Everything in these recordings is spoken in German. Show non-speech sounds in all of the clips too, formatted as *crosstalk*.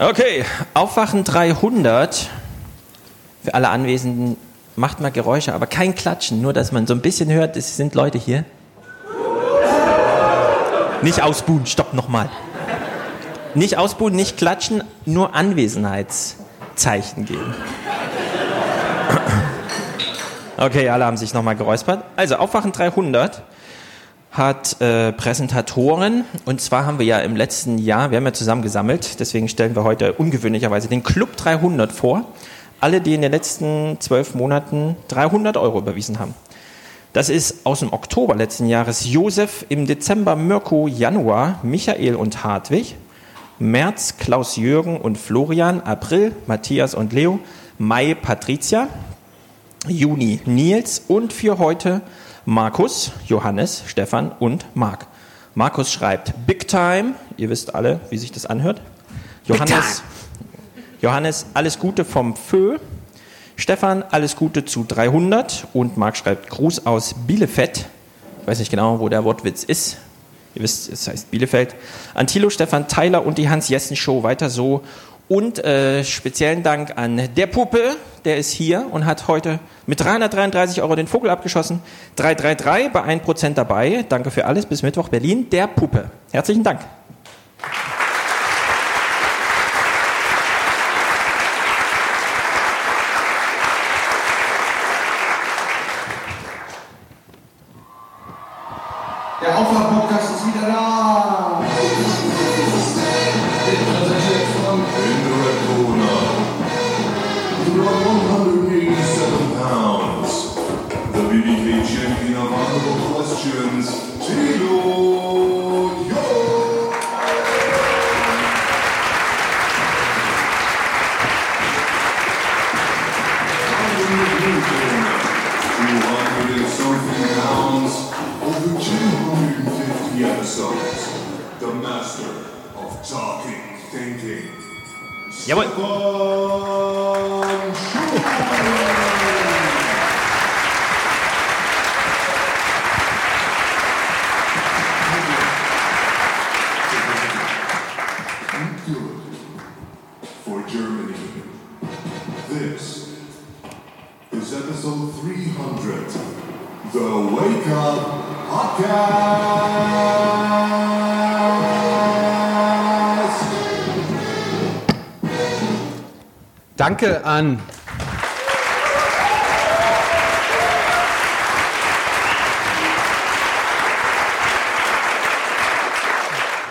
Okay, Aufwachen 300. Für alle Anwesenden macht mal Geräusche, aber kein Klatschen, nur dass man so ein bisschen hört, es sind Leute hier. Nicht ausbuhen, stopp nochmal. Nicht ausbuhen, nicht klatschen, nur Anwesenheitszeichen geben. Okay, alle haben sich nochmal geräuspert. Also, Aufwachen 300 hat äh, Präsentatoren. Und zwar haben wir ja im letzten Jahr, wir haben ja zusammen gesammelt, deswegen stellen wir heute ungewöhnlicherweise den Club 300 vor. Alle, die in den letzten zwölf Monaten 300 Euro überwiesen haben. Das ist aus dem Oktober letzten Jahres Josef, im Dezember Mirko, Januar Michael und Hartwig, März Klaus Jürgen und Florian, April Matthias und Leo, Mai Patricia, Juni Nils und für heute Markus, Johannes, Stefan und Marc. Markus schreibt Big Time, ihr wisst alle, wie sich das anhört. Johannes, Johannes alles Gute vom Fö. Stefan, alles Gute zu 300 und Marc schreibt Gruß aus Bielefeld. Ich weiß nicht genau, wo der Wortwitz ist. Ihr wisst, es heißt Bielefeld. Antilo, Stefan Tyler und die Hans-Jessen-Show weiter so. Und äh, speziellen Dank an der Puppe, der ist hier und hat heute mit 333 Euro den Vogel abgeschossen. 333 bei 1% dabei. Danke für alles. Bis Mittwoch Berlin. Der Puppe. Herzlichen Dank. Danke an.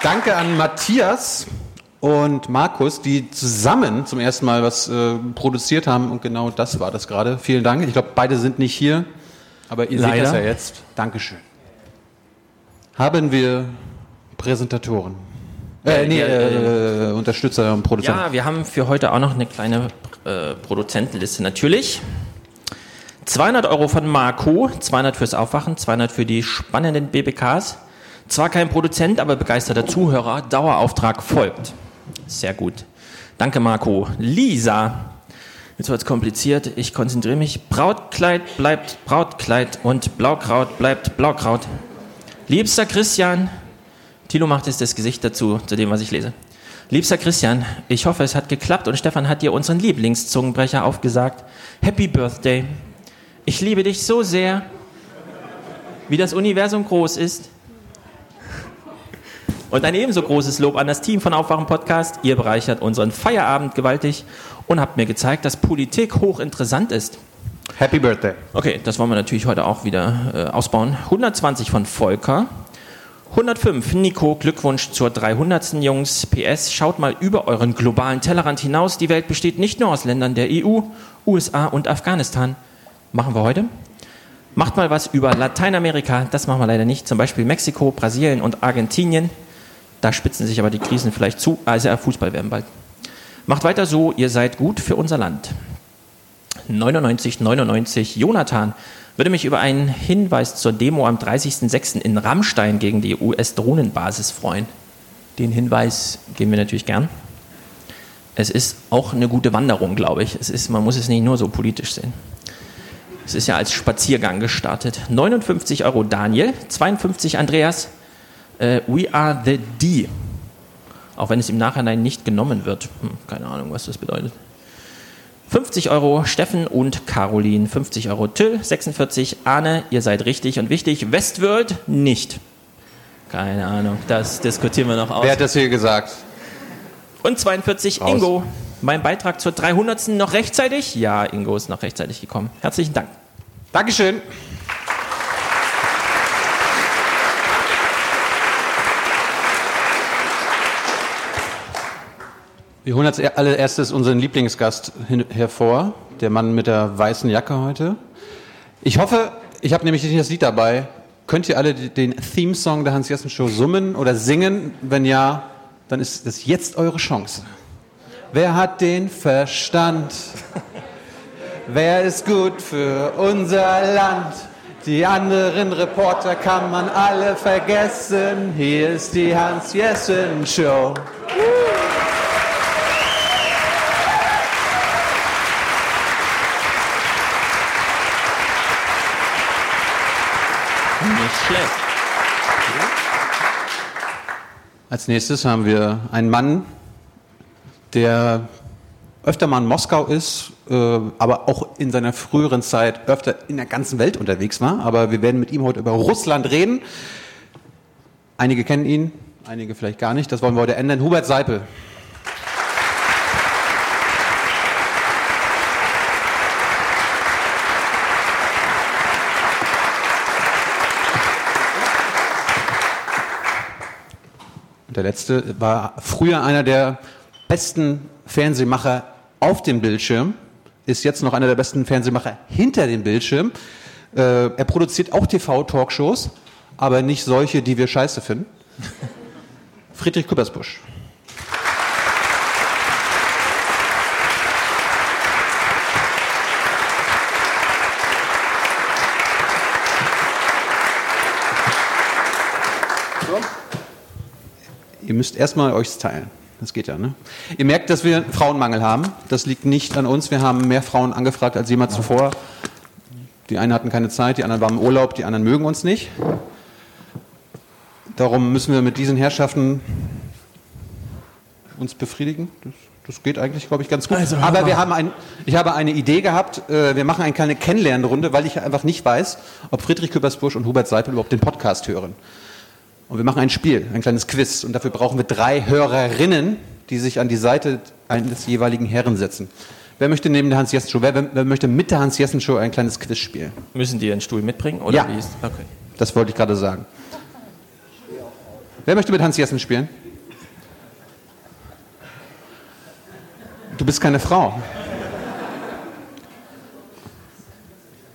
Danke an Matthias und Markus, die zusammen zum ersten Mal was äh, produziert haben und genau das war das gerade. Vielen Dank. Ich glaube, beide sind nicht hier, aber ihr seht Leider. das ja jetzt. Dankeschön. Haben wir Präsentatoren? Äh, nee, Ja, äh, Unterstützer und Produzenten. Ja, wir haben für heute auch noch eine kleine äh, Produzentenliste natürlich. 200 Euro von Marco, 200 fürs Aufwachen, 200 für die spannenden BBKs. Zwar kein Produzent, aber begeisterter Zuhörer. Dauerauftrag folgt. Sehr gut. Danke, Marco. Lisa. Jetzt wird's kompliziert. Ich konzentriere mich. Brautkleid bleibt Brautkleid und Blaukraut bleibt Blaukraut. Liebster Christian, Tilo macht jetzt das Gesicht dazu, zu dem, was ich lese. Liebster Christian, ich hoffe, es hat geklappt und Stefan hat dir unseren Lieblingszungenbrecher aufgesagt. Happy Birthday. Ich liebe dich so sehr, wie das Universum groß ist. Und ein ebenso großes Lob an das Team von Aufwachen Podcast. Ihr bereichert unseren Feierabend gewaltig und habt mir gezeigt, dass Politik hochinteressant ist. Happy Birthday. Okay, das wollen wir natürlich heute auch wieder äh, ausbauen. 120 von Volker. 105, Nico, Glückwunsch zur 300. Jungs. PS, schaut mal über euren globalen Tellerrand hinaus. Die Welt besteht nicht nur aus Ländern der EU, USA und Afghanistan. Machen wir heute. Macht mal was über Lateinamerika. Das machen wir leider nicht. Zum Beispiel Mexiko, Brasilien und Argentinien. Da spitzen sich aber die Krisen vielleicht zu. Also Fußball werden bald. Macht weiter so, ihr seid gut für unser Land. 99 99 Jonathan würde mich über einen Hinweis zur Demo am 30.06. in Rammstein gegen die US-Drohnenbasis freuen. Den Hinweis geben wir natürlich gern. Es ist auch eine gute Wanderung, glaube ich. Es ist, man muss es nicht nur so politisch sehen. Es ist ja als Spaziergang gestartet. 59 Euro Daniel, 52 Andreas. Äh, we are the D. Auch wenn es im Nachhinein nicht genommen wird. Hm, keine Ahnung, was das bedeutet. 50 Euro Steffen und Caroline, 50 Euro Till, 46 Arne, ihr seid richtig und wichtig. Westworld nicht. Keine Ahnung, das diskutieren wir noch aus. Wer hat das hier gesagt? Und 42 Raus. Ingo. Mein Beitrag zur 300. noch rechtzeitig? Ja, Ingo ist noch rechtzeitig gekommen. Herzlichen Dank. Dankeschön. Wir holen als allererstes unseren Lieblingsgast hervor, der Mann mit der weißen Jacke heute. Ich hoffe, ich habe nämlich nicht das Lied dabei. Könnt ihr alle den Theme-Song der Hans-Jessen-Show summen oder singen? Wenn ja, dann ist das jetzt eure Chance. Wer hat den Verstand? Wer ist gut für unser Land? Die anderen Reporter kann man alle vergessen. Hier ist die Hans-Jessen-Show. Nicht schlecht. Als nächstes haben wir einen Mann, der öfter mal in Moskau ist, äh, aber auch in seiner früheren Zeit öfter in der ganzen Welt unterwegs war. Aber wir werden mit ihm heute über Russland reden. Einige kennen ihn, einige vielleicht gar nicht. Das wollen wir heute ändern. Hubert Seipel. Der letzte war früher einer der besten Fernsehmacher auf dem Bildschirm, ist jetzt noch einer der besten Fernsehmacher hinter dem Bildschirm. Äh, er produziert auch TV-Talkshows, aber nicht solche, die wir scheiße finden. Friedrich Küppersbusch. Ihr müsst erstmal euch teilen. Das geht ja, ne? Ihr merkt, dass wir Frauenmangel haben. Das liegt nicht an uns. Wir haben mehr Frauen angefragt als jemals zuvor. Die einen hatten keine Zeit, die anderen waren im Urlaub, die anderen mögen uns nicht. Darum müssen wir mit diesen Herrschaften uns befriedigen. Das, das geht eigentlich, glaube ich, ganz gut. Also, Aber wir haben ein, ich habe eine Idee gehabt. Äh, Wir machen eine kleine Kennenlernrunde, weil ich einfach nicht weiß, ob Friedrich Küppersbusch und Hubert Seipel überhaupt den Podcast hören. Und wir machen ein Spiel, ein kleines Quiz. Und dafür brauchen wir drei Hörerinnen, die sich an die Seite eines jeweiligen Herren setzen. Wer möchte neben der Hans-Jessen-Show, wer, wer möchte mit der Hans-Jessen-Show ein kleines Quiz spielen? Müssen die einen Stuhl mitbringen? Oder Ja. wie ist Okay. Das wollte ich gerade sagen. Wer möchte mit Hans-Jessen spielen? Du bist keine Frau.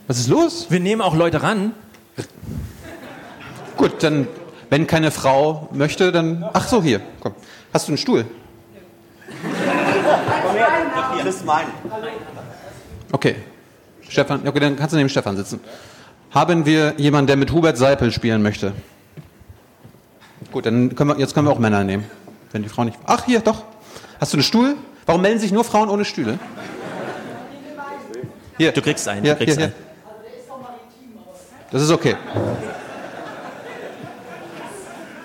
Was ist los? Wir nehmen auch Leute ran. Gut, dann, wenn keine Frau möchte, dann. Ach so, hier, komm. Hast du einen Stuhl? Das ist mein. Okay. Stefan, okay, dann kannst du neben Stefan sitzen. Haben wir jemanden, der mit Hubert Seipel spielen möchte? Gut, dann können wir, jetzt können wir auch Männer nehmen. Wenn die Frau nicht. Ach, hier, doch. Hast du einen Stuhl? Warum melden sich nur Frauen ohne Stühle? Hier. Du kriegst einen. Hier, du kriegst hier, einen. Das ist okay.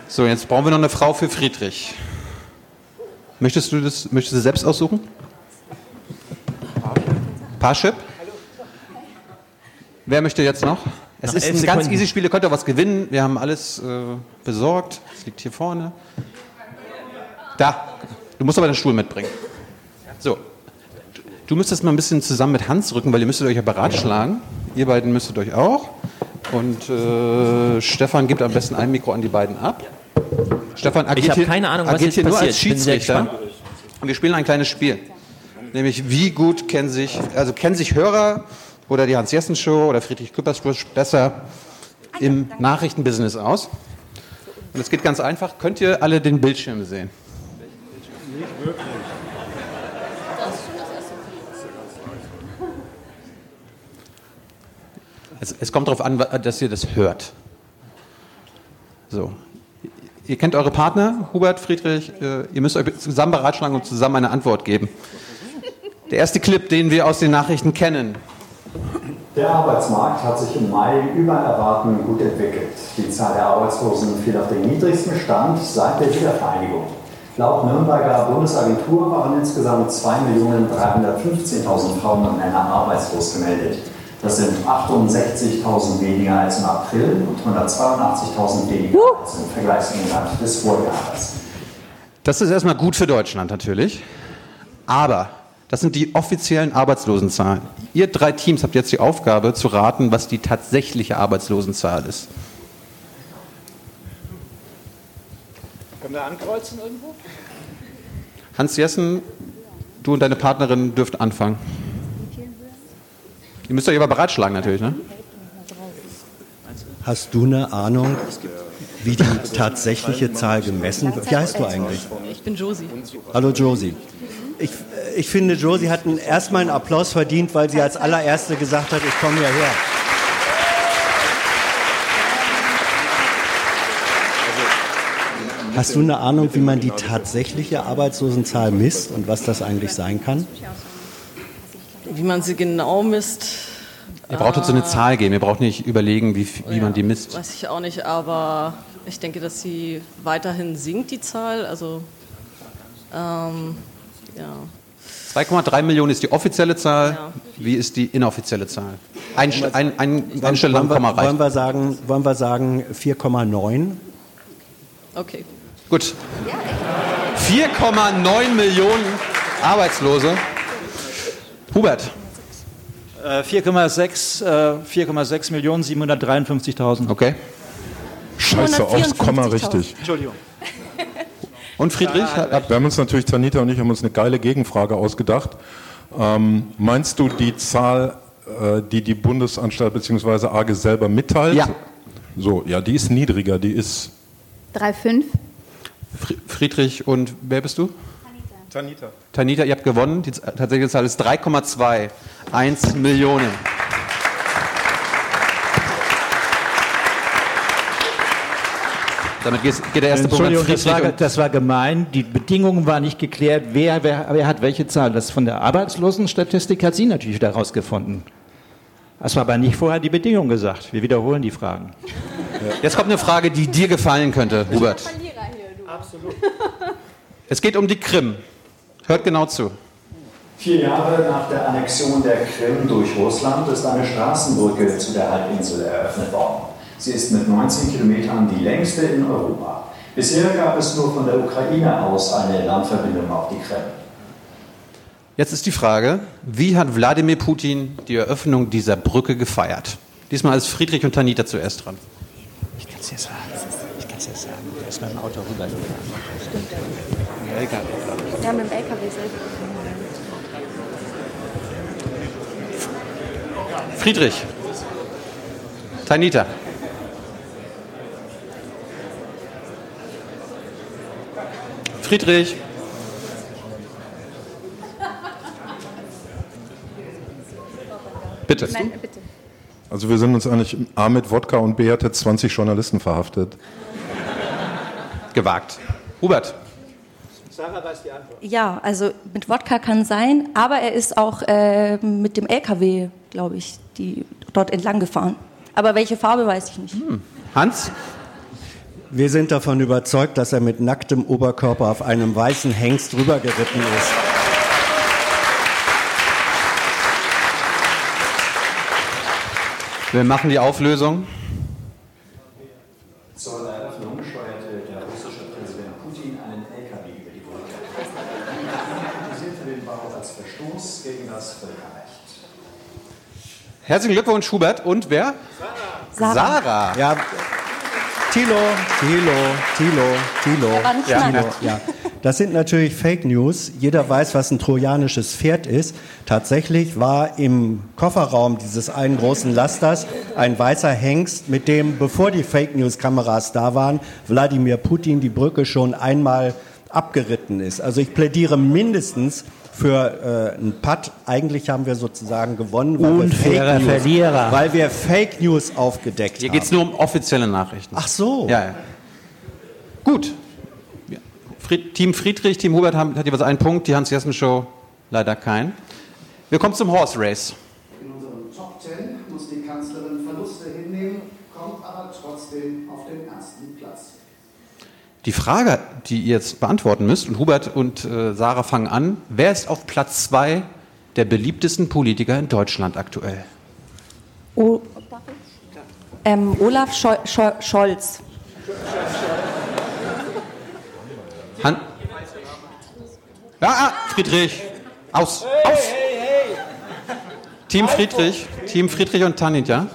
So, jetzt brauchen wir noch eine Frau für Friedrich. Möchtest du das, möchtest du selbst aussuchen? Parship? Wer möchte jetzt noch? Es Noch ist ein elf ganz Sekunden. easy Spiel, ihr könnt auch was gewinnen. Wir haben alles äh, besorgt. Es liegt hier vorne. Da. Du musst aber den Stuhl mitbringen. So. Du müsstest mal ein bisschen zusammen mit Hans rücken, weil ihr müsstet euch ja beratschlagen. Ihr beiden müsstet euch auch. Und äh, Stefan gibt am besten ein Mikro an die beiden ab. Stefan agiert Ich habe hier, keine Ahnung, was jetzt hier nur passiert. als bin sehr Schiedsrichter. Und wir spielen ein kleines Spiel. Nämlich, wie gut kennen sich, also kennen sich Hörer oder die Hans-Jessen-Show oder Friedrich Küppersbusch besser im Nachrichtenbusiness aus? Und es geht ganz einfach. Könnt ihr alle den Bildschirm sehen? Es, es kommt darauf an, dass ihr das hört. So. Ihr kennt eure Partner, Hubert, Friedrich. Äh, ihr müsst euch zusammen beratschlagen und zusammen eine Antwort geben. Der erste Clip, den wir aus den Nachrichten kennen. Der Arbeitsmarkt hat sich im Mai über Erwarten gut entwickelt. Die Zahl der Arbeitslosen fiel auf den niedrigsten Stand seit der Wiedervereinigung. Laut Nürnberger Bundesagentur waren insgesamt 2.315.000 Frauen und Männer arbeitslos gemeldet. Das sind 68.000 weniger als im April und 182.000 weniger als im Vergleichsmonat des Vorjahres. Das ist erstmal gut für Deutschland natürlich. Aber das sind die offiziellen Arbeitslosenzahlen. Ihr drei Teams habt jetzt die Aufgabe zu raten, was die tatsächliche Arbeitslosenzahl ist. Können wir ankreuzen irgendwo? Hans Jessen, du und deine Partnerin dürft anfangen. Ihr müsst euch aber beratschlagen natürlich, ne? Hast du eine Ahnung, wie die tatsächliche Zahl gemessen wird? Wie heißt du eigentlich? Ich bin Josie. Hallo Josie. Ich, ich finde, Josie hat erstmal einen Applaus verdient, weil sie als allererste gesagt hat, ich komme hierher. Hast du eine Ahnung, wie man die tatsächliche Arbeitslosenzahl misst und was das eigentlich sein kann? Wie man sie genau misst, Ihr braucht uns so eine Zahl geben. Ihr braucht nicht überlegen, wie, wie man die misst. weiß ich auch nicht, aber ich denke, dass sie weiterhin sinkt, die Zahl. Also, ähm, ja. 2,3 Millionen ist die offizielle Zahl. Ja. Wie ist die inoffizielle Zahl? Ein, ein, ein, eine Stelle wollen, am Komma wollen, wir sagen, wollen wir sagen 4,9? Okay. Gut. 4,9 Millionen Arbeitslose. Hubert, Äh, 4,6 äh, 4,6 Millionen 753.000. okay. Scheiße, aufs Komma richtig. Entschuldigung. Und Friedrich? Wir haben uns natürlich, Tanita und ich, haben uns eine geile Gegenfrage ausgedacht. Ähm, meinst du die Zahl, äh, die die Bundesanstalt bzw. AGE selber mitteilt? Ja. So, ja, die ist niedriger, die ist 3,5. Fri- Friedrich und wer bist du? Tanita. Tanita, ihr habt gewonnen. Die tatsächliche Zahl ist 3,21 Millionen. Damit geht der erste Punkt an Entschuldigung, das war, das war gemein. Die Bedingungen waren nicht geklärt. Wer, wer, wer hat welche Zahl? Das von der Arbeitslosenstatistik hat sie natürlich wieder rausgefunden. Das war aber nicht vorher die Bedingung gesagt. Wir wiederholen die Fragen. Jetzt kommt eine Frage, die dir gefallen könnte, Hubert. Es geht um die Krim. Hört genau zu. Vier Jahre nach der Annexion der Krim durch Russland ist eine Straßenbrücke zu der Halbinsel eröffnet worden. Sie ist mit 19 Kilometern die längste in Europa. Bisher gab es nur von der Ukraine aus eine Landverbindung auf die Krim. Jetzt ist die Frage, wie hat Wladimir Putin die Eröffnung dieser Brücke gefeiert? Diesmal ist Friedrich und Tanita zuerst dran. Ich kann es dir sagen. Ich kann es dir sagen. Der ist mit dem Auto rübergefahren. Ja, mit dem LKW selber. Friedrich. Tanita. Friedrich. Bitte. Nein, bitte. Also wir sind uns eigentlich A mit Wodka und B hatte 20 Journalisten verhaftet. Gewagt. Hubert. Sarah weiß die Antwort. Ja, also mit Wodka kann sein, aber er ist auch äh, mit dem LKW, glaube ich, die dort entlang gefahren. Aber welche Farbe weiß ich nicht. Hans. Wir sind davon überzeugt, dass er mit nacktem Oberkörper auf einem weißen Hengst rübergeritten ist. Wir machen die Auflösung. Zur Eröffnung steuerte der russische Präsident Putin einen LKW über die Brücke. Er kritisierte den Bau als Verstoß gegen das Völkerrecht. Herzlichen Glückwunsch, Hubert. Und wer? Sarah. Sarah. Ja, Tilo, Tilo, Tilo, Tilo. Ja. Tilo, ja. Das sind natürlich Fake News. Jeder weiß, was ein trojanisches Pferd ist. Tatsächlich war im Kofferraum dieses einen großen Lasters ein weißer Hengst, mit dem, bevor die Fake News Kameras da waren, Wladimir Putin die Brücke schon einmal abgeritten ist. Also ich plädiere mindestens für äh, einen Putt. Eigentlich haben wir sozusagen gewonnen, weil Unfairer wir Fake News, Verlierer. weil wir Fake News aufgedeckt Hier haben. geht es nur um offizielle Nachrichten. Ach so. Ja, ja. Gut. Ja. Fried, Team Friedrich, Team Hubert haben, hat jeweils einen Punkt, die Hans-Jessen-Show leider keinen. Wir kommen zum Horse Race. In unseren Top 10 muss die Kanzlerin Verluste hinnehmen, kommt aber trotzdem auf den ersten Platz. Die Frage, die ihr jetzt beantworten müsst, und Hubert und äh, Sarah fangen an, wer ist auf Platz zwei der beliebtesten Politiker in Deutschland aktuell? O ähm, Olaf Schol Schol Scholz. Han ja, ah, Friedrich. Aus. Aus. Team Friedrich. Team Friedrich und Tanit, ja?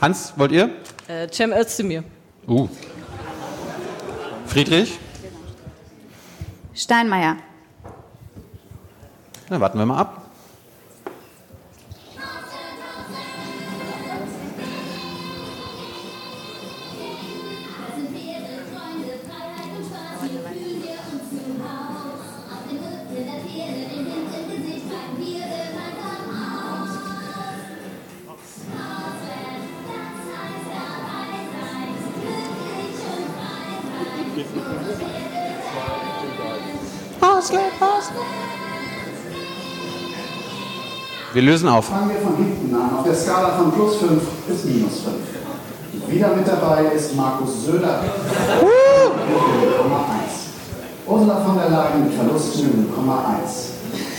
Hans, wollt ihr? Äh, Cem Özdemir. Uh. Friedrich? Steinmeier. Dann warten wir mal ab. Wir lösen auf. Fangen wir von hinten an, auf der Skala von plus 5 bis minus 5. Wieder mit dabei ist Markus Söder. Uh! 0,1. Ursula von der Leyen mit Verlusten 0,1.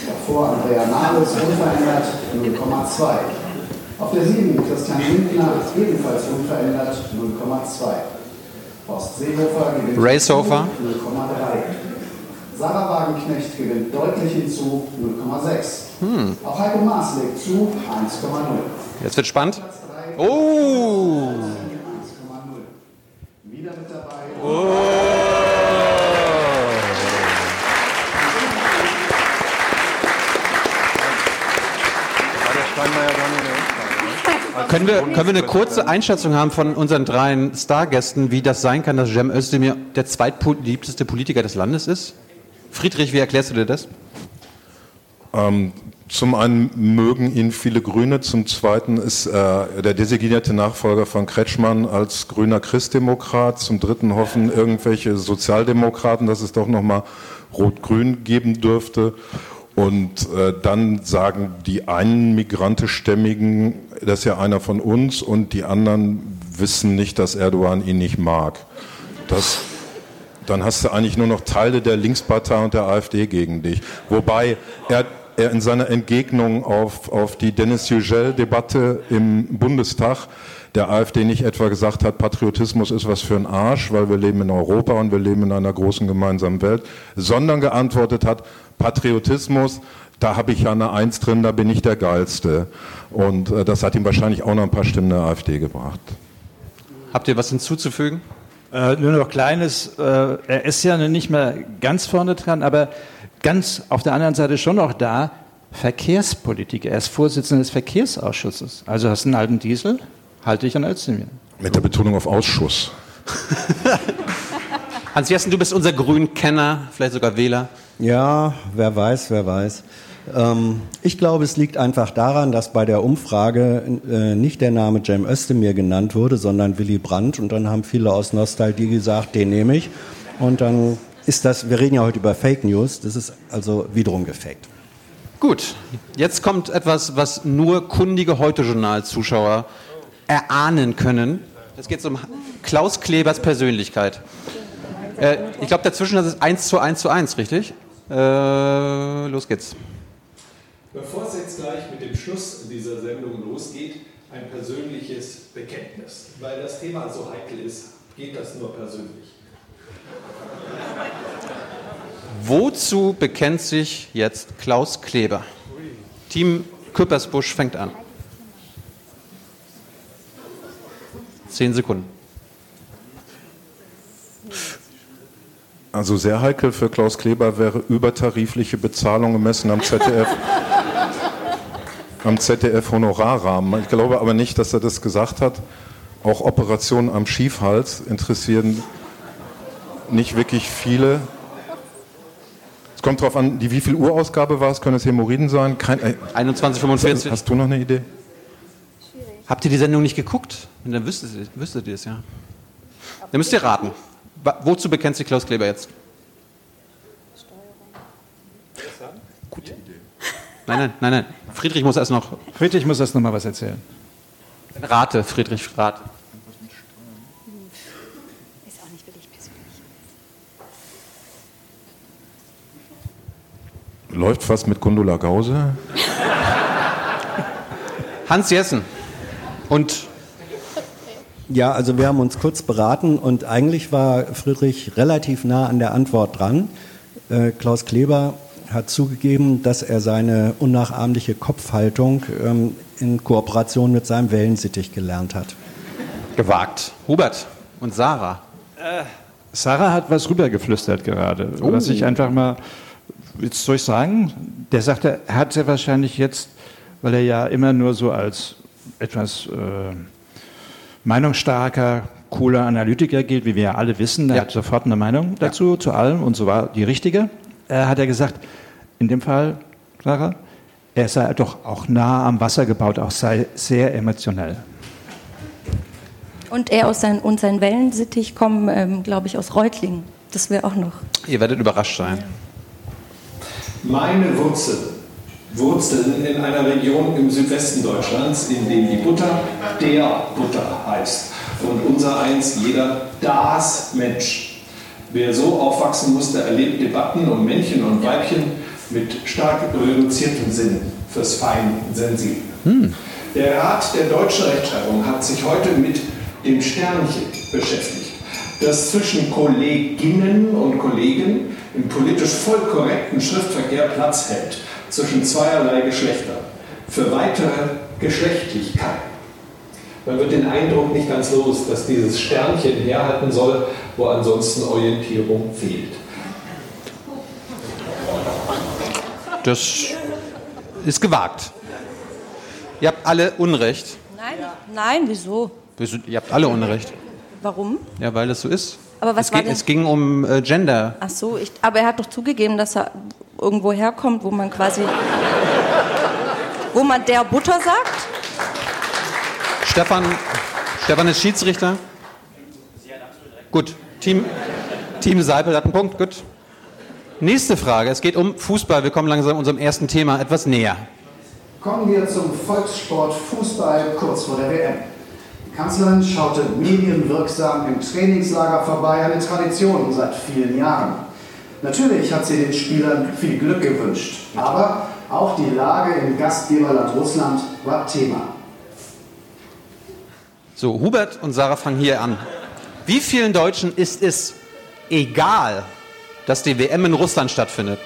Davor Andrea Nahles unverändert 0,2. Auf der 7 Christian Lindner ebenfalls unverändert 0,2. Horst Seehofer gewinnt Ray Sofa. 0,3. Sarah Wagenknecht gewinnt deutlich hinzu 0,6. Hm. Auch Heiko Maas legt zu 1,0. Jetzt wird spannend. Oh! Wieder mit dabei. Können wir, können wir eine kurze Einschätzung haben von unseren drei Stargästen, wie das sein kann, dass Cem Özdemir der zweitbeliebteste Politiker des Landes ist? Friedrich, wie erklärst du dir das? Ähm, zum einen mögen ihn viele Grüne, zum zweiten ist er der designierte Nachfolger von Kretschmann als grüner Christdemokrat, zum dritten hoffen irgendwelche Sozialdemokraten, dass es doch nochmal Rot-Grün geben dürfte. Und äh, dann sagen die einen Migrantischstämmigen, das ist ja einer von uns, und die anderen wissen nicht, dass Erdogan ihn nicht mag. Das, dann hast du eigentlich nur noch Teile der Linkspartei und der AfD gegen dich. Wobei er, er in seiner Entgegnung auf, auf die Dennis Yücel-Debatte im Bundestag der AfD nicht etwa gesagt hat, Patriotismus ist was für ein Arsch, weil wir leben in Europa und wir leben in einer großen gemeinsamen Welt, sondern geantwortet hat, Patriotismus, da habe ich ja eine Eins drin, da bin ich der Geilste. Und äh, das hat ihm wahrscheinlich auch noch ein paar Stimmen der AfD gebracht. Habt ihr was hinzuzufügen? Äh, nur noch Kleines. Äh, er ist ja nicht mehr ganz vorne dran, aber ganz auf der anderen Seite schon noch da. Verkehrspolitik. Er ist Vorsitzender des Verkehrsausschusses. Also hast du einen alten Diesel, halte ich an Özdemir. Mit der Betonung auf Ausschuss. Hans Jessen, du bist unser Grün-Kenner, vielleicht sogar Wähler. Ja, wer weiß, wer weiß. Ähm, ich glaube, es liegt einfach daran, dass bei der Umfrage äh, nicht der Name Cem Özdemir genannt wurde, sondern Willy Brandt. Und dann haben viele aus Nostalgie gesagt, den nehme ich. Und dann ist das, wir reden ja heute über Fake News, das ist also wiederum gefaked. Gut, jetzt kommt etwas, was nur kundige Heute-Journal-Zuschauer erahnen können. Es geht um Klaus Klebers Persönlichkeit. Äh, ich glaube, dazwischen ist es 1 zu 1 zu 1, richtig? Äh, los geht's. Bevor es jetzt gleich mit dem Schluss dieser Sendung losgeht, ein persönliches Bekenntnis. Weil das Thema so heikel ist, geht das nur persönlich. Wozu bekennt sich jetzt Klaus Kleber? Team Küppersbusch fängt an. Zehn Sekunden. Also sehr heikel für Klaus Kleber wäre übertarifliche Bezahlung gemessen am ZDF. *laughs* am ZDF Honorarrahmen. Ich glaube aber nicht, dass er das gesagt hat. Auch Operationen am Schiefhals interessieren nicht wirklich viele. Es kommt darauf an, die wie viel Urausgabe war es? Können es Hämorrhoiden sein? Kein, äh, 21,45. Hast du noch eine Idee? Habt ihr die Sendung nicht geguckt? Dann wüsstet ihr, wüsstet ihr es ja. Dann müsst ihr raten. Wozu bekennt sich Klaus Kleber jetzt? Gute Idee. Nein, nein, nein, nein. Friedrich muss erst noch. Friedrich muss erst noch mal was erzählen. Rate, Friedrich, rate. Läuft fast mit Gundula Gause. Hans Jessen. Und ja, also wir haben uns kurz beraten und eigentlich war Friedrich relativ nah an der Antwort dran. Äh, Klaus Kleber hat zugegeben, dass er seine unnachahmliche Kopfhaltung ähm, in Kooperation mit seinem Wellensittich gelernt hat. gewagt. Hubert und Sarah. Sarah hat was rübergeflüstert gerade, Oh. was ich einfach mal, jetzt soll ich sagen, der sagte, er hat ja wahrscheinlich jetzt, weil er ja immer nur so als etwas äh, meinungsstarker, cooler Analytiker gilt, wie wir ja alle wissen, er Ja. hat sofort eine Meinung dazu, zu allem und so war die richtige, äh, hat er gesagt, in dem Fall, Sarah, er sei doch auch nah am Wasser gebaut, auch sei sehr emotionell. Und er aus sein, und sein Wellensittich kommen, ähm, glaube ich, aus Reutlingen. Das wäre auch noch. Ihr werdet überrascht sein. Meine Wurzeln wurzeln in einer Region im Südwesten Deutschlands, in dem die Butter der Butter heißt. Und unser eins, jeder das Mensch. Wer so aufwachsen musste, erlebt Debatten um Männchen und Weibchen mit stark reduziertem Sinn fürs Feinsensible. Der Rat der deutschen Rechtschreibung hat sich heute mit dem Sternchen beschäftigt, das zwischen Kolleginnen und Kollegen im politisch voll korrekten Schriftverkehr Platz hält, zwischen zweierlei Geschlechter, für weitere Geschlechtlichkeit. Man wird den Eindruck nicht ganz los, dass dieses Sternchen herhalten soll, wo ansonsten Orientierung fehlt. Das ist gewagt. Ihr habt alle Unrecht. Nein, nein, wieso? Wieso- Ihr habt alle Unrecht. Warum? Ja, weil das so ist. Aber was es, war ging, denn- es ging um äh, Gender. Ach so, ich, aber er hat doch zugegeben, dass er irgendwo herkommt, wo man quasi, wo man der Butter sagt. Stefan, Stefan ist Schiedsrichter. Gut, Team, Team Seipel hat einen Punkt. Gut. Nächste Frage. Es geht um Fußball. Wir kommen langsam unserem ersten Thema etwas näher. Kommen wir zum Volkssport Fußball kurz vor der WM. Die Kanzlerin schaute medienwirksam im Trainingslager vorbei, eine Tradition seit vielen Jahren. Natürlich hat sie den Spielern viel Glück gewünscht, aber auch die Lage im Gastgeberland Russland war Thema. So, Hubert und Sarah fangen hier an. Wie vielen Deutschen ist es egal, dass die WM in Russland stattfindet?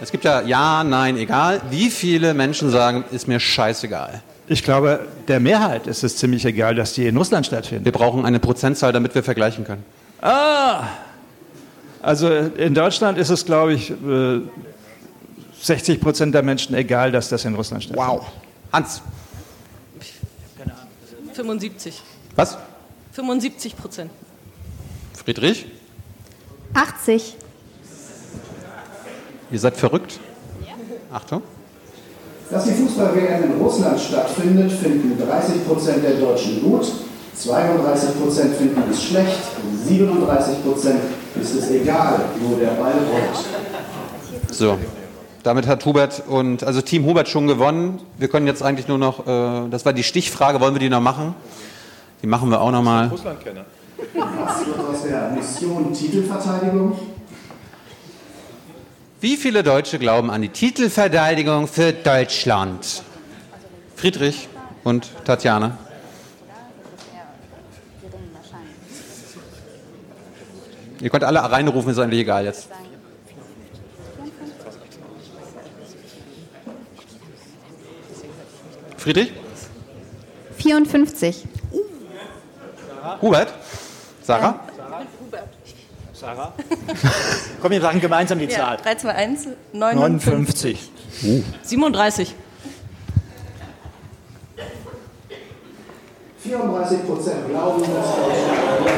Es gibt ja ja, nein, egal. Wie viele Menschen sagen, ist mir scheißegal? Ich glaube, der Mehrheit ist es ziemlich egal, dass die in Russland stattfinden. Wir brauchen eine Prozentzahl, damit wir vergleichen können. Ah! Also in Deutschland ist es, glaube ich, äh, 60 Prozent der Menschen egal, dass das in Russland stattfindet. Wow. Hans, 75. was? 75 Prozent. Friedrich? 80. Ihr seid verrückt? Achtung. Dass die Fußball-WM in Russland stattfindet, finden 30% der Deutschen gut, 32% finden es schlecht und 37% ist es egal, wo der Ball rollt. So. Damit hat Hubert und also Team Hubert schon gewonnen. Wir können jetzt eigentlich nur noch, äh, das war die Stichfrage, wollen wir die noch machen? Die machen wir auch noch mal. Russlandkenner. Was wird aus der Mission Titelverteidigung? Wie viele Deutsche glauben an die Titelverteidigung für Deutschland? Friedrich und Tatjana. Ihr könnt alle reinrufen, ist eigentlich egal jetzt. Friedrich? 54. Hubert? Sarah? Sarah? *laughs* Komm, wir sagen gemeinsam die Zahl. 3, 2, 1, 59. 59. 37. 34% glauben, dass Deutschland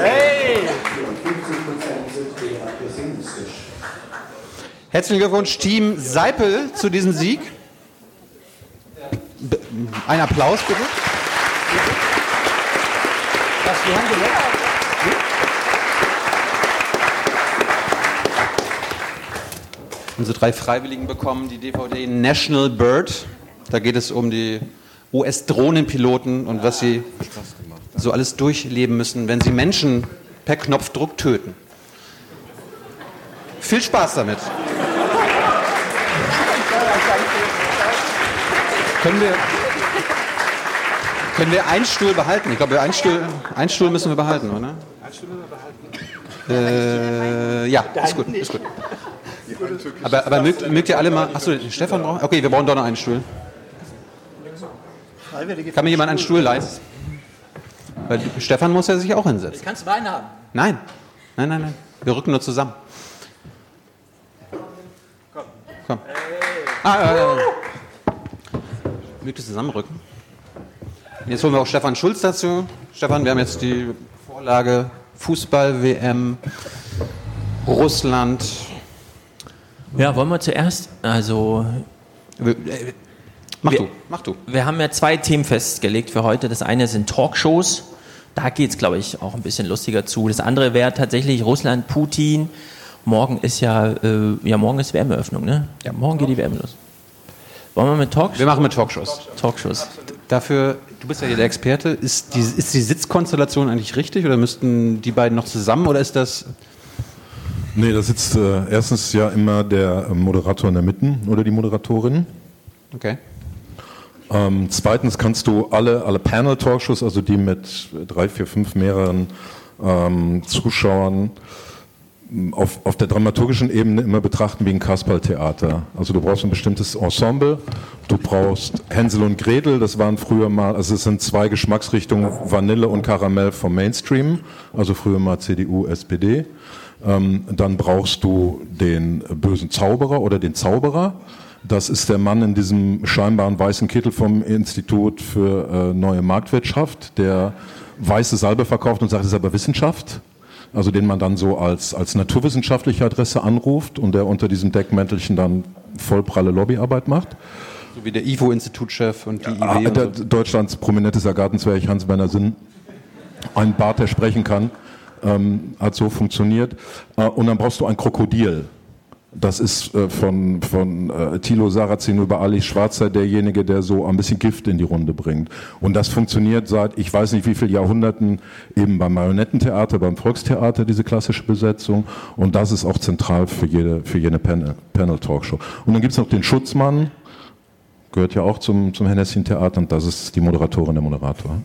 Hey! 54% sind eher pessimistisch. Herzlichen Glückwunsch, Team Seipel, zu diesem Sieg. Ein Applaus bitte. Was, wir haben? Unsere drei Freiwilligen bekommen die DVD National Bird. Da geht es um die US-Drohnenpiloten und was sie so alles durchleben müssen, wenn sie Menschen per Knopfdruck töten. Viel Spaß damit. Können wir, können wir einen Stuhl behalten? Ich glaube, einen Stuhl, einen Stuhl müssen wir behalten, oder? Äh, ja, ist gut, ist gut. Aber, aber mögt, mögt ihr alle mal. Achso, Stefan braucht. Okay, wir brauchen doch noch einen Stuhl. Kann mir jemand einen Stuhl leihen? Weil Stefan muss ja sich auch hinsetzen. Kannst du Wein haben? Nein, nein, nein, nein. Wir rücken nur zusammen. Komm. Ah, ja, ihr zusammenrücken? Jetzt holen wir auch Stefan Schulz dazu. Stefan, wir haben jetzt die Vorlage Fußball-WM, Russland. Ja, wollen wir zuerst, also... Mach wir, du, mach du. Wir haben ja zwei Themen festgelegt für heute. Das eine sind Talkshows. Da geht es, glaube ich, auch ein bisschen lustiger zu. Das andere wäre tatsächlich Russland, Putin. Morgen ist ja, äh, ja morgen ist WM-Eröffnung, ne? Ja, morgen geht die WM los. Wollen wir mit Talkshows? Wir machen mit Talkshows. Talkshows. Dafür, du bist ja hier der Experte, ist die, ist die Sitzkonstellation eigentlich richtig oder müssten die beiden noch zusammen oder ist das. Nee, da sitzt äh, erstens ja immer der äh, Moderator in der Mitte oder die Moderatorin. Okay. Ähm, zweitens kannst du alle, alle Panel-Talkshows, also die mit drei, vier, fünf mehreren ähm, Zuschauern, auf, auf der dramaturgischen Ebene immer betrachten wie ein Kasperltheater. Also du brauchst ein bestimmtes Ensemble, du brauchst Hänsel und Gretel, das waren früher mal, also es sind zwei Geschmacksrichtungen, Vanille und Karamell vom Mainstream, also früher mal CDU, SPD. Ähm, dann brauchst du den bösen Zauberer oder den Zauberer. Das ist der Mann in diesem scheinbaren weißen Kittel vom Institut für äh, neue Marktwirtschaft, der weiße Salbe verkauft und sagt, es ist aber Wissenschaft also den man dann so als, als naturwissenschaftliche Adresse anruft und der unter diesem Deckmäntelchen dann vollpralle Lobbyarbeit macht. So wie der IFO-Institutchef und die Ah, IW. Und der, so. Deutschlands prominentester Gartenzwerg Hans-Werner Sinn, ein Bart, der sprechen kann, ähm, hat so funktioniert. Äh, und dann brauchst du ein Krokodil. Das ist äh, von, von äh, Thilo Sarrazin über Ali Schwarzer derjenige, der so ein bisschen Gift in die Runde bringt. Und das funktioniert seit, ich weiß nicht wie viele Jahrhunderten, eben beim Marionettentheater, beim Volkstheater, diese klassische Besetzung. Und das ist auch zentral für jede, für jede Panel- Panel-Talkshow. Und dann gibt's noch den Schutzmann, gehört ja auch zum, zum Hennessy-Theater, und das ist die Moderatorin, der Moderator.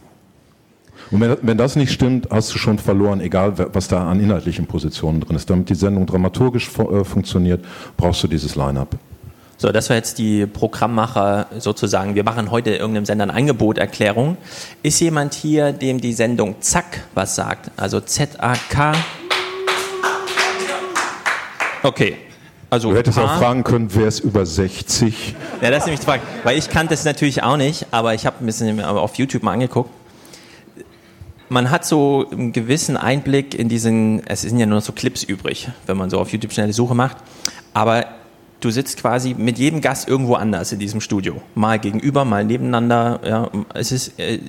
Und wenn, wenn das nicht stimmt, hast du schon verloren, egal was da an inhaltlichen Positionen drin ist. Damit die Sendung dramaturgisch fu- äh, funktioniert, brauchst du dieses Line-up. So, das war jetzt die Programmmacher sozusagen. Wir machen heute irgendeinem Sender eine Angeboterklärung. Ist jemand hier, dem die Sendung Zack was sagt? Also Z-A-K. Okay. Also Du hättest auch fragen können, wer ist über 60? Ja, das ist nämlich die Frage. Weil ich kannte es natürlich auch nicht, aber ich habe ein bisschen auf YouTube mal angeguckt. Man hat so einen gewissen Einblick in diesen, es sind ja nur noch so Clips übrig, wenn man so auf YouTube schnell eine Suche macht. Aber du sitzt quasi mit jedem Gast irgendwo anders in diesem Studio. Mal gegenüber, mal nebeneinander. Ja, es ist äh,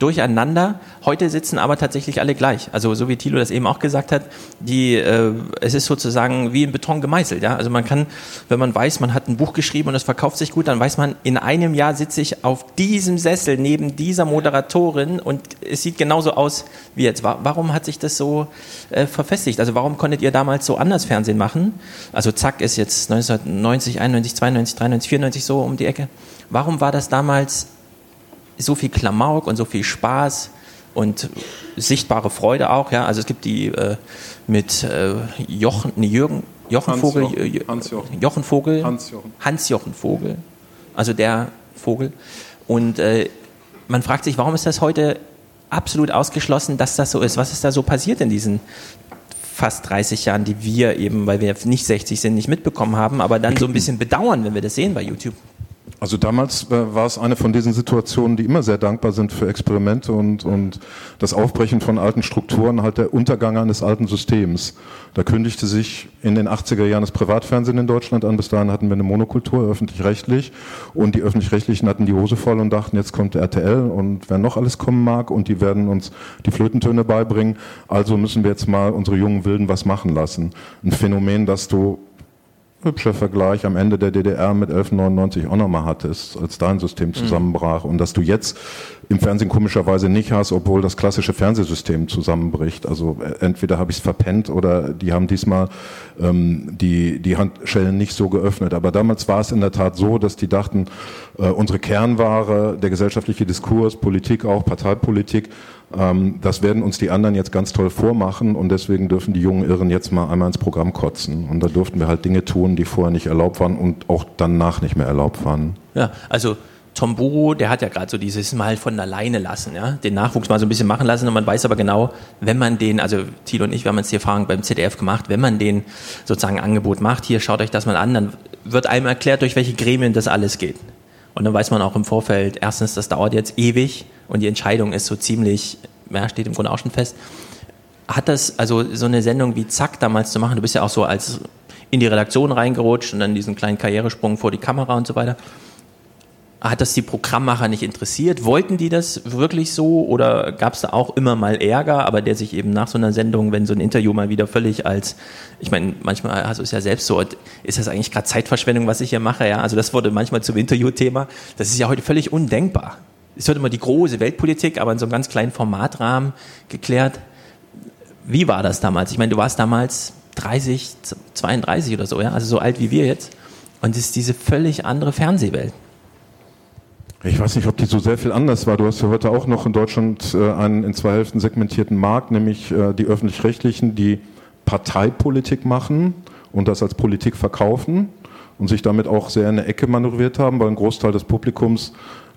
durcheinander. Heute sitzen aber tatsächlich alle gleich. Also so wie Thilo das eben auch gesagt hat, die, äh, es ist sozusagen wie in Beton gemeißelt. Ja? Also man kann, wenn man weiß, man hat ein Buch geschrieben und es verkauft sich gut, dann weiß man, in einem Jahr sitze ich auf diesem Sessel neben dieser Moderatorin und es sieht genauso aus wie jetzt. Wa- Warum hat sich das so äh, verfestigt? Also warum konntet ihr damals so anders Fernsehen machen? Also Zack ist jetzt 1990, 91, 92, 93, 94 so um die Ecke. Warum war das damals so viel Klamauk und so viel Spaß und sichtbare Freude auch, ja. Also es gibt die äh, mit äh, Jochen, nee, Jürgen, Jochen Hans Vogel, Jochen. Hans Jochen. Jochen Vogel, Hans Jochen. Hans-Jochen Vogel, also der Vogel. Und äh, man fragt sich, warum ist das heute absolut ausgeschlossen, dass das so ist? Was ist da so passiert in diesen fast 30 Jahren, die wir eben, weil wir nicht 60 sind, nicht mitbekommen haben, aber dann so ein bisschen bedauern, wenn wir das sehen bei YouTube? Also damals äh, war es eine von diesen Situationen, die immer sehr dankbar sind für Experimente und, und das Aufbrechen von alten Strukturen, halt der Untergang eines alten Systems. Da kündigte sich in den 80er Jahren das Privatfernsehen in Deutschland an. Bis dahin hatten wir eine Monokultur, öffentlich-rechtlich. Und die Öffentlich-Rechtlichen hatten die Hose voll und dachten, jetzt kommt RTL und wer noch alles kommen mag und die werden uns die Flötentöne beibringen. Also müssen wir jetzt mal unsere jungen Wilden was machen lassen. Ein Phänomen, das du hübscher Vergleich am Ende der DDR mit 1199 auch nochmal hattest, als dein System zusammenbrach und dass du jetzt im Fernsehen komischerweise nicht hast, obwohl das klassische Fernsehsystem zusammenbricht. Also äh, entweder habe ich es verpennt oder die haben diesmal ähm, die, die Handschellen nicht so geöffnet. Aber damals war es in der Tat so, dass die dachten, äh, unsere Kernware, der gesellschaftliche Diskurs, Politik auch, Parteipolitik, das werden uns die anderen jetzt ganz toll vormachen und deswegen dürfen die jungen Irren jetzt mal einmal ins Programm kotzen. Und da durften wir halt Dinge tun, die vorher nicht erlaubt waren und auch danach nicht mehr erlaubt waren. Ja, also Tom Buro, der hat ja gerade so dieses Mal von alleine lassen, ja, den Nachwuchs mal so ein bisschen machen lassen und man weiß aber genau, wenn man den, also Thilo und ich, wir haben jetzt die Erfahrung beim ZDF gemacht, wenn man den sozusagen ein Angebot macht, hier schaut euch das mal an, dann wird einem erklärt, durch welche Gremien das alles geht. Und dann weiß man auch im Vorfeld, erstens, das dauert jetzt ewig und die Entscheidung ist so ziemlich, ja, steht im Grunde auch schon fest. Hat das, also so eine Sendung wie Zack damals zu machen, du bist ja auch so als in die Redaktion reingerutscht und dann diesen kleinen Karrieresprung vor die Kamera und so weiter. Hat das die Programmmacher nicht interessiert? Wollten die das wirklich so oder gab es da auch immer mal Ärger, aber der sich eben nach so einer Sendung, wenn so ein Interview mal wieder völlig als, ich meine, manchmal hast du es ja selbst so, ist das eigentlich gerade Zeitverschwendung, was ich hier mache? Ja, also das wurde manchmal zum Interviewthema. Das ist ja heute völlig undenkbar. Es wird immer die große Weltpolitik, aber in so einem ganz kleinen Formatrahmen geklärt. Wie war das damals? Ich meine, du warst damals 30, 32 oder so, ja, also so alt wie wir jetzt. Und es ist diese völlig andere Fernsehwelt. Ich weiß nicht, ob die so sehr viel anders war. Du hast ja heute auch noch in Deutschland äh, einen in zwei Hälften segmentierten Markt, nämlich äh, die öffentlich-rechtlichen, die Parteipolitik machen und das als Politik verkaufen und sich damit auch sehr in eine Ecke manövriert haben, weil ein Großteil des Publikums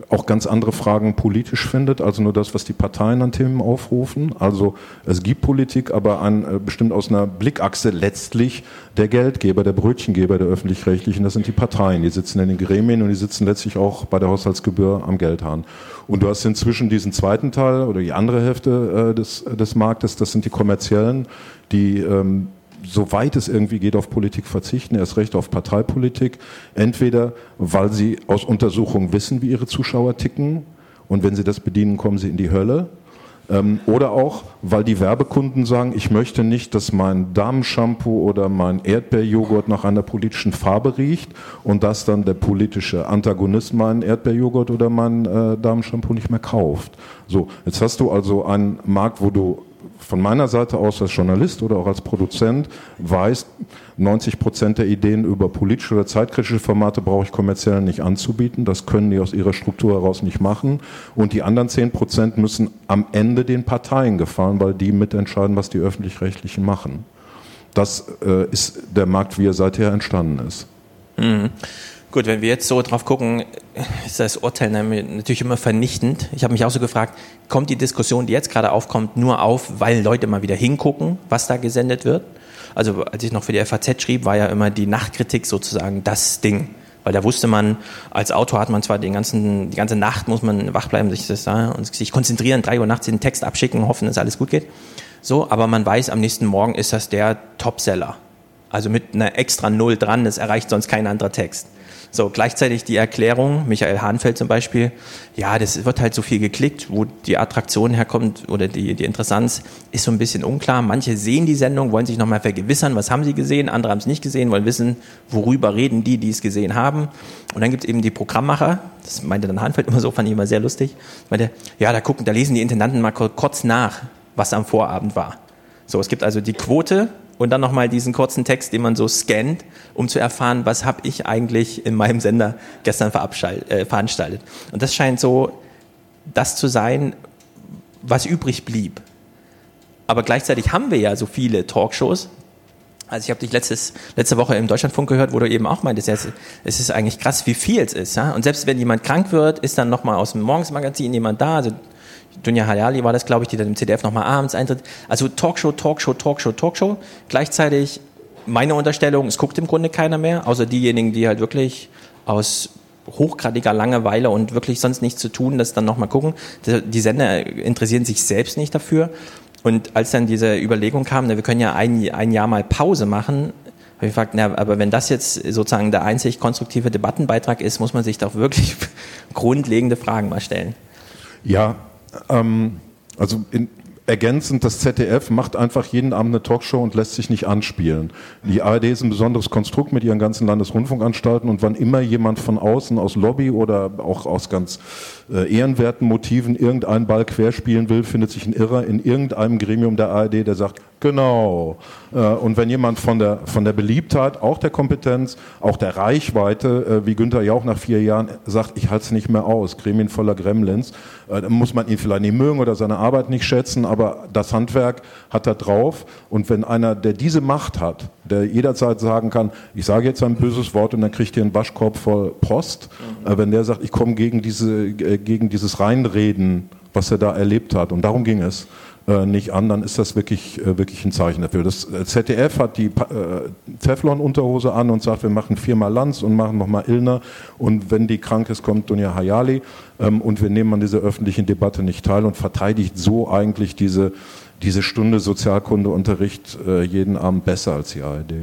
auch ganz andere Fragen politisch findet, also nur das, was die Parteien an Themen aufrufen. Also es gibt Politik, aber an, äh, bestimmt aus einer Blickachse letztlich der Geldgeber, der Brötchengeber der öffentlich-rechtlichen, das sind die Parteien. Die sitzen in den Gremien und die sitzen letztlich auch bei der Haushaltsgebühr am Geldhahn. Und du hast inzwischen diesen zweiten Teil oder die andere Hälfte äh, des, des Marktes, das sind die kommerziellen, die ähm, soweit es irgendwie geht, auf Politik verzichten, erst recht auf Parteipolitik. Entweder, weil sie aus Untersuchungen wissen, wie ihre Zuschauer ticken und wenn sie das bedienen, kommen sie in die Hölle. Ähm, oder auch, weil die Werbekunden sagen, ich möchte nicht, dass mein Damenshampoo oder mein Erdbeerjoghurt nach einer politischen Farbe riecht und dass dann der politische Antagonist meinen Erdbeerjoghurt oder mein äh, Damenshampoo nicht mehr kauft. So, jetzt hast du also einen Markt, wo du von meiner Seite aus als Journalist oder auch als Produzent weiß, 90 Prozent der Ideen über politische oder zeitkritische Formate brauche ich kommerziell nicht anzubieten. Das können die aus ihrer Struktur heraus nicht machen. Und die anderen 10 Prozent müssen am Ende den Parteien gefallen, weil die mitentscheiden, was die Öffentlich-Rechtlichen machen. Das äh, ist der Markt, wie er seither entstanden ist. Mhm. Gut, wenn wir jetzt so drauf gucken, ist das Urteil natürlich immer vernichtend. Ich habe mich auch so gefragt, kommt die Diskussion, die jetzt gerade aufkommt, nur auf, weil Leute mal wieder hingucken, was da gesendet wird? Also als ich noch für die FAZ schrieb, war ja immer die Nachtkritik sozusagen das Ding. Weil da wusste man, als Autor hat man zwar den ganzen, die ganze Nacht muss man wach bleiben, sich das da und sich konzentrieren, drei Uhr nachts den Text abschicken, hoffen, dass alles gut geht. So, aber man weiß, am nächsten Morgen ist das der Topseller. Also mit einer extra Null dran, das erreicht sonst kein anderer Text. So, gleichzeitig die Erklärung, Michael Hahnfeld zum Beispiel, ja, das wird halt so viel geklickt, wo die Attraktion herkommt oder die, die Interessanz ist so ein bisschen unklar. Manche sehen die Sendung, wollen sich nochmal vergewissern, was haben sie gesehen, andere haben es nicht gesehen, wollen wissen, worüber reden die, die es gesehen haben. Und dann gibt es eben die Programmmacher, das meinte dann Hahnfeld *laughs* immer so, fand ich immer sehr lustig, meinte, ja, da gucken, da lesen die Intendanten mal kurz nach, was am Vorabend war. So, es gibt also die Quote, und dann nochmal diesen kurzen Text, den man so scannt, um zu erfahren, was habe ich eigentlich in meinem Sender gestern äh, veranstaltet. Und das scheint so das zu sein, was übrig blieb. Aber gleichzeitig haben wir ja so viele Talkshows. Also ich habe dich letztes, letzte Woche im Deutschlandfunk gehört, wo du eben auch meintest, es ist eigentlich krass, wie viel es ist. Ja? Und selbst wenn jemand krank wird, ist dann nochmal aus dem Morgensmagazin jemand da. Also Dunja Hayali war das, glaube ich, die dann im CDF nochmal abends eintritt. Also Talkshow, Talkshow, Talkshow, Talkshow. Gleichzeitig meine Unterstellung, es guckt im Grunde keiner mehr, außer diejenigen, die halt wirklich aus hochgradiger Langeweile und wirklich sonst nichts zu tun, das dann nochmal gucken. Die Sender interessieren sich selbst nicht dafür. Und als dann diese Überlegung kam, wir können ja ein, ein Jahr mal Pause machen, habe ich gefragt, na, aber wenn das jetzt sozusagen der einzig konstruktive Debattenbeitrag ist, muss man sich doch wirklich *laughs* grundlegende Fragen mal stellen. Ja, ähm, also in, ergänzend, das ZDF macht einfach jeden Abend eine Talkshow und lässt sich nicht anspielen. Die ARD ist ein besonderes Konstrukt mit ihren ganzen Landesrundfunkanstalten und wann immer jemand von außen aus Lobby oder auch aus ganz äh, ehrenwerten Motiven irgendeinen Ball querspielen will, findet sich ein Irrer in irgendeinem Gremium der ARD, der sagt, genau. Äh, und wenn jemand von der, von der Beliebtheit, auch der Kompetenz, auch der Reichweite, äh, wie Günther Jauch nach vier Jahren sagt, ich halte es nicht mehr aus, Gremien voller Gremlins, äh, dann muss man ihn vielleicht nicht mögen oder seine Arbeit nicht schätzen, aber das Handwerk hat er drauf. Und wenn einer, der diese Macht hat, der jederzeit sagen kann, ich sage jetzt ein böses Wort und dann kriegt ihr einen Waschkorb voll Post, mhm. wenn der sagt, ich komme gegen, diese, gegen dieses Reinreden, was er da erlebt hat, und darum ging es, nicht an, dann ist das wirklich, wirklich ein Zeichen dafür. Das ZDF hat die Teflon-Unterhose an und sagt, wir machen viermal Lanz und machen nochmal Illner und wenn die krank ist, kommt Dunja Hayali ähm, und wir nehmen an dieser öffentlichen Debatte nicht teil und verteidigt so eigentlich diese, diese Stunde Sozialkundeunterricht äh, jeden Abend besser als die ARD.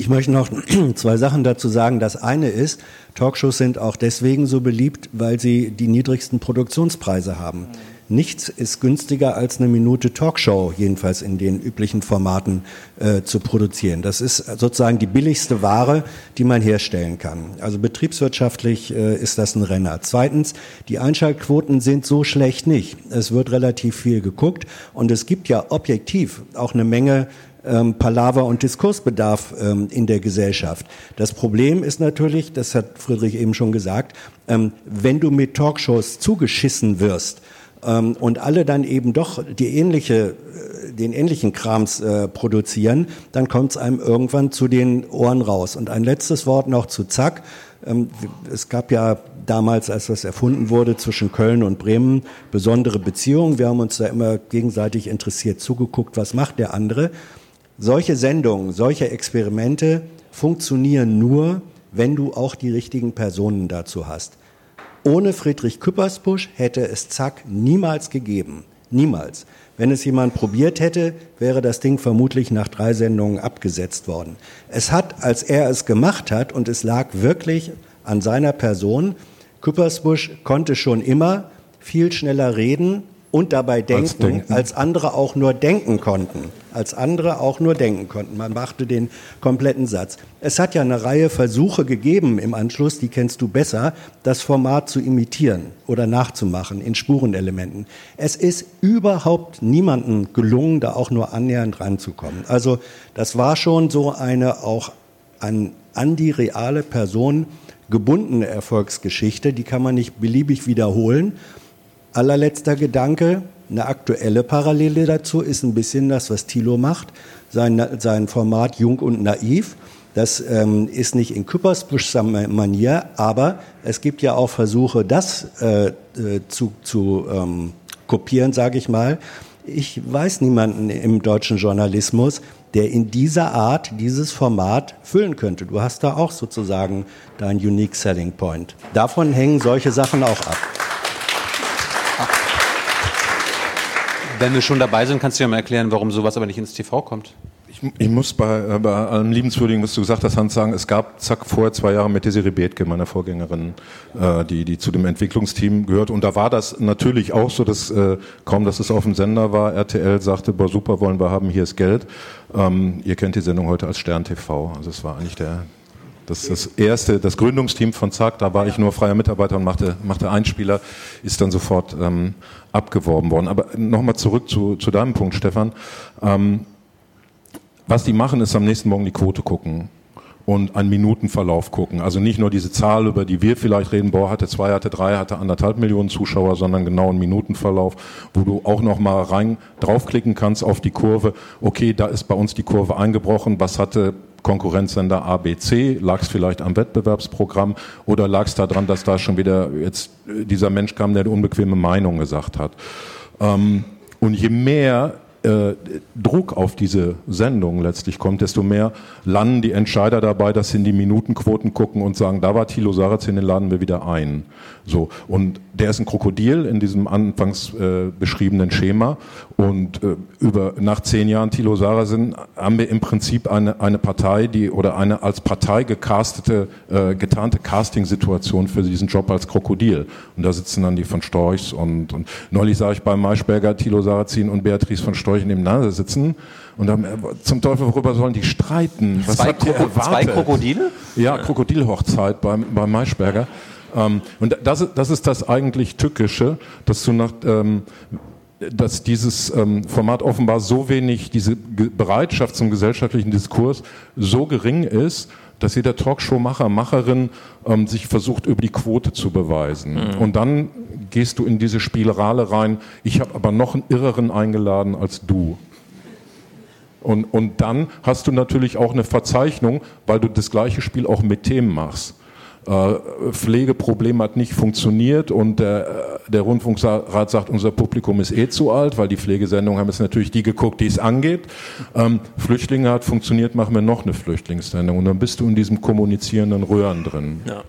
Ich möchte noch *clears throat* zwei Sachen dazu sagen. Das eine ist, Talkshows sind auch deswegen so beliebt, weil sie die niedrigsten Produktionspreise haben. Nichts ist günstiger als eine Minute Talkshow, jedenfalls in den üblichen Formaten äh, zu produzieren. Das ist sozusagen die billigste Ware, die man herstellen kann. Also betriebswirtschaftlich äh, ist das ein Renner. Zweitens, die Einschaltquoten sind so schlecht nicht. Es wird relativ viel geguckt und es gibt ja objektiv auch eine Menge ähm, Palaver und Diskursbedarf ähm, in der Gesellschaft. Das Problem ist natürlich, das hat Friedrich eben schon gesagt, ähm, wenn du mit Talkshows zugeschissen wirst, ähm, und alle dann eben doch die ähnliche, äh, den ähnlichen Krams äh, produzieren, dann kommt es einem irgendwann zu den Ohren raus. Und ein letztes Wort noch zu Zack. Ähm, es gab ja damals, als das erfunden wurde, zwischen Köln und Bremen besondere Beziehungen. Wir haben uns da immer gegenseitig interessiert zugeguckt, was macht der andere. Solche Sendungen, solche Experimente funktionieren nur, wenn du auch die richtigen Personen dazu hast. Ohne Friedrich Küppersbusch hätte es Zack niemals gegeben. Niemals. Wenn es jemand probiert hätte, wäre das Ding vermutlich nach drei Sendungen abgesetzt worden. Es hat, als er es gemacht hat, und es lag wirklich an seiner Person, Küppersbusch konnte schon immer viel schneller reden, und dabei denken, als, denken. als andere auch nur denken konnten. Als andere auch nur denken konnten. Man machte den kompletten Satz. Es hat ja eine Reihe Versuche gegeben im Anschluss, die kennst du besser, das Format zu imitieren oder nachzumachen in Spurenelementen. Es ist überhaupt niemandem gelungen, da auch nur annähernd ranzukommen. Also das war schon so eine auch an, an die reale Person gebundene Erfolgsgeschichte, die kann man nicht beliebig wiederholen allerletzter Gedanke, eine aktuelle Parallele dazu ist ein bisschen das, was Thilo macht, sein, sein Format Jung und Naiv. Das ähm, ist nicht in Küppersbuschser Manier, aber es gibt ja auch Versuche, das äh, äh, zu, zu ähm, kopieren, sage ich mal. Ich weiß niemanden im deutschen Journalismus, der in dieser Art dieses Format füllen könnte. Du hast da auch sozusagen dein Unique Selling Point. Davon hängen solche Sachen auch ab. Wenn wir schon dabei sind, kannst du ja mal erklären, warum sowas aber nicht ins TV kommt. Ich, ich muss bei, bei allem Liebenswürdigen, was du gesagt hast, Hans, sagen, es gab zack vorher zwei Jahre mit Desiree Bethke, meiner Vorgängerin, äh, die, die zu dem Entwicklungsteam gehört. Und da war das natürlich auch so, dass äh, kaum, dass es auf dem Sender war, RTL sagte, boah, super, wollen wir haben, hier ist Geld. Ähm, ihr kennt die Sendung heute als Stern TV. Also es war eigentlich der, das, das erste, das Gründungsteam von ZAG, da war ich nur freier Mitarbeiter und machte, machte Einspieler, ist dann sofort ähm, abgeworben worden. Aber nochmal zurück zu, zu deinem Punkt, Stefan. Ähm, was die machen, ist am nächsten Morgen die Quote gucken und einen Minutenverlauf gucken. Also nicht nur diese Zahl, über die wir vielleicht reden, boah, hatte zwei, hatte drei, hatte anderthalb Millionen Zuschauer, sondern genau einen Minutenverlauf, wo du auch noch mal rein draufklicken kannst auf die Kurve. Okay, da ist bei uns die Kurve eingebrochen. Was hatte Konkurrenzsender ABC? Lag es vielleicht am Wettbewerbsprogramm oder lag es daran, dass da schon wieder jetzt dieser Mensch kam, der eine unbequeme Meinung gesagt hat? Ähm, und je mehr äh, Druck auf diese Sendung letztlich kommt, desto mehr landen die Entscheider dabei, dass sie in die Minutenquoten gucken und sagen, da war Thilo Sarrazin, den laden wir wieder ein. So. Und der ist ein Krokodil in diesem anfangs äh, beschriebenen Schema. Und äh, über, nach zehn Jahren Thilo Sarrazin haben wir im Prinzip eine, eine Partei, die, oder eine als Partei gecastete, äh, getarnte Casting-Situation für diesen Job als Krokodil. Und da sitzen dann die von Storchs und, und neulich sah ich bei Maischberger Thilo Sarrazin und Beatrice von Storch nebeneinander sitzen und dann, äh, zum Teufel, worüber sollen die streiten? Was Zwei habt ihr erwartet? zwei Krokodile? Ja, Krokodilhochzeit beim, beim Maischberger. Ähm, und das, ist- das ist das eigentlich Tückische, dass du nach, ähm, dass dieses ähm, Format offenbar so wenig, diese Ge- Bereitschaft zum gesellschaftlichen Diskurs so gering ist, dass jeder Talkshow-Macher, Macherin ähm, sich versucht, über die Quote zu beweisen. Mhm. Und dann gehst du in diese Spielerale rein, ich habe aber noch einen Irreren eingeladen als du. Und, und dann hast du natürlich auch eine Verzeichnung, weil du das gleiche Spiel auch mit Themen machst. Äh, Pflegeproblem hat nicht funktioniert und der, der Rundfunkrat sagt, unser Publikum ist eh zu alt, weil die Pflegesendungen haben jetzt natürlich die geguckt, die es angeht. Ähm, Flüchtlinge hat funktioniert, machen wir noch eine Flüchtlingssendung und dann bist du in diesem kommunizierenden Röhren drin. Ja.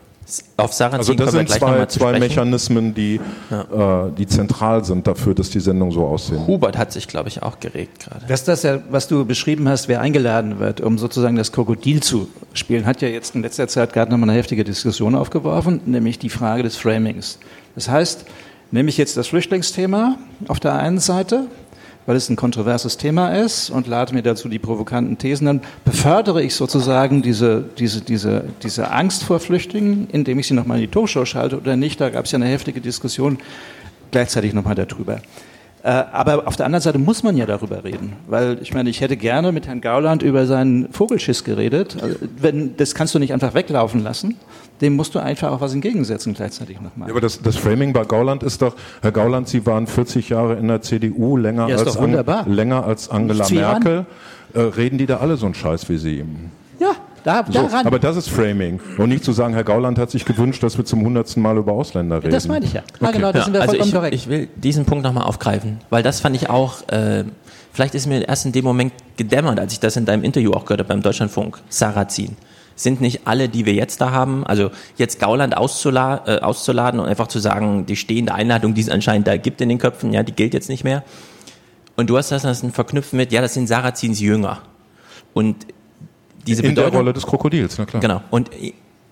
Auf Sarrazin Also das sind zwei, zwei. Mechanismen, die, äh, die zentral sind dafür, dass die Sendungen so aussehen. Hubert hat sich, glaube ich, auch geregt gerade. Dass das ja, was du beschrieben hast, wer eingeladen wird, um sozusagen das Krokodil zu spielen, hat ja jetzt in letzter Zeit gerade nochmal eine heftige Diskussion aufgeworfen, nämlich die Frage des Framings. Das heißt, nehme ich jetzt das Flüchtlingsthema auf der einen Seite, weil es ein kontroverses Thema ist und lade mir dazu die provokanten Thesen, dann befördere ich sozusagen diese, diese, diese, diese Angst vor Flüchtlingen, indem ich sie nochmal in die Talkshow schalte oder nicht. Da gab es ja eine heftige Diskussion gleichzeitig nochmal darüber. Äh, aber auf der anderen Seite muss man ja darüber reden, weil ich meine, ich hätte gerne mit Herrn Gauland über seinen Vogelschiss geredet. Also, wenn, das kannst du nicht einfach weglaufen lassen. Dem musst du einfach auch was entgegensetzen gleichzeitig nochmal. Ja, aber das, das Framing bei Gauland ist doch, Herr Gauland, Sie waren 40 Jahre in der CDU, länger, Ja, als, wunderbar. länger als Angela. Merkel. Äh, reden die da alle so einen Scheiß wie Sie? Ja, da, So, daran. aber das ist Framing. Und nicht zu sagen, Herr Gauland hat sich gewünscht, dass wir zum hundertsten Mal über Ausländer reden. das meine ich ja. Ah, genau, da sind wir also vollkommen ich, korrekt. ich will diesen Punkt nochmal aufgreifen, weil das fand ich auch, äh, vielleicht ist mir erst in dem Moment gedämmert, als ich das in deinem Interview auch gehört habe beim Deutschlandfunk, Sarrazin. Sind nicht alle, die wir jetzt da haben, also jetzt Gauland auszula äh, auszuladen und einfach zu sagen, die stehende Einladung, die es anscheinend da gibt in den Köpfen, ja, die gilt jetzt nicht mehr. Und du hast das dann verknüpft mit, ja, das sind Sarrazins Jünger. Und diese In der Bedeutung, Rolle des Krokodils, na klar. Genau. Und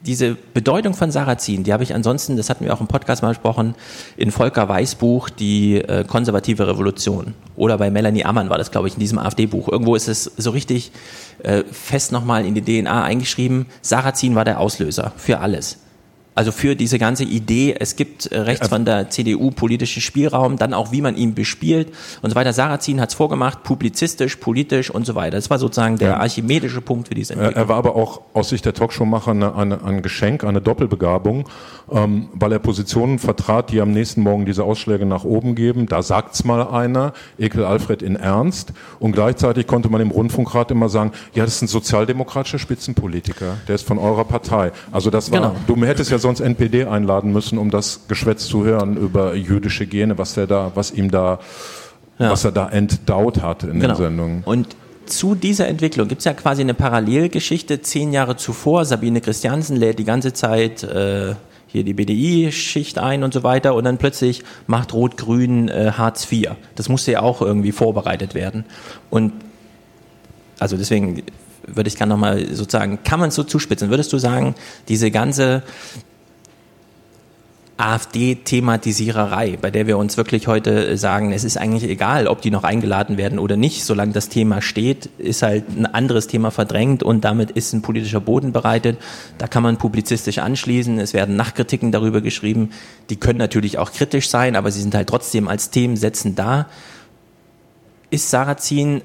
diese Bedeutung von Sarrazin, die habe ich ansonsten, das hatten wir auch im Podcast mal besprochen, in Volker Weiß Buch, die äh, konservative Revolution. Oder bei Melanie Ammann war das, glaube ich, in diesem AfD-Buch. Irgendwo ist es so richtig äh, fest nochmal in die DNA eingeschrieben. Sarrazin war der Auslöser für alles. Also für diese ganze Idee, es gibt äh, rechts von der CDU politischen Spielraum, dann auch wie man ihn bespielt und so weiter. Sarrazin hat es vorgemacht, publizistisch, politisch und so weiter. Das war sozusagen der Ja. archimedische Punkt für diese Entwicklung. er war aber auch aus Sicht der Talkshow-Macher eine, eine, ein Geschenk, eine Doppelbegabung, ähm, weil er Positionen vertrat, die am nächsten Morgen diese Ausschläge nach oben geben. Da sagt's mal einer, Ekel Alfred in Ernst. Und gleichzeitig konnte man im Rundfunkrat immer sagen, ja, das ist ein sozialdemokratischer Spitzenpolitiker, der ist von eurer Partei. Also das war, Genau. du hättest ja sonst NPD einladen müssen, um das Geschwätz zu hören über jüdische Gene, was der da, was ihm da, Ja. was er da entdaut hat in Genau. den Sendungen. Und zu dieser Entwicklung gibt es ja quasi eine Parallelgeschichte. Zehn Jahre zuvor, Sabine Christiansen lädt die ganze Zeit äh, hier die BDI-Schicht ein und so weiter und dann plötzlich macht Rot-Grün äh, Hartz IV. Das musste ja auch irgendwie vorbereitet werden. Und also deswegen würde ich gerne nochmal sozusagen, kann man es so zuspitzen? Würdest du sagen, diese ganze AfD-Thematisiererei, bei der wir uns wirklich heute sagen, es ist eigentlich egal, ob die noch eingeladen werden oder nicht, solange das Thema steht, ist halt ein anderes Thema verdrängt und damit ist ein politischer Boden bereitet. Da kann man publizistisch anschließen, es werden Nachkritiken darüber geschrieben, die können natürlich auch kritisch sein, aber sie sind halt trotzdem als Themensätzen da. Ist Sarrazin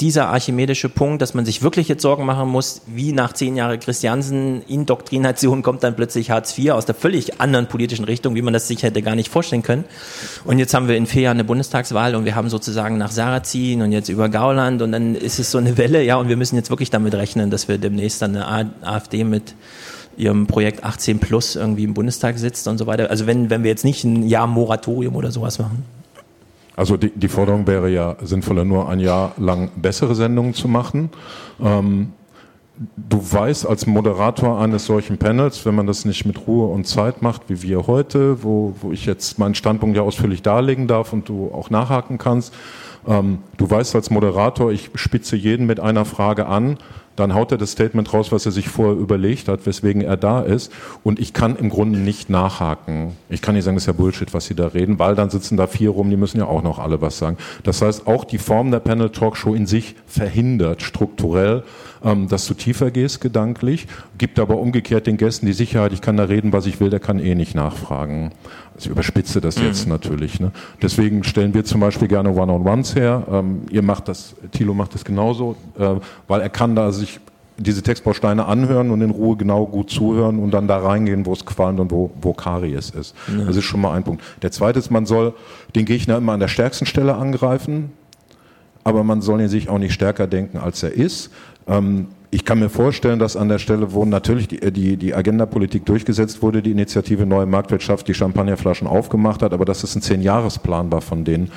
dieser archimedische Punkt, dass man sich wirklich jetzt Sorgen machen muss, wie nach zehn Jahren Christiansen Indoktrination kommt dann plötzlich Hartz IV aus der völlig anderen politischen Richtung, wie man das sich hätte gar nicht vorstellen können. Und jetzt haben wir in vier Jahren eine Bundestagswahl und wir haben sozusagen nach Sarrazin und jetzt über Gauland und dann ist es so eine Welle, ja, und wir müssen jetzt wirklich damit rechnen, dass wir demnächst dann eine AfD mit ihrem Projekt 18 plus irgendwie im Bundestag sitzt und so weiter. Also wenn, wenn wir jetzt nicht ein Jahr Moratorium oder sowas machen. Also die, die Forderung wäre ja sinnvoller, nur ein Jahr lang bessere Sendungen zu machen. Ähm, du weißt als Moderator eines solchen Panels, wenn man das nicht mit Ruhe und Zeit macht, wie wir heute, wo, wo ich jetzt meinen Standpunkt ja ausführlich darlegen darf und du auch nachhaken kannst, ähm, du weißt als Moderator, ich spitze jeden mit einer Frage an, dann haut er das Statement raus, was er sich vorher überlegt hat, weswegen er da ist. Und ich kann im Grunde nicht nachhaken. Ich kann nicht sagen, das ist ja Bullshit, was Sie da reden, weil dann sitzen da vier rum, die müssen ja auch noch alle was sagen. Das heißt, auch die Form der Panel-Talkshow in sich verhindert strukturell, ähm, dass du tiefer gehst gedanklich, gibt aber umgekehrt den Gästen die Sicherheit, ich kann da reden, was ich will, der kann eh nicht nachfragen. Also ich überspitze das jetzt Mhm. natürlich. Ne? Deswegen stellen wir zum Beispiel gerne One-on-Ones her. Ähm, ihr macht das, Thilo macht das genauso, äh, weil er kann da sich diese Textbausteine anhören und in Ruhe genau gut zuhören und dann da reingehen, wo es qualmt und wo, wo Karies ist. Ja. Das ist schon mal ein Punkt. Der zweite ist, man soll den Gegner immer an der stärksten Stelle angreifen, aber man soll ihn sich auch nicht stärker denken, als er ist. Ähm, ich kann mir vorstellen, dass an der Stelle, wo natürlich die, die, die Agenda-Politik durchgesetzt wurde, die Initiative Neue Marktwirtschaft die Champagnerflaschen aufgemacht hat, aber dass es ein Zehn-Jahres-Plan war von denen.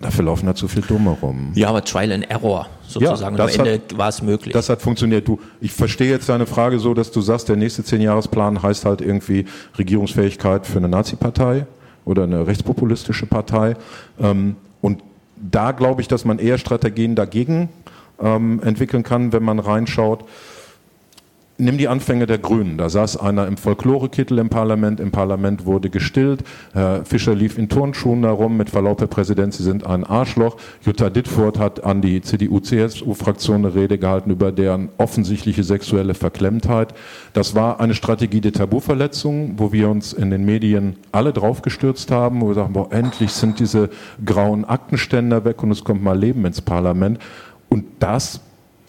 Dafür laufen da zu viel Dumme rum. Ja, aber Trial and Error sozusagen. und am Ende hat- war es möglich. Das hat funktioniert. Du, ich verstehe jetzt deine Frage so, dass du sagst, der nächste Zehn-Jahres-Plan heißt halt irgendwie Regierungsfähigkeit für eine Nazi-Partei oder eine rechtspopulistische Partei. Ähm, und da glaube ich, dass man eher Strategien dagegen ähm, entwickeln kann, wenn man reinschaut. Nimm die Anfänge der Grünen. Da saß einer im Folklorekittel im Parlament. Im Parlament wurde gestillt. Herr Fischer lief in Turnschuhen herum. Mit Verlaub, Herr Präsident, Sie sind ein Arschloch. Jutta Dittfurt hat an die CDU-CSU-Fraktion eine Rede gehalten über deren offensichtliche sexuelle Verklemmtheit. Das war eine Strategie der Tabuverletzung, wo wir uns in den Medien alle draufgestürzt haben, wo wir sagen, boah, endlich sind diese grauen Aktenständer weg und es kommt mal Leben ins Parlament. Und das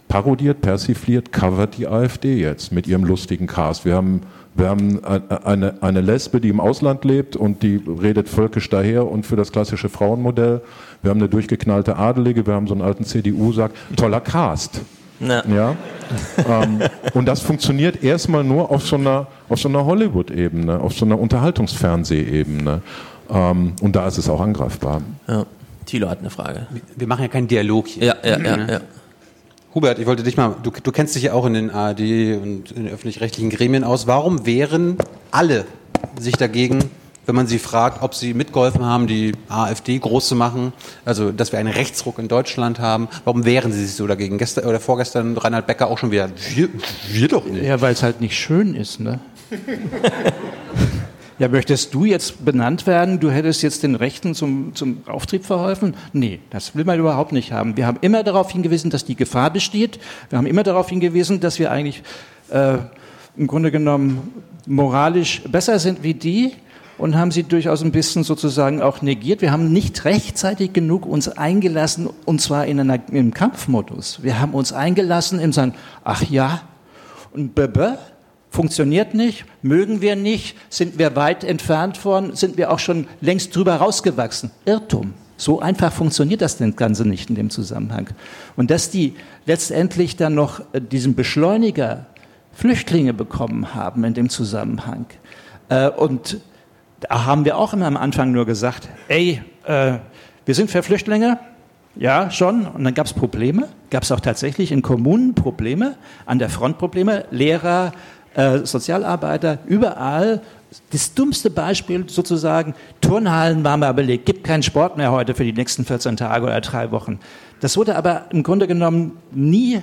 parodiert, persifliert, covert die AfD jetzt mit ihrem lustigen Cast. Wir haben, wir haben eine, eine Lesbe, die im Ausland lebt und die redet völkisch daher und für das klassische Frauenmodell. Wir haben eine durchgeknallte Adelige, wir haben so einen alten CDU-Sack. Toller Cast. Ja. Ja? ähm, und das funktioniert erstmal nur auf so einer, auf so einer Hollywood-Ebene, auf so einer Unterhaltungsfernsehebene. Ähm, und da ist es auch angreifbar. Ja. Thilo hat eine Frage. Wir machen ja keinen Dialog hier. Ja, ja, ja, ja. Hubert, ich wollte dich mal, du, du kennst dich ja auch in den ARD und in den öffentlich-rechtlichen Gremien aus. Warum wehren alle sich dagegen, wenn man sie fragt, ob sie mitgeholfen haben, die AfD groß zu machen, also dass wir einen Rechtsruck in Deutschland haben? Warum wehren sie sich so dagegen? Gestern oder vorgestern Reinhard Becker auch schon wieder. Wir, wir doch nicht. Ja, weil es halt nicht schön ist, ne? *laughs* Ja, möchtest du jetzt benannt werden, du hättest jetzt den Rechten zum, zum Auftrieb verholfen? Nee, das will man überhaupt nicht haben. Wir haben immer darauf hingewiesen, dass die Gefahr besteht. Wir haben immer darauf hingewiesen, dass wir eigentlich äh, im Grunde genommen moralisch besser sind wie die und haben sie durchaus ein bisschen sozusagen auch negiert. Wir haben nicht rechtzeitig genug uns eingelassen, und zwar in einer, im Kampfmodus. Wir haben uns eingelassen im Sagen, ach ja, und bebe, funktioniert nicht, mögen wir nicht, sind wir weit entfernt von, sind wir auch schon längst drüber rausgewachsen. Irrtum. So einfach funktioniert das Ganze nicht in dem Zusammenhang. Und dass die letztendlich dann noch äh, diesen Beschleuniger Flüchtlinge bekommen haben in dem Zusammenhang. Äh, und da haben wir auch immer am Anfang nur gesagt, ey, äh, wir sind für Flüchtlinge, ja, schon. Und dann gab es Probleme. Gab es auch tatsächlich in Kommunen Probleme, an der Front Probleme. Lehrer, äh, Sozialarbeiter, überall. Das dummste Beispiel sozusagen, Turnhallen waren mal belegt, gibt keinen Sport mehr heute für die nächsten 14 Tage oder drei Wochen. Das wurde aber im Grunde genommen nie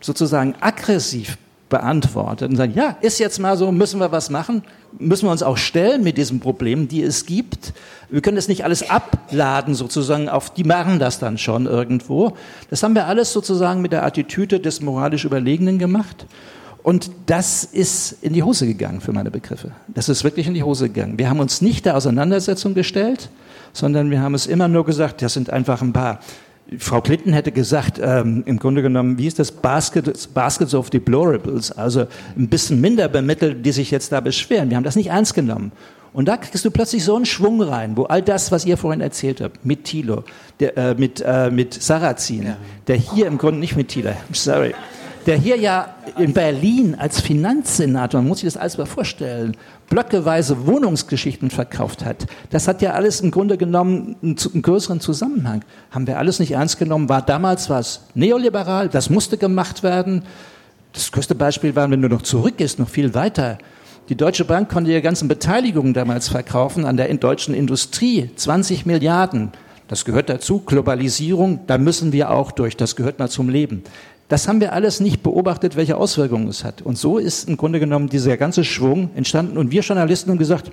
sozusagen aggressiv beantwortet und sagen, ja, ist jetzt mal so, müssen wir was machen, müssen wir uns auch stellen mit diesen Problemen, die es gibt. Wir können das nicht alles abladen sozusagen auf, die machen das dann schon irgendwo. Das haben wir alles sozusagen mit der Attitüde des moralisch Überlegenen gemacht. Und das ist in die Hose gegangen für meine Begriffe. Das ist wirklich in die Hose gegangen. Wir haben uns nicht der Auseinandersetzung gestellt, sondern wir haben es immer nur gesagt, das sind einfach ein paar Frau Clinton hätte gesagt, ähm, im Grunde genommen, wie ist das, Baskets, Baskets of Deplorables, also ein bisschen minder bemittelt, die sich jetzt da beschweren. Wir haben das nicht ernst genommen. Und da kriegst du plötzlich so einen Schwung rein, wo all das, was ihr vorhin erzählt habt, mit Thilo, der, äh, mit, äh, mit Sarrazin, der hier im Grunde nicht mit Thilo, *laughs* sorry, der hier ja in Berlin als Finanzsenator, man muss sich das alles mal vorstellen, blöckeweise Wohnungsgeschichten verkauft hat. Das hat ja alles im Grunde genommen einen, einen, größeren Zusammenhang. Haben wir alles nicht ernst genommen? War damals was neoliberal? Das musste gemacht werden. Das größte Beispiel war, wenn du noch zurückgehst, noch viel weiter. Die Deutsche Bank konnte ihre ganzen Beteiligungen damals verkaufen an der deutschen Industrie. 20 Milliarden. Das gehört dazu. Globalisierung, da müssen wir auch durch. Das gehört mal zum Leben. Das haben wir alles nicht beobachtet, welche Auswirkungen es hat. Und so ist im Grunde genommen dieser ganze Schwung entstanden. Und wir Journalisten haben gesagt,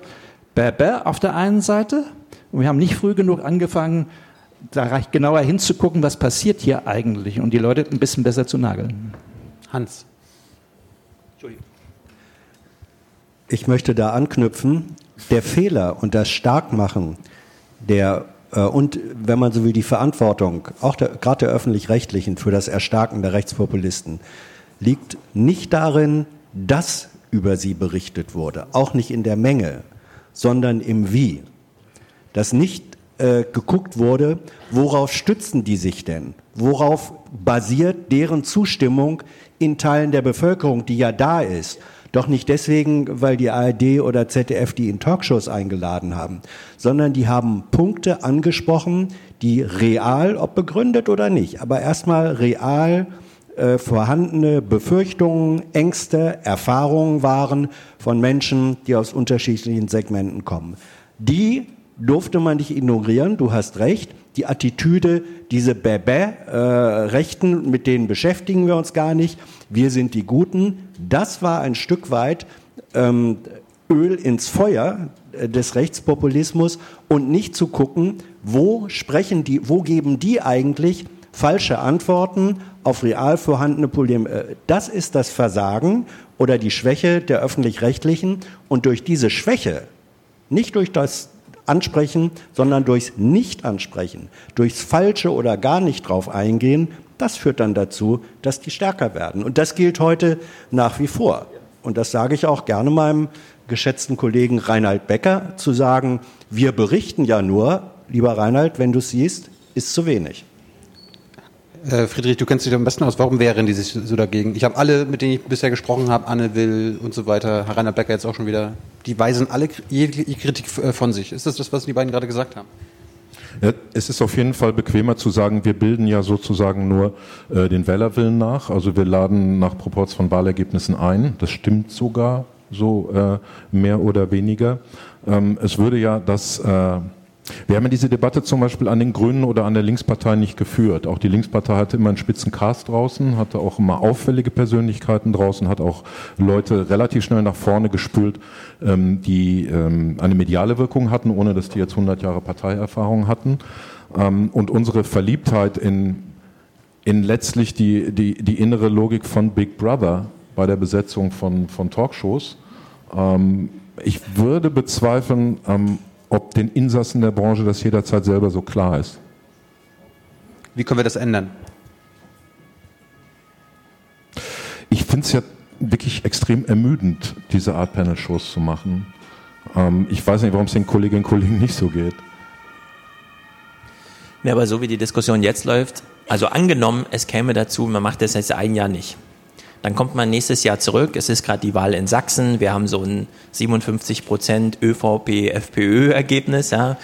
bäh, auf der einen Seite. Und wir haben nicht früh genug angefangen, da genauer hinzugucken, was passiert hier eigentlich und die Leute ein bisschen besser zu nageln. Hans. Ich möchte da anknüpfen. Der Fehler und das Starkmachen der und wenn man so will, die Verantwortung, auch gerade der öffentlich-rechtlichen für das Erstarken der Rechtspopulisten, liegt nicht darin, dass über sie berichtet wurde, auch nicht in der Menge, sondern im Wie. Dass nicht äh, geguckt wurde, worauf stützen die sich denn? Worauf basiert deren Zustimmung in Teilen der Bevölkerung, die ja da ist? Doch nicht deswegen, weil die ARD oder ZDF die in Talkshows eingeladen haben, sondern die haben Punkte angesprochen, die real, ob begründet oder nicht, aber erstmal real äh, vorhandene Befürchtungen, Ängste, Erfahrungen waren von Menschen, die aus unterschiedlichen Segmenten kommen. Die durfte man nicht ignorieren, du hast recht. Die Attitüde, diese Bäbä-Rechten, äh, mit denen beschäftigen wir uns gar nicht. Wir sind die Guten. Das war ein Stück weit ähm, Öl ins Feuer äh, des Rechtspopulismus und nicht zu gucken, wo sprechen die, wo geben die eigentlich falsche Antworten auf real vorhandene Probleme. Äh, das ist das Versagen oder die Schwäche der öffentlich-rechtlichen und durch diese Schwäche, nicht durch das ansprechen, sondern durchs Nicht-Ansprechen, durchs Falsche oder gar nicht drauf eingehen, das führt dann dazu, dass die stärker werden. Und das gilt heute nach wie vor. Und das sage ich auch gerne meinem geschätzten Kollegen Reinhard Becker, zu sagen, wir berichten ja nur, lieber Reinhard, wenn du es siehst, ist zu wenig. Äh, Friedrich, du kennst dich am besten aus. Warum wären die sich so dagegen? Ich habe alle, mit denen ich bisher gesprochen habe, Anne Will und so weiter, Rainer Becker jetzt auch schon wieder, die weisen alle jegliche Kritik äh, von sich. Ist das das, was die beiden gerade gesagt haben? Ja, es ist auf jeden Fall bequemer zu sagen, wir bilden ja sozusagen nur äh, den Wählerwillen nach. Also wir laden nach Proports von Wahlergebnissen ein. Das stimmt sogar so äh, mehr oder weniger. Ähm, es würde ja das äh, wir haben ja diese Debatte zum Beispiel an den Grünen oder an der Linkspartei nicht geführt. Auch die Linkspartei hatte immer einen spitzen Cast draußen, hatte auch immer auffällige Persönlichkeiten draußen, hat auch Leute relativ schnell nach vorne gespült, ähm, die ähm, eine mediale Wirkung hatten, ohne dass die jetzt 100 Jahre Parteierfahrung hatten. Ähm, und unsere Verliebtheit in, in letztlich die, die, die innere Logik von Big Brother bei der Besetzung von, von Talkshows, ich würde bezweifeln, ob den Insassen der Branche das jederzeit selber so klar ist. Wie können wir das ändern? Ich finde es ja wirklich extrem ermüdend, diese Art Panel-Shows zu machen. Ähm, ich weiß nicht, warum es den Kolleginnen und Kollegen nicht so geht. Ja, aber so wie die Diskussion jetzt läuft, also angenommen, es käme dazu, man macht das jetzt ein Jahr nicht. Dann kommt man nächstes Jahr zurück. Es ist gerade die Wahl in Sachsen. Wir haben so ein 57 Prozent ÖVP-FPÖ-Ergebnis. Ja.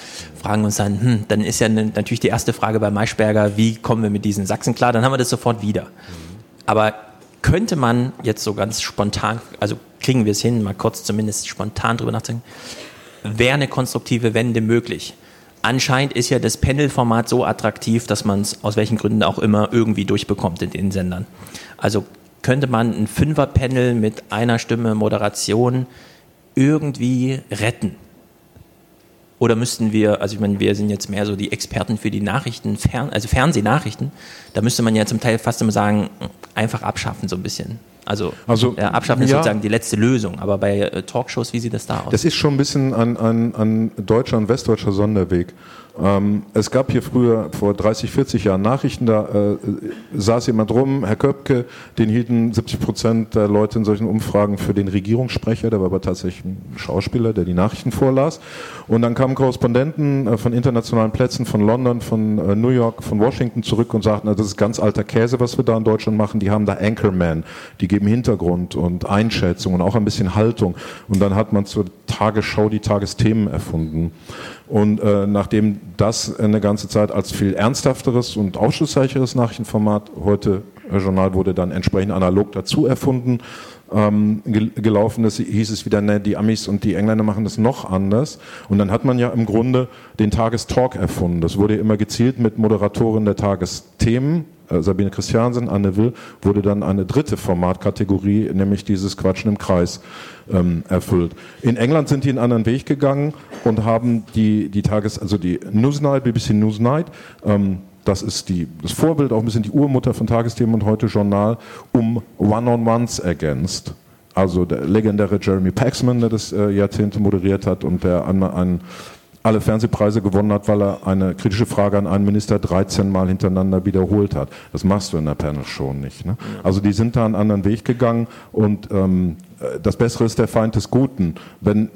Fragen uns dann, hm, dann ist ja natürlich die erste Frage bei Maischberger, wie kommen wir mit diesen Sachsen klar? Dann haben wir das sofort wieder. Aber könnte man jetzt so ganz spontan, also kriegen wir es hin, mal kurz zumindest spontan drüber nachdenken, wäre eine konstruktive Wende möglich? Anscheinend ist ja das Panel-Format so attraktiv, dass man es aus welchen Gründen auch immer irgendwie durchbekommt in den Sendern. Also könnte man ein Fünfer-Panel mit einer Stimme Moderation irgendwie retten? Oder müssten wir, also ich meine, wir sind jetzt mehr so die Experten für die Nachrichten, also Fernsehnachrichten, da müsste man ja zum Teil fast immer sagen, einfach abschaffen so ein bisschen. Also, Also, äh, abschaffen ist ja. sozusagen die letzte Lösung. Aber bei äh, Talkshows, wie sieht das da aus? Das ist schon ein bisschen ein, ein, ein deutscher und westdeutscher Sonderweg. Ähm, es gab hier früher, vor 30, 40 Jahren Nachrichten, da äh, saß jemand rum, Herr Köpke, den hielten 70 Prozent der Leute in solchen Umfragen für den Regierungssprecher, der war aber tatsächlich ein Schauspieler, der die Nachrichten vorlas. Und dann kamen Korrespondenten äh, von internationalen Plätzen, von London, von äh, New York, von Washington zurück und sagten, das ist ganz alter Käse, was wir da in Deutschland machen. Die haben da Anchorman, die geben Hintergrund und Einschätzung und auch ein bisschen Haltung. Und dann hat man zur Tagesschau die Tagesthemen erfunden. Und äh, nachdem das eine ganze Zeit als viel ernsthafteres und aufschlussreicheres Nachrichtenformat heute äh, Journal wurde dann entsprechend analog dazu erfunden, ähm, gel gelaufen ist, hieß es wieder, ne, die Amis und die Engländer machen das noch anders. Und dann hat man ja im Grunde den Tagestalk erfunden. Das wurde immer gezielt mit Moderatorin der Tagesthemen. Äh, Sabine Christiansen, Anne Will, wurde dann eine dritte Formatkategorie, nämlich dieses Quatschen im Kreis, ähm, erfüllt. In England sind die einen anderen Weg gegangen und haben die, die Tages-, also die Newsnight, BBC Newsnight, ähm, das ist die, das Vorbild, auch ein bisschen die Urmutter von Tagesthemen und heute Journal, um One-on-Ones ergänzt. Also der legendäre Jeremy Paxman, der das äh, Jahrzehnte moderiert hat und der einmal einen alle Fernsehpreise gewonnen hat, weil er eine kritische Frage an einen Minister 13 Mal hintereinander wiederholt hat. Das machst du in der Panel-Show nicht. Ne? Also die sind da einen anderen Weg gegangen und ähm, das Bessere ist der Feind des Guten. Wenn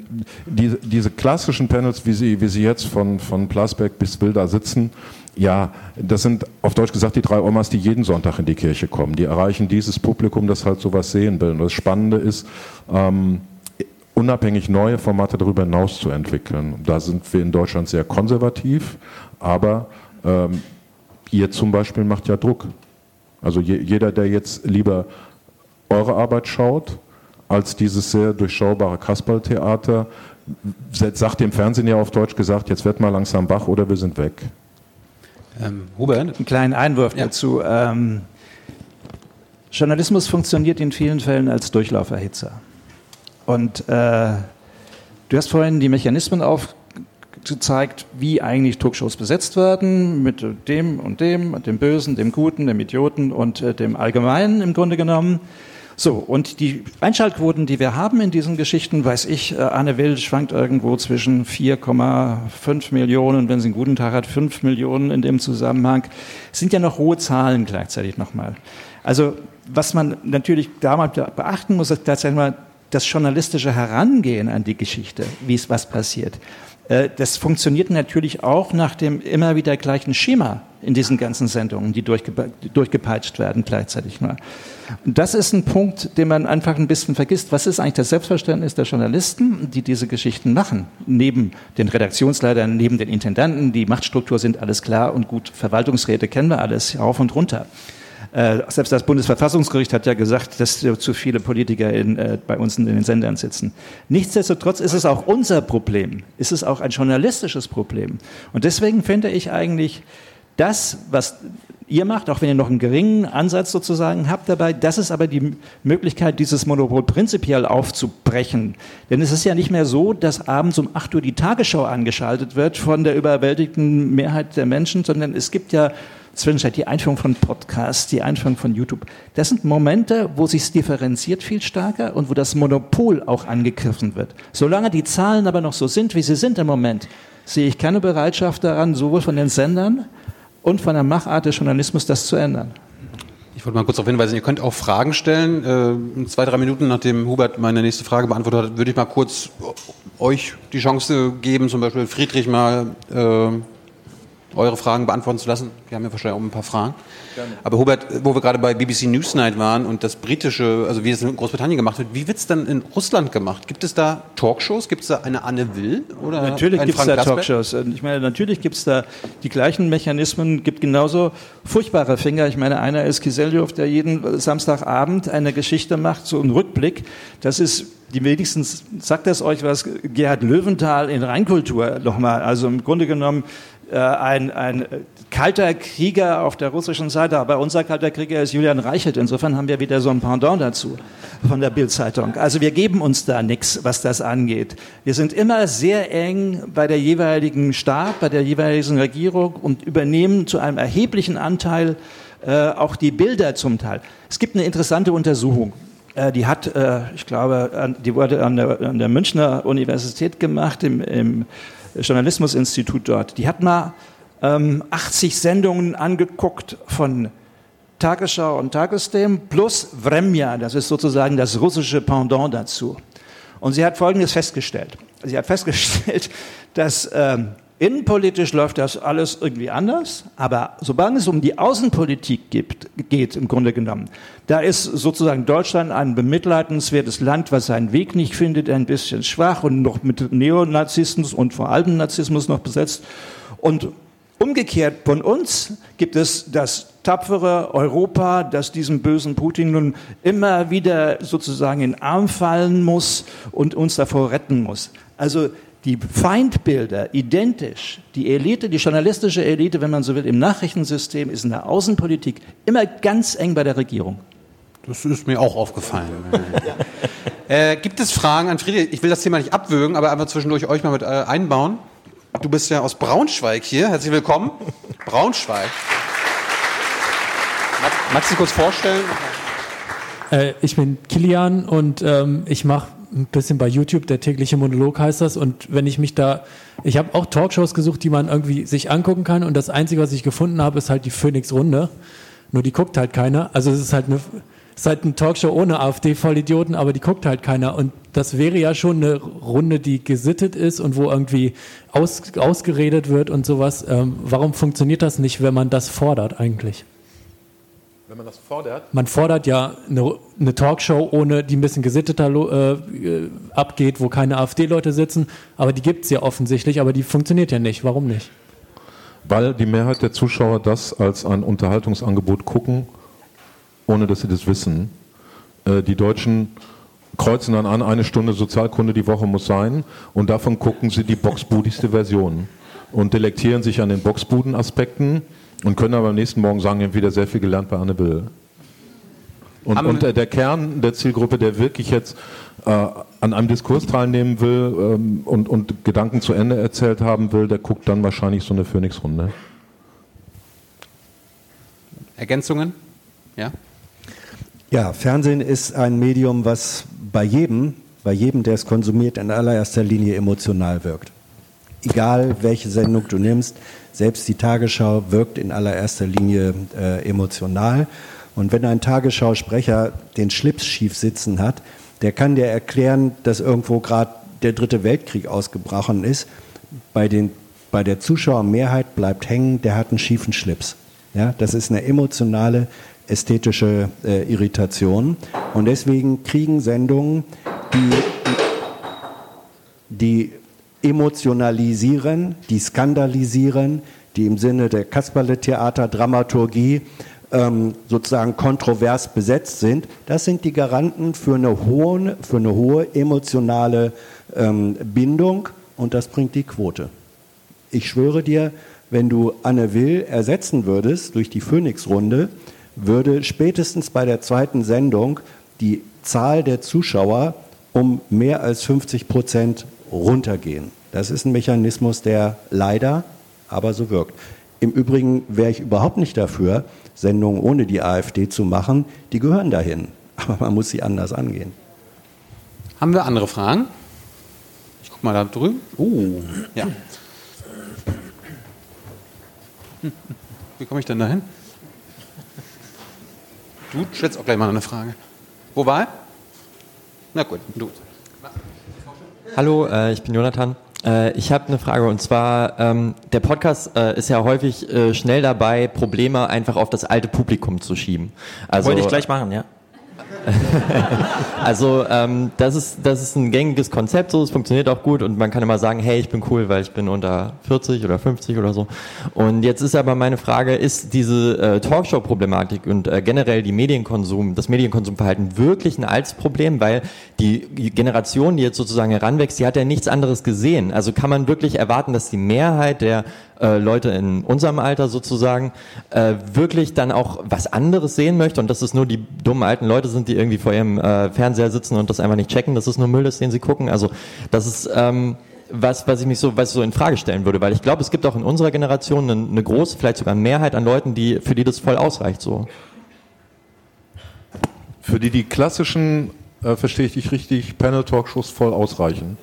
die, diese klassischen Panels, wie sie, wie sie jetzt von, von Plasberg bis Wilda sitzen, ja, das sind auf Deutsch gesagt die drei Omas, die jeden Sonntag in die Kirche kommen. Die erreichen dieses Publikum, das halt sowas sehen will. Und das Spannende ist, ähm, unabhängig neue Formate darüber hinaus zu entwickeln. Da sind wir in Deutschland sehr konservativ, aber ähm, ihr zum Beispiel macht ja Druck. Also je, jeder, der jetzt lieber eure Arbeit schaut, als dieses sehr durchschaubare Kasperltheater, sagt dem Fernsehen ja auf Deutsch gesagt, jetzt wird mal langsam wach oder wir sind weg. Ähm, Hubert? Einen kleinen Einwurf ja. dazu. Ähm, Journalismus funktioniert in vielen Fällen als Durchlauferhitzer. Und äh, du hast vorhin die Mechanismen aufgezeigt, wie eigentlich Talkshows besetzt werden, mit dem und dem, dem Bösen, dem Guten, dem Idioten und äh, dem Allgemeinen im Grunde genommen. So, und die Einschaltquoten, die wir haben in diesen Geschichten, weiß ich, äh, Anne Will schwankt irgendwo zwischen 4,5 Millionen, wenn sie einen guten Tag hat, 5 Millionen in dem Zusammenhang, sind ja noch hohe Zahlen gleichzeitig nochmal. Also, was man natürlich damals beachten muss, ist tatsächlich mal das journalistische Herangehen an die Geschichte, wie es was passiert. Äh, das funktioniert natürlich auch nach dem immer wieder gleichen Schema in diesen ganzen Sendungen, die durchge durchgepeitscht werden gleichzeitig mal. Und das ist ein Punkt, den man einfach ein bisschen vergisst. Was ist eigentlich das Selbstverständnis der Journalisten, die diese Geschichten machen? Neben den Redaktionsleitern, neben den Intendanten, die Machtstruktur sind alles klar und gut. Verwaltungsräte kennen wir alles, rauf und runter. Äh, selbst das Bundesverfassungsgericht hat ja gesagt, dass zu viele Politiker in, äh, bei uns in den Sendern sitzen. Nichtsdestotrotz ist es auch unser Problem. Ist es auch ein journalistisches Problem. Und deswegen finde ich eigentlich, das, was ihr macht, auch wenn ihr noch einen geringen Ansatz sozusagen habt dabei, das ist aber die Möglichkeit, dieses Monopol prinzipiell aufzubrechen. Denn es ist ja nicht mehr so, dass abends um 8 Uhr die Tagesschau angeschaltet wird von der überwältigten Mehrheit der Menschen, sondern es gibt ja Zwischenzeit die Einführung von Podcasts, die Einführung von YouTube. Das sind Momente, wo sich differenziert viel stärker und wo das Monopol auch angegriffen wird. Solange die Zahlen aber noch so sind, wie sie sind im Moment, sehe ich keine Bereitschaft daran, sowohl von den Sendern und von der Machart des Journalismus das zu ändern. Ich wollte mal kurz darauf hinweisen, ihr könnt auch Fragen stellen. Äh, zwei, drei Minuten, nachdem Hubert meine nächste Frage beantwortet hat, würde ich mal kurz euch die Chance geben, zum Beispiel Friedrich mal äh, eure Fragen beantworten zu lassen. Wir haben ja wahrscheinlich auch ein paar Fragen. Gerne. Aber Hubert, wo wir gerade bei BBC Newsnight waren und das britische, also wie es in Großbritannien gemacht wird, wie wird es dann in Russland gemacht? Gibt es da Talkshows? Gibt es da eine Anne Will? Oder natürlich gibt es da Talkshows. Ich meine, natürlich gibt es da die gleichen Mechanismen, gibt genauso furchtbare Finger. Ich meine, einer ist Kiseljov, der jeden Samstagabend eine Geschichte macht, so einen Rückblick. Das ist die wenigstens sagt das euch was, Gerhard Löwenthal in Reinkultur nochmal. Also im Grunde genommen äh, ein, ein kalter Krieger auf der russischen Seite, aber unser kalter Krieger ist Julian Reichelt. Insofern haben wir wieder so ein Pendant dazu von der Bildzeitung. Also wir geben uns da nichts, was das angeht. Wir sind immer sehr eng bei der jeweiligen Staat, bei der jeweiligen Regierung und übernehmen zu einem erheblichen Anteil äh, auch die Bilder zum Teil. Es gibt eine interessante Untersuchung Äh, die hat, äh, ich glaube, die wurde an der, an der Münchner Universität gemacht, im, im Journalismusinstitut dort. Die hat mal ähm, 80 Sendungen angeguckt von Tagesschau und Tagesthemen plus Vremja, das ist sozusagen das russische Pendant dazu. Und sie hat Folgendes festgestellt. Sie hat festgestellt, *laughs* dass ähm, innenpolitisch läuft das alles irgendwie anders, aber sobald es um die Außenpolitik gibt, geht, im Grunde genommen, da ist sozusagen Deutschland ein bemitleidenswertes Land, was seinen Weg nicht findet, ein bisschen schwach und noch mit Neonazismus und vor allem Narzissmus noch besetzt. Und Umgekehrt von uns gibt es das tapfere Europa, das diesem bösen Putin nun immer wieder sozusagen in den Arm fallen muss und uns davor retten muss. Also die Feindbilder identisch. Die Elite, die journalistische Elite, wenn man so will, im Nachrichtensystem ist in der Außenpolitik immer ganz eng bei der Regierung. Das ist mir auch aufgefallen. *laughs* äh, gibt es Fragen an Friedrich? Ich will das Thema nicht abwürgen, aber einfach zwischendurch euch mal mit äh, einbauen. Du bist ja aus Braunschweig hier. Herzlich willkommen. Braunschweig. Magst du dich kurz vorstellen? Äh, ich bin Kilian und ähm, ich mache ein bisschen bei YouTube, der tägliche Monolog heißt das. Und wenn ich mich da, ich habe auch Talkshows gesucht, die man irgendwie sich angucken kann. Und das Einzige, was ich gefunden habe, ist halt die Phoenix-Runde. Nur die guckt halt keiner. Also es ist halt eine ist halt eine Talkshow ohne AfD-Vollidioten, aber die guckt halt keiner. Und das wäre ja schon eine Runde, die gesittet ist und wo irgendwie aus, ausgeredet wird und sowas. Ähm, warum funktioniert das nicht, wenn man das fordert eigentlich? Wenn man das fordert? Man fordert ja eine, eine Talkshow, ohne die ein bisschen gesitteter äh, abgeht, wo keine AfD-Leute sitzen. Aber die gibt es ja offensichtlich, aber die funktioniert ja nicht. Warum nicht? Weil die Mehrheit der Zuschauer das als ein Unterhaltungsangebot gucken ohne dass sie das wissen. Äh, die Deutschen kreuzen dann an, eine Stunde Sozialkunde die Woche muss sein und davon gucken sie die boxbudigste Version und delektieren sich an den Boxbuden-Aspekten und können aber am nächsten Morgen sagen, wir haben wieder sehr viel gelernt bei Anne Will. Und, und der, der, Kern der Zielgruppe, der wirklich jetzt äh, an einem Diskurs teilnehmen will ähm, und, und Gedanken zu Ende erzählt haben will, der guckt dann wahrscheinlich so eine Phoenix-Runde. Ergänzungen? Ja? Ja, Fernsehen ist ein Medium, was bei jedem, bei jedem, der es konsumiert, in allererster Linie emotional wirkt. Egal welche Sendung du nimmst, selbst die Tagesschau wirkt in allererster Linie äh, emotional. Und wenn ein Tagesschausprecher den Schlips schief sitzen hat, der kann dir erklären, dass irgendwo gerade der dritte Weltkrieg ausgebrochen ist. Bei, den, bei der Zuschauermehrheit bleibt hängen, der hat einen schiefen Schlips. Ja, das ist eine emotionale ästhetische äh, Irritation. Und deswegen kriegen Sendungen, die, die emotionalisieren, die skandalisieren, die im Sinne der Kasperle-Theater-Dramaturgie ähm, sozusagen kontrovers besetzt sind, das sind die Garanten für eine hohe, für eine hohe emotionale ähm, Bindung und das bringt die Quote. Ich schwöre dir, wenn du Anne Will ersetzen würdest durch die Phoenix-Runde, würde spätestens bei der zweiten Sendung die Zahl der Zuschauer um mehr als 50 Prozent runtergehen. Das ist ein Mechanismus, der leider aber so wirkt. Im Übrigen wäre ich überhaupt nicht dafür, Sendungen ohne die AfD zu machen. Die gehören dahin. *laughs* Aber man muss sie anders angehen. Haben wir andere Fragen? Ich gucke mal da drüben. Oh, ja. Wie komme ich denn dahin? Du stellst auch gleich mal eine Frage. Wo war er? Na gut, du. Hallo, äh, ich bin Jonathan. Äh, ich habe eine Frage und zwar, ähm, der Podcast äh, ist ja häufig äh, schnell dabei, Probleme einfach auf das alte Publikum zu schieben. Also, Wollte ich gleich machen, ja. *laughs* also ähm, das ist das ist ein gängiges Konzept, so es funktioniert auch gut und man kann immer sagen, hey, ich bin cool, weil ich bin unter 40 oder 50 oder so. Und jetzt ist aber meine Frage, ist diese äh, Talkshow-Problematik und äh, generell die Medienkonsum, das Medienkonsumverhalten wirklich ein altes Problem, weil die Generation, die jetzt sozusagen heranwächst, die hat ja nichts anderes gesehen. Also kann man wirklich erwarten, dass die Mehrheit der äh, Leute in unserem Alter sozusagen äh, wirklich dann auch was anderes sehen möchte und dass es nur die dummen alten Leute sind, die irgendwie vor ihrem äh, Fernseher sitzen und das einfach nicht checken, dass es nur Müll ist, den sie gucken. Also das ist ähm, was, was ich mich so, was so in Frage stellen würde, weil ich glaube, es gibt auch in unserer Generation eine, eine große, vielleicht sogar Mehrheit an Leuten, die für die das voll ausreicht so. für die die klassischen, äh, verstehe ich dich richtig, Panel-Talkshows voll ausreichen.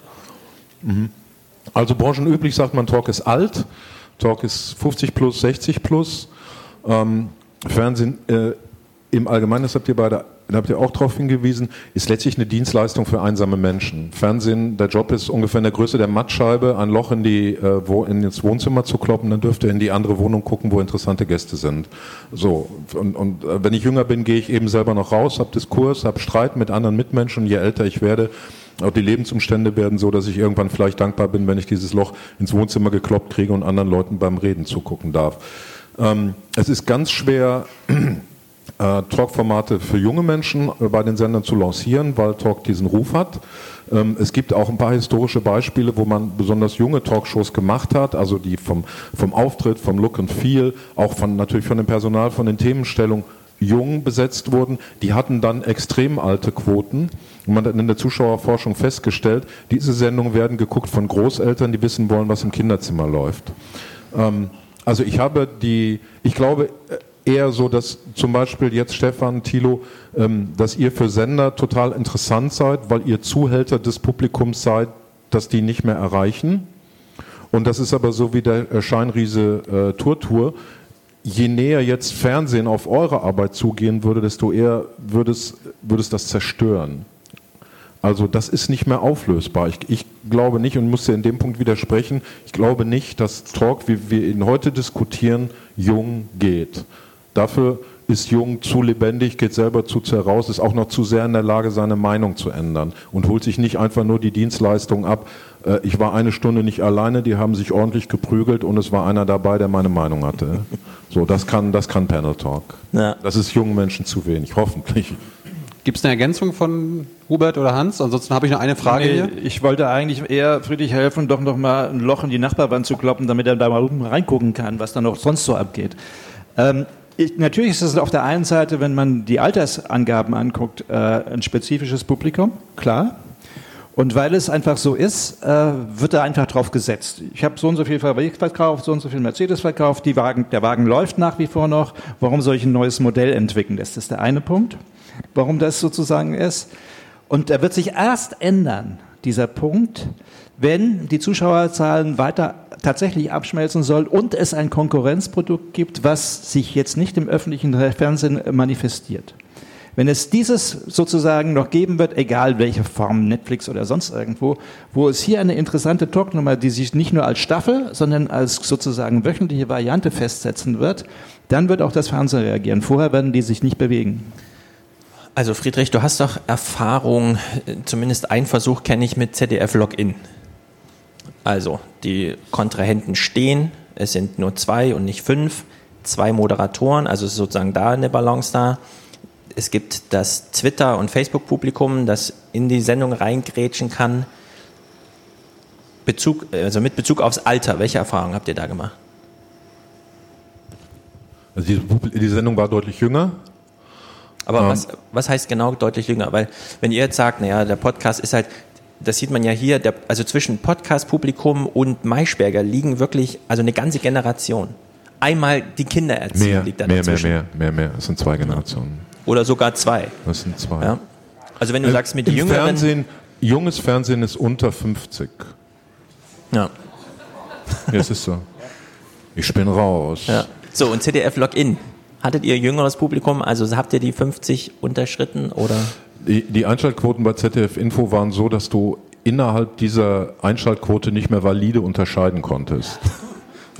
Mhm. Also branchenüblich sagt man, Talk ist alt, Talk ist 50 plus, 60 plus. Ähm, Fernsehen äh, im Allgemeinen, das habt ihr beide da habt ihr auch darauf hingewiesen, ist letztlich eine Dienstleistung für einsame Menschen. Fernsehen, der Job ist ungefähr in der Größe der Mattscheibe, ein Loch in die, äh, wo, in ins Wohnzimmer zu kloppen, dann dürft ihr in die andere Wohnung gucken, wo interessante Gäste sind. So, und, und äh, wenn ich jünger bin, gehe ich eben selber noch raus, habe Diskurs, habe Streit mit anderen Mitmenschen. Je älter ich werde, auch die Lebensumstände werden so, dass ich irgendwann vielleicht dankbar bin, wenn ich dieses Loch ins Wohnzimmer gekloppt kriege und anderen Leuten beim Reden zugucken darf. Ähm, es ist ganz schwer, *clears throat* äh, Talk-Formate für junge Menschen äh, bei den Sendern zu lancieren, weil Talk diesen Ruf hat. Ähm, es gibt auch ein paar historische Beispiele, wo man besonders junge Talkshows gemacht hat, also die vom, vom Auftritt, vom Look and Feel, auch von, natürlich von dem Personal, von den Themenstellungen jung besetzt wurden, die hatten dann extrem alte Quoten. Und man hat in der Zuschauerforschung festgestellt, diese Sendungen werden geguckt von Großeltern, die wissen wollen, was im Kinderzimmer läuft. Ähm, also ich habe die, ich glaube, äh, eher so, dass zum Beispiel jetzt Stefan, Thilo, ähm, dass ihr für Sender total interessant seid, weil ihr Zuhälter des Publikums seid, dass die nicht mehr erreichen. Und das ist aber so wie der äh, Scheinriese äh, Tour. Je näher jetzt Fernsehen auf eure Arbeit zugehen würde, desto eher würde es, würde das zerstören. Also das ist nicht mehr auflösbar. Ich, ich glaube nicht und muss dir in dem Punkt widersprechen, ich glaube nicht, dass Talk, wie wir ihn heute diskutieren, jung geht. Dafür ist Jung zu lebendig, geht selber zu sehr raus, ist auch noch zu sehr in der Lage, seine Meinung zu ändern und holt sich nicht einfach nur die Dienstleistung ab. Äh, ich war eine Stunde nicht alleine, die haben sich ordentlich geprügelt und es war einer dabei, der meine Meinung hatte. *laughs* So, das kann, das kann Panel Talk. Ja. Das ist jungen Menschen zu wenig, hoffentlich. Gibt es eine Ergänzung von Hubert oder Hans? Ansonsten habe ich noch eine Frage nee, hier. Ich wollte eigentlich eher Friedrich helfen, doch noch mal ein Loch in die Nachbarwand zu kloppen, damit er da mal reingucken kann, was da noch sonst so abgeht. Ähm, ich, natürlich ist es auf der einen Seite, wenn man die Altersangaben anguckt, äh, ein spezifisches Publikum, klar. Und weil es einfach so ist, äh, wird da einfach drauf gesetzt. Ich habe so und so viel Fabrik verkauft, so und so viel Mercedes verkauft, die Wagen, der Wagen läuft nach wie vor noch. Warum soll ich ein neues Modell entwickeln? Das ist der eine Punkt, warum das sozusagen ist. Und er wird sich erst ändern, dieser Punkt, wenn die Zuschauerzahlen weiter tatsächlich abschmelzen soll und es ein Konkurrenzprodukt gibt, was sich jetzt nicht im öffentlichen Fernsehen manifestiert. Wenn es dieses sozusagen noch geben wird, egal welche Form, Netflix oder sonst irgendwo, wo es hier eine interessante Talknummer, die sich nicht nur als Staffel, sondern als sozusagen wöchentliche Variante festsetzen wird, dann wird auch das Fernsehen reagieren. Vorher werden die sich nicht bewegen. Also Friedrich, du hast doch Erfahrung, zumindest ein Versuch kenne ich mit ZDF Login. Also die Kontrahenten stehen, es sind nur zwei und nicht fünf, zwei Moderatoren, also ist sozusagen da eine Balance da. Es gibt das Twitter- und Facebook-Publikum, das in die Sendung reingrätschen kann. Bezug, also mit Bezug aufs Alter, welche Erfahrungen habt ihr da gemacht? Also die, die Sendung war deutlich jünger. Aber ähm. was, was heißt genau deutlich jünger? Weil wenn ihr jetzt sagt, naja, der Podcast ist halt, das sieht man ja hier, der, also zwischen Podcast-Publikum und Maischberger liegen wirklich, also eine ganze Generation. Einmal die Kindererziehung mehr, liegt da mehr, dazwischen. Mehr, mehr, mehr, mehr. Es sind zwei Generationen. Oder sogar zwei. Das sind zwei. Ja. Also wenn du Im, sagst, mit im Jüngeren... Fernsehen, junges Fernsehen ist unter 50. Ja. Ja, es ist so. Ich bin raus. Ja. So, und ZDF Login. Hattet ihr jüngeres Publikum? Also habt ihr die 50 unterschritten oder? Die, die Einschaltquoten bei ZDF Info waren so, dass du innerhalb dieser Einschaltquote nicht mehr valide unterscheiden konntest.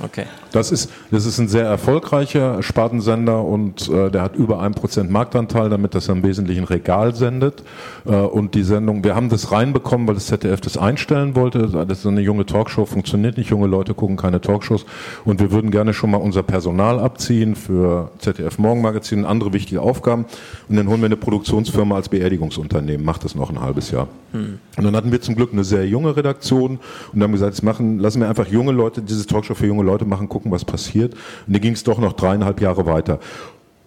Okay. Das ist, das ist ein sehr erfolgreicher Spartensender und äh, der hat über ein Prozent Marktanteil, damit das er im Wesentlichen Regal sendet. Äh, und die Sendung, wir haben das reinbekommen, weil das ZDF das einstellen wollte. Das ist eine junge Talkshow, funktioniert nicht. Junge Leute gucken keine Talkshows. Und wir würden gerne schon mal unser Personal abziehen für ZDF Morgenmagazin und andere wichtige Aufgaben. Und dann holen wir eine Produktionsfirma als Beerdigungsunternehmen. Macht das noch ein halbes Jahr. Hm. Und dann hatten wir zum Glück eine sehr junge Redaktion und haben gesagt, jetzt machen, lassen wir einfach junge Leute, diese Talkshow für junge Leute machen, gucken, was passiert. Und dann ging es doch noch dreieinhalb Jahre weiter.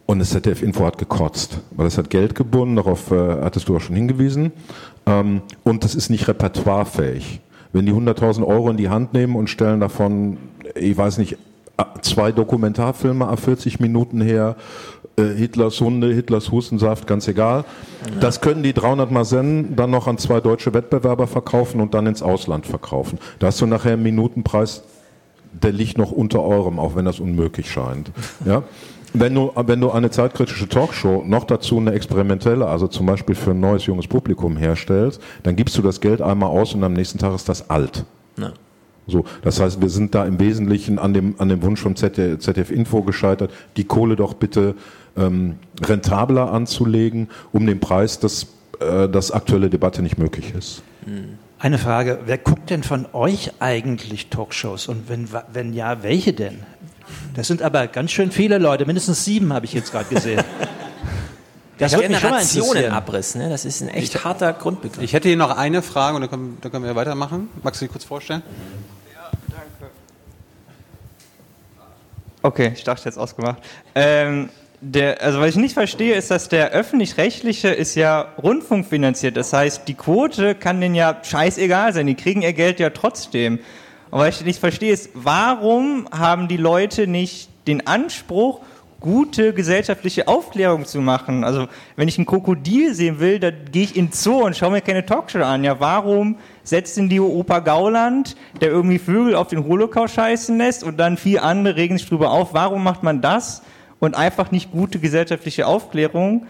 Und das ZDF Info hat gekotzt, weil es hat Geld gebunden, darauf äh, hattest du auch schon hingewiesen. Ähm, und das ist nicht repertoirefähig. Wenn die 100.000 Euro in die Hand nehmen und stellen davon, ich weiß nicht, zwei Dokumentarfilme a 40 Minuten her, äh, Hitlers Hunde, Hitlers Hustensaft, ganz egal. Das können die 300 Masen dann noch an zwei deutsche Wettbewerber verkaufen und dann ins Ausland verkaufen. Da hast du nachher einen Minutenpreis, der liegt noch unter eurem, auch wenn das unmöglich scheint. Ja? Wenn du, wenn du eine zeitkritische Talkshow noch dazu eine experimentelle, also zum Beispiel für ein neues junges Publikum herstellst, dann gibst du das Geld einmal aus und am nächsten Tag ist das alt. Ja. So, das heißt, wir sind da im Wesentlichen an dem, an dem Wunsch vom ZDF, ZDF Info gescheitert, die Kohle doch bitte ähm, rentabler anzulegen, um den Preis, dass äh, das aktuelle Debatte nicht möglich ist. Eine Frage, wer guckt denn von euch eigentlich Talkshows und wenn, wenn ja, welche denn? Das sind aber ganz schön viele Leute, mindestens sieben habe ich jetzt gerade gesehen. Das würde mich schon mal Generationenabriss, ne? das ist ein echt harter Grundbegriff. Ich hätte hier noch eine Frage und dann können, dann können wir weitermachen. Magst du dich kurz vorstellen? Okay, ich dachte jetzt ausgemacht. Ähm, der, also was ich nicht verstehe, ist, dass der öffentlich-rechtliche ist ja rundfunkfinanziert. Das heißt, die Quote kann denen ja scheißegal sein. Die kriegen ihr Geld ja trotzdem. Und was ich nicht verstehe, ist, warum haben die Leute nicht den Anspruch, gute gesellschaftliche Aufklärung zu machen? Also, wenn ich ein Krokodil sehen will, dann gehe ich in den Zoo und schaue mir keine Talkshow an. Ja, warum setzt denn die Opa Gauland, der irgendwie Vögel auf den Holocaust scheißen lässt und dann vier andere regen sich drüber auf? Warum macht man das? Und einfach nicht gute gesellschaftliche Aufklärung.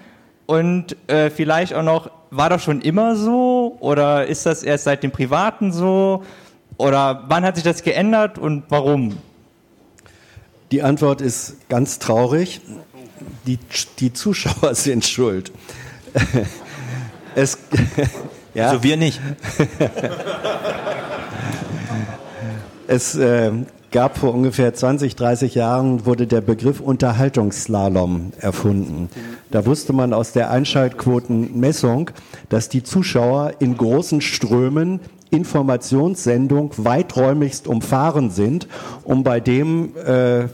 Und äh, vielleicht auch noch, war das schon immer so oder ist das erst seit dem Privaten so? Oder wann hat sich das geändert und warum? Die Antwort ist ganz traurig. Die, die Zuschauer *laughs* sind schuld. es, *laughs* ja. Also wir nicht. es äh, gab vor ungefähr 20, 30 Jahren, wurde der Begriff Unterhaltungsslalom erfunden. Da wusste man aus der Einschaltquotenmessung, dass die Zuschauer in großen Strömen Informationssendung weiträumigst umfahren sind, um bei dem, äh,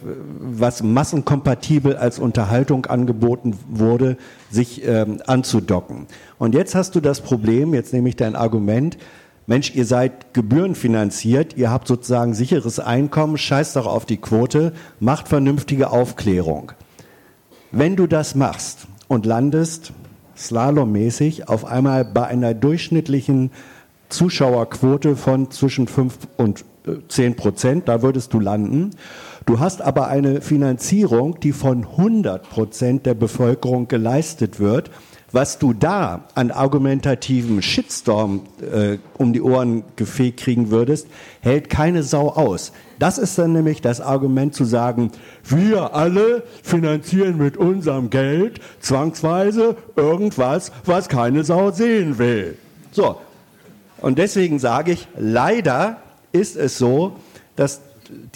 was massenkompatibel als Unterhaltung angeboten wurde, sich ähm, anzudocken. Und jetzt hast du das Problem, jetzt nehme ich dein Argument, Mensch, ihr seid gebührenfinanziert, ihr habt sozusagen sicheres Einkommen, scheißt doch auf die Quote, macht vernünftige Aufklärung. Wenn du das machst und landest slalommäßig auf einmal bei einer durchschnittlichen Zuschauerquote von zwischen 5 und 10 äh, Prozent, da würdest du landen. Du hast aber eine Finanzierung, die von 100 Prozent der Bevölkerung geleistet wird was du da an argumentativen Shitstorm äh, um die Ohren gefegt kriegen würdest, hält keine Sau aus. Das ist dann nämlich das Argument zu sagen, wir alle finanzieren mit unserem Geld zwangsweise irgendwas, was keine Sau sehen will. So. Und deswegen sage ich, leider ist es so, dass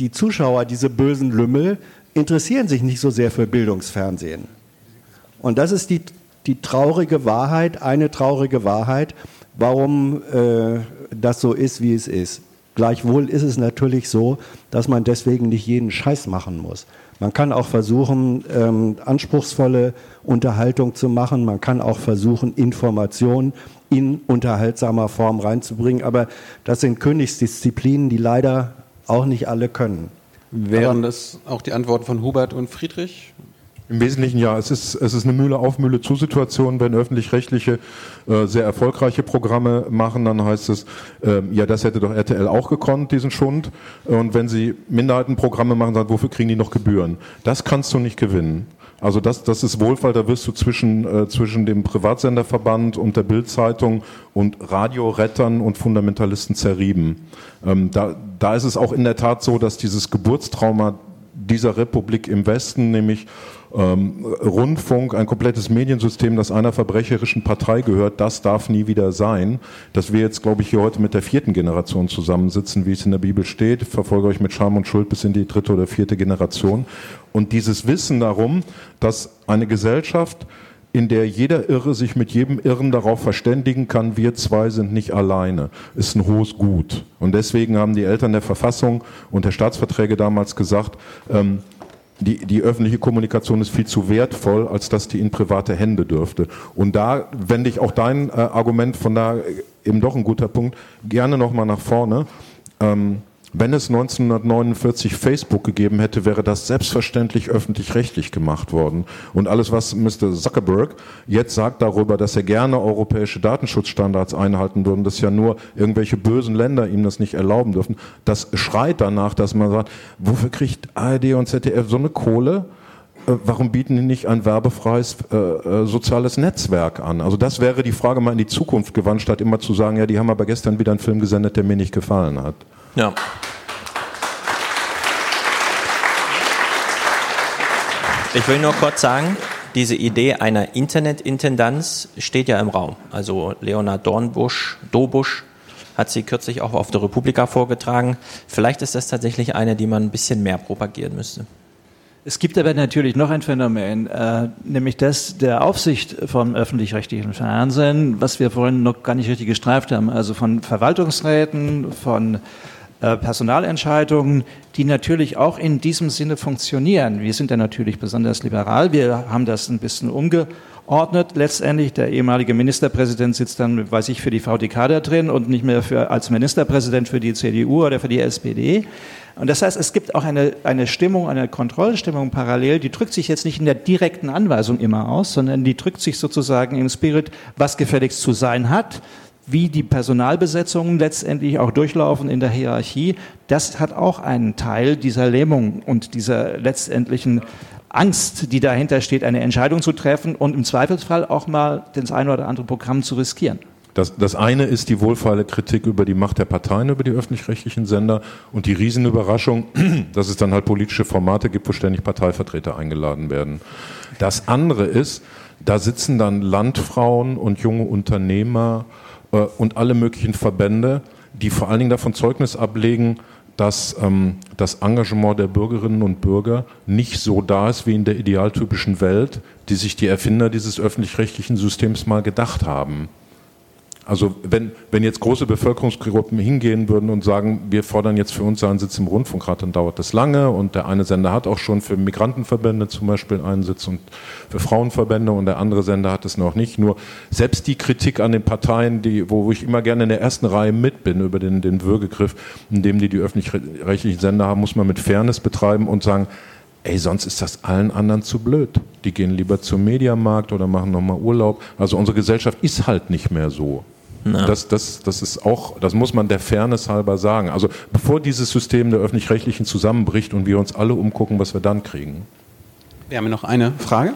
die Zuschauer, diese bösen Lümmel, interessieren sich nicht so sehr für Bildungsfernsehen. Und das ist die die traurige Wahrheit, eine traurige Wahrheit, warum äh, das so ist, wie es ist. Gleichwohl ist es natürlich so, dass man deswegen nicht jeden Scheiß machen muss. Man kann auch versuchen, ähm, anspruchsvolle Unterhaltung zu machen. Man kann auch versuchen, Informationen in unterhaltsamer Form reinzubringen. Aber das sind Königsdisziplinen, die leider auch nicht alle können. Wären das auch die Antworten von Hubert und Friedrich? Im Wesentlichen ja. Es ist, es ist eine Mühle auf, Mühle zu Situation. Wenn öffentlich-rechtliche äh, sehr erfolgreiche Programme machen, dann heißt es, äh, ja, das hätte doch RTL auch gekonnt, diesen Schund. Und wenn sie Minderheitenprogramme machen, dann wofür kriegen die noch Gebühren? Das kannst du nicht gewinnen. Also das, das ist Wohlfall, da wirst du zwischen, äh, zwischen dem Privatsenderverband und der Bildzeitung und Radiorettern und Fundamentalisten zerrieben. Ähm, da, da ist es auch in der Tat so, dass dieses Geburtstrauma dieser Republik im Westen, nämlich ähm, Rundfunk, ein komplettes Mediensystem, das einer verbrecherischen Partei gehört, das darf nie wieder sein. Dass wir jetzt, glaube ich, hier heute mit der vierten Generation zusammensitzen, wie es in der Bibel steht, verfolge euch mit Scham und Schuld bis in die dritte oder vierte Generation. Und dieses Wissen darum, dass eine Gesellschaft, in der jeder Irre sich mit jedem Irren darauf verständigen kann, wir zwei sind nicht alleine, ist ein hohes Gut. Und deswegen haben die Eltern der Verfassung und der Staatsverträge damals gesagt, ähm, die, die öffentliche Kommunikation ist viel zu wertvoll, als dass die in private Hände dürfte. Und da wende ich auch dein äh, Argument von da eben doch ein guter Punkt gerne nochmal nach vorne. Ähm, Wenn es 1949 Facebook gegeben hätte, wäre das selbstverständlich öffentlich-rechtlich gemacht worden. Und alles, was Mr. Zuckerberg jetzt sagt darüber, dass er gerne europäische Datenschutzstandards einhalten würde, dass ja nur irgendwelche bösen Länder ihm das nicht erlauben dürfen, das schreit danach, dass man sagt, wofür kriegt ARD und ZDF so eine Kohle? Äh, Warum bieten die nicht ein werbefreies äh, äh, soziales Netzwerk an? Also das wäre die Frage mal in die Zukunft gewandt, statt immer zu sagen, ja, die haben aber gestern wieder einen Film gesendet, der mir nicht gefallen hat. Ja. Ich will nur kurz sagen, diese Idee einer Internetintendanz steht ja im Raum. Also Leonard Dornbusch, Dobusch hat sie kürzlich auch auf der Republika vorgetragen. Vielleicht ist das tatsächlich eine, die man ein bisschen mehr propagieren müsste. Es gibt aber natürlich noch ein Phänomen, äh, nämlich das der Aufsicht vom öffentlich-rechtlichen Fernsehen, was wir vorhin noch gar nicht richtig gestreift haben, also von Verwaltungsräten, von äh, Personalentscheidungen, die natürlich auch in diesem Sinne funktionieren. Wir sind ja natürlich besonders liberal, wir haben das ein bisschen umgeordnet. Letztendlich, der ehemalige Ministerpräsident sitzt dann, weiß ich, für die VDK da drin und nicht mehr für, als Ministerpräsident für die CDU oder für die SPD. Und das heißt, es gibt auch eine, eine Stimmung, eine Kontrollstimmung parallel, die drückt sich jetzt nicht in der direkten Anweisung immer aus, sondern die drückt sich sozusagen im Spirit, was gefälligst zu sein hat, wie die Personalbesetzungen letztendlich auch durchlaufen in der Hierarchie. Das hat auch einen Teil dieser Lähmung und dieser letztendlichen Angst, die dahinter steht, eine Entscheidung zu treffen und im Zweifelsfall auch mal das eine oder andere Programm zu riskieren. Das, das eine ist die wohlfeile Kritik über die Macht der Parteien, über die öffentlich-rechtlichen Sender und die Riesenüberraschung, *clears throat* dass es dann halt politische Formate gibt, wo ständig Parteivertreter eingeladen werden. Das andere ist, da sitzen dann Landfrauen und junge Unternehmer äh, und alle möglichen Verbände, die vor allen Dingen davon Zeugnis ablegen, dass ähm, das Engagement der Bürgerinnen und Bürger nicht so da ist wie in der idealtypischen Welt, die sich die Erfinder dieses öffentlich-rechtlichen Systems mal gedacht haben. Also wenn, wenn jetzt große Bevölkerungsgruppen hingehen würden und sagen, wir fordern jetzt für uns einen Sitz im Rundfunkrat, dann dauert das lange und der eine Sender hat auch schon für Migrantenverbände zum Beispiel einen Sitz und für Frauenverbände und der andere Sender hat es noch nicht. Nur selbst die Kritik an den Parteien, die, wo ich immer gerne in der ersten Reihe mit bin über den, den Würgegriff, in dem die die öffentlich-rechtlichen Sender haben, muss man mit Fairness betreiben und sagen, ey, sonst ist das allen anderen zu blöd. Die gehen lieber zum Mediamarkt oder machen nochmal Urlaub. Also unsere Gesellschaft ist halt nicht mehr so. Das, das, das ist auch, das muss man der Fairness halber sagen. Also bevor dieses System der öffentlich-rechtlichen zusammenbricht und wir uns alle umgucken, was wir dann kriegen. Wir haben noch eine Frage.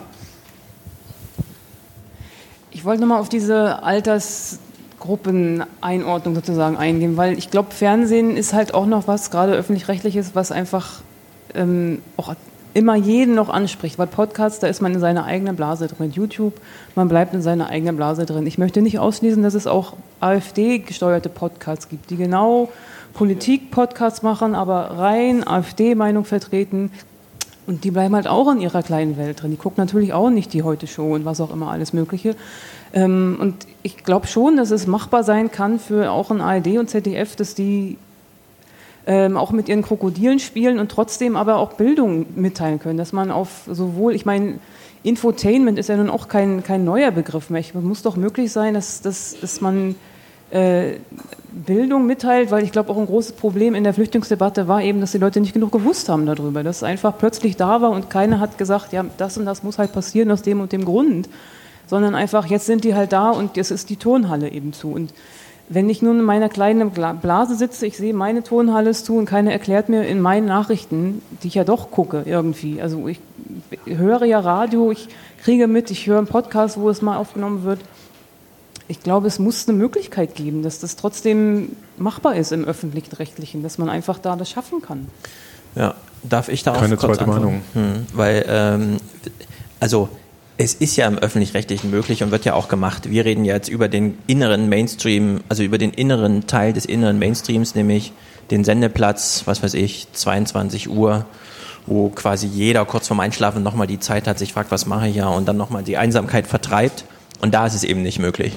Ich wollte nochmal auf diese Altersgruppeneinordnung sozusagen eingehen, weil ich glaube, Fernsehen ist halt auch noch was, gerade öffentlich-rechtliches, was einfach ähm, auch immer jeden noch anspricht. Weil Podcasts, da ist man in seiner eigenen Blase drin. YouTube, man bleibt in seiner eigenen Blase drin. Ich möchte nicht ausschließen, dass es auch AfD-gesteuerte Podcasts gibt, die genau Politik-Podcasts machen, aber rein AfD-Meinung vertreten. Und die bleiben halt auch in ihrer kleinen Welt drin. Die gucken natürlich auch nicht die Heute-Show und was auch immer alles Mögliche. Ähm, und ich glaube schon, dass es machbar sein kann für auch ein ARD und ZDF, dass die ähm, auch mit ihren Krokodilen spielen und trotzdem aber auch Bildung mitteilen können, dass man auf sowohl, ich meine, Infotainment ist ja nun auch kein, kein neuer Begriff mehr. Es muss doch möglich sein, dass, dass, dass man äh, Bildung mitteilt, weil ich glaube, auch ein großes Problem in der Flüchtlingsdebatte war eben, dass die Leute nicht genug gewusst haben darüber, dass es einfach plötzlich da war und keiner hat gesagt, ja, das und das muss halt passieren aus dem und dem Grund, sondern einfach, jetzt sind die halt da und jetzt ist die Turnhalle eben zu. Und wenn ich nun in meiner kleinen Blase sitze, ich sehe meine Tonhalle ist zu und keiner erklärt mir in meinen Nachrichten, die ich ja doch gucke irgendwie. Also ich höre ja Radio, ich kriege mit, ich höre einen Podcast, wo es mal aufgenommen wird. Ich glaube, es muss eine Möglichkeit geben, dass das trotzdem machbar ist im öffentlichen Rechtlichen, dass man einfach da das schaffen kann. Ja, darf ich da auch Keine kurz zweite antworten? Meinung. Hm, weil, ähm, also es ist ja im öffentlich-rechtlichen möglich und wird ja auch gemacht. Wir reden jetzt über den inneren Mainstream, also über den inneren Teil des inneren Mainstreams, nämlich den Sendeplatz, was weiß ich, 22 Uhr, wo quasi jeder kurz vorm Einschlafen nochmal die Zeit hat, sich fragt, was mache ich ja und dann nochmal die Einsamkeit vertreibt. Und da ist es eben nicht möglich.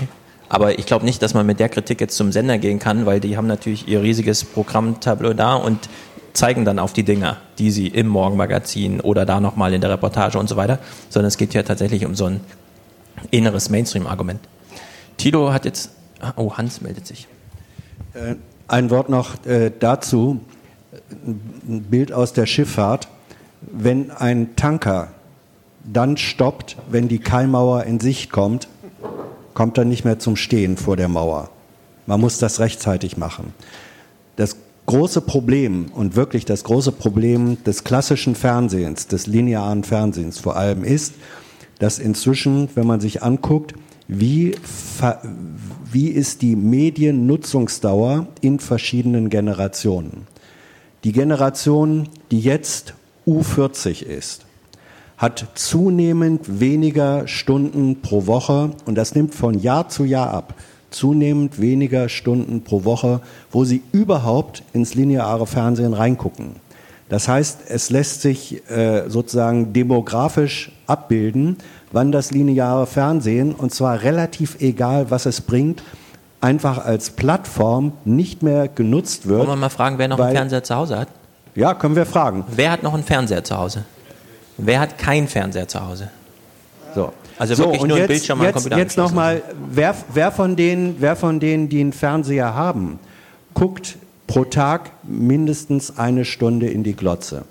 Aber ich glaube nicht, dass man mit der Kritik jetzt zum Sender gehen kann, weil die haben natürlich ihr riesiges Programmtableau da und zeigen dann auf die Dinger, die sie im Morgenmagazin oder da nochmal in der Reportage und so weiter, sondern es geht ja tatsächlich um so ein inneres Mainstream-Argument. Tilo hat jetzt, oh, Hans meldet sich. Äh, Ein Wort noch äh, dazu. ein Bild aus der Schifffahrt. Wenn ein Tanker dann stoppt, wenn die Kaimauer in Sicht kommt, kommt er nicht mehr zum Stehen vor der Mauer. Man muss das rechtzeitig machen. Das große Problem und wirklich das große Problem des klassischen Fernsehens, des linearen Fernsehens vor allem ist, dass inzwischen, wenn man sich anguckt, wie, wie ist die Mediennutzungsdauer in verschiedenen Generationen. Die Generation, die jetzt U40 ist, hat zunehmend weniger Stunden pro Woche und das nimmt von Jahr zu Jahr ab. Zunehmend weniger Stunden pro Woche, wo sie überhaupt ins lineare Fernsehen reingucken. Das heißt, es lässt sich äh, sozusagen demografisch abbilden, wann das lineare Fernsehen, und zwar relativ egal, was es bringt, einfach als Plattform nicht mehr genutzt wird. Wollen wir mal fragen, wer noch einen Fernseher zu Hause hat? Ja, können wir fragen. Wer hat noch einen Fernseher zu Hause? Wer hat keinen Fernseher zu Hause? So. Also so, wirklich nur ein jetzt, Bildschirm am jetzt, Computer Jetzt nochmal, wer, wer, von denen, wer von denen, die einen Fernseher haben, guckt pro Tag mindestens eine Stunde in die Glotze?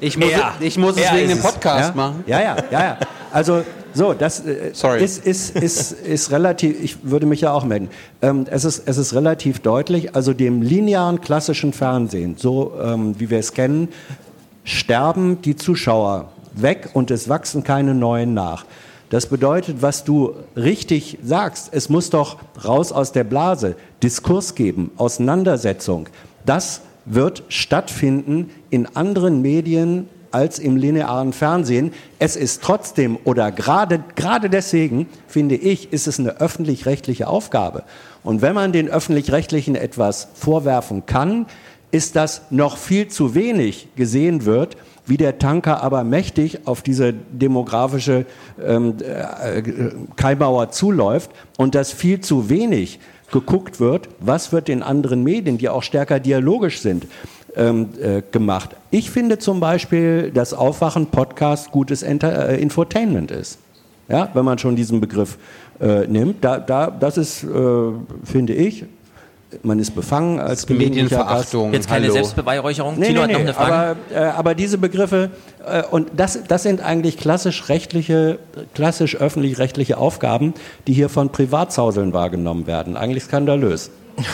Ich muss, Ja. ich muss es Ja, wegen dem. Podcast ja? machen. Ja, ja, ja, ja. Also so, das äh, *laughs* Ist, ist, ist, ist relativ, ich würde mich ja auch melden. Ähm, es, ist, es ist relativ deutlich, also dem linearen klassischen Fernsehen, so ähm, wie wir es kennen, sterben die Zuschauer weg und es wachsen keine neuen nach. Das bedeutet, was du richtig sagst, es muss doch raus aus der Blase, Diskurs geben, Auseinandersetzung. Das wird stattfinden in anderen Medien als im linearen Fernsehen. Es ist trotzdem oder gerade, gerade deswegen, finde ich, ist es eine öffentlich-rechtliche Aufgabe. Und wenn man den öffentlich-rechtlichen etwas vorwerfen kann, ist das noch viel zu wenig gesehen wird, wie der Tanker aber mächtig auf diese demografische ähm, äh, Kaimauer zuläuft und dass viel zu wenig geguckt wird, was wird in anderen Medien, die auch stärker dialogisch sind, ähm, äh, gemacht. Ich finde zum Beispiel, dass Aufwachen Podcast gutes Enter äh, Infotainment ist. Ja, wenn man schon diesen Begriff äh, nimmt, da, da, das ist, äh, finde ich, man ist befangen als Gast. Jetzt keine Selbstbeweihräucherung. Nee, Tilo nee, hat noch eine Frage. aber, äh, aber diese Begriffe, äh, und das, das sind eigentlich klassisch rechtliche, klassisch öffentlich-rechtliche Aufgaben, die hier von Privatzauseln wahrgenommen werden. Eigentlich skandalös. *laughs*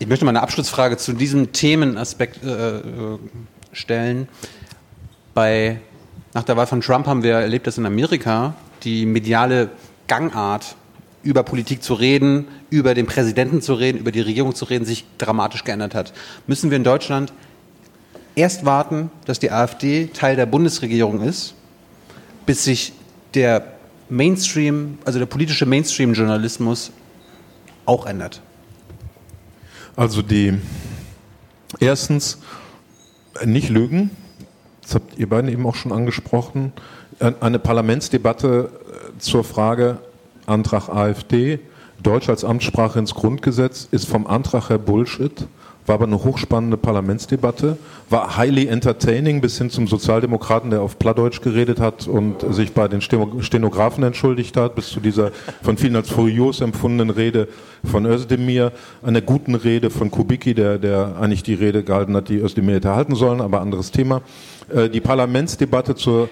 Ich möchte mal eine Abschlussfrage zu diesem Themenaspekt äh, äh, stellen. Bei, nach der Wahl von Trump haben wir erlebt, dass in Amerika die mediale Gangart über Politik zu reden, über den Präsidenten zu reden, über die Regierung zu reden, sich dramatisch geändert hat. Müssen wir in Deutschland erst warten, dass die AfD Teil der Bundesregierung ist, bis sich der Mainstream, also der politische Mainstream-Journalismus auch ändert? Also die erstens nicht lügen, das habt ihr beiden eben auch schon angesprochen, eine Parlamentsdebatte äh, zur Frage Antrag AfD, Deutsch als Amtssprache ins Grundgesetz, ist vom Antrag her Bullshit, war aber eine hochspannende Parlamentsdebatte, war highly entertaining bis hin zum Sozialdemokraten, der auf Plattdeutsch geredet hat und sich bei den Stenografen entschuldigt hat, bis zu dieser von vielen als furios empfundenen Rede von Özdemir, einer guten Rede von Kubicki, der, der eigentlich die Rede gehalten hat, die Özdemir hätte halten sollen, aber anderes Thema. Äh, Die Parlamentsdebatte zur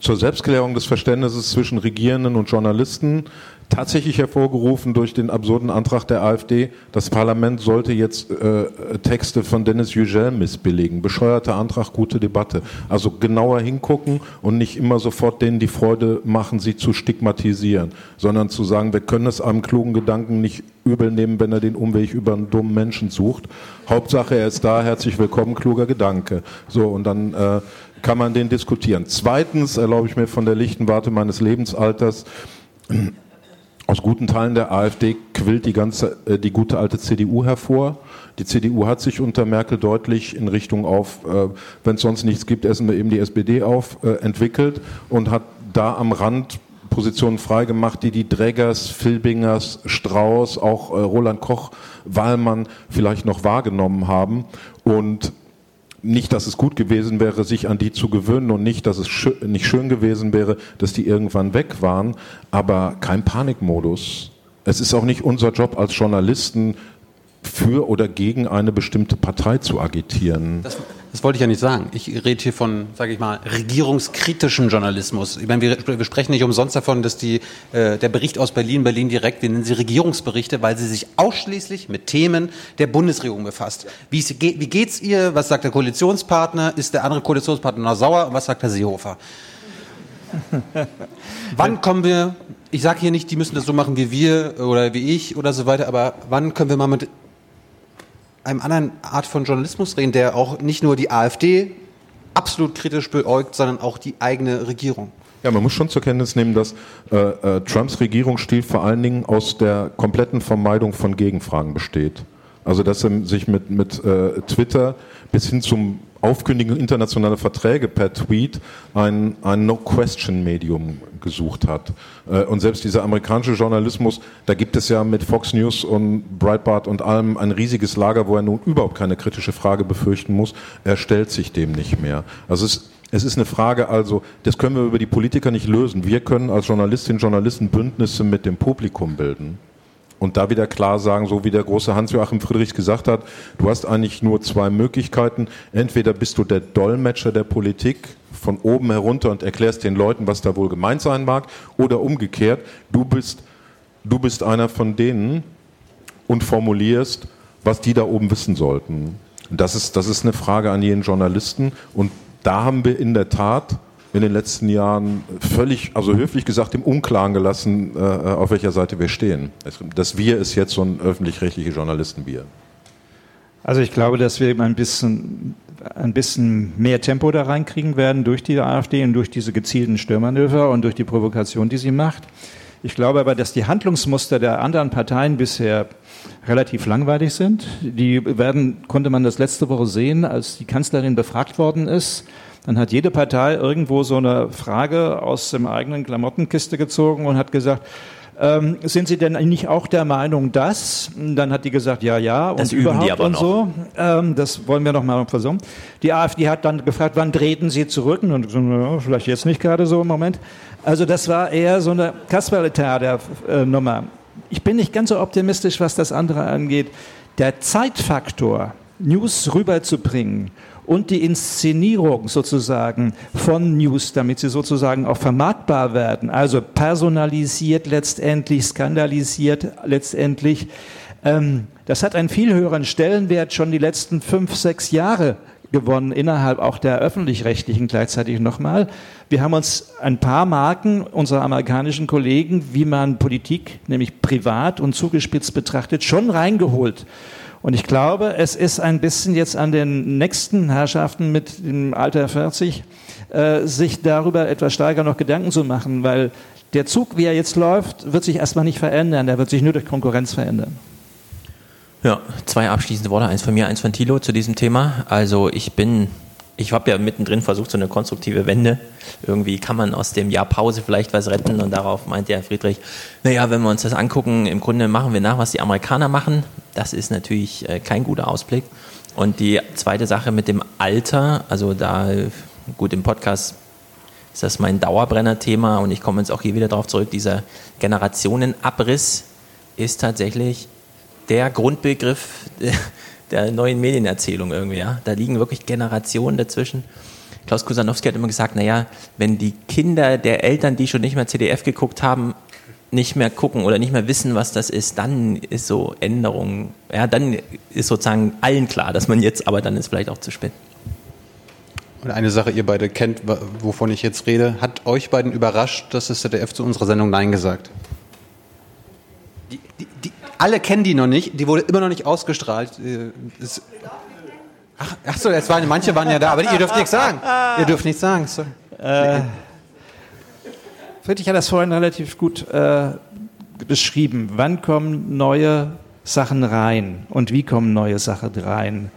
zur Selbstklärung des Verständnisses zwischen Regierenden und Journalisten, tatsächlich hervorgerufen durch den absurden Antrag der AfD, das Parlament sollte jetzt äh, Texte von Dennis Yücel missbilligen. Bescheuerter Antrag, gute Debatte. Also genauer hingucken und nicht immer sofort denen die Freude machen, sie zu stigmatisieren, sondern zu sagen, wir können es einem klugen Gedanken nicht übel nehmen, wenn er den Umweg über einen dummen Menschen sucht. Hauptsache, er ist da, herzlich willkommen, kluger Gedanke. So, und dann äh, kann man den diskutieren. Zweitens erlaube ich mir von der lichten Warte meines Lebensalters, *clears throat* aus guten Teilen der AfD quillt die ganze, äh, die gute alte CDU hervor. Die CDU hat sich unter Merkel deutlich in Richtung auf, äh, wenn es sonst nichts gibt, essen wir eben die SPD auf, äh, entwickelt und hat da am Rand Positionen freigemacht, die die Drägers, Filbingers, Strauß, auch äh, Roland Koch, Wahlmann vielleicht noch wahrgenommen haben. Und nicht, dass es gut gewesen wäre, sich an die zu gewöhnen und nicht, dass es schö nicht schön gewesen wäre, dass die irgendwann weg waren, aber kein Panikmodus. Es ist auch nicht unser Job als Journalisten, für oder gegen eine bestimmte Partei zu agitieren. Das, das wollte ich ja nicht sagen. Ich rede hier von, sage ich mal, regierungskritischem Journalismus. Ich meine, wir, wir sprechen nicht umsonst davon, dass die, äh, der Bericht aus Berlin, Berlin direkt, wir nennen sie Regierungsberichte, weil sie sich ausschließlich mit Themen der Bundesregierung befasst. Wie, es, wie geht's ihr? Was sagt der Koalitionspartner? Ist der andere Koalitionspartner noch sauer? Und was sagt Herr Seehofer? *laughs* wann kommen wir, ich sage hier nicht, die müssen das so machen wie wir oder wie ich oder so weiter, aber wann können wir mal mit einem anderen Art von Journalismus reden, der auch nicht nur die AfD absolut kritisch beäugt, sondern auch die eigene Regierung. Ja, man muss schon zur Kenntnis nehmen, dass äh, äh, Trumps Regierungsstil vor allen Dingen aus der kompletten Vermeidung von Gegenfragen besteht. Also dass er sich mit, mit äh, Twitter bis hin zum Aufkündigen internationaler Verträge per Tweet ein, ein No-Question-Medium gesucht hat. Äh, und selbst dieser amerikanische Journalismus, da gibt es ja mit Fox News und Breitbart und allem ein riesiges Lager, wo er nun überhaupt keine kritische Frage befürchten muss. Er stellt sich dem nicht mehr. Also es es ist eine Frage, also, das können wir über die Politiker nicht lösen. Wir können als Journalistinnen und Journalisten Bündnisse mit dem Publikum bilden und da wieder klar sagen, so wie der große Hans-Joachim Friedrichs gesagt hat, du hast eigentlich nur zwei Möglichkeiten. Entweder bist du der Dolmetscher der Politik von oben herunter und erklärst den Leuten, was da wohl gemeint sein mag, oder umgekehrt, du bist, du bist einer von denen und formulierst, was die da oben wissen sollten. Das ist, das ist eine Frage an jeden Journalisten und da haben wir in der Tat in den letzten Jahren völlig, also höflich gesagt, im Unklaren gelassen, äh, auf welcher Seite wir stehen. Das Wir ist jetzt so ein öffentlich-rechtliche Journalisten-Wir. Also ich glaube, dass wir ein bisschen, ein bisschen mehr Tempo da reinkriegen werden durch die AfD und durch diese gezielten Störmanöver und durch die Provokation, die sie macht. Ich glaube aber, dass die Handlungsmuster der anderen Parteien bisher relativ langweilig sind. Die werden, konnte man das letzte Woche sehen, als die Kanzlerin befragt worden ist dann hat jede Partei irgendwo so eine Frage aus dem eigenen Klamottenkiste gezogen und hat gesagt, ähm, sind Sie denn nicht auch der Meinung, dass? Dann hat die gesagt, ja, ja das und üben überhaupt die aber und noch. so. Ähm, das wollen wir noch mal versuchen. Die AfD hat dann gefragt, wann treten Sie zurück? Und vielleicht jetzt nicht gerade so im Moment. Also das war eher so eine Kasperletheater-Nummer. Ich bin nicht ganz so optimistisch, was das andere angeht. Der Zeitfaktor, News rüberzubringen und die Inszenierung sozusagen von News, damit sie sozusagen auch vermarktbar werden, also personalisiert letztendlich, skandalisiert letztendlich. Ähm, das hat einen viel höheren Stellenwert schon die letzten fünf, sechs Jahre gewonnen, innerhalb auch der öffentlich-rechtlichen gleichzeitig nochmal. Wir haben uns ein paar Marken unserer amerikanischen Kollegen, wie man Politik, nämlich privat und zugespitzt betrachtet, schon reingeholt. Und ich glaube, es ist ein bisschen jetzt an den nächsten Herrschaften mit dem Alter 40, äh, sich darüber etwas stärker noch Gedanken zu machen, weil der Zug, wie er jetzt läuft, wird sich erstmal nicht verändern, der wird sich nur durch Konkurrenz verändern. Ja, zwei abschließende Worte, eins von mir, eins von Thilo zu diesem Thema. Also ich bin ich habe ja mittendrin versucht, so eine konstruktive Wende. Irgendwie kann man aus dem Jahr Pause vielleicht was retten. Und darauf meint der Friedrich, naja, wenn wir uns das angucken, im Grunde machen wir nach, was die Amerikaner machen. Das ist natürlich äh, kein guter Ausblick. Und die zweite Sache mit dem Alter, also da, gut, im Podcast ist das mein Dauerbrenner-Thema und ich komme jetzt auch hier wieder darauf zurück, dieser Generationenabriss ist tatsächlich der Grundbegriff der neuen Medienerzählung irgendwie. Ja? Da liegen wirklich Generationen dazwischen. Klaus Kusanowski hat immer gesagt, naja, wenn die Kinder der Eltern, die schon nicht mehr CDF geguckt haben, nicht mehr gucken oder nicht mehr wissen, was das ist, dann ist so Änderung, ja, dann ist sozusagen allen klar, dass man jetzt, aber dann ist vielleicht auch zu spät. Und eine Sache, ihr beide kennt, wovon ich jetzt rede, hat euch beiden überrascht, dass das ZDF zu unserer Sendung Nein gesagt? Die, die, die, alle kennen die noch nicht, die wurde immer noch nicht ausgestrahlt. Äh, ist, ach, ach so, jetzt waren, manche waren ja da, aber ihr dürft nichts sagen. Ihr dürft nichts sagen. So. Äh, Friedrich hat das vorhin relativ gut äh, beschrieben. Wann kommen neue Sachen rein und wie kommen neue Sachen rein?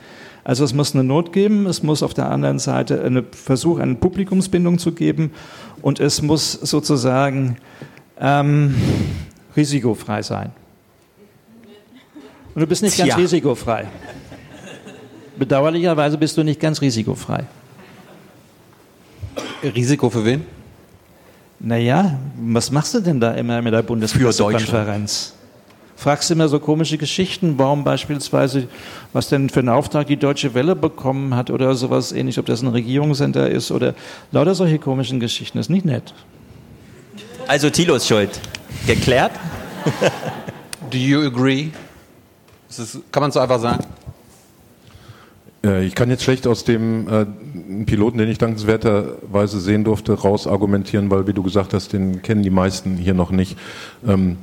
Also es muss eine Not geben, es muss auf der anderen Seite einen Versuch, eine Publikumsbindung zu geben und es muss sozusagen ähm, risikofrei sein. Und du bist nicht Tja. ganz risikofrei. Bedauerlicherweise bist du nicht ganz risikofrei. Risiko für wen? Naja, was machst du denn da immer mit der Bundespressekonferenz? fragst du immer so komische Geschichten, warum beispielsweise, was denn für einen Auftrag die Deutsche Welle bekommen hat oder sowas ähnlich, ob das ein Regierungssender ist oder lauter solche komischen Geschichten. Das ist nicht nett. Also Thilo ist schuld. Geklärt? Do you agree? Ist, kann man so einfach sagen? Äh, ich kann jetzt schlecht aus dem äh, Piloten, den ich dankenswerterweise sehen durfte, raus argumentieren, weil, wie du gesagt hast, den kennen die meisten hier noch nicht. Ähm,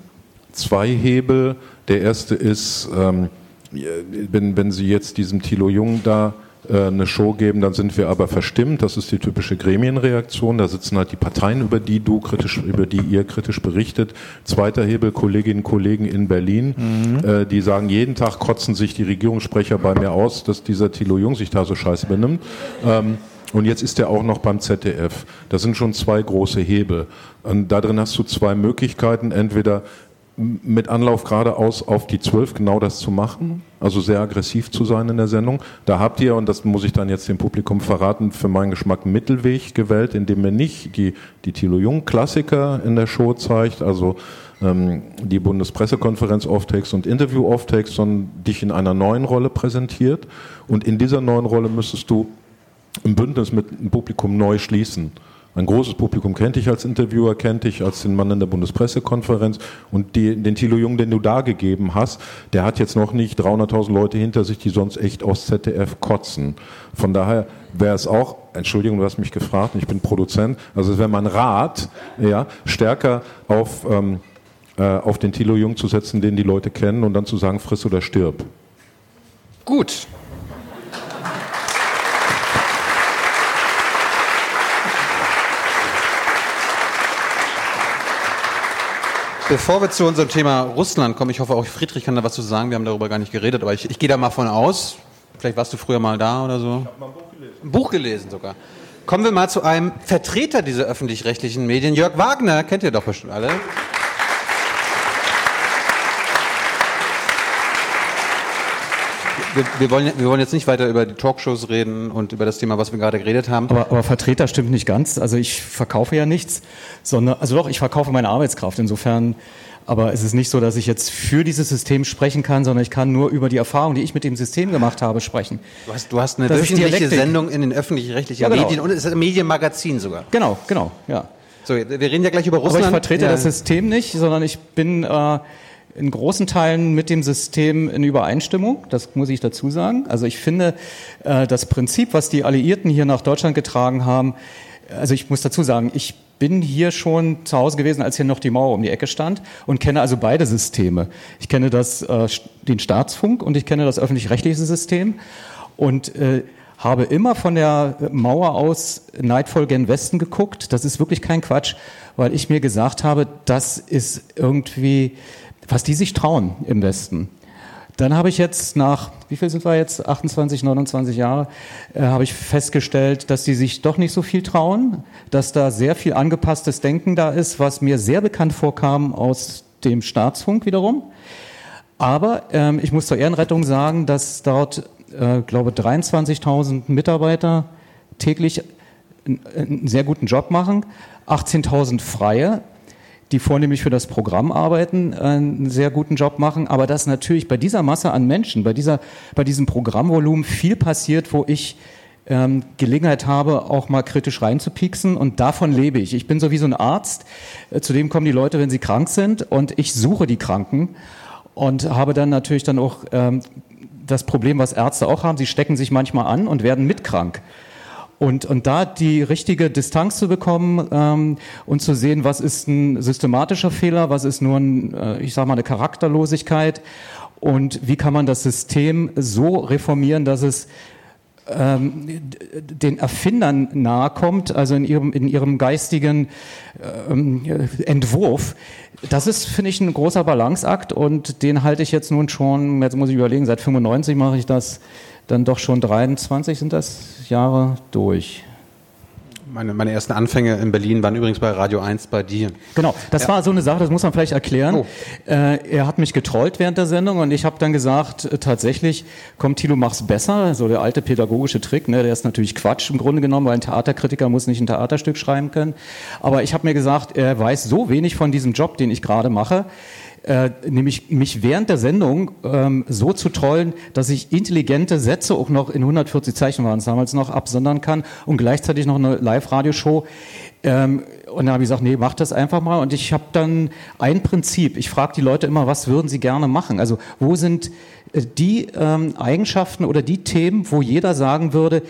zwei Hebel. Der erste ist, ähm, wenn, Sie jetzt diesem Thilo Jung da eine Show geben, dann sind wir aber verstimmt. Das ist die typische Gremienreaktion. Da sitzen halt die Parteien, über die du kritisch, über die ihr kritisch berichtet. Zweiter Hebel, Kolleginnen und Kollegen in Berlin, mhm. äh, die sagen, jeden Tag kotzen sich die Regierungssprecher bei mir aus, dass dieser Thilo Jung sich da so scheiße benimmt. Ähm, und jetzt ist er auch noch beim ZDF. Das sind schon zwei große Hebel. Und da drin hast du zwei Möglichkeiten. Entweder mit Anlauf geradeaus auf die Zwölf genau das zu machen, also sehr aggressiv zu sein in der Sendung. Da habt ihr, und das muss ich dann jetzt dem Publikum verraten, für meinen Geschmack Mittelweg gewählt, indem ihr nicht die, die Thilo Jung Klassiker in der Show zeigt, also ähm, die Bundespressekonferenz Offtext und Interview Offtext, sondern dich in einer neuen Rolle präsentiert. Und in dieser neuen Rolle müsstest du ein Bündnis mit dem Publikum neu schließen. Ein großes Publikum kennt dich als Interviewer, kennt dich als den Mann in der Bundespressekonferenz und die, den Thilo Jung, den du da gegeben hast, der hat jetzt noch nicht 300.000 Leute hinter sich, die sonst echt aus ZDF kotzen. Von daher wäre es auch, Entschuldigung, du hast mich gefragt, ich bin Produzent, also es wäre mein Rat, ja, stärker auf, ähm, äh, auf den Thilo Jung zu setzen, den die Leute kennen und dann zu sagen, friss oder stirb. Gut, Bevor wir zu unserem Thema Russland kommen, ich hoffe auch Friedrich kann da was zu sagen, wir haben darüber gar nicht geredet, aber ich, ich gehe da mal von aus. Vielleicht warst du früher mal da oder so. Ich habe mal ein Buch gelesen. Ein Buch gelesen sogar. Kommen wir mal zu einem Vertreter dieser öffentlich-rechtlichen Medien, Jörg Wagner, kennt ihr doch bestimmt alle. Wir, wir, wollen, wir wollen jetzt nicht weiter über die Talkshows reden und über das Thema, was wir gerade geredet haben. Aber, aber Vertreter stimmt nicht ganz. Also ich verkaufe ja nichts, sondern, also doch, ich verkaufe meine Arbeitskraft. Insofern, aber es ist nicht so, dass ich jetzt für dieses System sprechen kann, sondern ich kann nur über die Erfahrung, die ich mit dem System gemacht habe, sprechen. Du hast, du hast eine das wöchentliche Sendung in den öffentlich-rechtlichen ja, genau. Medien und es ist ein Medienmagazin sogar. Genau, genau, ja. So, wir reden ja gleich über Russland. Aber ich vertrete ja. das System nicht, sondern ich bin äh, in großen Teilen mit dem System in Übereinstimmung, das muss ich dazu sagen. Also ich finde, äh, das Prinzip, was die Alliierten hier nach Deutschland getragen haben, also ich muss dazu sagen, ich bin hier schon zu Hause gewesen, als hier noch die Mauer um die Ecke stand und kenne also beide Systeme. Ich kenne das, äh, den Staatsfunk und ich kenne das öffentlich-rechtliche System und äh, habe immer von der Mauer aus neidvoll gen Westen geguckt. Das ist wirklich kein Quatsch, weil ich mir gesagt habe, das ist irgendwie was die sich trauen im Westen. Dann habe ich jetzt nach, wie viel sind wir jetzt, 28, 29 Jahre, äh, habe ich festgestellt, dass die sich doch nicht so viel trauen, dass da sehr viel angepasstes Denken da ist, was mir sehr bekannt vorkam aus dem Staatsfunk wiederum. Aber ähm, ich muss zur Ehrenrettung sagen, dass dort, äh, glaube 23.000 Mitarbeiter täglich einen sehr guten Job machen, 18.000 Freie, die vornehmlich für das Programm arbeiten, einen sehr guten Job machen, aber dass natürlich bei dieser Masse an Menschen, bei, dieser, bei diesem Programmvolumen viel passiert, wo ich ähm, Gelegenheit habe, auch mal kritisch reinzupieksen und davon lebe ich. Ich bin so wie so ein Arzt, äh, zu dem kommen die Leute, wenn sie krank sind und ich suche die Kranken und habe dann natürlich dann auch ähm, das Problem, was Ärzte auch haben, sie stecken sich manchmal an und werden mitkrank. Und, und da die richtige Distanz zu bekommen ähm, und zu sehen, was ist ein systematischer Fehler, was ist nur, ein, äh, ich sage mal, eine Charakterlosigkeit und wie kann man das System so reformieren, dass es ähm, den Erfindern nahe kommt, also in ihrem, in ihrem geistigen ähm, Entwurf. Das ist, finde ich, ein großer Balanceakt und den halte ich jetzt nun schon, jetzt muss ich überlegen, seit 95 mache ich das dann doch schon 23 sind das Jahre durch. Meine, meine ersten Anfänge in Berlin waren übrigens bei Radio 1 bei dir. Genau, das ja. war so eine Sache, das muss man vielleicht erklären. Oh. Äh, er hat mich getrollt während der Sendung und ich habe dann gesagt, äh, tatsächlich, komm Thilo, mach's besser. So der alte pädagogische Trick, ne, der ist natürlich Quatsch im Grunde genommen, weil ein Theaterkritiker muss nicht ein Theaterstück schreiben können. Aber ich habe mir gesagt, er weiß so wenig von diesem Job, den ich gerade mache, äh, nämlich mich während der Sendung ähm, so zu trollen, dass ich intelligente Sätze auch noch in 140 Zeichen waren es damals noch absondern kann und gleichzeitig noch eine Live-Radioshow. Ähm, und dann habe ich gesagt, nee, mach das einfach mal. Und ich habe dann ein Prinzip. Ich frage die Leute immer, was würden sie gerne machen? Also wo sind äh, die ähm, Eigenschaften oder die Themen, wo jeder sagen würde,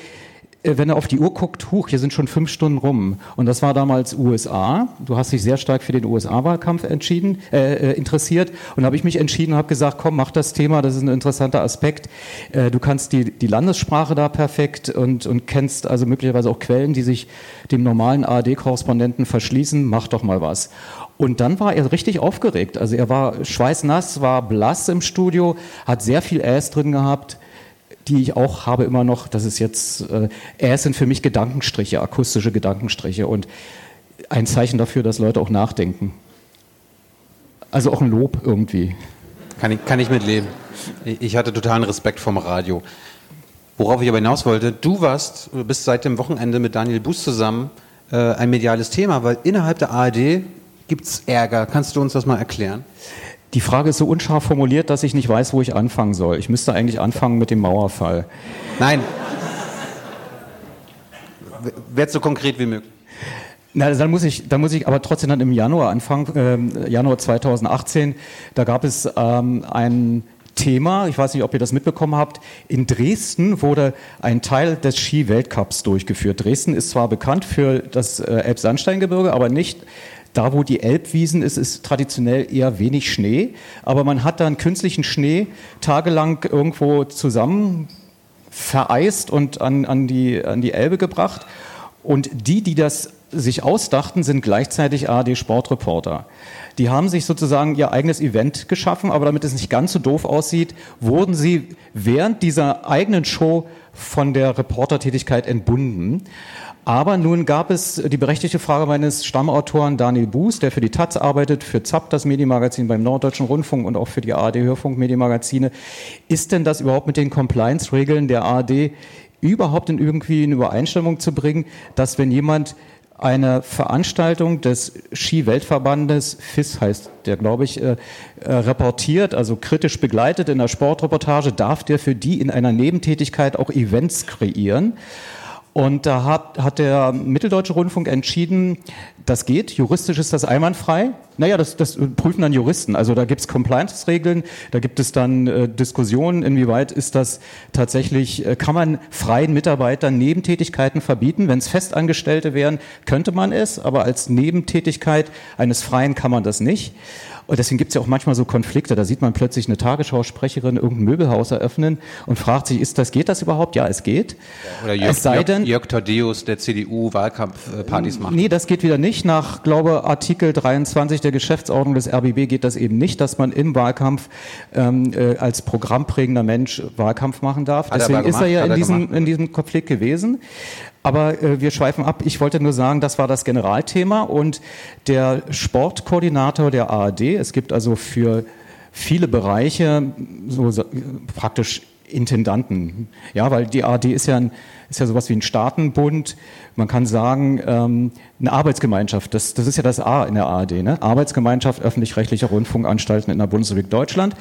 wenn er auf die Uhr guckt, huch, hier sind schon fünf Stunden rum. Und das war damals USA. Du hast dich sehr stark für den USA-Wahlkampf entschieden, äh, äh, interessiert. Und habe ich mich entschieden habe gesagt, komm, mach das Thema, das ist ein interessanter Aspekt. Äh, du kannst die, die Landessprache da perfekt und, und kennst also möglicherweise auch Quellen, die sich dem normalen ARD-Korrespondenten verschließen. Mach doch mal was. Und dann war er richtig aufgeregt. Also er war schweißnass, war blass im Studio, hat sehr viel Ass drin gehabt die ich auch habe immer noch, das ist jetzt, äh, es sind für mich Gedankenstriche, akustische Gedankenstriche und ein Zeichen dafür, dass Leute auch nachdenken. Also auch ein Lob irgendwie. Kann ich, kann ich mitleben. Ich hatte totalen Respekt vom Radio. Worauf ich aber hinaus wollte, du warst, bist seit dem Wochenende mit Daniel Buß zusammen äh, ein mediales Thema, weil innerhalb der ARD gibt es Ärger. Kannst du uns das mal erklären? Die Frage ist so unscharf formuliert, dass ich nicht weiß, wo ich anfangen soll. Ich müsste eigentlich anfangen mit dem Mauerfall. Nein. Werd so konkret wie möglich. Na, dann muss ich, dann muss ich aber trotzdem dann im Januar anfangen, äh, Januar 2018. Da gab es ähm, ein Thema, ich weiß nicht, ob ihr das mitbekommen habt, in Dresden wurde ein Teil des Ski-Weltcups durchgeführt. Dresden ist zwar bekannt für das äh, Elbsandsteingebirge, aber nicht da, wo die Elbwiesen ist, ist traditionell eher wenig Schnee, aber man hat dann künstlichen Schnee tagelang irgendwo zusammen vereist und an, an, die, an die Elbe gebracht. Und die, die das sich ausdachten, sind gleichzeitig ARD-Sportreporter. Die haben sich sozusagen ihr eigenes Event geschaffen, aber damit es nicht ganz so doof aussieht, wurden sie während dieser eigenen Show von der Reportertätigkeit entbunden. Aber nun gab es die berechtigte Frage meines Stammautoren Daniel Buß, der für die Taz arbeitet, für ZAP, das Medienmagazin beim Norddeutschen Rundfunk und auch für die ARD-Hörfunk-Medienmagazine. Ist denn das überhaupt mit den Compliance-Regeln der ARD überhaupt in irgendwie in Übereinstimmung zu bringen, dass wenn jemand eine Veranstaltung des Ski-Weltverbandes, FIS heißt der, glaube ich, äh, äh, reportiert, also kritisch begleitet in der Sportreportage, darf der für die in einer Nebentätigkeit auch Events kreieren. Und da hat, hat der Mitteldeutsche Rundfunk entschieden, das geht, juristisch ist das einwandfrei. Naja, das, das prüfen dann Juristen. Also da gibt es Compliance-Regeln, da gibt es dann äh, Diskussionen, inwieweit ist das tatsächlich, äh, kann man freien Mitarbeitern Nebentätigkeiten verbieten. Wenn es Festangestellte wären, könnte man es, aber als Nebentätigkeit eines Freien kann man das nicht. Und deswegen gibt es ja auch manchmal so Konflikte. Da sieht man plötzlich eine Tagesschausprecherin irgendein Möbelhaus eröffnen und fragt sich, ist das, geht das überhaupt? Ja, es geht. Oder Jörg, es sei denn, Jörg Tadeus der CDU Wahlkampfpartys macht. Nee, das geht wieder nicht. Nach, glaube Artikel 23 der Geschäftsordnung des RBB geht das eben nicht, dass man im Wahlkampf ähm, äh, als programmprägender Mensch Wahlkampf machen darf. Hat Deswegen er ist er ja in, diesem, in diesem Konflikt gewesen. Aber äh, wir schweifen ab. Ich wollte nur sagen, das war das Generalthema und der Sportkoordinator der ARD, es gibt also für viele Bereiche so, so praktisch Intendanten. Ja, weil die ARD ist ja, ein, ist ja sowas wie ein Staatenbund. Man kann sagen, ähm, eine Arbeitsgemeinschaft. Das, das ist ja das A in der ARD. Ne? Arbeitsgemeinschaft öffentlich-rechtlicher Rundfunkanstalten in der Bundesrepublik Deutschland.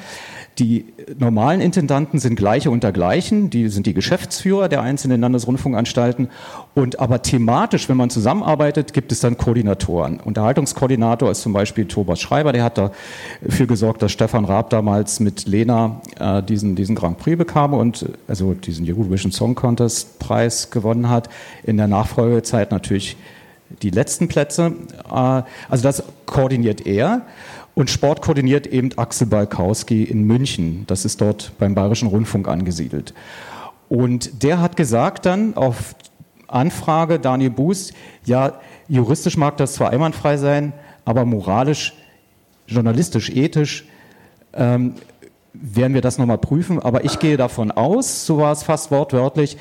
Die normalen Intendanten sind gleiche unter gleichen, die sind die Geschäftsführer der einzelnen Landesrundfunkanstalten. Und aber thematisch, wenn man zusammenarbeitet, gibt es dann Koordinatoren. Unterhaltungskoordinator ist zum Beispiel Thomas Schreiber, der hat dafür gesorgt, dass Stefan Raab damals mit Lena äh, diesen, diesen Grand Prix bekam und also diesen Eurovision Song Contest Preis gewonnen hat. In der Nachfolgezeit natürlich die letzten Plätze. Äh, also das koordiniert er. Und Sport koordiniert eben Axel Balkowski in München. Das ist dort beim Bayerischen Rundfunk angesiedelt. Und der hat gesagt dann auf Anfrage Daniel Buß, ja, juristisch mag das zwar einwandfrei sein, aber moralisch, journalistisch, ethisch ähm, werden wir das nochmal prüfen. Aber ich gehe davon aus, so war es fast wortwörtlich,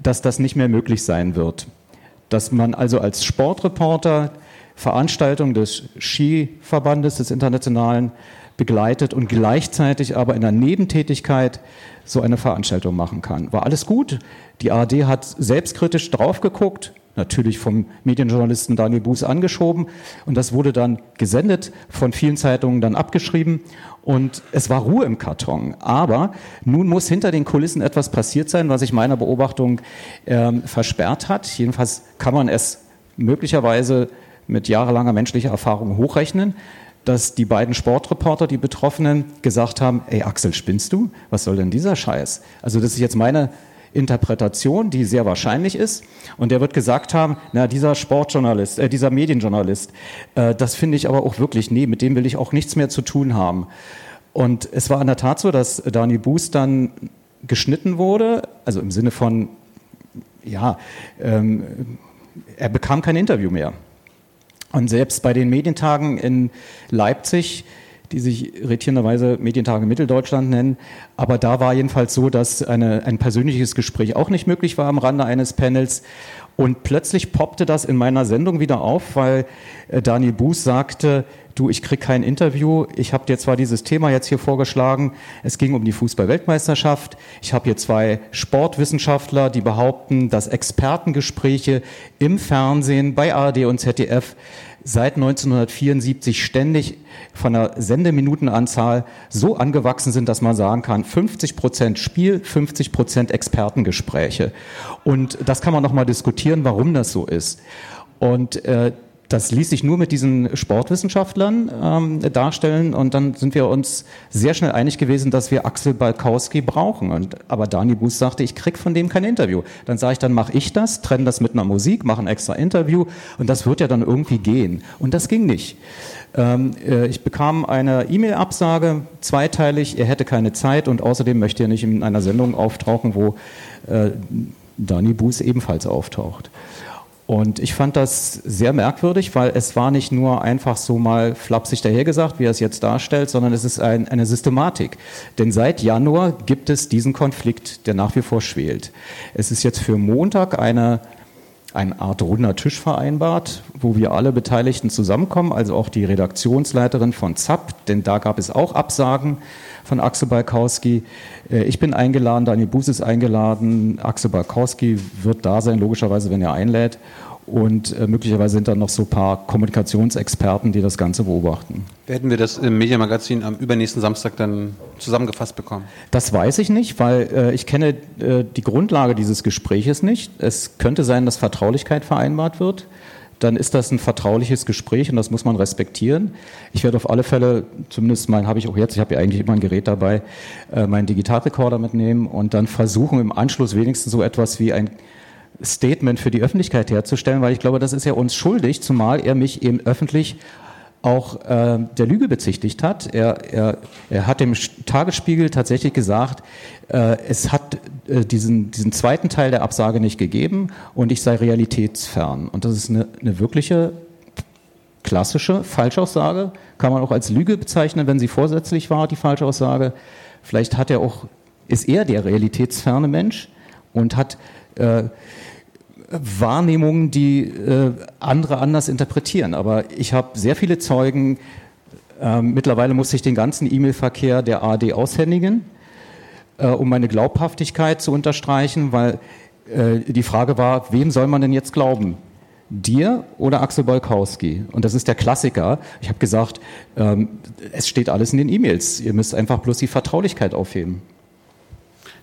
dass das nicht mehr möglich sein wird. Dass man also als Sportreporter Veranstaltung des Skiverbandes, des Internationalen, begleitet und gleichzeitig aber in der Nebentätigkeit so eine Veranstaltung machen kann. War alles gut. Die ARD hat selbstkritisch drauf geguckt, natürlich vom Medienjournalisten Daniel Buß angeschoben und das wurde dann gesendet, von vielen Zeitungen dann abgeschrieben und es war Ruhe im Karton. Aber nun muss hinter den Kulissen etwas passiert sein, was sich meiner Beobachtung ähm, versperrt hat. Jedenfalls kann man es möglicherweise mit jahrelanger menschlicher Erfahrung hochrechnen dass die beiden Sportreporter, die Betroffenen, gesagt haben, ey Axel, spinnst du? Was soll denn dieser Scheiß? Also das ist jetzt meine Interpretation, die sehr wahrscheinlich ist. Und der wird gesagt haben, na, dieser Sportjournalist, äh, dieser Medienjournalist, äh, das finde ich aber auch wirklich, nee, mit dem will ich auch nichts mehr zu tun haben. Und es war in der Tat so, dass Dani Buß dann geschnitten wurde, also im Sinne von, ja, ähm, er bekam kein Interview mehr. Und selbst bei den Medientagen in Leipzig, die sich irritierenderweise Medientage Mitteldeutschland nennen, aber da war jedenfalls so, dass eine, ein persönliches Gespräch auch nicht möglich war am Rande eines Panels. Und plötzlich poppte das in meiner Sendung wieder auf, weil äh, Daniel Buß sagte, du, ich krieg kein Interview, ich habe dir zwar dieses Thema jetzt hier vorgeschlagen, es ging um die Fußball-Weltmeisterschaft, ich habe hier zwei Sportwissenschaftler, die behaupten, dass Expertengespräche im Fernsehen bei ARD und ZDF seit 1974 ständig von der Sendeminutenanzahl so angewachsen sind, dass man sagen kann, 50 Prozent Spiel, 50 Prozent Expertengespräche. Und das kann man nochmal diskutieren, warum das so ist. Und äh, das ließ sich nur mit diesen Sportwissenschaftlern ähm, darstellen und dann sind wir uns sehr schnell einig gewesen, dass wir Axel Balkowski brauchen. Und, aber Dani Buß sagte, ich krieg von dem kein Interview. Dann sage ich, dann mache ich das, trenne das mit einer Musik, mache ein extra Interview und das wird ja dann irgendwie gehen. Und das ging nicht. Ähm, äh, ich bekam eine E-Mail-Absage, zweiteilig, er hätte keine Zeit und außerdem möchte er nicht in einer Sendung auftauchen, wo äh, Dani Buß ebenfalls auftaucht. Und ich fand das sehr merkwürdig, weil es war nicht nur einfach so mal flapsig dahergesagt, wie er es jetzt darstellt, sondern es ist ein, eine Systematik. Denn seit Januar gibt es diesen Konflikt, der nach wie vor schwelt. Es ist jetzt für Montag eine, eine Art runder Tisch vereinbart, wo wir alle Beteiligten zusammenkommen, also auch die Redaktionsleiterin von ZAP, denn da gab es auch Absagen von Axel Balkowski. Äh, ich bin eingeladen, Daniel Buß ist eingeladen, Axel Balkowski wird da sein, logischerweise, wenn er einlädt. Und äh, möglicherweise sind da noch so ein paar Kommunikationsexperten, die das Ganze beobachten. Werden wir das im Mediamagazin am übernächsten Samstag dann zusammengefasst bekommen? Das weiß ich nicht, weil äh, ich kenne äh, die Grundlage dieses Gespräches nicht. Es könnte sein, dass Vertraulichkeit vereinbart wird dann ist das ein vertrauliches Gespräch und das muss man respektieren. Ich werde auf alle Fälle, zumindest mein habe ich auch jetzt, ich habe ja eigentlich immer ein Gerät dabei, äh, meinen Digitalrekorder mitnehmen und dann versuchen im Anschluss wenigstens so etwas wie ein Statement für die Öffentlichkeit herzustellen, weil ich glaube, das ist ja uns schuldig, zumal er mich eben öffentlich auch äh, der Lüge bezichtigt hat. Er, er, er hat dem Tagesspiegel tatsächlich gesagt, äh, es hat äh, diesen, diesen zweiten Teil der Absage nicht gegeben und ich sei realitätsfern. Und das ist eine, eine wirkliche klassische Falschaussage, kann man auch als Lüge bezeichnen, wenn sie vorsätzlich war, die Falschaussage. Vielleicht hat er auch, ist er der realitätsferne Mensch und hat äh, Wahrnehmungen, die äh, andere anders interpretieren. Aber ich habe sehr viele Zeugen. Ähm, mittlerweile muss ich den ganzen E-Mail-Verkehr der ARD aushändigen, äh, um meine Glaubhaftigkeit zu unterstreichen, weil äh, die Frage war, wem soll man denn jetzt glauben? Dir oder Axel Bolkowski? Und das ist der Klassiker. Ich habe gesagt, ähm, es steht alles in den E-Mails. Ihr müsst einfach bloß die Vertraulichkeit aufheben.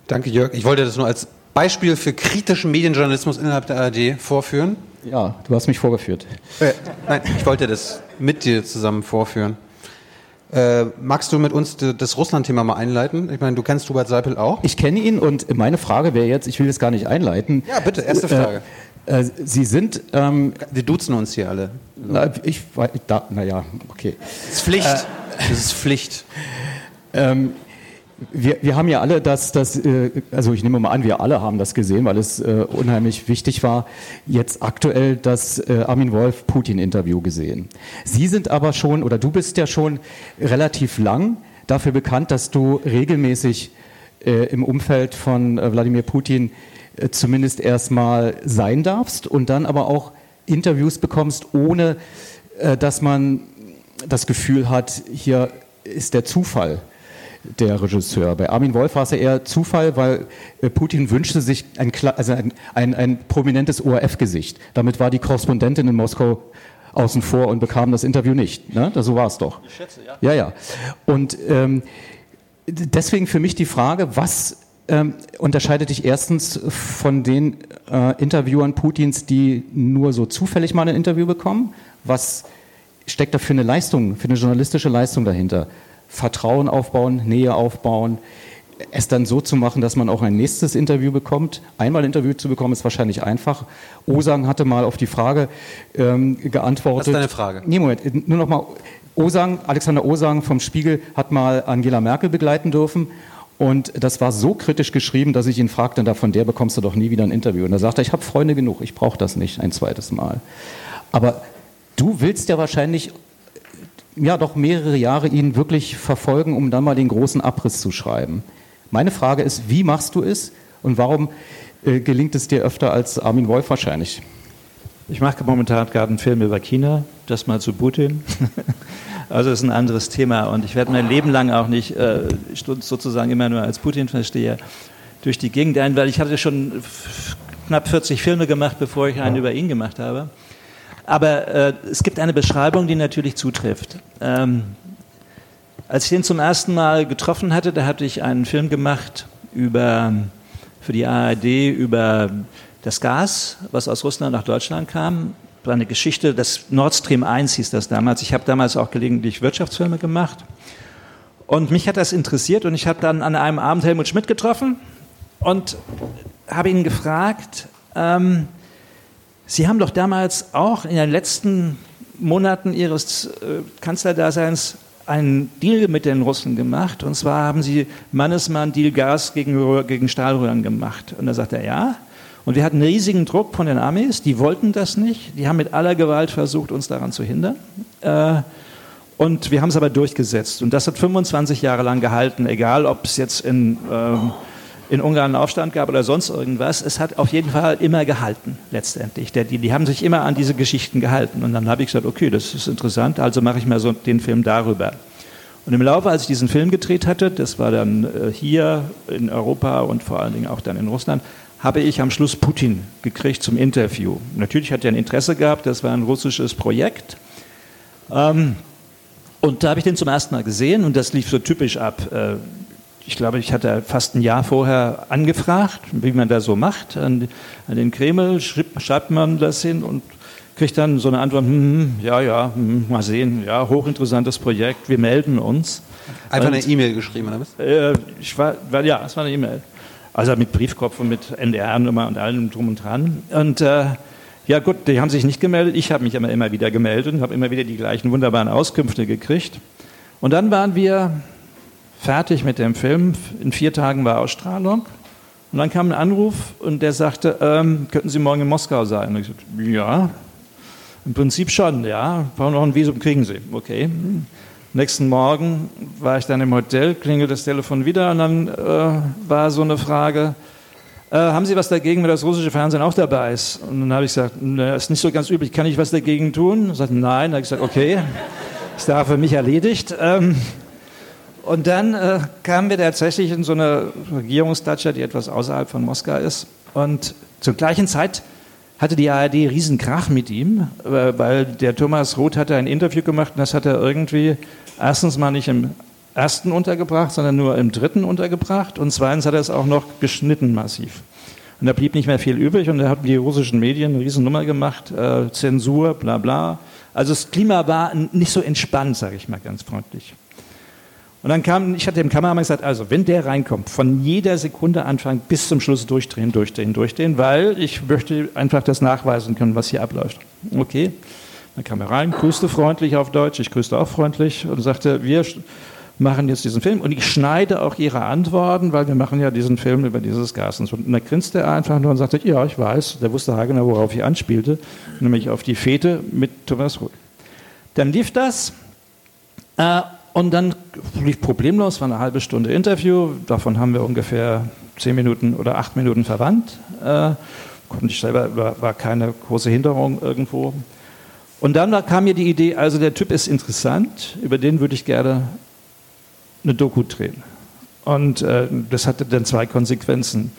Danke, Jörg. Ich wollte das nur als Beispiel für kritischen Medienjournalismus innerhalb der ARD vorführen? Ja, du hast mich vorgeführt. Äh, nein, ich wollte das mit dir zusammen vorführen. Äh, magst du mit uns das Russland-Thema mal einleiten? Ich meine, du kennst Hubert Seipel auch. Ich kenne ihn und meine Frage wäre jetzt, ich will das gar nicht einleiten. Ja, bitte, erste äh, Frage. Äh, Sie sind. Ähm, Wir duzen uns hier alle. Na, ich, da, naja, okay. Das ist Pflicht. Äh, das ist Pflicht. Ähm, wir, wir haben ja alle das, das äh, also ich nehme mal an, wir alle haben das gesehen, weil es äh, unheimlich wichtig war, jetzt aktuell das äh, Armin Wolf Putin-Interview gesehen. Sie sind aber schon, oder du bist ja schon relativ lang dafür bekannt, dass du regelmäßig im Umfeld von Wladimir Putin zumindest erstmal sein darfst und dann aber auch Interviews bekommst, ohne dass man das Gefühl hat, hier ist der Zufall der Regisseur. Bei Armin Wolf war es ja eher Zufall, weil äh, Putin wünschte sich ein, also ein, ein, ein prominentes ORF-Gesicht. Damit war die Korrespondentin in Moskau außen vor und bekam das Interview nicht. Ne? So war es doch. Ich schätze, ja. Ja, ja. Und ähm, deswegen für mich die Frage, was ähm, unterscheidet dich erstens von den äh, Interviewern Putins, die nur so zufällig mal ein Interview bekommen? Was steckt da für eine Leistung, für eine journalistische Leistung dahinter? Vertrauen aufbauen, Nähe aufbauen, es dann so zu machen, dass man auch ein nächstes Interview bekommt. Einmal ein Interview zu bekommen, ist wahrscheinlich einfach. Osang hatte mal auf die Frage ähm, geantwortet. Was ist deine Frage? Nee, Moment, nur noch mal. Osang, Alexander Osang vom Spiegel hat mal Angela Merkel begleiten dürfen. Und das war so kritisch geschrieben, dass ich ihn fragte, da von der bekommst du doch nie wieder ein Interview. Und er sagte, ich habe Freunde genug, ich brauche das nicht ein zweites Mal. Aber du willst ja wahrscheinlich ja doch mehrere Jahre ihn wirklich verfolgen, um dann mal den großen Abriss zu schreiben. Meine Frage ist, wie machst du es und warum äh, gelingt es dir öfter als Armin Wolf wahrscheinlich? Ich mache momentan gerade einen Film über China, das mal zu Putin. *laughs* Also das ist ein anderes Thema und ich werde mein Leben lang auch nicht äh, sozusagen immer nur als Putin-Versteher durch die Gegend ein, weil ich hatte schon knapp 40 Filme gemacht, bevor ich einen über ihn gemacht habe. Aber äh, es gibt eine Beschreibung, die natürlich zutrifft. Ähm, als ich den zum ersten Mal getroffen hatte, da hatte ich einen Film gemacht über, für die ARD über das Gas, was aus Russland nach Deutschland kam. War eine Geschichte, das Nord Stream 1 hieß das damals. Ich habe damals auch gelegentlich Wirtschaftsfilme gemacht. Und mich hat das interessiert und ich habe dann an einem Abend Helmut Schmidt getroffen und habe ihn gefragt, ähm, Sie haben doch damals auch in den letzten Monaten Ihres äh, Kanzlerdaseins einen Deal mit den Russen gemacht. Und zwar haben Sie Mannesmann-Deal Gas gegen, gegen Stahlröhren gemacht. Und da sagt er, ja. Und wir hatten riesigen Druck von den Amis. Die wollten das nicht. Die haben mit aller Gewalt versucht, uns daran zu hindern. Äh, und wir haben es aber durchgesetzt. Und das hat 25 Jahre lang gehalten, egal ob es jetzt in, ähm, in Ungarn einen Aufstand gab oder sonst irgendwas. Es hat auf jeden Fall immer gehalten, letztendlich. Die, die haben sich immer an diese Geschichten gehalten. Und dann habe ich gesagt, okay, das ist interessant, also mache ich mal so den Film darüber. Und im Laufe, als ich diesen Film gedreht hatte, das war dann äh, hier in Europa und vor allen Dingen auch dann in Russland, habe ich am Schluss Putin gekriegt zum Interview. Natürlich hat er ein Interesse gehabt, das war ein russisches Projekt. Ähm, und da habe ich den zum ersten Mal gesehen und das lief so typisch ab. Ich glaube, ich hatte fast ein Jahr vorher angefragt, wie man das so macht. An, an den Kreml schreibt, schreibt man das hin und kriegt dann so eine Antwort, hm, hm, ja, ja, hm, mal sehen, ja, hochinteressantes Projekt, wir melden uns. Einfach Und, eine E-Mail geschrieben, oder was? Äh, ich war, war, ja, es war eine E-Mail. Also mit Briefkopf und mit NDR-Nummer und allem drum und dran. Und äh, ja gut, die haben sich nicht gemeldet. Ich habe mich aber immer wieder gemeldet und habe immer wieder die gleichen wunderbaren Auskünfte gekriegt. Und dann waren wir fertig mit dem Film. In vier Tagen war Ausstrahlung. Und dann kam ein Anruf und der sagte, ähm, könnten Sie morgen in Moskau sein? Und ich sagte, ja, im Prinzip schon, ja. Brauchen noch ein Visum, kriegen Sie. Okay. Nächsten Morgen war ich dann im Hotel, klingelt das Telefon wieder und dann äh, war so eine Frage, äh, haben Sie was dagegen, wenn das russische Fernsehen auch dabei ist? Und dann habe ich gesagt, ne, ist nicht so ganz üblich, kann ich was dagegen tun? Und sagt, nein. Dann habe ich gesagt, okay, ist da für mich erledigt. Ähm, und dann äh, kamen wir tatsächlich in so eine Regierungsdatscha, die etwas außerhalb von Moskau ist. Und zur gleichen Zeit hatte die ARD riesen Krach mit ihm, äh, weil der Thomas Roth hatte ein Interview gemacht und das hat er irgendwie erstens mal nicht im ersten untergebracht, sondern nur im dritten untergebracht und zweitens hat er es auch noch geschnitten massiv. Und da blieb nicht mehr viel übrig und da haben die russischen Medien eine riesen Nummer gemacht, äh, Zensur, bla bla. Also das Klima war nicht so entspannt, sage ich mal ganz freundlich. Und dann kam, ich hatte dem Kameramann gesagt, also wenn der reinkommt, von jeder Sekunde anfangen bis zum Schluss durchdrehen, durchdrehen, durchdrehen, weil ich möchte einfach das nachweisen können, was hier abläuft. Okay, dann kam er rein, grüßte freundlich auf Deutsch, ich grüßte auch freundlich und sagte, wir machen jetzt diesen Film und ich schneide auch Ihre Antworten, weil wir machen ja diesen Film über dieses Gas. Und da grinste er einfach nur und sagte, ja, ich weiß, der wusste haargenau, worauf ich anspielte, nämlich auf die Fete mit Thomas Roth. Dann lief das äh, und dann lief problemlos, war eine halbe Stunde Interview, davon haben wir ungefähr zehn Minuten oder acht Minuten verwandt. Äh, konnte ich selber, war, war keine große Hinderung irgendwo. Und dann kam mir die Idee, also der Typ ist interessant, über den würde ich gerne eine Doku drehen. Und äh, das hatte dann zwei Konsequenzen.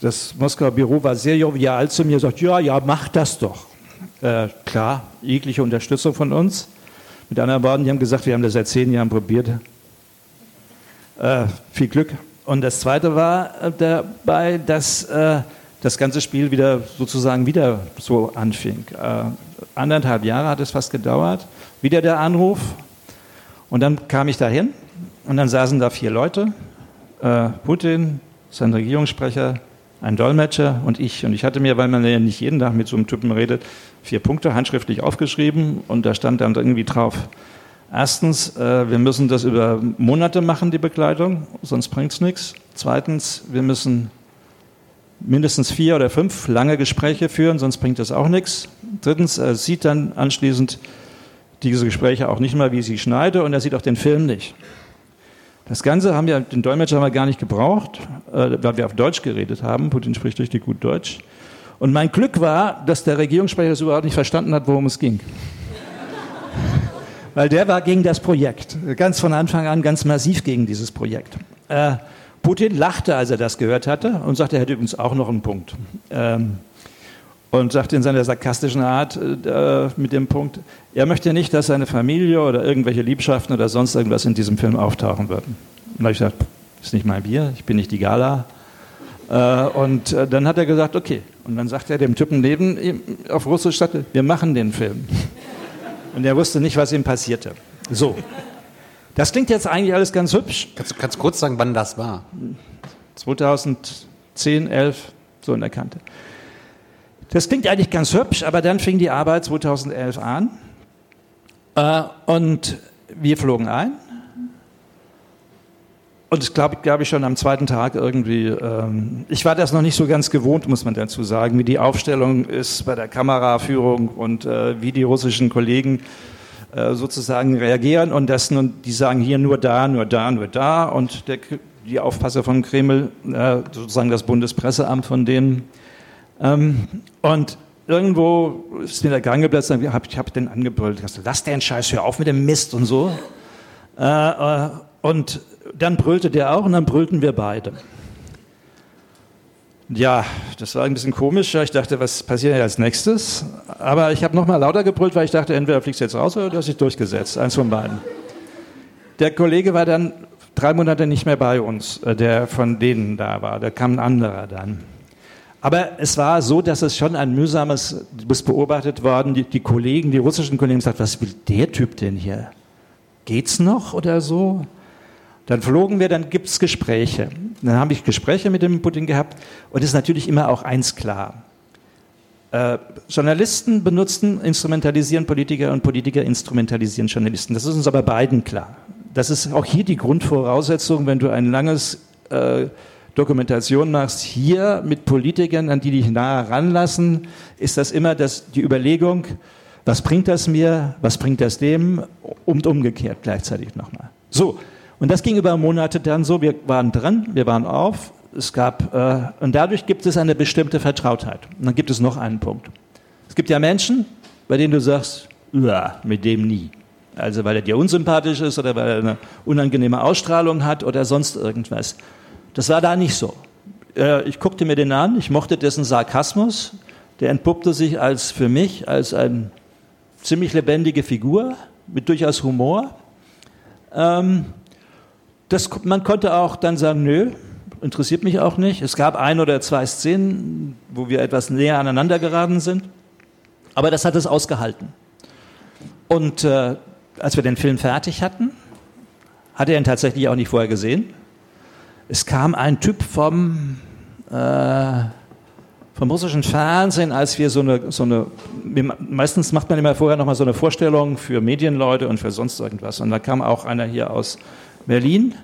Das Moskauer Büro war sehr jovial zu mir sagt, ja, ja, mach das doch. Äh, klar, jegliche Unterstützung von uns. Mit anderen Worten, die haben gesagt, wir haben das seit zehn Jahren probiert. Äh, viel Glück. Und das Zweite war äh, dabei, dass äh, das ganze Spiel wieder sozusagen wieder so anfing. Äh, anderthalb Jahre hat es fast gedauert. Wieder der Anruf. Und dann kam ich dahin und dann saßen da vier Leute. Äh, Putin, sein Regierungssprecher, ein Dolmetscher und ich. Und ich hatte mir, weil man ja nicht jeden Tag mit so einem Typen redet, vier Punkte handschriftlich aufgeschrieben und da stand dann irgendwie drauf, erstens, äh, wir müssen das über Monate machen, die Begleitung, sonst bringt es nichts. Zweitens, wir müssen mindestens vier oder fünf lange Gespräche führen, sonst bringt das auch nichts. Drittens, er sieht dann anschließend diese Gespräche auch nicht mal, wie ich sie schneide und er sieht auch den Film nicht. Das Ganze haben wir, den Dolmetscher haben wir gar nicht gebraucht, äh, weil wir auf Deutsch geredet haben. Putin spricht richtig gut Deutsch. Und mein Glück war, dass der Regierungssprecher das überhaupt nicht verstanden hat, worum es ging. *laughs* weil der war gegen das Projekt. Ganz von Anfang an ganz massiv gegen dieses Projekt. Äh, Putin lachte, als er das gehört hatte und sagte, er hätte übrigens auch noch einen Punkt. Ähm, und sagte in seiner sarkastischen Art äh, mit dem Punkt, er möchte nicht, dass seine Familie oder irgendwelche Liebschaften oder sonst irgendwas in diesem Film auftauchen würden. Und da habe ich gesagt, ist nicht mein Bier, ich bin nicht die Gala. Äh, und äh, dann hat er gesagt, okay. Und dann sagte er dem Typen neben ihm auf Russisch, sagte, wir machen den Film. *laughs* Und er wusste nicht, was ihm passierte. So. Das klingt jetzt eigentlich alles ganz hübsch. Kannst du kannst kurz sagen, wann das war? 2010, 11, so in der Kante. Das klingt eigentlich ganz hübsch, aber dann fing die Arbeit 2011 an äh, und wir flogen ein. Und das glaube glaub ich schon am zweiten Tag irgendwie, ähm, ich war das noch nicht so ganz gewohnt, muss man dazu sagen, wie die Aufstellung ist bei der Kameraführung und äh, wie die russischen Kollegen äh, sozusagen reagieren und das nun, die sagen hier nur da, nur da, nur da und der, die Aufpasser von Kreml, äh, sozusagen das Bundespresseamt von denen. Ähm, und irgendwo ist mir der Gang geplatzt, ich habe hab den angebrüllt, lass den Scheiß, hör auf mit dem Mist und so. Äh, äh, und dann brüllte der auch und dann brüllten wir beide. Ja, das war ein bisschen komisch. Ich dachte, was passiert als nächstes? Aber ich habe noch mal lauter gebrüllt, weil ich dachte, entweder fliegst du jetzt raus oder du hast dich durchgesetzt. Eins von beiden. Der Kollege war dann drei Monate nicht mehr bei uns, äh, der von denen da war. Da kam ein anderer dann. Aber es war so, dass es schon ein mühsames, du bist beobachtet worden, die, die Kollegen, die russischen Kollegen sagten, was will der Typ denn hier? Geht's noch oder so? Dann flogen wir, dann gibt es Gespräche. Dann habe ich Gespräche mit dem Putin gehabt und ist natürlich immer auch eins klar. Äh, Journalisten benutzen, instrumentalisieren Politiker und Politiker instrumentalisieren Journalisten. Das ist uns aber beiden klar. Das ist auch hier die Grundvoraussetzung, wenn du ein langes äh, Dokumentation machst, hier mit Politikern, an die dich nahe ranlassen, ist das immer das, die Überlegung, was bringt das mir, was bringt das dem und umgekehrt gleichzeitig nochmal. So, und das ging über Monate dann so, wir waren dran, wir waren auf, es gab, äh, und dadurch gibt es eine bestimmte Vertrautheit. Und dann gibt es noch einen Punkt. Es gibt ja Menschen, bei denen du sagst, mit dem nie. Also weil er dir unsympathisch ist oder weil er eine unangenehme Ausstrahlung hat oder sonst irgendwas. Das war da nicht so. Äh, ich guckte mir den an, ich mochte dessen Sarkasmus. Der entpuppte sich als für mich als eine ziemlich lebendige Figur mit durchaus Humor. Ähm, das, man konnte auch dann sagen, nö, interessiert mich auch nicht. Es gab ein oder zwei Szenen, wo wir etwas näher aneinander geraten sind. Aber das hat es ausgehalten. Und äh, als wir den Film fertig hatten, hat er ihn tatsächlich auch nicht vorher gesehen. Es kam ein Typ vom, äh, vom russischen Fernsehen, als wir so eine, so eine meistens macht man immer vorher nochmal so eine Vorstellung für Medienleute und für sonst irgendwas. Und da kam auch einer hier aus Berlin.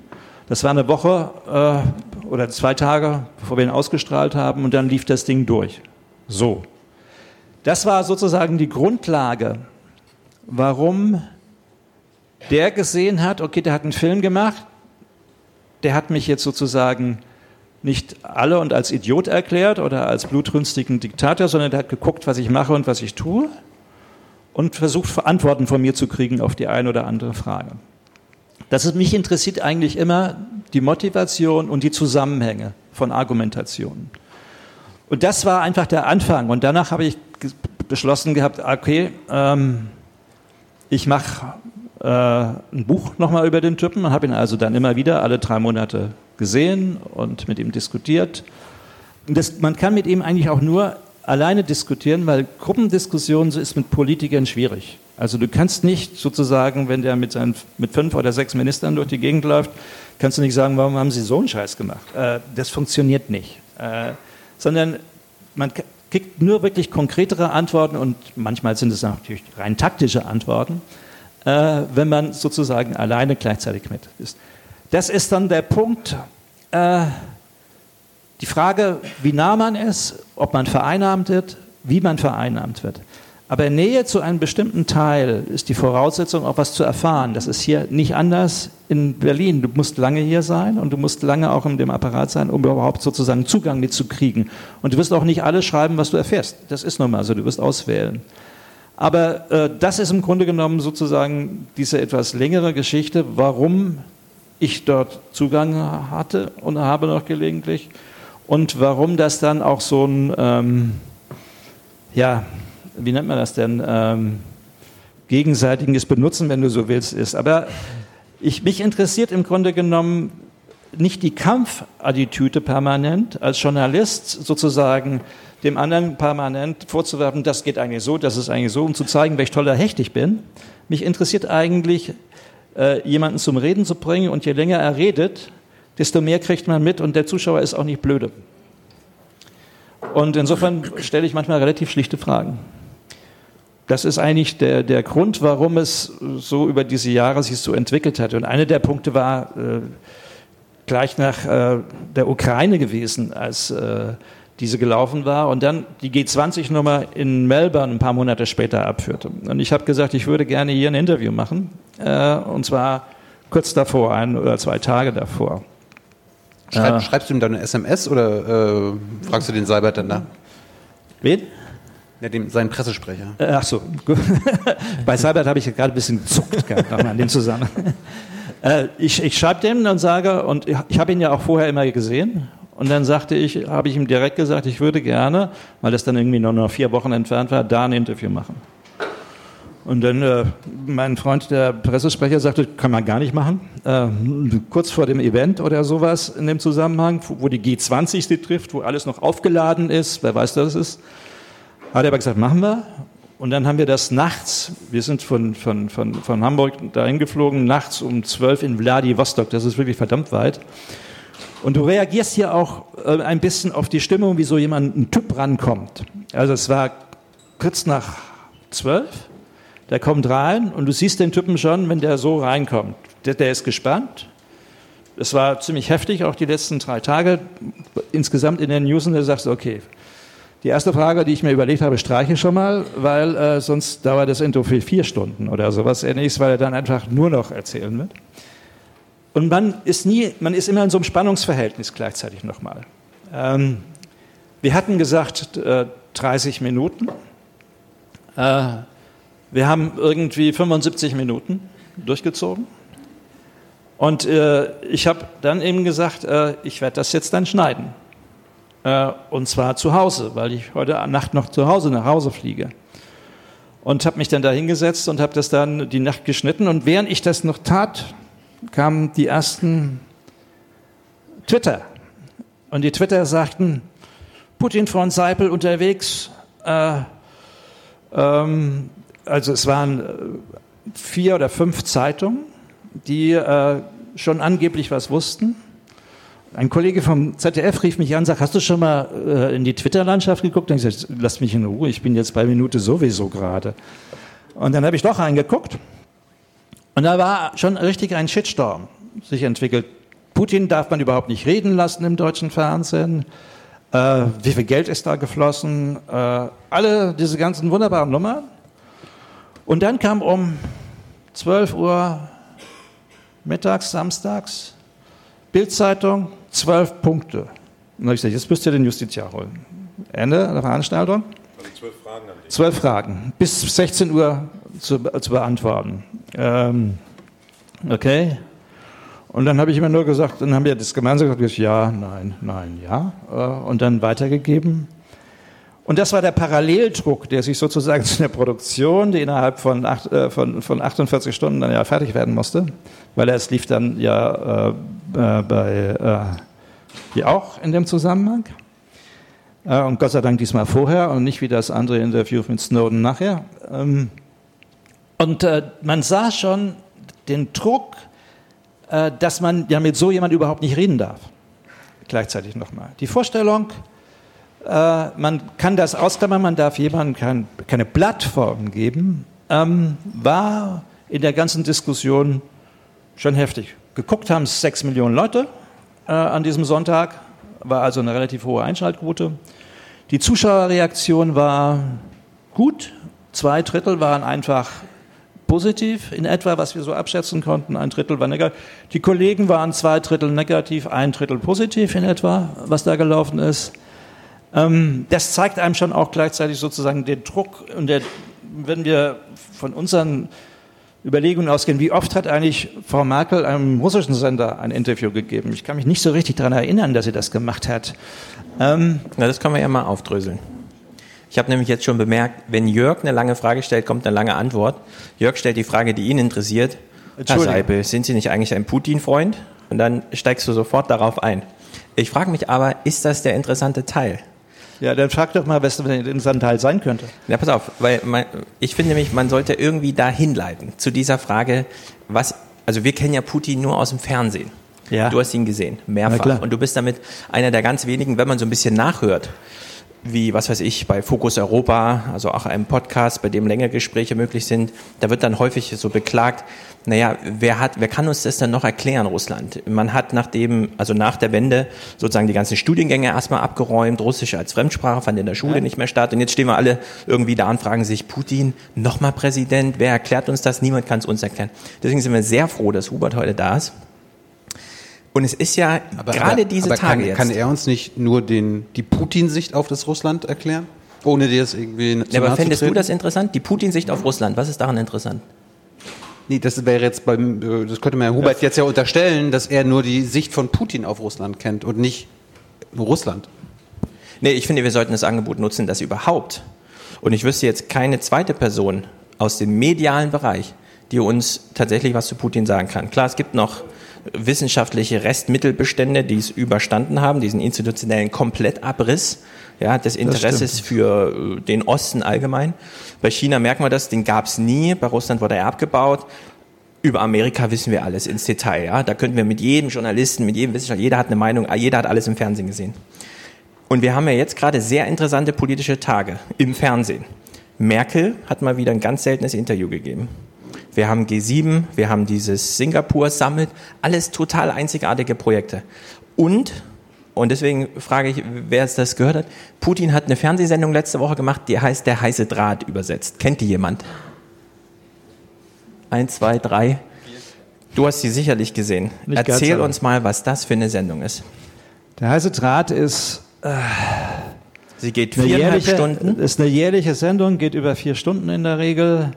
Das war eine Woche äh, oder zwei Tage, bevor wir ihn ausgestrahlt haben, und dann lief das Ding durch. So. Das war sozusagen die Grundlage, warum der gesehen hat, okay, der hat einen Film gemacht, der hat mich jetzt sozusagen nicht alle und als Idiot erklärt oder als blutrünstigen Diktator, sondern der hat geguckt, was ich mache und was ich tue. und versucht Antworten von mir zu kriegen auf die eine oder andere Frage. Das ist, mich interessiert eigentlich immer die Motivation und die Zusammenhänge von Argumentationen. Und das war einfach der Anfang. Und danach habe ich beschlossen gehabt, okay, ähm, ich mache äh, ein Buch nochmal über den Typen und habe ihn also dann immer wieder alle drei Monate gesehen und mit ihm diskutiert. Das, man kann mit ihm eigentlich auch nur alleine diskutieren, weil Gruppendiskussion so ist mit Politikern schwierig. Also du kannst nicht sozusagen, wenn der mit, seinen, mit fünf oder sechs Ministern durch die Gegend läuft, kannst du nicht sagen, warum haben sie so einen Scheiß gemacht. Äh, das funktioniert nicht. Äh, sondern man kriegt nur wirklich konkretere Antworten und manchmal sind es natürlich rein taktische Antworten, äh, wenn man sozusagen alleine gleichzeitig mit ist. Das ist dann der Punkt, äh, die Frage, wie nah man ist, ob man vereinnahmt wird, wie man vereinnahmt wird. Aber Nähe zu einem bestimmten Teil ist die Voraussetzung, auch was zu erfahren. Das ist hier nicht anders in Berlin. Du musst lange hier sein und du musst lange auch in dem Apparat sein, um überhaupt sozusagen Zugang mitzukriegen. Und du wirst auch nicht alles schreiben, was du erfährst. Das ist nun mal so. Du wirst auswählen. Aber äh, das ist im Grunde genommen sozusagen diese etwas längere Geschichte, warum ich dort Zugang hatte und habe noch gelegentlich und warum das dann auch so ein, ähm, ja, wie nennt man das denn, ähm, gegenseitiges Benutzen, wenn du so willst, ist. Aber ich, mich interessiert im Grunde genommen nicht die Kampfattitüde permanent, als Journalist sozusagen dem anderen permanent vorzuwerfen, das geht eigentlich so, das ist eigentlich so, um zu zeigen, welch toller Hecht ich bin. Mich interessiert eigentlich, äh, jemanden zum Reden zu bringen und je länger er redet, desto mehr kriegt man mit und der Zuschauer ist auch nicht blöde. Und insofern stelle ich manchmal relativ schlichte Fragen. Das ist eigentlich der, der Grund, warum es so über diese Jahre sich so entwickelt hat. Und einer der Punkte war äh, gleich nach äh, der Ukraine gewesen, als äh, diese gelaufen war und dann die G20-Nummer in Melbourne ein paar Monate später abführte. Und ich habe gesagt, ich würde gerne hier ein Interview machen, äh, und zwar kurz davor, ein oder zwei Tage davor. Schreib, schreibst du ihm dann eine SMS oder äh, fragst du den Seibert dann nach? Wen? Ja, dem, seinen Pressesprecher. Äh, ach so. *laughs* Bei Seibert habe ich gerade ein bisschen gezuckt gehabt, nochmal in dem Zusammenhang. *laughs* Äh, ich ich schreibe dem und sage, und ich, ich habe ihn ja auch vorher immer gesehen, und dann sagte ich, habe ich ihm direkt gesagt, ich würde gerne, weil das dann irgendwie nur noch vier Wochen entfernt war, da ein Interview machen. Und dann äh, mein Freund, der Pressesprecher, sagte, kann man gar nicht machen. Äh, kurz vor dem Event oder sowas in dem Zusammenhang, wo die G20 sie trifft, wo alles noch aufgeladen ist, wer weiß, das ist, hat er aber gesagt, machen wir. Und dann haben wir das nachts, wir sind von, von, von, von Hamburg dahin geflogen, nachts um 12 in Vladivostok, das ist wirklich verdammt weit. Und du reagierst hier auch äh, ein bisschen auf die Stimmung, wie so jemand, ein Typ rankommt. Also es war kurz nach zwölf, der kommt rein und du siehst den Typen schon, wenn der so reinkommt. Der, der ist gespannt. Es war ziemlich heftig, auch die letzten drei Tage. Insgesamt in den News und du sagst, okay, die erste Frage, die ich mir überlegt habe, streiche ich schon mal, weil äh, sonst dauert das Intro für vier Stunden oder sowas ähnliches, weil er dann einfach nur noch erzählen wird. Und man ist nie, man ist immer in so einem Spannungsverhältnis gleichzeitig nochmal. Ähm, wir hatten gesagt äh, 30 Minuten. Äh, wir haben irgendwie 75 Minuten durchgezogen. Und äh, ich habe dann eben gesagt, äh, ich werde das jetzt dann schneiden. Äh, und zwar zu Hause, weil ich heute Nacht noch zu Hause nach Hause fliege. Und habe mich dann da hingesetzt und habe das dann die Nacht geschnitten. Und während ich das noch tat, kamen die ersten Twitter. Und die Twitter sagten, Putin von Seipel unterwegs. Äh, ähm, also es waren äh, vier oder fünf Zeitungen, die äh, schon angeblich was wussten. Ein Kollege vom ZDF rief mich an und sagt, hast du schon mal äh, in die Twitter-Landschaft geguckt? Und ich sagte, lass mich in Ruhe, ich bin jetzt bei Minute sowieso gerade. Und dann habe ich doch reingeguckt und da war schon richtig ein Shitstorm sich entwickelt. Putin darf man überhaupt nicht reden lassen im deutschen Fernsehen. Äh, wie viel Geld ist da geflossen? Äh, alle diese ganzen wunderbaren Nummern. Und dann kam um 12 Uhr mittags, samstags, Bildzeitung, 12 Punkte. Und dann habe ich gesagt, jetzt müsst ihr den Justiziar holen. Ende der Veranstaltung. zwölf Fragen an. Zwölf Fragen. Bis 16 Uhr zu, zu beantworten. Ähm, okay. Und dann habe ich immer nur gesagt, dann haben wir das gemeinsam gesagt, ja, nein, nein, ja. Äh, Und dann weitergegeben. Und das war der Paralleldruck, der sich sozusagen *laughs* zu der Produktion, die innerhalb von, acht, äh, von, von 48 Stunden dann ja fertig werden musste, weil es lief dann ja äh, äh, bei, äh, hier auch in dem Zusammenhang. Äh, und Gott sei Dank diesmal vorher und nicht wie das andere Interview mit Snowden nachher. Ähm, und äh, man sah schon den Druck, äh, dass man ja mit so jemand überhaupt nicht reden darf. Gleichzeitig nochmal. Die Vorstellung, man kann das ausklammern, man darf jemandem kein, keine Plattform geben, ähm, war in der ganzen Diskussion schon heftig. Geguckt haben es sechs Millionen Leute an diesem Sonntag, war also eine relativ hohe Einschaltquote. Die Zuschauerreaktion war gut, zwei Drittel waren einfach positiv in etwa, was wir so abschätzen konnten, ein Drittel war negativ. Die Kollegen waren zwei Drittel negativ, ein Drittel positiv in etwa, was da gelaufen ist. Ähm, das zeigt einem schon auch gleichzeitig sozusagen den Druck und der, wenn wir von unseren Überlegungen ausgehen, wie oft hat eigentlich Frau Merkel einem russischen Sender ein Interview gegeben? Ich kann mich nicht so richtig daran erinnern, dass sie das gemacht hat. Ähm, Na, das können wir ja mal aufdröseln. Ich habe nämlich jetzt schon bemerkt, wenn Jörg eine lange Frage stellt, kommt eine lange Antwort. Jörg stellt die Frage, die ihn interessiert. Herr Entschuldigung. Seipel, sind Sie nicht eigentlich ein Putin-Freund? Und dann steigst du sofort darauf ein. Ich frage mich aber, ist das der interessante Teil? ja, dann frag doch mal, was denn in seinem Teil sein könnte. Ja, pass auf, weil man, ich finde nämlich, man sollte irgendwie da hinleiten zu dieser Frage, was, also wir kennen ja Putin nur aus dem Fernsehen. Ja. Du hast ihn gesehen, mehrfach. Und du bist damit einer der ganz wenigen, wenn man so ein bisschen nachhört, wie, was weiß ich, bei Fokus Europa, also auch einem Podcast, bei dem längere Gespräche möglich sind, da wird dann häufig so beklagt, naja, wer hat, wer kann uns das denn noch erklären, Russland? Man hat nach dem, also nach der Wende sozusagen die ganzen Studiengänge erstmal abgeräumt, Russisch als Fremdsprache fand in der Schule Ja. nicht mehr statt und jetzt stehen wir alle irgendwie da und fragen sich, Putin, nochmal Präsident, wer erklärt uns das? Niemand kann es uns erklären. Deswegen sind wir sehr froh, dass Hubert heute da ist. Und es ist ja gerade diese aber Tage kann, jetzt. Kann er uns nicht nur den, die Putin-Sicht auf das Russland erklären? Ohne dir das irgendwie zu Ja, aber fändest du das interessant? Die Putin-Sicht auf Russland, was ist daran interessant? Nee, das wäre jetzt beim, äh, das könnte man Herrn Hubert jetzt ja unterstellen, dass er nur die Sicht von Putin auf Russland kennt und nicht Russland. Nee, ich finde, wir sollten das Angebot nutzen, dass überhaupt. Und ich wüsste jetzt keine zweite Person aus dem medialen Bereich, die uns tatsächlich was zu Putin sagen kann. Klar, es gibt noch wissenschaftliche Restmittelbestände, die es überstanden haben, diesen institutionellen Komplettabriss ja, des Interesses für äh, den Osten allgemein. Bei China merken wir das, den gab es nie, bei Russland wurde er abgebaut. Über Amerika wissen wir alles ins Detail. Ja? Da könnten wir mit jedem Journalisten, mit jedem Wissenschaftler, jeder hat eine Meinung, jeder hat alles im Fernsehen gesehen. Und wir haben ja jetzt gerade sehr interessante politische Tage im Fernsehen. Merkel hat mal wieder ein ganz seltenes Interview gegeben. Wir haben G7, wir haben dieses Singapur Summit, alles total einzigartige Projekte. Und, und deswegen frage ich, wer es das gehört hat, Putin hat eine Fernsehsendung letzte Woche gemacht, die heißt Der heiße Draht übersetzt. Kennt die jemand? Eins, zwei, drei. Du hast sie sicherlich gesehen. Nicht Erzähl uns mal, was das für eine Sendung ist. Der heiße Draht ist äh, Sie geht viereinhalb jährliche, Stunden. ist eine jährliche Sendung, geht über vier Stunden in der Regel,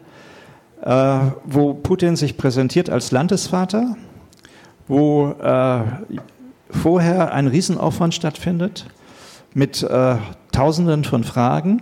äh, wo Putin sich präsentiert als Landesvater, wo äh, vorher ein Riesenaufwand stattfindet mit äh, Tausenden von Fragen,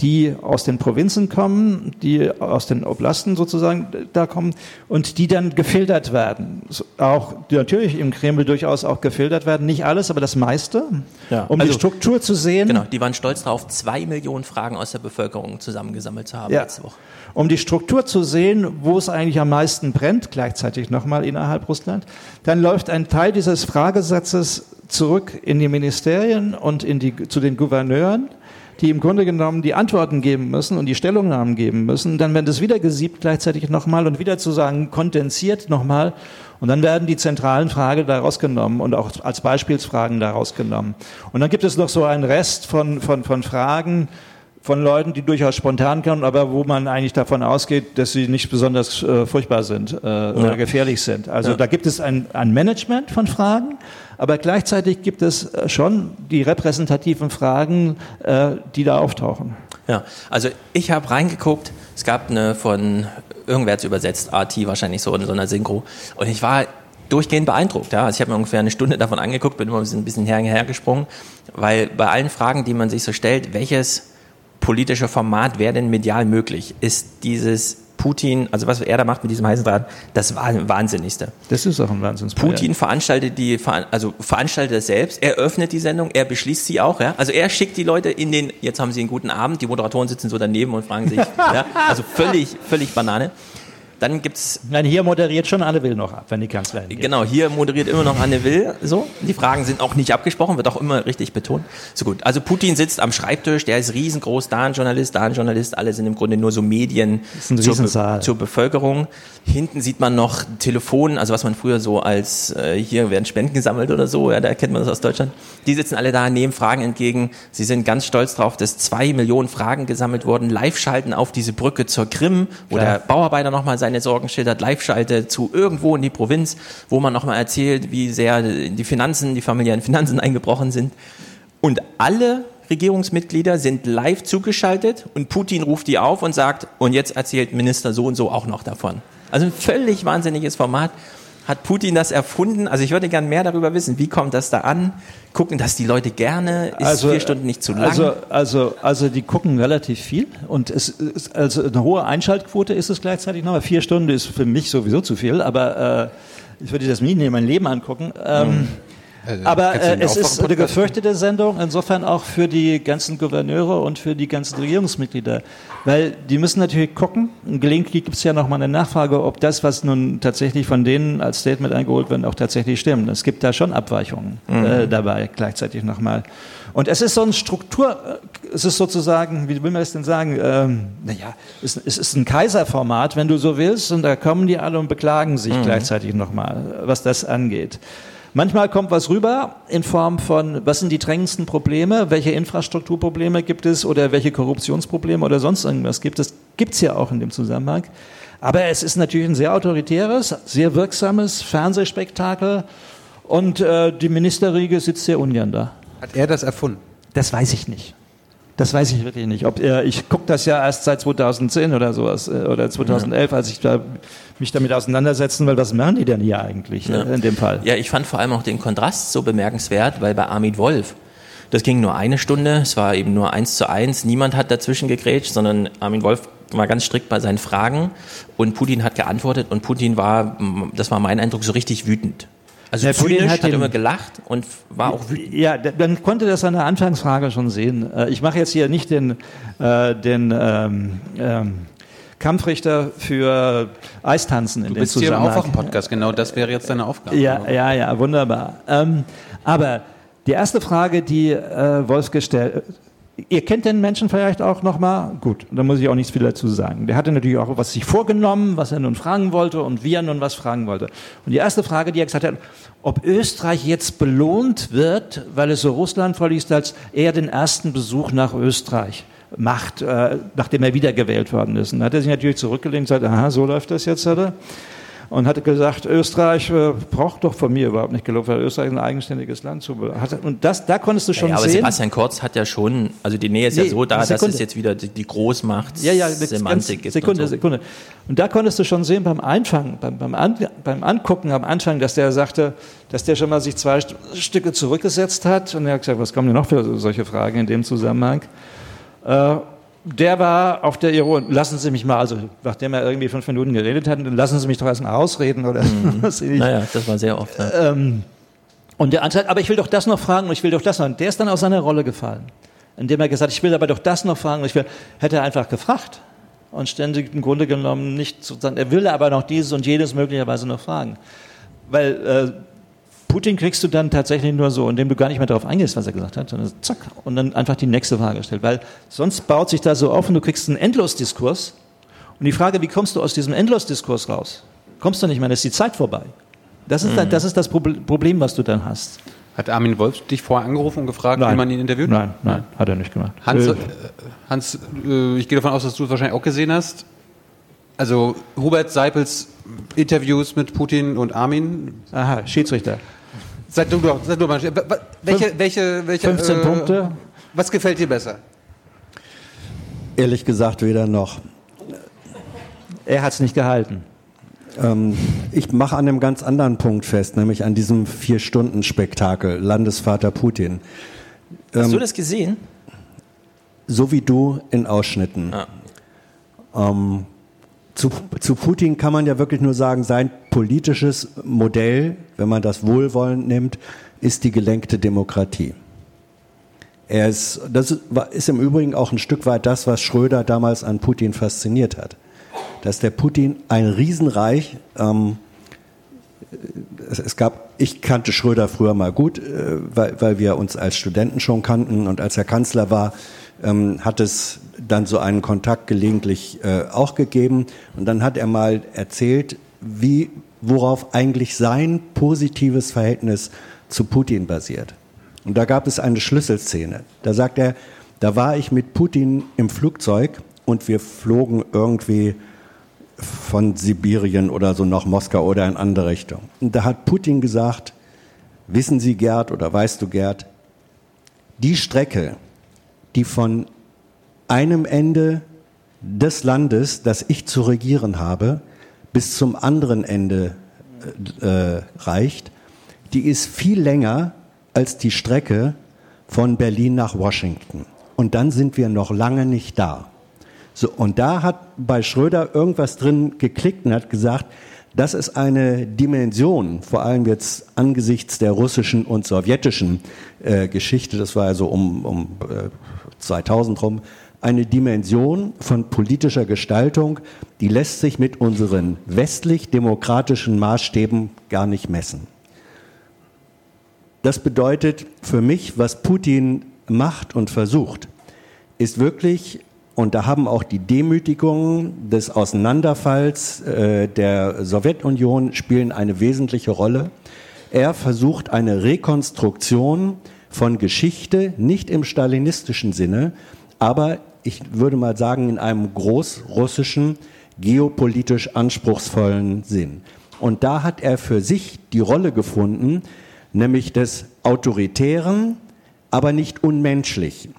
die aus den Provinzen kommen, die aus den Oblasten sozusagen da kommen und die dann gefiltert werden. Auch natürlich im Kreml durchaus auch gefiltert werden, nicht alles, aber das meiste, Ja, um also- die Struktur zu sehen. Genau, die waren stolz darauf, zwei Millionen Fragen aus der Bevölkerung zusammengesammelt zu haben Ja. letzte Woche. Um die Struktur zu sehen, wo es eigentlich am meisten brennt, gleichzeitig nochmal innerhalb Russland, dann läuft ein Teil dieses Fragesatzes zurück in die Ministerien und in die, zu den Gouverneuren, die im Grunde genommen die Antworten geben müssen und die Stellungnahmen geben müssen. Dann wird es wieder gesiebt gleichzeitig nochmal und wieder zu sagen, kondensiert nochmal. Und dann werden die zentralen Fragen da rausgenommen und auch als Beispielsfragen da rausgenommen. Und dann gibt es noch so einen Rest von, von, von Fragen, von Leuten, die durchaus spontan kommen, aber wo man eigentlich davon ausgeht, dass sie nicht besonders äh, furchtbar sind äh, oder gefährlich sind. Also Ja. da gibt es ein, ein Management von Fragen, aber gleichzeitig gibt es äh, schon die repräsentativen Fragen, äh, die da auftauchen. Ja, also ich habe reingeguckt, es gab eine von, irgendwer hat's übersetzt, RT wahrscheinlich so in so einer Synchro. Und ich war durchgehend beeindruckt. Ja. Also ich habe mir ungefähr eine Stunde *laughs* davon angeguckt, bin immer ein bisschen, ein bisschen her, hergesprungen, weil bei allen Fragen, die man sich so stellt, welches politische Format wäre denn medial möglich, ist dieses Putin, also was er da macht mit diesem heißen Draht, das war Wahnsinnigste. Das ist auch ein Wahnsinnsprojekt. Putin veranstaltet die, also veranstaltet es selbst, er öffnet die Sendung, er beschließt sie auch, ja. Also er schickt die Leute in den, jetzt haben sie einen guten Abend, die Moderatoren sitzen so daneben und fragen sich, *laughs* ja, also völlig, völlig Banane. Dann gibt's Nein, hier moderiert schon Anne Will noch ab, wenn die Kanzlerin geht. Genau, hier moderiert immer noch Anne Will. So, die Fragen sind auch nicht abgesprochen, wird auch immer richtig betont. So gut. Also Putin sitzt am Schreibtisch, der ist riesengroß, da ein Journalist, da ein Journalist, alle sind im Grunde nur so Medien zur, zur Bevölkerung. Hinten sieht man noch Telefon, also was man früher so als äh, hier werden Spenden gesammelt oder so, ja, da kennt man das aus Deutschland. Die sitzen alle da, nehmen Fragen entgegen. Sie sind ganz stolz drauf, dass zwei Millionen Fragen gesammelt wurden. Live schalten auf diese Brücke zur Krim, wo Klar. der Bauarbeiter nochmal seine Sorgen schildert, live schalte zu irgendwo in die Provinz, wo man nochmal erzählt, wie sehr die Finanzen, die familiären Finanzen *laughs* eingebrochen sind. Und alle Regierungsmitglieder sind live zugeschaltet und Putin ruft die auf und sagt, und jetzt erzählt Minister so und so auch noch davon. Also ein völlig wahnsinniges Format. Hat Putin das erfunden? Also ich würde gern mehr darüber wissen. Wie kommt das da an? Gucken das die Leute gerne? Ist vier Stunden nicht zu lang? Also, also, also die gucken relativ viel und es ist also eine hohe Einschaltquote ist es gleichzeitig noch. Aber Vier Stunden ist für mich sowieso zu viel, aber äh, ich würde das nie in mein Leben angucken. Ähm, Also, aber äh, es ist eine gefürchtete Sendung, insofern auch für die ganzen Gouverneure und für die ganzen Regierungsmitglieder. Weil die müssen natürlich gucken, gelegentlich gibt es ja nochmal eine Nachfrage, ob das, was nun tatsächlich von denen als Statement eingeholt wird, auch tatsächlich stimmt. Es gibt da schon Abweichungen Mhm. äh, dabei gleichzeitig nochmal. Und es ist so eine Struktur, äh, es ist sozusagen, wie will man das denn sagen, ähm, naja, es, es ist ein Kaiserformat, wenn du so willst, und da kommen die alle und beklagen sich Mhm. gleichzeitig nochmal, was das angeht. Manchmal kommt was rüber in Form von, was sind die drängendsten Probleme, welche Infrastrukturprobleme gibt es oder welche Korruptionsprobleme oder sonst irgendwas gibt es. Gibt es ja auch in dem Zusammenhang. Aber es ist natürlich ein sehr autoritäres, sehr wirksames Fernsehspektakel und äh, die Ministerriege sitzt sehr ungern da. Hat er das erfunden? Das weiß ich nicht. Das weiß ich wirklich nicht. Ob er, ich gucke das ja erst seit 2010 oder sowas äh, oder 2011, als ich da mich damit auseinandersetzen will, was machen die denn hier eigentlich Ja. äh, in dem Fall? Ja, ich fand vor allem auch den Kontrast so bemerkenswert, weil bei Armin Wolf, das ging nur eine Stunde, es war eben nur eins zu eins, niemand hat dazwischen gegrätscht, sondern Armin Wolf war ganz strikt bei seinen Fragen und Putin hat geantwortet und Putin war, das war mein Eindruck, so richtig wütend. Also Putin zynisch, hat hat, den- immer gelacht und war auch wütend. Ja, man konnte das an der Anfangsfrage schon sehen. Äh, Ich mache jetzt hier nicht den, äh, den ähm, ähm, Kampfrichter für Eistanzen in Du dem bist hier im Zusammenhang. Aufwachen-Podcast, genau das wäre jetzt deine Aufgabe. Ja, ja, ja, wunderbar. Ähm, aber die erste Frage, die äh, Wolf gestellt Ihr kennt den Menschen vielleicht auch nochmal? Gut, da muss ich auch nichts viel dazu sagen. Der hatte natürlich auch was sich vorgenommen, was er nun fragen wollte und wie er nun was fragen wollte. Und die erste Frage, die er gesagt hat, ob Österreich jetzt belohnt wird, weil es so Russland vorliest, als er den ersten Besuch nach Österreich macht, äh, nachdem er wiedergewählt worden ist. Und da hat er sich natürlich zurückgelehnt und gesagt, aha, so läuft das jetzt, hat er. Und hatte gesagt, Österreich äh, braucht doch von mir überhaupt nicht gelobt, weil Österreich ein eigenständiges Land zu. Hat, und das, da konntest du schon Ja, aber sehen. Sebastian Kurz hat ja schon, also die Nähe ist Nee, ja so da, dass es jetzt wieder die, die Großmacht Ja, ja, Semantik gibt. Sekunde, und so. Sekunde. Und da konntest du schon sehen beim Anfang, beim, beim, An, beim Angucken am Anfang, dass der sagte, dass der schon mal sich zwei St Stücke zurückgesetzt hat und er hat gesagt, was kommen denn noch für solche Fragen in dem Zusammenhang? Äh, der war auf der Ironie, lassen Sie mich mal, also nachdem er irgendwie fünf Minuten geredet hat, lassen Sie mich doch erstmal ausreden oder *laughs* was ich. Mhm. Naja, das war sehr oft. Ja. Ähm, und der andere, aber ich will doch das noch fragen und ich will doch das noch. Und der ist dann aus seiner Rolle gefallen. Indem er gesagt hat, ich will aber doch das noch fragen und ich will, hätte er einfach gefragt. Und ständig im Grunde genommen nicht sozusagen, er will aber noch dieses und jenes möglicherweise noch fragen. Weil äh, Putin kriegst du dann tatsächlich nur so, indem du gar nicht mehr darauf eingehst, was er gesagt hat, sondern zack, und dann einfach die nächste Frage stellt. Weil sonst baut sich da so auf und du kriegst einen Endlosdiskurs. Und die Frage, wie kommst du aus diesem Endlosdiskurs raus? Kommst du nicht mehr, dann ist die Zeit vorbei. Das ist, Mhm. das, ist das Proble- Problem, was du dann hast. Hat Armin Wolf dich vorher angerufen und gefragt, Nein. wie man ihn interviewt? Nein, nein, hat er nicht gemacht. Hans, Äh, äh, Hans äh, ich gehe davon aus, dass du es wahrscheinlich auch gesehen hast. Also Hubert Seipels Interviews mit Putin und Armin. Aha, Schiedsrichter. Sag du doch, sag du mal, welche, welche, welche, 15 Punkte. Was gefällt dir besser? Ehrlich gesagt weder noch. Er hat es nicht gehalten. Ähm, ich mache an einem ganz anderen Punkt fest, nämlich an diesem Vier-Stunden-Spektakel Landesvater Putin. Hast Ähm, du das gesehen? So wie du in Ausschnitten. Ähm, zu, zu Putin kann man ja wirklich nur sagen, sein politisches Modell, wenn man das wohlwollend nimmt, ist die gelenkte Demokratie. Er ist, das ist- im Übrigen auch ein Stück weit das, was Schröder damals an Putin fasziniert hat. Dass der Putin ein Riesenreich, ähm, es gab, ich kannte Schröder früher mal gut, äh, weil, weil wir uns als Studenten schon kannten und als er Kanzler war, ähm, hat es dann so einen Kontakt gelegentlich äh, auch gegeben und dann hat er mal erzählt, wie, worauf eigentlich sein positives Verhältnis zu Putin basiert. Und da gab es eine Schlüsselszene. Da sagt er, da war ich mit Putin im Flugzeug und wir flogen irgendwie von Sibirien oder so nach Moskau oder in andere Richtung. Und da hat Putin gesagt, wissen Sie Gerd oder weißt du Gerd, die Strecke, die von einem Ende des Landes, das ich zu regieren habe, bis zum anderen Ende äh, reicht, die ist viel länger als die Strecke von Berlin nach Washington. Und dann sind wir noch lange nicht da. So, und da hat bei Schröder irgendwas drin geklickt und hat gesagt, das ist eine Dimension, vor allem jetzt angesichts der russischen und sowjetischen äh, Geschichte, das war also um, um äh, 2000 rum, eine Dimension von politischer Gestaltung, die lässt sich mit unseren westlich-demokratischen Maßstäben gar nicht messen. Das bedeutet für mich, was Putin macht und versucht, ist wirklich, und da haben auch die Demütigungen des Auseinanderfalls äh, der Sowjetunion spielen eine wesentliche Rolle. Er versucht eine Rekonstruktion von Geschichte, nicht im stalinistischen Sinne, aber ich würde mal sagen in einem großrussischen, geopolitisch anspruchsvollen Sinn. Und da hat er für sich die Rolle gefunden, nämlich des autoritären, aber nicht unmenschlichen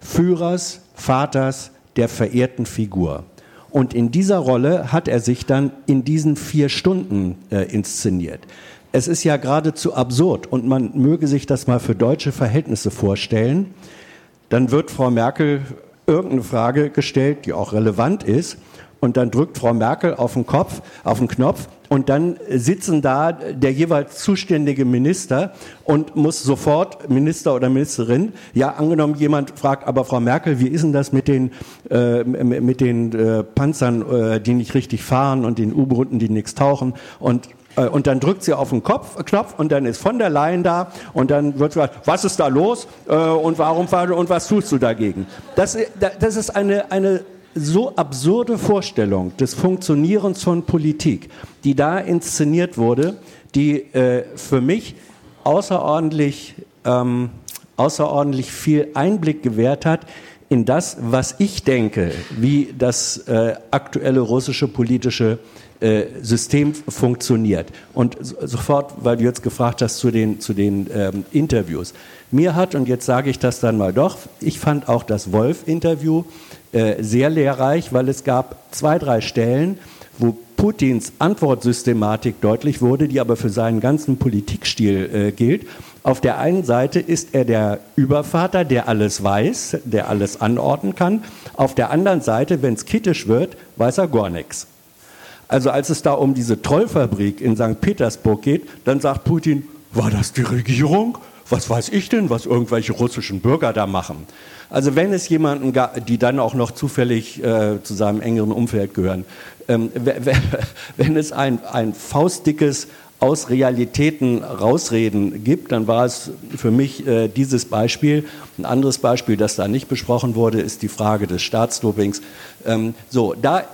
Führers, Vaters, der verehrten Figur. Und in dieser Rolle hat er sich dann in diesen vier Stunden äh, inszeniert. Es ist ja geradezu absurd und man möge sich das mal für deutsche Verhältnisse vorstellen. Dann wird Frau Merkel irgendeine Frage gestellt, die auch relevant ist. Und dann drückt Frau Merkel auf den Kopf, auf den Knopf und dann sitzen da der jeweils zuständige Minister und muss sofort Minister oder Ministerin, ja angenommen jemand fragt, aber Frau Merkel, wie ist denn das mit den, äh, mit den äh, Panzern, äh, die nicht richtig fahren und den U-Booten, die nichts tauchen und und dann drückt sie auf den Kopf, Knopf und dann ist von der Leyen da und dann wird gesagt, was ist da los äh, und warum und was tust du dagegen? Das, das ist eine, eine so absurde Vorstellung des Funktionierens von Politik, die da inszeniert wurde, die äh, für mich außerordentlich, ähm, außerordentlich viel Einblick gewährt hat in das, was ich denke, wie das äh, aktuelle russische politische äh, System funktioniert. Und so- sofort, weil du jetzt gefragt hast zu den, zu den ähm, Interviews. Mir hat, und jetzt sage ich das dann mal doch, ich fand auch das Wolf-Interview äh, sehr lehrreich, weil es gab zwei, drei Stellen, wo Putins Antwortsystematik deutlich wurde, die aber für seinen ganzen Politikstil äh, gilt. Auf der einen Seite ist er der Übervater, der alles weiß, der alles anordnen kann. Auf der anderen Seite, wenn es kritisch wird, weiß er gar nichts. Also als es da um diese Trollfabrik in St. Petersburg geht, dann sagt Putin, war das die Regierung? Was weiß ich denn, was irgendwelche russischen Bürger da machen? Also wenn es jemanden gab, die dann auch noch zufällig äh, zu seinem engeren Umfeld gehören, ähm, *laughs* we- we- wenn es ein, ein faustdickes aus Realitäten rausreden gibt, dann war es für mich äh, dieses Beispiel. Ein anderes Beispiel, das da nicht besprochen wurde, ist die Frage des Staatsdopings. Ähm, so, da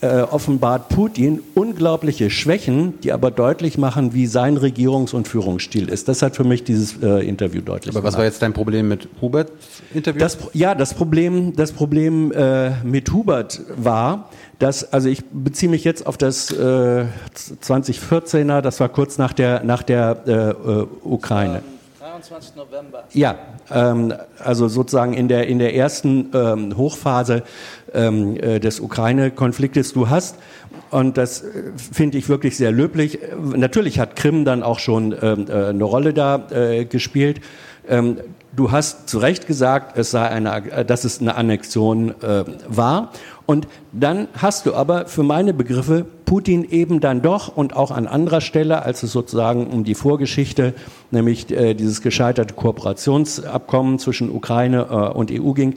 äh, offenbart Putin unglaubliche Schwächen, die aber deutlich machen, wie sein Regierungs- und Führungsstil ist. Das hat für mich dieses äh, Interview deutlich Aber was gemacht. war jetzt dein Problem mit Huberts Interview? Das, ja, das Problem, das Problem äh, mit Hubert war, dass, also ich beziehe mich jetzt auf das äh, 2014er, das war kurz nach der, nach der äh, äh, Ukraine. 23. November. Ja, ähm, also sozusagen in der, in der ersten ähm, Hochphase ähm, äh, des Ukraine-Konfliktes du hast. Und das äh, finde ich wirklich sehr löblich. Natürlich hat Krim dann auch schon ähm, äh, eine Rolle da äh, gespielt. Ähm, du hast zu Recht gesagt, es sei eine, dass es eine Annexion äh, war. Und dann hast du aber für meine Begriffe Putin eben dann doch und auch an anderer Stelle, als es sozusagen um die Vorgeschichte, nämlich äh, dieses gescheiterte Kooperationsabkommen zwischen Ukraine äh, und EU ging,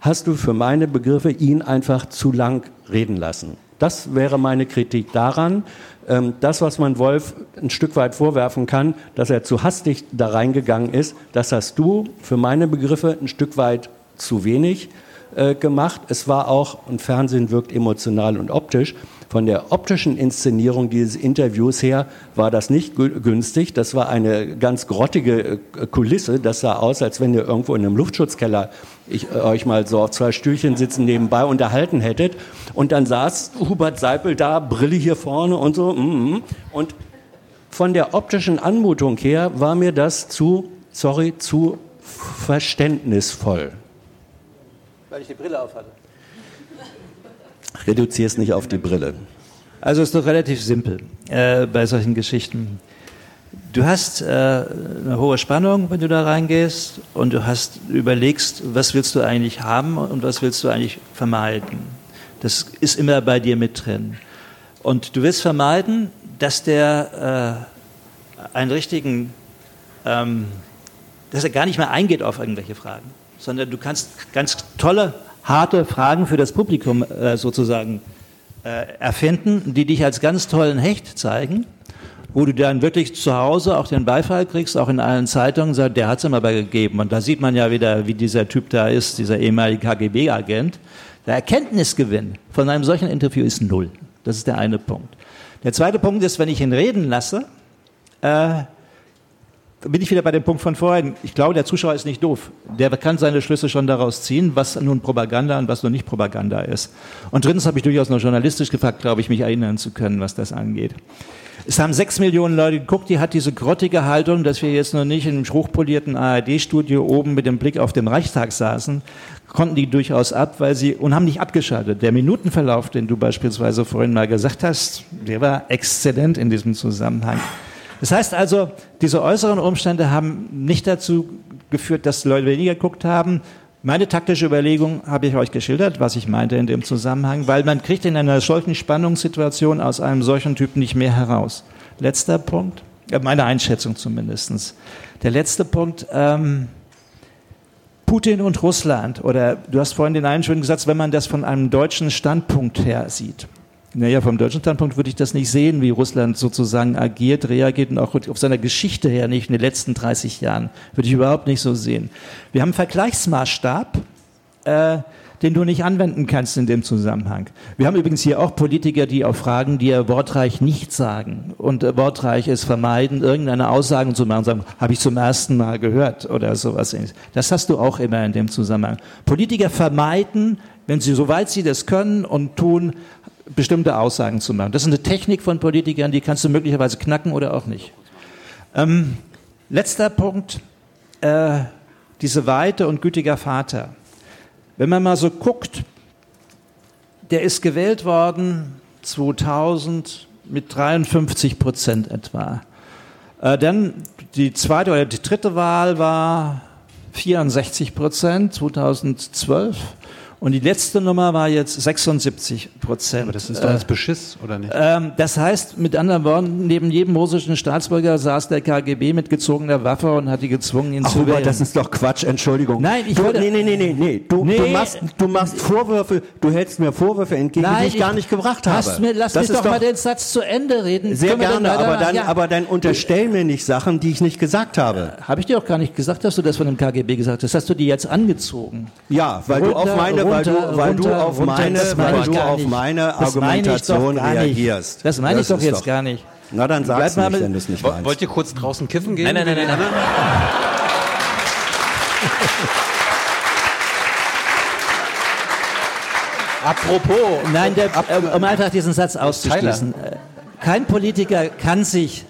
hast du für meine Begriffe ihn einfach zu lang reden lassen. Das wäre meine Kritik daran. Ähm, das, was man Wolf ein Stück weit vorwerfen kann, dass er zu hastig da reingegangen ist, das hast du für meine Begriffe ein Stück weit zu wenig äh, gemacht. Es war auch, und Fernsehen wirkt emotional und optisch, von der optischen Inszenierung dieses Interviews her war das nicht gü- günstig. Das war eine ganz grottige äh, Kulisse. Das sah aus, als wenn ihr irgendwo in einem Luftschutzkeller ich, äh, euch mal so auf zwei Stühlchen sitzen nebenbei unterhalten hättet. Und dann saß Hubert Seipel da, Brille hier vorne und so. mm, mm. Und von der optischen Anmutung her war mir das zu, sorry, zu verständnisvoll. Weil ich die Brille auf hatte. Reduziere es nicht auf die Brille. Also ist doch relativ simpel äh, bei solchen Geschichten. Du hast äh, eine hohe Spannung, wenn du da reingehst, und du hast überlegst, was willst du eigentlich haben und was willst du eigentlich vermeiden. Das ist immer bei dir mit drin. Und du willst vermeiden, dass der äh, einen richtigen, ähm, dass er gar nicht mehr eingeht auf irgendwelche Fragen, sondern du kannst ganz tolle, harte Fragen für das Publikum äh, sozusagen äh, erfinden, die dich als ganz tollen Hecht zeigen, wo du dann wirklich zu Hause auch den Beifall kriegst, auch in allen Zeitungen, sagt, der es ihm aber gegeben. Und da sieht man ja wieder, wie dieser Typ da ist, dieser ehemalige KGB-Agent. Der Erkenntnisgewinn von einem solchen Interview ist null. Das ist der eine Punkt. Der zweite Punkt ist, wenn ich ihn reden lasse, äh, bin ich wieder bei dem Punkt von vorhin. Ich glaube, der Zuschauer ist nicht doof. Der kann seine Schlüsse schon daraus ziehen, was nun Propaganda und was nun nicht Propaganda ist. Und drittens habe ich durchaus noch journalistisch gefragt, glaube ich, mich erinnern zu können, was das angeht. Es haben sechs Millionen Leute geguckt, die hat diese grottige Haltung, dass wir jetzt noch nicht in einem hochpolierten ARD-Studio oben mit dem Blick auf den Reichstag saßen, konnten die durchaus ab, weil sie, und haben nicht abgeschaltet. Der Minutenverlauf, den du beispielsweise vorhin mal gesagt hast, der war exzellent in diesem Zusammenhang. Das heißt also, diese äußeren Umstände haben nicht dazu geführt, dass Leute weniger geguckt haben. Meine taktische Überlegung habe ich euch geschildert, was ich meinte in dem Zusammenhang, weil man kriegt in einer solchen Spannungssituation aus einem solchen Typ nicht mehr heraus. Letzter Punkt, äh, meine Einschätzung zumindestens. Der letzte Punkt, ähm, Putin und Russland, oder du hast vorhin den einen schönen Satz, wenn man das von einem deutschen Standpunkt her sieht. Naja, vom deutschen Standpunkt würde ich das nicht sehen, wie Russland sozusagen agiert, reagiert und auch auf seiner Geschichte her nicht in den letzten 30 Jahren. Würde ich überhaupt nicht so sehen. Wir haben einen Vergleichsmaßstab, äh, den du nicht anwenden kannst in dem Zusammenhang. Wir haben übrigens hier auch Politiker, die auf Fragen, die ja wortreich nicht sagen und äh, wortreich es vermeiden, irgendeine Aussagen zu machen, sagen, habe ich zum ersten Mal gehört oder sowas. ähnliches. Das hast du auch immer in dem Zusammenhang. Politiker vermeiden, wenn sie, soweit sie das können und tun, bestimmte Aussagen zu machen. Das ist eine Technik von Politikern, die kannst du möglicherweise knacken oder auch nicht. Ähm, letzter Punkt, äh, diese Weite und gütiger Vater. Wenn man mal so guckt, der ist gewählt worden 2000 mit 53 Prozent etwa. Äh, dann die zweite oder die dritte Wahl war 64 Prozent 2012. Und die letzte Nummer war jetzt 76 Prozent. Aber das ist doch jetzt Beschiss, oder nicht? Ähm, das heißt, mit anderen Worten, neben jedem russischen Staatsbürger saß der KGB mit gezogener Waffe und hat die gezwungen, ihn Ach, zu wählen. das ist doch Quatsch, Entschuldigung. Nein, ich du, wollte- nee, nee, nee, nee, nee. Du, Nee. Du, machst, du machst Vorwürfe, du hältst mir Vorwürfe entgegen, die ich gar nicht gebracht habe. Mir, lass das mich ist doch mal den Satz zu Ende reden. Sehr Können gerne, aber dann, ja. aber dann unterstell mir nicht Sachen, die ich nicht gesagt habe. Habe ich dir auch gar nicht gesagt, dass du das von dem KGB gesagt hast. Hast du die jetzt angezogen? Ja, weil du auf Runter, weil du, runter, weil du runter, auf runter, meine, weil du auf nicht. meine Argumentation reagierst. Das meine ich doch jetzt gar nicht. Na, dann sag's nicht, mit- wenn du es nicht meinst. Wollt ihr kurz draußen kiffen gehen? Nein, nein, nein, nein, nein. Apropos. Nein, der, äh, um einfach diesen Satz auszuschließen. Äh, Kein Politiker kann sich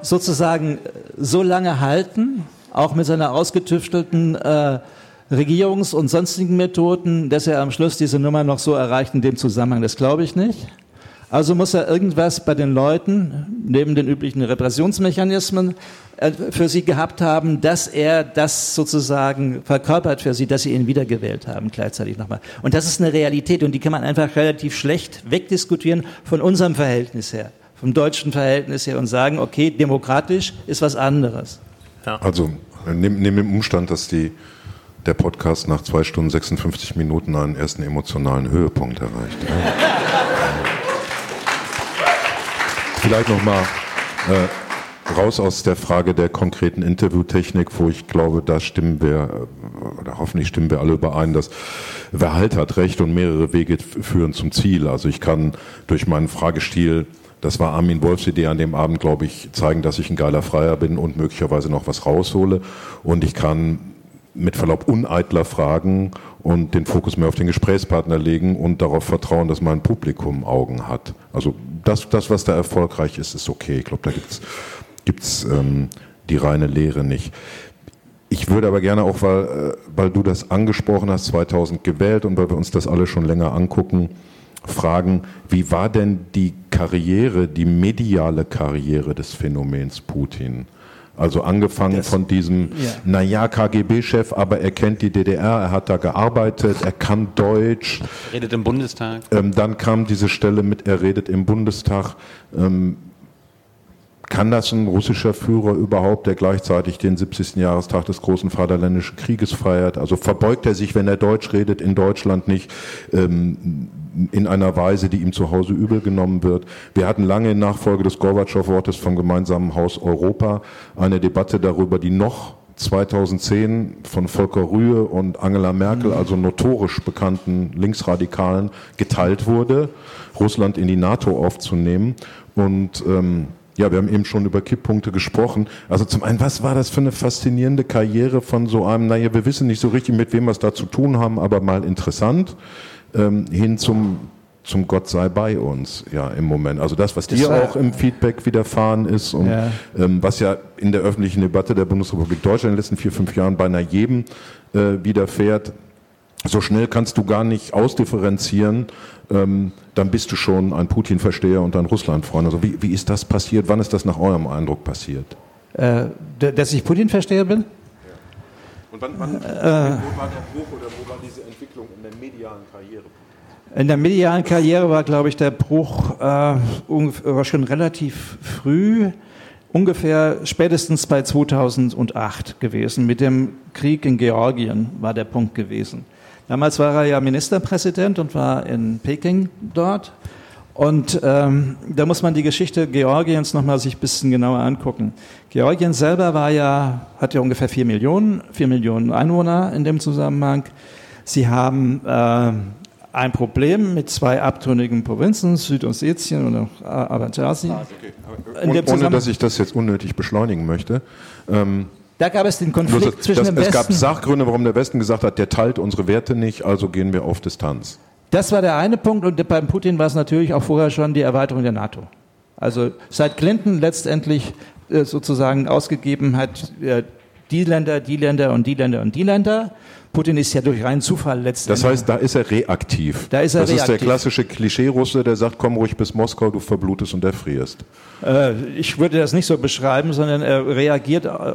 sozusagen so lange halten, auch mit seiner ausgetüftelten äh, Regierungs- und sonstigen Methoden, dass er am Schluss diese Nummer noch so erreicht in dem Zusammenhang. Das glaube ich nicht. Also muss er irgendwas bei den Leuten, neben den üblichen Repressionsmechanismen, äh, für sie gehabt haben, dass er das sozusagen verkörpert für sie, dass sie ihn wiedergewählt haben, gleichzeitig nochmal. Und das ist eine Realität und die kann man einfach relativ schlecht wegdiskutieren von unserem Verhältnis her, vom deutschen Verhältnis her und sagen, okay, demokratisch ist was anderes. Also neben, neben dem Umstand, dass die, der Podcast nach zwei Stunden 56 Minuten einen ersten emotionalen Höhepunkt erreicht. *laughs* Vielleicht nochmal äh, raus aus der Frage der konkreten Interviewtechnik, wo ich glaube, da stimmen wir, äh, oder hoffentlich stimmen wir alle überein, dass wer Halt hat Recht und mehrere Wege führen zum Ziel. Also ich kann durch meinen Fragestil das war Armin Wolfs Idee an dem Abend, glaube ich, zeigen, dass ich ein geiler Freier bin und möglicherweise noch was raushole. Und ich kann mit Verlaub uneitler fragen und den Fokus mehr auf den Gesprächspartner legen und darauf vertrauen, dass mein Publikum Augen hat. Also das, das was da erfolgreich ist, ist okay. Ich glaube, da gibt's gibt's ähm, die reine Lehre nicht. Ich würde aber gerne auch, weil, äh, weil du das angesprochen hast, 2000 gewählt und weil wir uns das alle schon länger angucken, fragen, wie war denn die Karriere, die mediale Karriere des Phänomens Putin? Also angefangen von diesem, ja. naja, KGB-Chef, aber er kennt die DDR, er hat da gearbeitet, er kann Deutsch. Redet im Bundestag. Ähm, dann kam diese Stelle mit, er redet im Bundestag. Ähm, kann das ein russischer Führer überhaupt, der gleichzeitig den 70. Jahrestag des großen Vaterländischen Krieges feiert? Also verbeugt er sich, wenn er Deutsch redet, in Deutschland nicht ähm, in einer Weise, die ihm zu Hause übel genommen wird? Wir hatten lange in Nachfolge des Gorbatschow-Wortes vom gemeinsamen Haus Europa eine Debatte darüber, die noch 2010 von Volker Rühe und Angela Merkel, also notorisch bekannten Linksradikalen, geteilt wurde, Russland in die NATO aufzunehmen. Und ähm, ja, wir haben eben schon über Kipppunkte gesprochen. Also zum einen, was war das für eine faszinierende Karriere von so einem, naja, wir wissen nicht so richtig, mit wem wir es da zu tun haben, aber mal interessant, ähm, hin zum, zum Gott sei bei uns, ja, im Moment. Also das, was Das dir auch im Feedback widerfahren ist und Ja. ähm, was ja in der öffentlichen Debatte der Bundesrepublik Deutschland in den letzten vier, fünf Jahren beinahe jedem äh, widerfährt. So schnell kannst du gar nicht ausdifferenzieren, ähm, dann bist du schon ein Putin-Versteher und ein Russland-Freund. Also wie, wie ist das passiert? Wann ist das nach eurem Eindruck passiert? Äh, dass ich Putin-Versteher bin? Und wann, wann Äh. wo war der Bruch oder wo war diese Entwicklung in der medialen Karriere? In der medialen Karriere war, glaube ich, der Bruch äh, war schon relativ früh, ungefähr spätestens bei 2008 gewesen. Mit dem Krieg in Georgien war der Punkt gewesen. Damals war er ja Ministerpräsident und war in Peking dort. Und ähm, da muss man die Geschichte Georgiens nochmal sich ein bisschen genauer angucken. Georgien selber war ja, hat ja ungefähr vier Millionen, vier Millionen Einwohner in dem Zusammenhang. Sie haben äh, ein Problem mit zwei abtrünnigen Provinzen, Südossetien und auch. In dem Und, ohne dass ich das jetzt unnötig beschleunigen möchte. Ähm, Da gab es den Konflikt das- zwischen das, dem Es gab Westen. Sachgründe, warum der Westen gesagt hat, der teilt unsere Werte nicht, also gehen wir auf Distanz. Das war der eine Punkt und beim Putin war es natürlich auch vorher schon die Erweiterung der NATO. Also seit Clinton letztendlich sozusagen ausgegeben hat, äh, die Länder, die Länder und die Länder und die Länder. Putin ist ja durch reinen Zufall letztendlich. Das heißt, da ist er reaktiv. Da ist er das ist der reaktiv. klassische Klischee-Russe, der sagt, komm ruhig bis Moskau, du verblutest und erfrierst. Äh, ich würde das nicht so beschreiben, sondern er reagiert äh,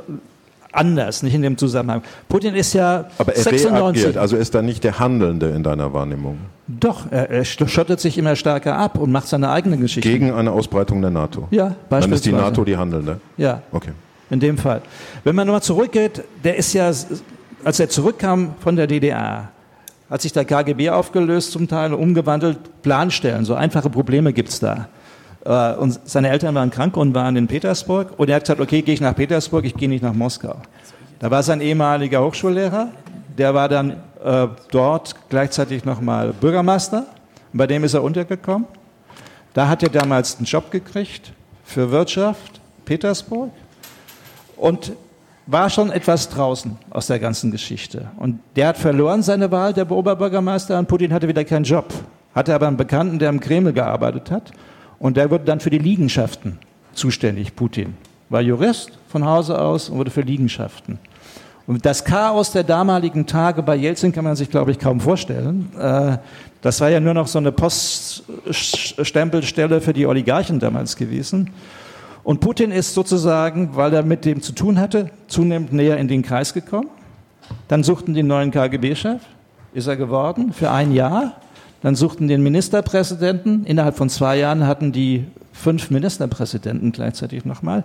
anders, nicht in dem Zusammenhang. Putin ist ja Aber er 96. reagiert, also ist da nicht der Handelnde in deiner Wahrnehmung. Doch, er, er schottet sich immer stärker ab und macht seine eigene Geschichte. Gegen eine Ausbreitung der NATO. Ja, Dann ist die beispielsweise. NATO die Handelnde. Ja. Okay. In dem Fall. Wenn man nochmal zurückgeht, der ist ja, als er zurückkam von der DDR, hat sich der KGB aufgelöst zum Teil, umgewandelt, Planstellen, so einfache Probleme gibt's da. Äh, Und seine Eltern waren krank und waren in Petersburg und er hat gesagt, okay, gehe ich nach Petersburg, ich gehe nicht nach Moskau. Da war sein ehemaliger Hochschullehrer, der war dann äh, dort gleichzeitig nochmal Bürgermeister. Bei dem ist er untergekommen. Da hat er damals einen Job gekriegt für Wirtschaft, Petersburg. Und war schon etwas draußen aus der ganzen Geschichte. Und der hat verloren seine Wahl, der Oberbürgermeister, und Putin hatte wieder keinen Job. Hatte aber einen Bekannten, der im Kreml gearbeitet hat. Und der wurde dann für die Liegenschaften zuständig, Putin. War Jurist von Hause aus und wurde für Liegenschaften. Und das Chaos der damaligen Tage bei Jelzin kann man sich, glaube ich, kaum vorstellen. Äh, das war ja nur noch so eine Poststempelstelle für die Oligarchen damals gewesen. Und Putin ist sozusagen, weil er mit dem zu tun hatte, zunehmend näher in den Kreis gekommen. Dann suchten den neuen KGB-Chef, ist er geworden, für ein Jahr. Dann suchten den Ministerpräsidenten. Innerhalb von zwei Jahren hatten die fünf Ministerpräsidenten gleichzeitig nochmal.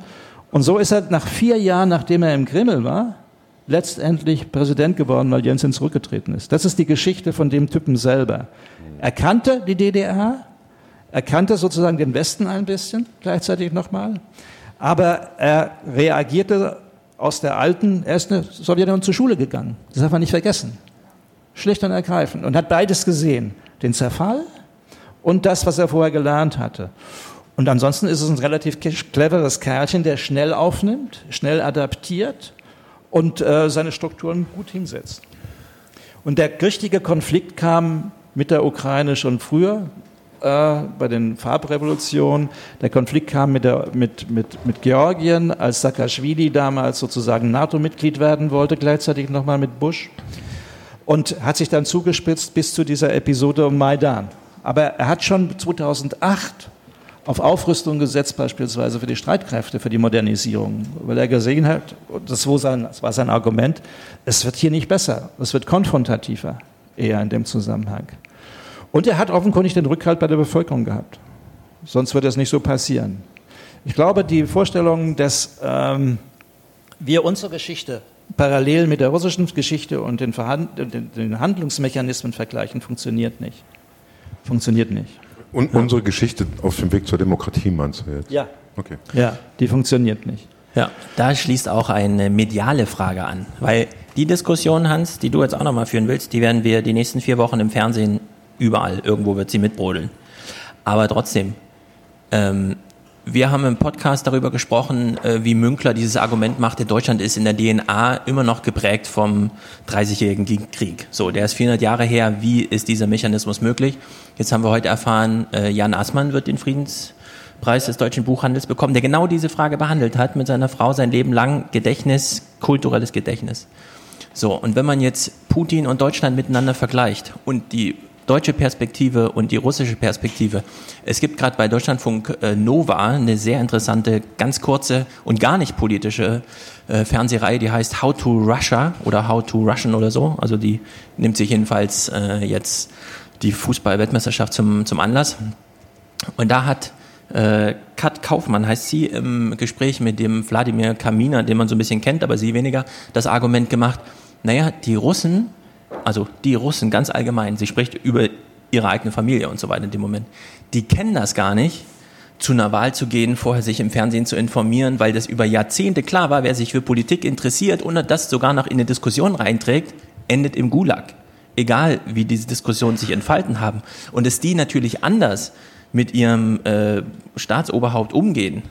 Und so ist er nach vier Jahren, nachdem er im Kreml war, letztendlich Präsident geworden, weil Jensen zurückgetreten ist. Das ist die Geschichte von dem Typen selber. Er kannte die DDR, er kannte sozusagen den Westen ein bisschen gleichzeitig nochmal, aber er reagierte aus der alten, er ist in der Sowjetunion zur Schule gegangen. Das darf man nicht vergessen. Schlicht und ergreifend. Und hat beides gesehen. Den Zerfall und das, was er vorher gelernt hatte. Und ansonsten ist es ein relativ cleveres Kerlchen, der schnell aufnimmt, schnell adaptiert und äh, seine Strukturen gut hinsetzt. Und der richtige Konflikt kam mit der Ukraine schon früher, äh, bei den Farbrevolutionen. Der Konflikt kam mit, der, mit, mit, mit Georgien, als Saakashvili damals sozusagen NATO-Mitglied werden wollte, gleichzeitig nochmal mit Bush. Und hat sich dann zugespitzt bis zu dieser Episode um Maidan. Aber er hat schon 2008 auf Aufrüstung gesetzt, beispielsweise für die Streitkräfte, für die Modernisierung, weil er gesehen hat, das war sein, Argument, es wird hier nicht besser, es wird konfrontativer eher in dem Zusammenhang. Und er hat offenkundig den Rückhalt bei der Bevölkerung gehabt. Sonst wird das nicht so passieren. Ich glaube, die Vorstellung, dass ähm, wir unsere Geschichte parallel mit der russischen Geschichte und den, den, den Handlungsmechanismen vergleichen, funktioniert nicht. Funktioniert nicht. Und unsere Geschichte auf dem Weg zur Demokratie meinst du jetzt? Ja. Okay. Ja, die funktioniert nicht. Ja, da schließt auch eine mediale Frage an, weil die Diskussion, Hans, die du jetzt auch nochmal führen willst, die werden wir die nächsten vier Wochen im Fernsehen überall, irgendwo wird sie mitbrodeln. Aber trotzdem, ähm, wir haben im Podcast darüber gesprochen, äh, wie Münkler dieses Argument machte, Deutschland ist in der DNA immer noch geprägt vom 30-jährigen Krieg. So, der ist 400 Jahre her. Wie ist dieser Mechanismus möglich? Jetzt haben wir heute erfahren, äh, Jan Assmann wird den Friedenspreis des deutschen Buchhandels bekommen, der genau diese Frage behandelt hat mit seiner Frau sein Leben lang. Gedächtnis, kulturelles Gedächtnis. So, und wenn man jetzt Putin und Deutschland miteinander vergleicht und die deutsche Perspektive und die russische Perspektive. Es gibt gerade bei Deutschlandfunk äh, Nova eine sehr interessante, ganz kurze und gar nicht politische äh, Fernsehreihe, die heißt How to Russia oder How to Russian oder so. Also die nimmt sich jedenfalls äh, jetzt die Fußball-Weltmeisterschaft zum, zum Anlass. Und da hat äh, Kat Kaufmann, heißt sie, im Gespräch mit dem Wladimir Kaminer, den man so ein bisschen kennt, aber sie weniger, das Argument gemacht, naja, die Russen also die Russen ganz allgemein, sie spricht über ihre eigene Familie und so weiter in dem Moment, die kennen das gar nicht, zu einer Wahl zu gehen, vorher sich im Fernsehen zu informieren, weil das über Jahrzehnte klar war, wer sich für Politik interessiert und das sogar noch in eine Diskussion reinträgt, endet im Gulag. Egal, wie diese Diskussionen sich entfalten haben. Und dass die natürlich anders mit ihrem äh, Staatsoberhaupt umgehen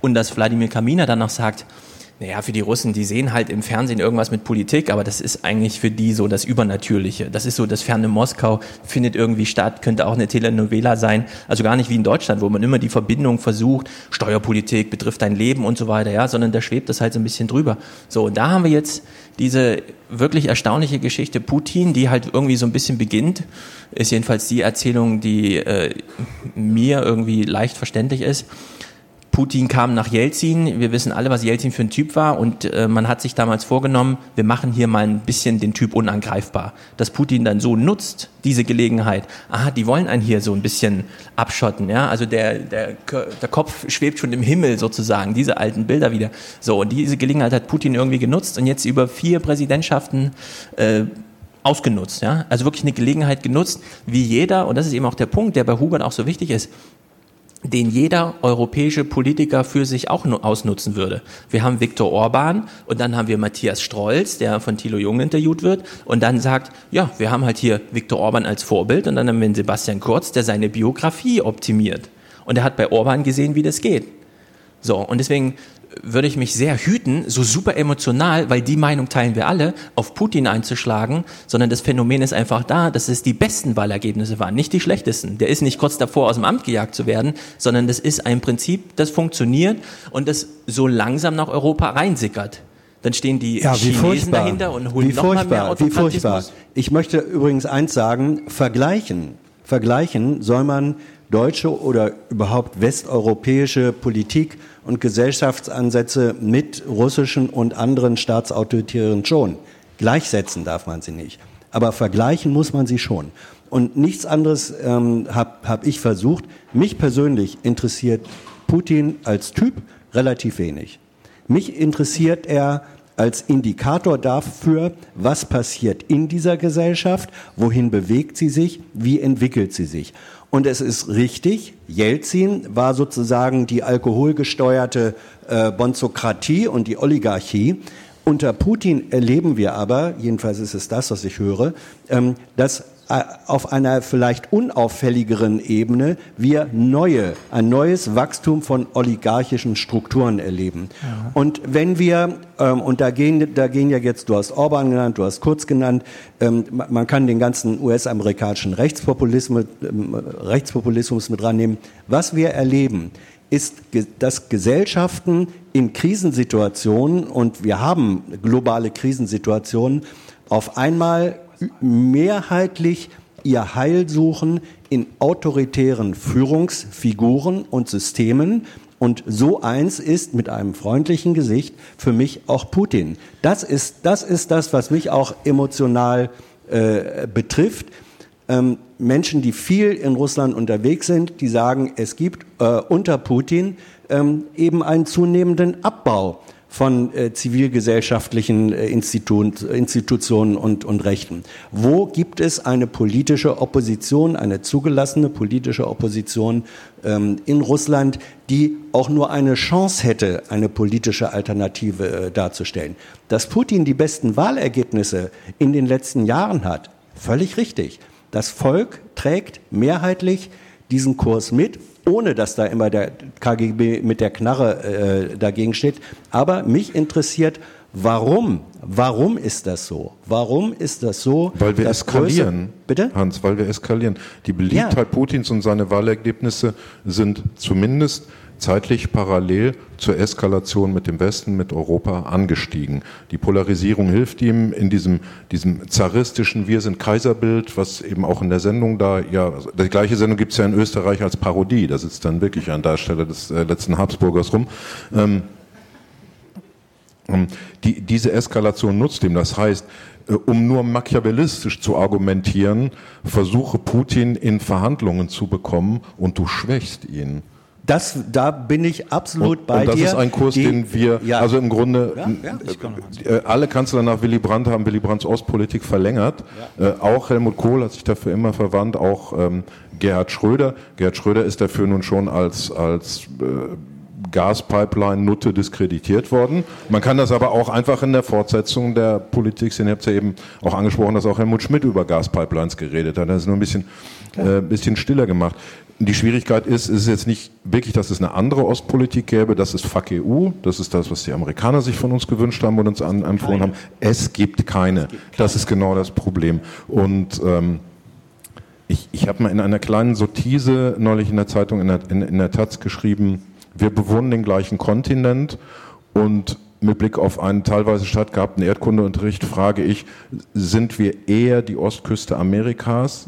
und dass Wladimir Kaminer dann noch sagt, naja, für die Russen, die sehen halt im Fernsehen irgendwas mit Politik, aber das ist eigentlich für die so das Übernatürliche. Das ist so das ferne Moskau, findet irgendwie statt, könnte auch eine Telenovela sein. Also gar nicht wie in Deutschland, wo man immer die Verbindung versucht, Steuerpolitik betrifft dein Leben und so weiter, ja, sondern da schwebt das halt so ein bisschen drüber. So, und da haben wir jetzt diese wirklich erstaunliche Geschichte Putin, die halt irgendwie so ein bisschen beginnt, ist jedenfalls die Erzählung, die äh, mir irgendwie leicht verständlich ist Putin kam nach Jelzin. Wir wissen alle, was Jelzin für ein Typ war. Und äh, man hat sich damals vorgenommen, wir machen hier mal ein bisschen den Typ unangreifbar. Dass Putin dann so nutzt, diese Gelegenheit. Aha, die wollen einen hier so ein bisschen abschotten. Ja? Also der, der, der Kopf schwebt schon im Himmel sozusagen. Diese alten Bilder wieder. So, und diese Gelegenheit hat Putin irgendwie genutzt und jetzt über vier Präsidentschaften äh, ausgenutzt. Ja? Also wirklich eine Gelegenheit genutzt, wie jeder, und das ist eben auch der Punkt, der bei Hubert auch so wichtig ist, den jeder europäische Politiker für sich auch nu- ausnutzen würde. Wir haben Viktor Orban und dann haben wir Matthias Strolz, der von Thilo Jung interviewt wird und dann sagt, ja, wir haben halt hier Viktor Orban als Vorbild und dann haben wir den Sebastian Kurz, der seine Biografie optimiert. Und er hat bei Orban gesehen, wie das geht. So, und deswegen würde ich mich sehr hüten, so super emotional, weil die Meinung teilen wir alle, auf Putin einzuschlagen, sondern das Phänomen ist einfach da, dass es die besten Wahlergebnisse waren, nicht die schlechtesten. Der ist nicht kurz davor, aus dem Amt gejagt zu werden, sondern das ist ein Prinzip, das funktioniert und das so langsam nach Europa reinsickert. Dann stehen die Ja, wie Chinesen furchtbar. dahinter und holen wie noch mal mehr furchtbar, wie furchtbar. Ich möchte übrigens eins sagen, vergleichen, vergleichen soll man deutsche oder überhaupt westeuropäische Politik und Gesellschaftsansätze mit russischen und anderen staatsautoritären schon. Gleichsetzen darf man sie nicht. Aber vergleichen muss man sie schon. Und nichts anderes ähm, habe hab ich versucht. Mich persönlich interessiert Putin als Typ relativ wenig. Mich interessiert er als Indikator dafür, was passiert in dieser Gesellschaft, wohin bewegt sie sich, wie entwickelt sie sich. Und es ist richtig, Jelzin war sozusagen die alkoholgesteuerte äh, Bonzokratie und die Oligarchie. Unter Putin erleben wir aber, jedenfalls ist es das, was ich höre, ähm, dass auf einer vielleicht unauffälligeren Ebene wir neue, ein neues Wachstum von oligarchischen Strukturen erleben. Und wenn wir, ähm, und da gehen, da gehen ja jetzt, du hast Orban genannt, du hast Kurz genannt, ähm, ma- man kann den ganzen US-amerikanischen Rechtspopulismus, ähm, Rechtspopulismus mit rannehmen. Was wir erleben, ist, dass Gesellschaften in Krisensituationen, und wir haben globale Krisensituationen, auf einmal mehrheitlich ihr Heil suchen in autoritären Führungsfiguren und Systemen. Und so eins ist mit einem freundlichen Gesicht für mich auch Putin. Das ist das, ist das was mich auch emotional äh, betrifft. Ähm, Menschen, die viel in Russland unterwegs sind, die sagen, es gibt äh, unter Putin ähm, eben einen zunehmenden Abbau von äh, zivilgesellschaftlichen äh, Institut, Institutionen und, und Rechten. Wo gibt es eine politische Opposition, eine zugelassene politische Opposition ähm, in Russland, die auch nur eine Chance hätte, eine politische Alternative äh, darzustellen? Dass Putin die besten Wahlergebnisse in den letzten Jahren hat, völlig richtig. Das Volk trägt mehrheitlich diesen Kurs mit, ohne dass da immer der KGB mit der Knarre äh, dagegen steht. Aber mich interessiert, warum? Warum ist das so? Warum ist das so? Weil wir eskalieren. Größe, bitte? Hans, weil wir eskalieren. Die Beliebtheit Putins und seine Wahlergebnisse sind zumindest zeitlich parallel zur Eskalation mit dem Westen, mit Europa angestiegen. Die Polarisierung hilft ihm in diesem, diesem zaristischen Wir sind Kaiserbild, was eben auch in der Sendung da, ja, die gleiche Sendung gibt es ja in Österreich als Parodie, da sitzt dann wirklich ein Darsteller des äh, letzten Habsburgers rum. Ähm, ähm, die, diese Eskalation nutzt ihm. Das heißt, äh, um nur machiavellistisch zu argumentieren, versuche Putin in Verhandlungen zu bekommen und du schwächst ihn. Das, da bin ich absolut und, bei und das dir. ist ein Kurs, Die- den wir, Ja. also im Grunde, Ja, ja, noch äh, alle Kanzler nach Willy Brandt haben Willy Brandts Ostpolitik verlängert. Äh, auch Helmut Kohl hat sich dafür immer verwandt, auch ähm, Gerhard Schröder. Gerhard Schröder ist dafür nun schon als, als äh, Gaspipeline-Nutte diskreditiert worden. Man kann das aber auch einfach in der Fortsetzung der Politik sehen. Ihr habt ja eben auch angesprochen, dass auch Helmut Schmidt über Gaspipelines geredet hat. Das ist nur ein bisschen, äh, bisschen stiller gemacht. Die Schwierigkeit ist, es ist jetzt nicht wirklich, dass es eine andere Ostpolitik gäbe. Das ist Fuck EU. Das ist das, was die Amerikaner sich von uns gewünscht haben und uns an, empfohlen haben. Es gibt keine. Das ist genau das Problem. Und ähm, ich, ich habe mal in einer kleinen Sortise neulich in der Zeitung, in der, in, in der Taz geschrieben, wir bewohnen den gleichen Kontinent und mit Blick auf einen teilweise stattgehabten Erdkundeunterricht frage ich, sind wir eher die Ostküste Amerikas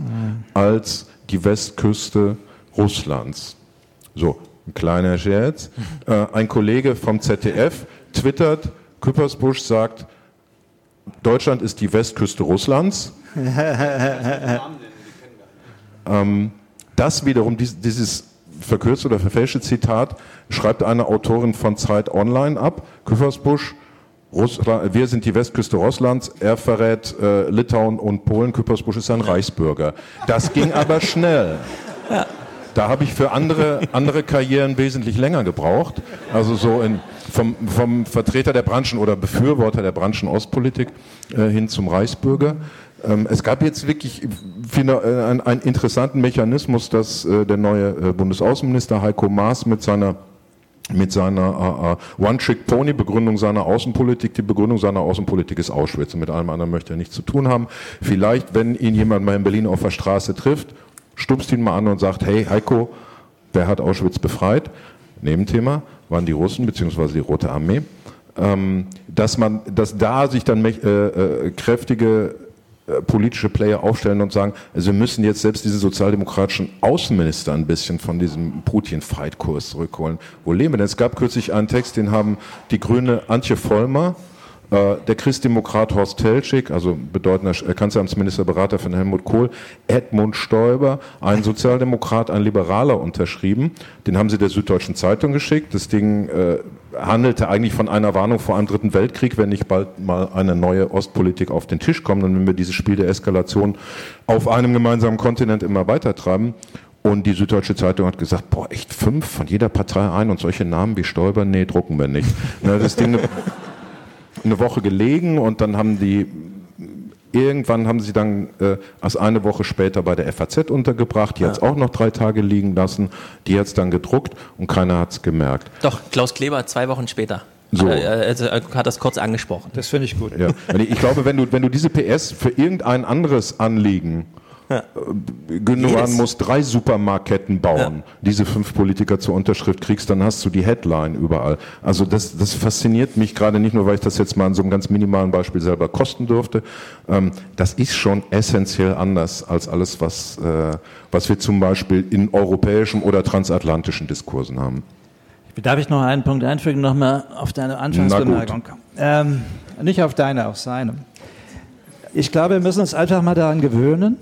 als die Westküste Russlands? So, ein kleiner Scherz. *laughs* Äh, ein Kollege vom ZDF twittert, Küppersbusch sagt, Deutschland ist die Westküste Russlands. *laughs* Ähm, das wiederum, dies, dieses verkürzte oder verfälschte Zitat, schreibt eine Autorin von Zeit Online ab. Küppersbusch, Russland, wir sind die Westküste Russlands, er verrät äh, Litauen und Polen, Küppersbusch ist ein Reichsbürger. Das ging aber *laughs* schnell. Da habe ich für andere, andere Karrieren wesentlich länger gebraucht. Also so in, vom, vom Vertreter der Branchen oder Befürworter der Branchen Ostpolitik äh, hin zum Reichsbürger. Ähm, es gab jetzt wirklich finde, äh, einen, einen interessanten Mechanismus, dass äh, der neue äh, Bundesaußenminister Heiko Maas mit seiner mit seiner äh, One-Trick-Pony-Begründung seiner Außenpolitik. Die Begründung seiner Außenpolitik ist Auschwitz mit allem anderen möchte er nichts zu tun haben. Vielleicht, wenn ihn jemand mal in Berlin auf der Straße trifft, stupst ihn mal an und sagt, hey Heiko, wer hat Auschwitz befreit? Nebenthema waren die Russen bzw. die Rote Armee. Ähm, dass man, dass da sich dann äh, äh, kräftige äh, politische Player aufstellen und sagen, also wir müssen jetzt selbst diesen sozialdemokratischen Außenminister ein bisschen von diesem Putin-Fight-Kurs zurückholen. Wo leben wir denn? Es gab kürzlich einen Text, den haben die Grüne Antje Vollmer, der Christdemokrat Horst Telschik, also bedeutender Kanzleramtsministerberater von Helmut Kohl, Edmund Stoiber, ein Sozialdemokrat, ein Liberaler unterschrieben. Den haben sie der Süddeutschen Zeitung geschickt. Das Ding äh, handelte eigentlich von einer Warnung vor einem dritten Weltkrieg, wenn nicht bald mal eine neue Ostpolitik auf den Tisch kommt und wenn wir dieses Spiel der Eskalation auf einem gemeinsamen Kontinent immer weitertreiben. Und die Süddeutsche Zeitung hat gesagt, boah, echt fünf von jeder Partei ein und solche Namen wie Stoiber, nee, drucken wir nicht. Na, das Ding eine Woche gelegen und dann haben die irgendwann haben sie dann äh, als eine Woche später bei der FAZ untergebracht. Die ja. hat es auch noch drei Tage liegen lassen. Die hat es dann gedruckt und keiner hat es gemerkt. Doch, Klaus Kleber zwei Wochen später. So. Hat, er, hat das kurz angesprochen. Das finde ich gut. Ja. Ich glaube, wenn du, wenn du diese PS für irgendein anderes Anliegen ja. Gündogan muss drei Supermarktketten bauen, ja. diese fünf Politiker zur Unterschrift kriegst, dann hast du die Headline überall. Also das, das fasziniert mich gerade nicht nur, weil ich das jetzt mal an so einem ganz minimalen Beispiel selber kosten durfte. Ähm, das ist schon essentiell anders als alles, was, äh, was wir zum Beispiel in europäischen oder transatlantischen Diskursen haben. Darf ich noch einen Punkt einfügen, nochmal auf deine Anfangsbemerkung? Ähm, nicht auf deine, auf seine. Ich glaube, wir müssen uns einfach mal daran gewöhnen,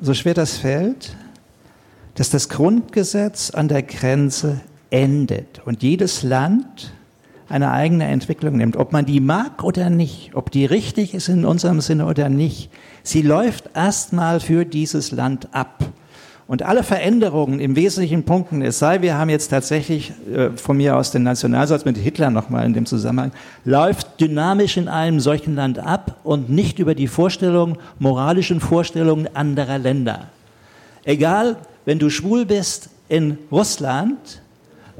so schwer das fällt, dass das Grundgesetz an der Grenze endet und jedes Land eine eigene Entwicklung nimmt, ob man die mag oder nicht, ob die richtig ist in unserem Sinne oder nicht. Sie läuft erstmal für dieses Land ab. Und alle Veränderungen im wesentlichen Punkten, es sei, wir haben jetzt tatsächlich äh, von mir aus den Nationalsatz mit Hitler nochmal in dem Zusammenhang, läuft dynamisch in einem solchen Land ab und nicht über die Vorstellungen, moralischen Vorstellungen anderer Länder. Egal, wenn du schwul bist in Russland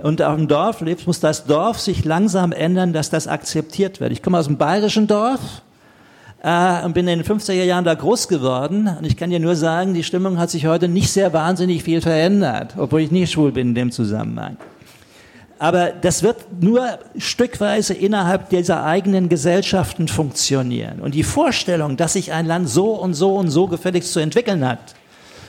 und auf dem Dorf lebst, muss das Dorf sich langsam ändern, dass das akzeptiert wird. Ich komme aus einem bayerischen Dorf, äh, und bin in den 50er Jahren da groß geworden. Und ich kann dir nur sagen, die Stimmung hat sich heute nicht sehr wahnsinnig viel verändert, obwohl ich nicht schwul bin in dem Zusammenhang. Aber das wird nur stückweise innerhalb dieser eigenen Gesellschaften funktionieren. Und die Vorstellung, dass sich ein Land so und so und so gefälligst zu entwickeln hat,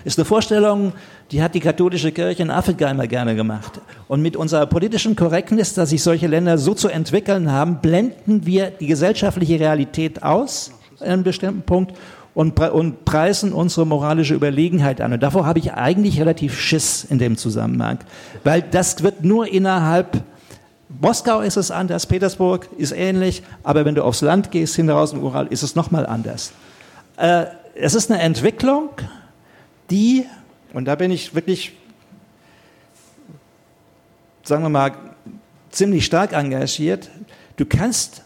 ist eine Vorstellung, die hat die katholische Kirche in Afrika immer gerne gemacht. Und mit unserer politischen Korrektness, dass sich solche Länder so zu entwickeln haben, blenden wir die gesellschaftliche Realität aus einem bestimmten Punkt und, und preisen unsere moralische Überlegenheit an. Und davor habe ich eigentlich relativ Schiss in dem Zusammenhang, weil das wird nur innerhalb Moskau ist es anders, Petersburg ist ähnlich, aber wenn du aufs Land gehst, hinaus im Ural, ist es nochmal anders. Äh, es ist eine Entwicklung, die, und da bin ich wirklich, sagen wir mal, ziemlich stark engagiert, du kannst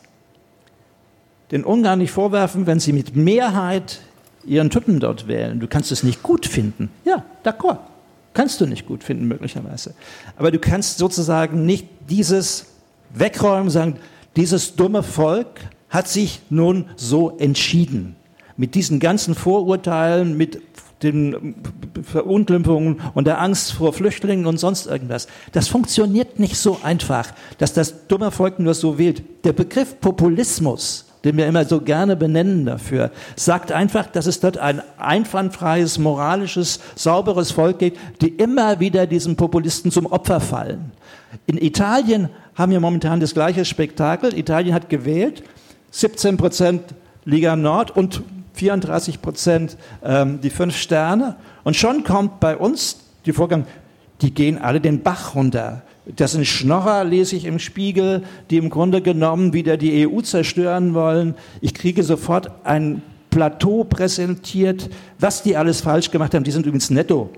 den Ungarn nicht vorwerfen, wenn sie mit Mehrheit ihren Typen dort wählen. Du kannst es nicht gut finden. Ja, d'accord. Kannst du nicht gut finden, möglicherweise. Aber du kannst sozusagen nicht dieses wegräumen, sagen, dieses dumme Volk hat sich nun so entschieden. Mit diesen ganzen Vorurteilen, mit den Verunglimpfungen und der Angst vor Flüchtlingen und sonst irgendwas. Das funktioniert nicht so einfach, dass das dumme Volk nur so wählt. Der Begriff Populismus den wir immer so gerne benennen dafür, sagt einfach, dass es dort ein einwandfreies, moralisches, sauberes Volk gibt, die immer wieder diesen Populisten zum Opfer fallen. In Italien haben wir momentan das gleiche Spektakel. Italien hat gewählt, 17 Prozent Liga Nord und 34 Prozent ähm, die fünf Sterne. Und schon kommt bei uns die Vorgang, die gehen alle den Bach runter. Das sind Schnorrer, lese ich im Spiegel, die im Grunde genommen wieder die EU zerstören wollen. Ich kriege sofort ein Plateau präsentiert, was die alles falsch gemacht haben. Die sind übrigens netto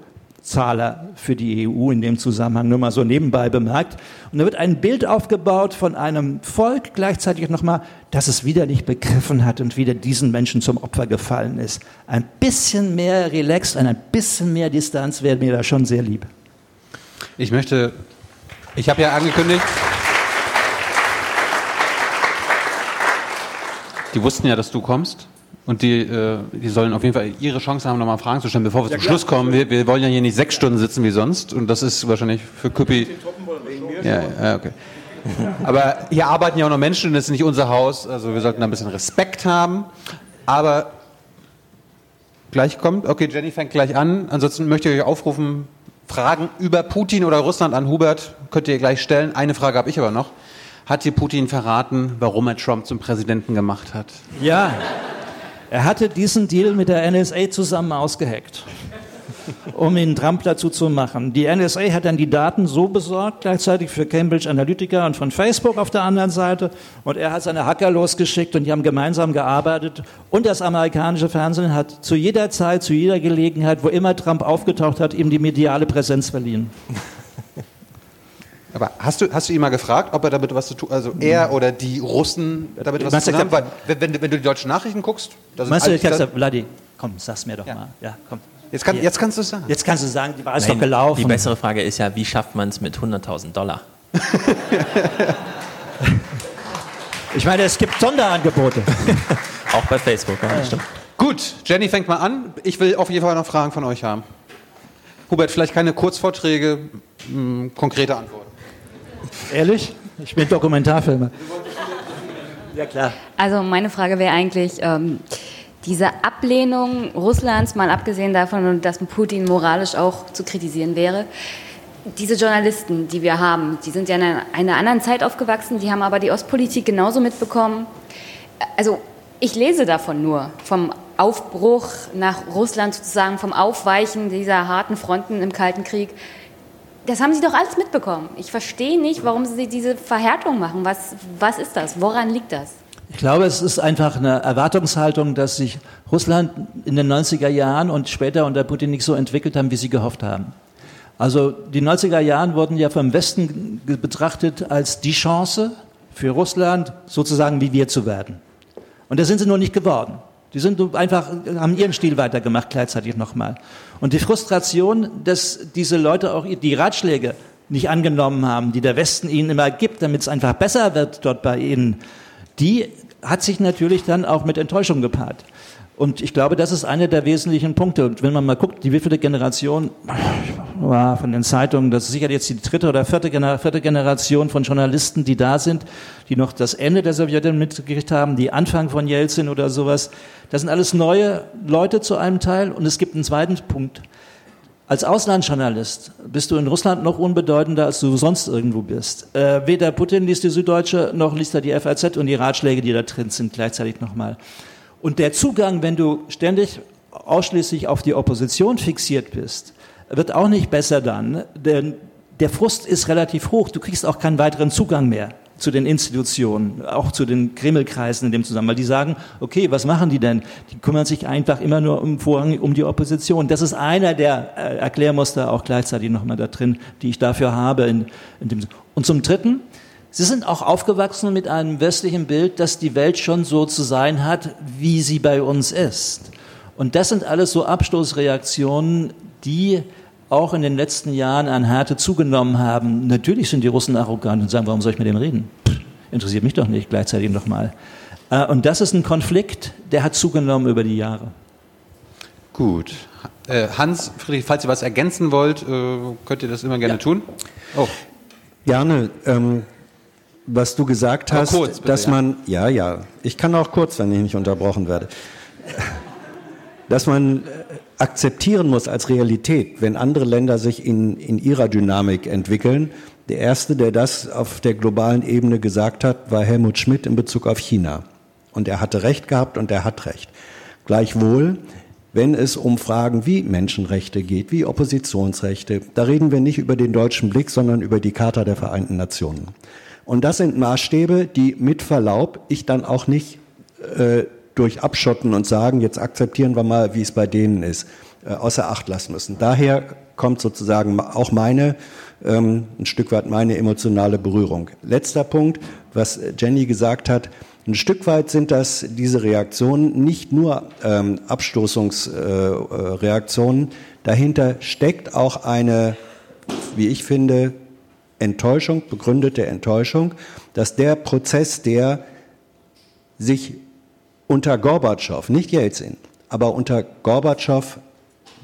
Steuerzahler für die EU in dem Zusammenhang, nur mal so nebenbei bemerkt. Und da wird ein Bild aufgebaut von einem Volk gleichzeitig nochmal, das es wieder nicht begriffen hat und wieder diesen Menschen zum Opfer gefallen ist. Ein bisschen mehr relaxed, ein bisschen mehr Distanz wäre mir da schon sehr lieb. Ich möchte, ich habe ja angekündigt, die wussten ja, dass du kommst. Und die, äh, die sollen auf jeden Fall ihre Chance haben, nochmal Fragen zu stellen, bevor wir Ja, zum klar. Schluss kommen. Wir, wir wollen ja hier nicht sechs Stunden sitzen wie sonst. Und das ist wahrscheinlich für Küppi. Ja, ja, okay. Aber hier arbeiten ja auch noch Menschen, das ist nicht unser Haus. Also wir sollten da ein bisschen Respekt haben. Aber gleich kommt, okay, Jenny fängt gleich an. Ansonsten möchte ich euch aufrufen, Fragen über Putin oder Russland an Hubert könnt ihr gleich stellen. Eine Frage habe ich aber noch. Hat dir Putin verraten, warum er Trump zum Präsidenten gemacht hat? Ja, er hatte diesen Deal mit der NSA zusammen ausgeheckt, um ihn Trump dazu zu machen. Die NSA hat dann die Daten so besorgt, gleichzeitig für Cambridge Analytica und von Facebook auf der anderen Seite. Und er hat seine Hacker losgeschickt und die haben gemeinsam gearbeitet. Und das amerikanische Fernsehen hat zu jeder Zeit, zu jeder Gelegenheit, wo immer Trump aufgetaucht hat, ihm die mediale Präsenz verliehen. Aber hast du, hast du ihn mal gefragt, ob er damit was zu tun, also er oder die Russen damit was Meinst zu tun haben? Weil, wenn, wenn, du- die deutschen Nachrichten guckst, da sind Meinst du, all- jetzt kannst da- du, Vladi, komm, sag's mir doch mal. Ja, komm. Jetzt, kann, jetzt kannst du es sagen. Jetzt kannst du sagen, die war es doch gelaufen. Die bessere Frage ist ja, wie schafft man es mit 100.000 Dollar? *laughs* Ich meine, es gibt Sonderangebote. *laughs* Auch bei Facebook, ja, stimmt. Gut, Jenny fängt mal an. Ich will auf jeden Fall noch Fragen von euch haben. Hubert, vielleicht keine Kurzvorträge, mh, konkrete Antworten. Ehrlich? Ich bin Dokumentarfilmer. Ja, klar. Also meine Frage wäre eigentlich, ähm, diese Ablehnung Russlands, mal abgesehen davon, dass Putin moralisch auch zu kritisieren wäre, diese Journalisten, die wir haben, die sind ja in einer, einer anderen Zeit aufgewachsen, die haben aber die Ostpolitik genauso mitbekommen. Also ich lese davon nur, vom Aufbruch nach Russland sozusagen, vom Aufweichen dieser harten Fronten im Kalten Krieg. Das haben Sie doch alles mitbekommen. Ich verstehe nicht, warum Sie diese Verhärtung machen. Was, was ist das? Woran liegt das? Ich glaube, es ist einfach eine Erwartungshaltung, dass sich Russland in den 90er Jahren und später unter Putin nicht so entwickelt haben, wie sie gehofft haben. Also die 90er Jahren wurden ja vom Westen betrachtet als die Chance für Russland, sozusagen wie wir zu werden. Und da sind sie nur nicht geworden. Die sind einfach, haben ihren Stil weitergemacht, gleichzeitig nochmal. Und die Frustration, dass diese Leute auch die Ratschläge nicht angenommen haben, die der Westen ihnen immer gibt, damit es einfach besser wird dort bei ihnen, die hat sich natürlich dann auch mit Enttäuschung gepaart. Und ich glaube, das ist einer der wesentlichen Punkte. Und wenn man mal guckt, die wievielte Generation war von den Zeitungen, das ist sicher jetzt die dritte oder vierte, Gener vierte Generation von Journalisten, die da sind, die noch das Ende der Sowjetunion mitgekriegt haben, die Anfang von Jelzin oder sowas. Das sind alles neue Leute zu einem Teil. Und es gibt einen zweiten Punkt. Als Auslandsjournalist bist du in Russland noch unbedeutender, als du sonst irgendwo bist. Äh, weder Putin liest die Süddeutsche, noch liest er die FAZ und die Ratschläge, die da drin sind, gleichzeitig nochmal. Und der Zugang, wenn du ständig ausschließlich auf die Opposition fixiert bist, wird auch nicht besser dann, denn der Frust ist relativ hoch. Du kriegst auch keinen weiteren Zugang mehr zu den Institutionen, auch zu den Kremlkreisen in dem Zusammenhang, weil die sagen, okay, was machen die denn? Die kümmern sich einfach immer nur um vorrangig um die Opposition. Das ist einer der äh, Erklärmuster auch gleichzeitig nochmal da drin, die ich dafür habe. In, in dem Und zum Dritten, Sie sind auch aufgewachsen mit einem westlichen Bild, dass die Welt schon so zu sein hat, wie sie bei uns ist. Und das sind alles so Abstoßreaktionen, die auch in den letzten Jahren an Härte zugenommen haben. Natürlich sind die Russen arrogant und sagen, warum soll ich mit dem reden? Pff, interessiert mich doch nicht, gleichzeitig nochmal. Äh, Und das ist ein Konflikt, der hat zugenommen über die Jahre. Gut. Äh, Hans, Friedrich, falls ihr was ergänzen wollt, äh, könnt ihr das immer gerne tun. Oh. Gerne. Ähm, was du gesagt hast, kurz, bitte, dass ja. man, ja, ja, ich kann auch kurz, wenn ich nicht unterbrochen werde, *laughs* dass man äh, akzeptieren muss als Realität, wenn andere Länder sich in, in ihrer Dynamik entwickeln. Der erste, der das auf der globalen Ebene gesagt hat, war Helmut Schmidt in Bezug auf China. Und er hatte recht gehabt und er hat recht. Gleichwohl, wenn es um Fragen wie Menschenrechte geht, wie Oppositionsrechte, da reden wir nicht über den deutschen Blick, sondern über die Charta der Vereinten Nationen. Und das sind Maßstäbe, die mit Verlaub ich dann auch nicht äh, durch abschotten und sagen, jetzt akzeptieren wir mal, wie es bei denen ist, äh, außer Acht lassen müssen. Daher kommt sozusagen auch meine, ähm, ein Stück weit meine emotionale Berührung. Letzter Punkt, was Jenny gesagt hat, ein Stück weit sind das diese Reaktionen nicht nur ähm, Abstoßungsreaktionen. Äh, Dahinter steckt auch eine, wie ich finde, Enttäuschung, begründete Enttäuschung, dass der Prozess, der sich unter Gorbatschow, nicht Jelzin, aber unter Gorbatschow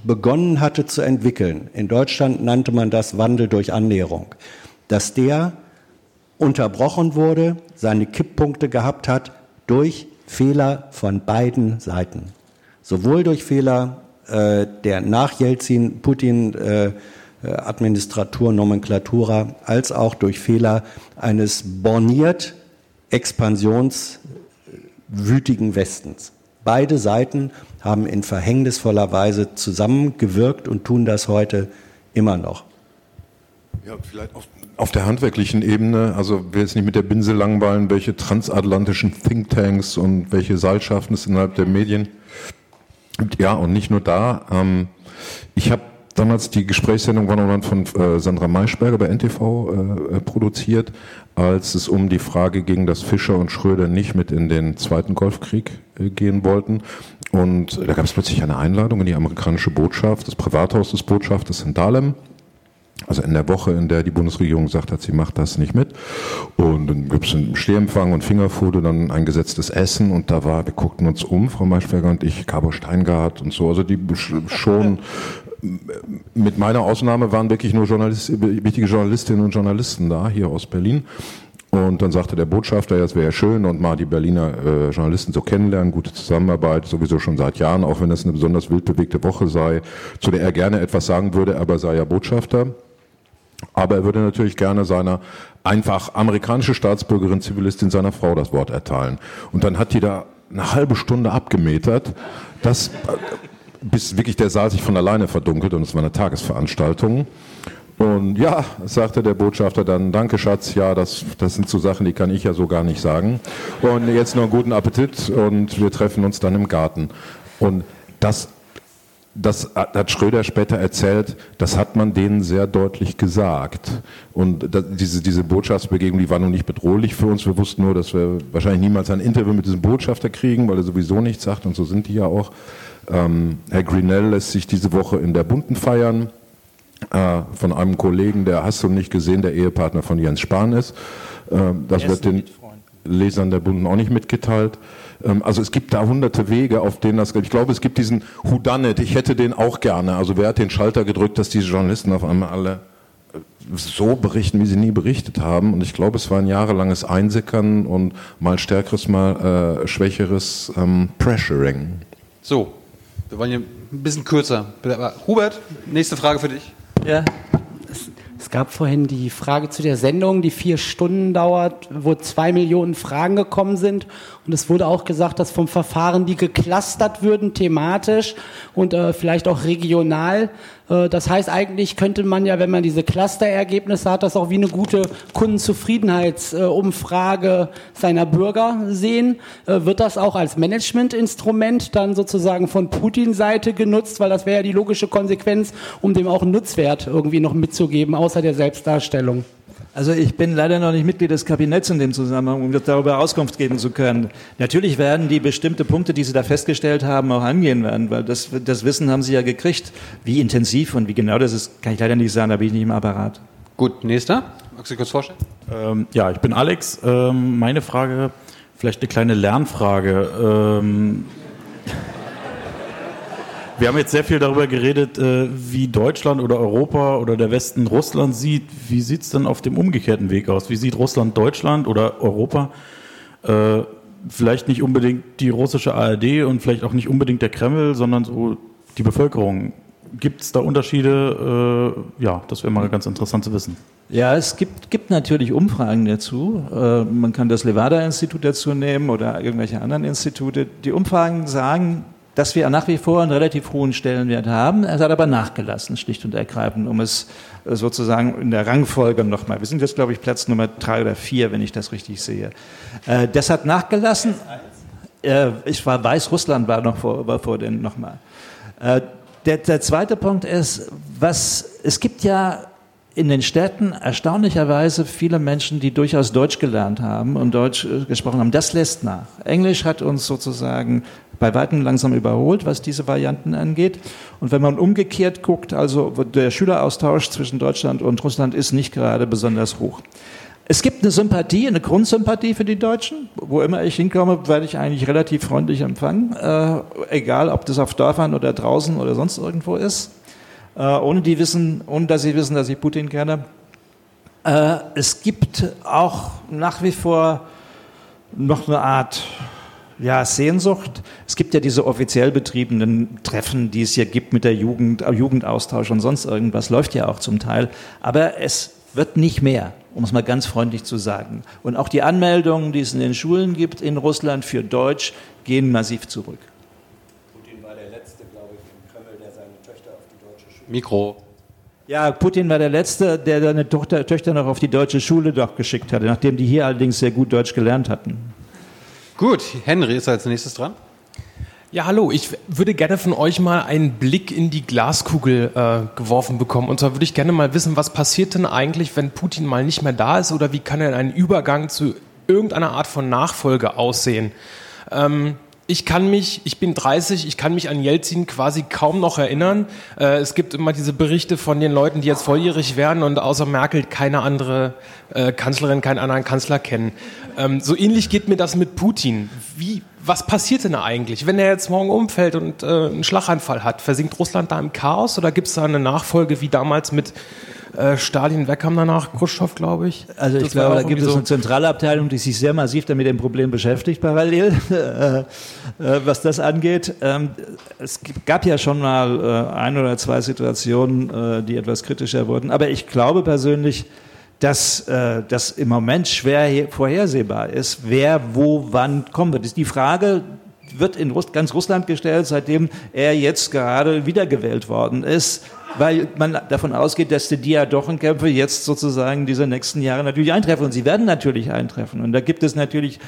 begonnen hatte zu entwickeln, in Deutschland nannte man das Wandel durch Annäherung, dass der unterbrochen wurde, seine Kipppunkte gehabt hat durch Fehler von beiden Seiten. Sowohl durch Fehler äh, der nach Jelzin, Putin, äh, Administratur, Nomenklatura, als auch durch Fehler eines borniert expansionswütigen Westens. Beide Seiten haben in verhängnisvoller Weise zusammengewirkt und tun das heute immer noch. Ja, vielleicht auf, auf der handwerklichen Ebene, also wir jetzt nicht mit der Binse langweilen, welche transatlantischen Thinktanks und welche Seilschaften es innerhalb der Medien gibt. Ja, und nicht nur da. Ähm, ich habe damals die Gesprächssendung One von äh, Sandra Maischberger bei NTV äh, äh, produziert, als es um die Frage ging, dass Fischer und Schröder nicht mit in den zweiten Golfkrieg äh, gehen wollten. Und da gab es plötzlich eine Einladung in die amerikanische Botschaft, das Privathaus des Botschafters in Dahlem. Also in der Woche, in der die Bundesregierung gesagt hat, sie macht das nicht mit. Und dann gibt es einen Stehempfang und Fingerfood, dann ein gesetztes Essen und da war, wir guckten uns um, Frau Maischberger und ich, Cabo Steingart und so. Also die schon mit meiner Ausnahme waren wirklich nur Journalist, wichtige Journalistinnen und Journalisten da, hier aus Berlin. Und dann sagte der Botschafter, ja, es wäre ja schön und mal die Berliner äh, Journalisten so kennenlernen, gute Zusammenarbeit, sowieso schon seit Jahren, auch wenn das eine besonders wild bewegte Woche sei, zu der er gerne etwas sagen würde, aber sei ja Botschafter. Aber er würde natürlich gerne seiner einfach amerikanische Staatsbürgerin, Zivilistin seiner Frau das Wort erteilen. Und dann hat die da eine halbe Stunde abgemetert, dass, äh, bis wirklich der Saal sich von alleine verdunkelt und es war eine Tagesveranstaltung. Und ja, sagte der Botschafter dann, danke Schatz, ja, das, das sind so Sachen, die kann ich ja so gar nicht sagen. Und jetzt noch einen guten Appetit und wir treffen uns dann im Garten. Und das, das hat Schröder später erzählt, das hat man denen sehr deutlich gesagt. Und das, diese, diese Botschaftsbegegnung, die war nun nicht bedrohlich für uns. Wir wussten nur, dass wir wahrscheinlich niemals ein Interview mit diesem Botschafter kriegen, weil er sowieso nichts sagt und so sind die ja auch. Ähm, Herr Greenell lässt sich diese Woche in der Bunten feiern äh, von einem Kollegen, der hast du nicht gesehen, der Ehepartner von Jens Spahn ist. Äh, das wird den Lesern der Bunden auch nicht mitgeteilt. Ähm, also es gibt da hunderte Wege, auf denen das, ich glaube, es gibt diesen Whodunit, ich hätte den auch gerne. Also wer hat den Schalter gedrückt, dass diese Journalisten auf einmal alle äh, so berichten, wie sie nie berichtet haben. Und ich glaube, es war ein jahrelanges Einsickern und mal stärkeres, mal äh, schwächeres ähm, Pressuring. So, wir wollen hier ein bisschen kürzer. Hubert, nächste Frage für dich. Ja. Es, es, gab vorhin die Frage zu der Sendung, die vier Stunden dauert, wo zwei Millionen Fragen gekommen sind. Und es wurde auch gesagt, dass vom Verfahren die geclustert würden, thematisch und äh, vielleicht auch regional. Äh, das heißt, eigentlich könnte man ja, wenn man diese Clusterergebnisse hat, das auch wie eine gute Kundenzufriedenheitsumfrage seiner Bürger sehen. Äh, wird das auch als Managementinstrument dann sozusagen von Putin-Seite genutzt, weil das wäre ja die logische Konsequenz, um dem auch einen Nutzwert irgendwie noch mitzugeben, außer der Selbstdarstellung? Also ich bin leider noch nicht Mitglied des Kabinetts in dem Zusammenhang, um darüber Auskunft geben zu können. Natürlich werden die bestimmte Punkte, die Sie da festgestellt haben, auch angehen werden, weil das, das Wissen haben Sie ja gekriegt. Wie intensiv und wie genau das ist, kann ich leider nicht sagen, da bin ich nicht im Apparat. Gut, nächster. Magst du kurz vorstellen? Ähm, ja, ich bin Alex. Ähm, meine Frage, vielleicht eine kleine Lernfrage. Ähm, wir haben jetzt sehr viel darüber geredet, äh, wie Deutschland oder Europa oder der Westen Russland sieht. Wie sieht es denn auf dem umgekehrten Weg aus? Wie sieht Russland Deutschland oder Europa? Äh, vielleicht nicht unbedingt die russische ARD und vielleicht auch nicht unbedingt der Kreml, sondern so die Bevölkerung. Gibt es da Unterschiede? Äh, ja, das wäre mal ganz interessant zu wissen. Ja, es gibt, gibt natürlich Umfragen dazu. Man kann das Levada-Institut dazu nehmen oder irgendwelche anderen Institute. Die Umfragen sagen, dass wir nach wie vor einen relativ hohen Stellenwert haben. Er hat aber nachgelassen, schlicht und ergreifend, um es äh, sozusagen in der Rangfolge nochmal. Wir sind jetzt, glaube ich, Platz Nummer drei oder vier, wenn ich das richtig sehe. Äh, das hat nachgelassen. Äh, ich war Weißrussland war noch vor, war vor den nochmal. Der, der zweite Punkt ist, was, es gibt ja in den Städten erstaunlicherweise viele Menschen, die durchaus Deutsch gelernt haben und Deutsch gesprochen haben. Das lässt nach. Englisch hat uns sozusagen bei weitem langsam überholt, was diese Varianten angeht. Und wenn man umgekehrt guckt, also der Schüleraustausch zwischen Deutschland und Russland ist nicht gerade besonders hoch. Es gibt eine Sympathie, eine Grundsympathie für die Deutschen. Wo immer ich hinkomme, werde ich eigentlich relativ freundlich empfangen. Äh, egal, ob das auf Dörfern oder draußen oder sonst irgendwo ist. Äh, ohne, die wissen, ohne dass sie wissen, dass ich Putin kenne. Äh, es gibt auch nach wie vor noch eine Art ja, Sehnsucht. Es gibt ja diese offiziell betriebenen Treffen, die es hier gibt mit der Jugend, Jugendaustausch und sonst irgendwas, läuft ja auch zum Teil. Aber es wird nicht mehr, um es mal ganz freundlich zu sagen. Und auch die Anmeldungen, die es in den Schulen gibt in Russland für Deutsch, gehen massiv zurück. Putin war der Letzte, glaube ich, im Kreml, der seine Töchter auf die deutsche Schule. Mikro. Ja, Putin war der Letzte, der seine Tochter, Töchter noch auf die deutsche Schule doch geschickt hatte, nachdem die hier allerdings sehr gut Deutsch gelernt hatten. Gut, Henry ist als nächstes dran. Ja, hallo. Ich würde gerne von euch mal einen Blick in die Glaskugel äh, geworfen bekommen. Und zwar würde ich gerne mal wissen, was passiert denn eigentlich, wenn Putin mal nicht mehr da ist oder wie kann denn ein Übergang zu irgendeiner Art von Nachfolge aussehen? Ähm, ich kann mich, ich bin 30, ich kann mich an Jelzin quasi kaum noch erinnern. Äh, es gibt immer diese Berichte von den Leuten, die jetzt volljährig werden und außer Merkel keine andere äh, Kanzlerin, keinen anderen Kanzler kennen. Ähm, so ähnlich geht mir das mit Putin. Wie, was passiert denn da eigentlich? Wenn er jetzt morgen umfällt und äh, einen Schlaganfall hat, versinkt Russland da im Chaos oder gibt es da eine Nachfolge wie damals mit äh, Stalin? Wer kam danach? Khrushchev, glaube ich. Also ich Das glaube, da gibt es so- eine zentrale Abteilung, die sich sehr massiv damit dem Problem beschäftigt, parallel, *laughs* äh, äh, was das angeht. Ähm, es gab ja schon mal äh, ein oder zwei Situationen, die etwas kritischer wurden. Aber ich glaube persönlich, dass äh, das im Moment schwer he- vorhersehbar ist, wer wo wann kommen wird. Die Frage wird in Russ ganz Russland gestellt, seitdem er jetzt gerade wiedergewählt worden ist, weil man davon ausgeht, dass die Diadochenkämpfe jetzt sozusagen diese nächsten Jahre natürlich eintreffen. Und sie werden natürlich eintreffen. Und da gibt es natürlich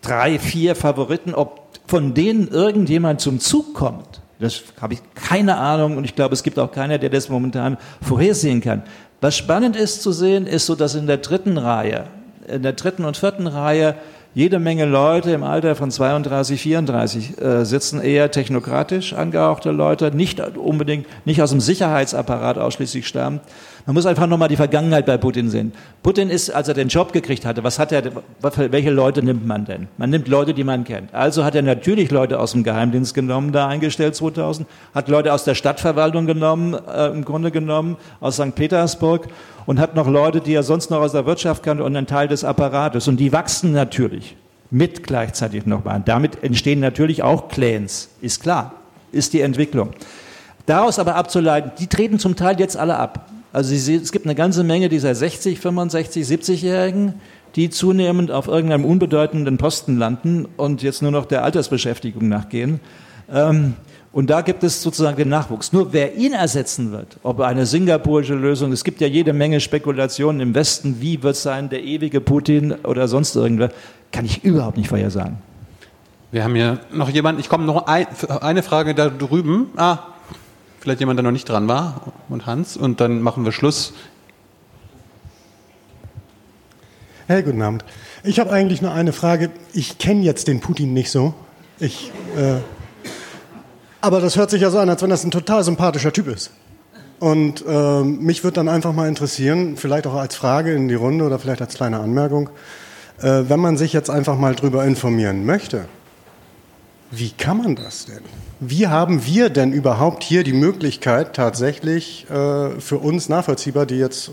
drei, vier Favoriten. Ob von denen irgendjemand zum Zug kommt, das habe ich keine Ahnung. Und ich glaube, es gibt auch keiner, der das momentan vorhersehen kann. Was spannend ist zu sehen, ist so, dass in der dritten Reihe, in der dritten und vierten Reihe jede Menge Leute im Alter von 32, 34 äh, sitzen, eher technokratisch angehauchte Leute, nicht unbedingt, nicht aus dem Sicherheitsapparat ausschließlich stammen. Man muss einfach nochmal die Vergangenheit bei Putin sehen. Putin ist, als er den Job gekriegt hatte, was hat er, welche Leute nimmt man denn? Man nimmt Leute, die man kennt. Also hat er natürlich Leute aus dem Geheimdienst genommen, da eingestellt 2000, hat Leute aus der Stadtverwaltung genommen, äh, im Grunde genommen, aus St. Petersburg und hat noch Leute, die er sonst noch aus der Wirtschaft kannte und einen Teil des Apparates. Und die wachsen natürlich mit gleichzeitig nochmal. Damit entstehen natürlich auch Clans, ist klar, ist die Entwicklung. Daraus aber abzuleiten, die treten zum Teil jetzt alle ab. Also Sie es gibt eine ganze Menge dieser 60, 65, 70-Jährigen, die zunehmend auf irgendeinem unbedeutenden Posten landen und jetzt nur noch der Altersbeschäftigung nachgehen. Ähm, und da gibt es sozusagen den Nachwuchs. Nur wer ihn ersetzen wird, ob eine singapurische Lösung, es gibt ja jede Menge Spekulationen im Westen, wie wird es sein, der ewige Putin oder sonst irgendwer, kann ich überhaupt nicht vorhersagen. Wir haben hier noch jemanden, ich komme noch ein, eine Frage da drüben. Ah, vielleicht jemand, der noch nicht dran war. Und Hans. Und dann machen wir Schluss. Hey, guten Abend. Ich habe eigentlich nur eine Frage. Ich kenne jetzt den Putin nicht so. Ich, äh, aber das hört sich ja so an, als wenn das ein total sympathischer Typ ist. Und äh, mich würde dann einfach mal interessieren, vielleicht auch als Frage in die Runde oder vielleicht als kleine Anmerkung, äh, wenn man sich jetzt einfach mal drüber informieren möchte, wie kann man das denn? Wie haben wir denn überhaupt hier die Möglichkeit, tatsächlich äh, für uns nachvollziehbar, die jetzt,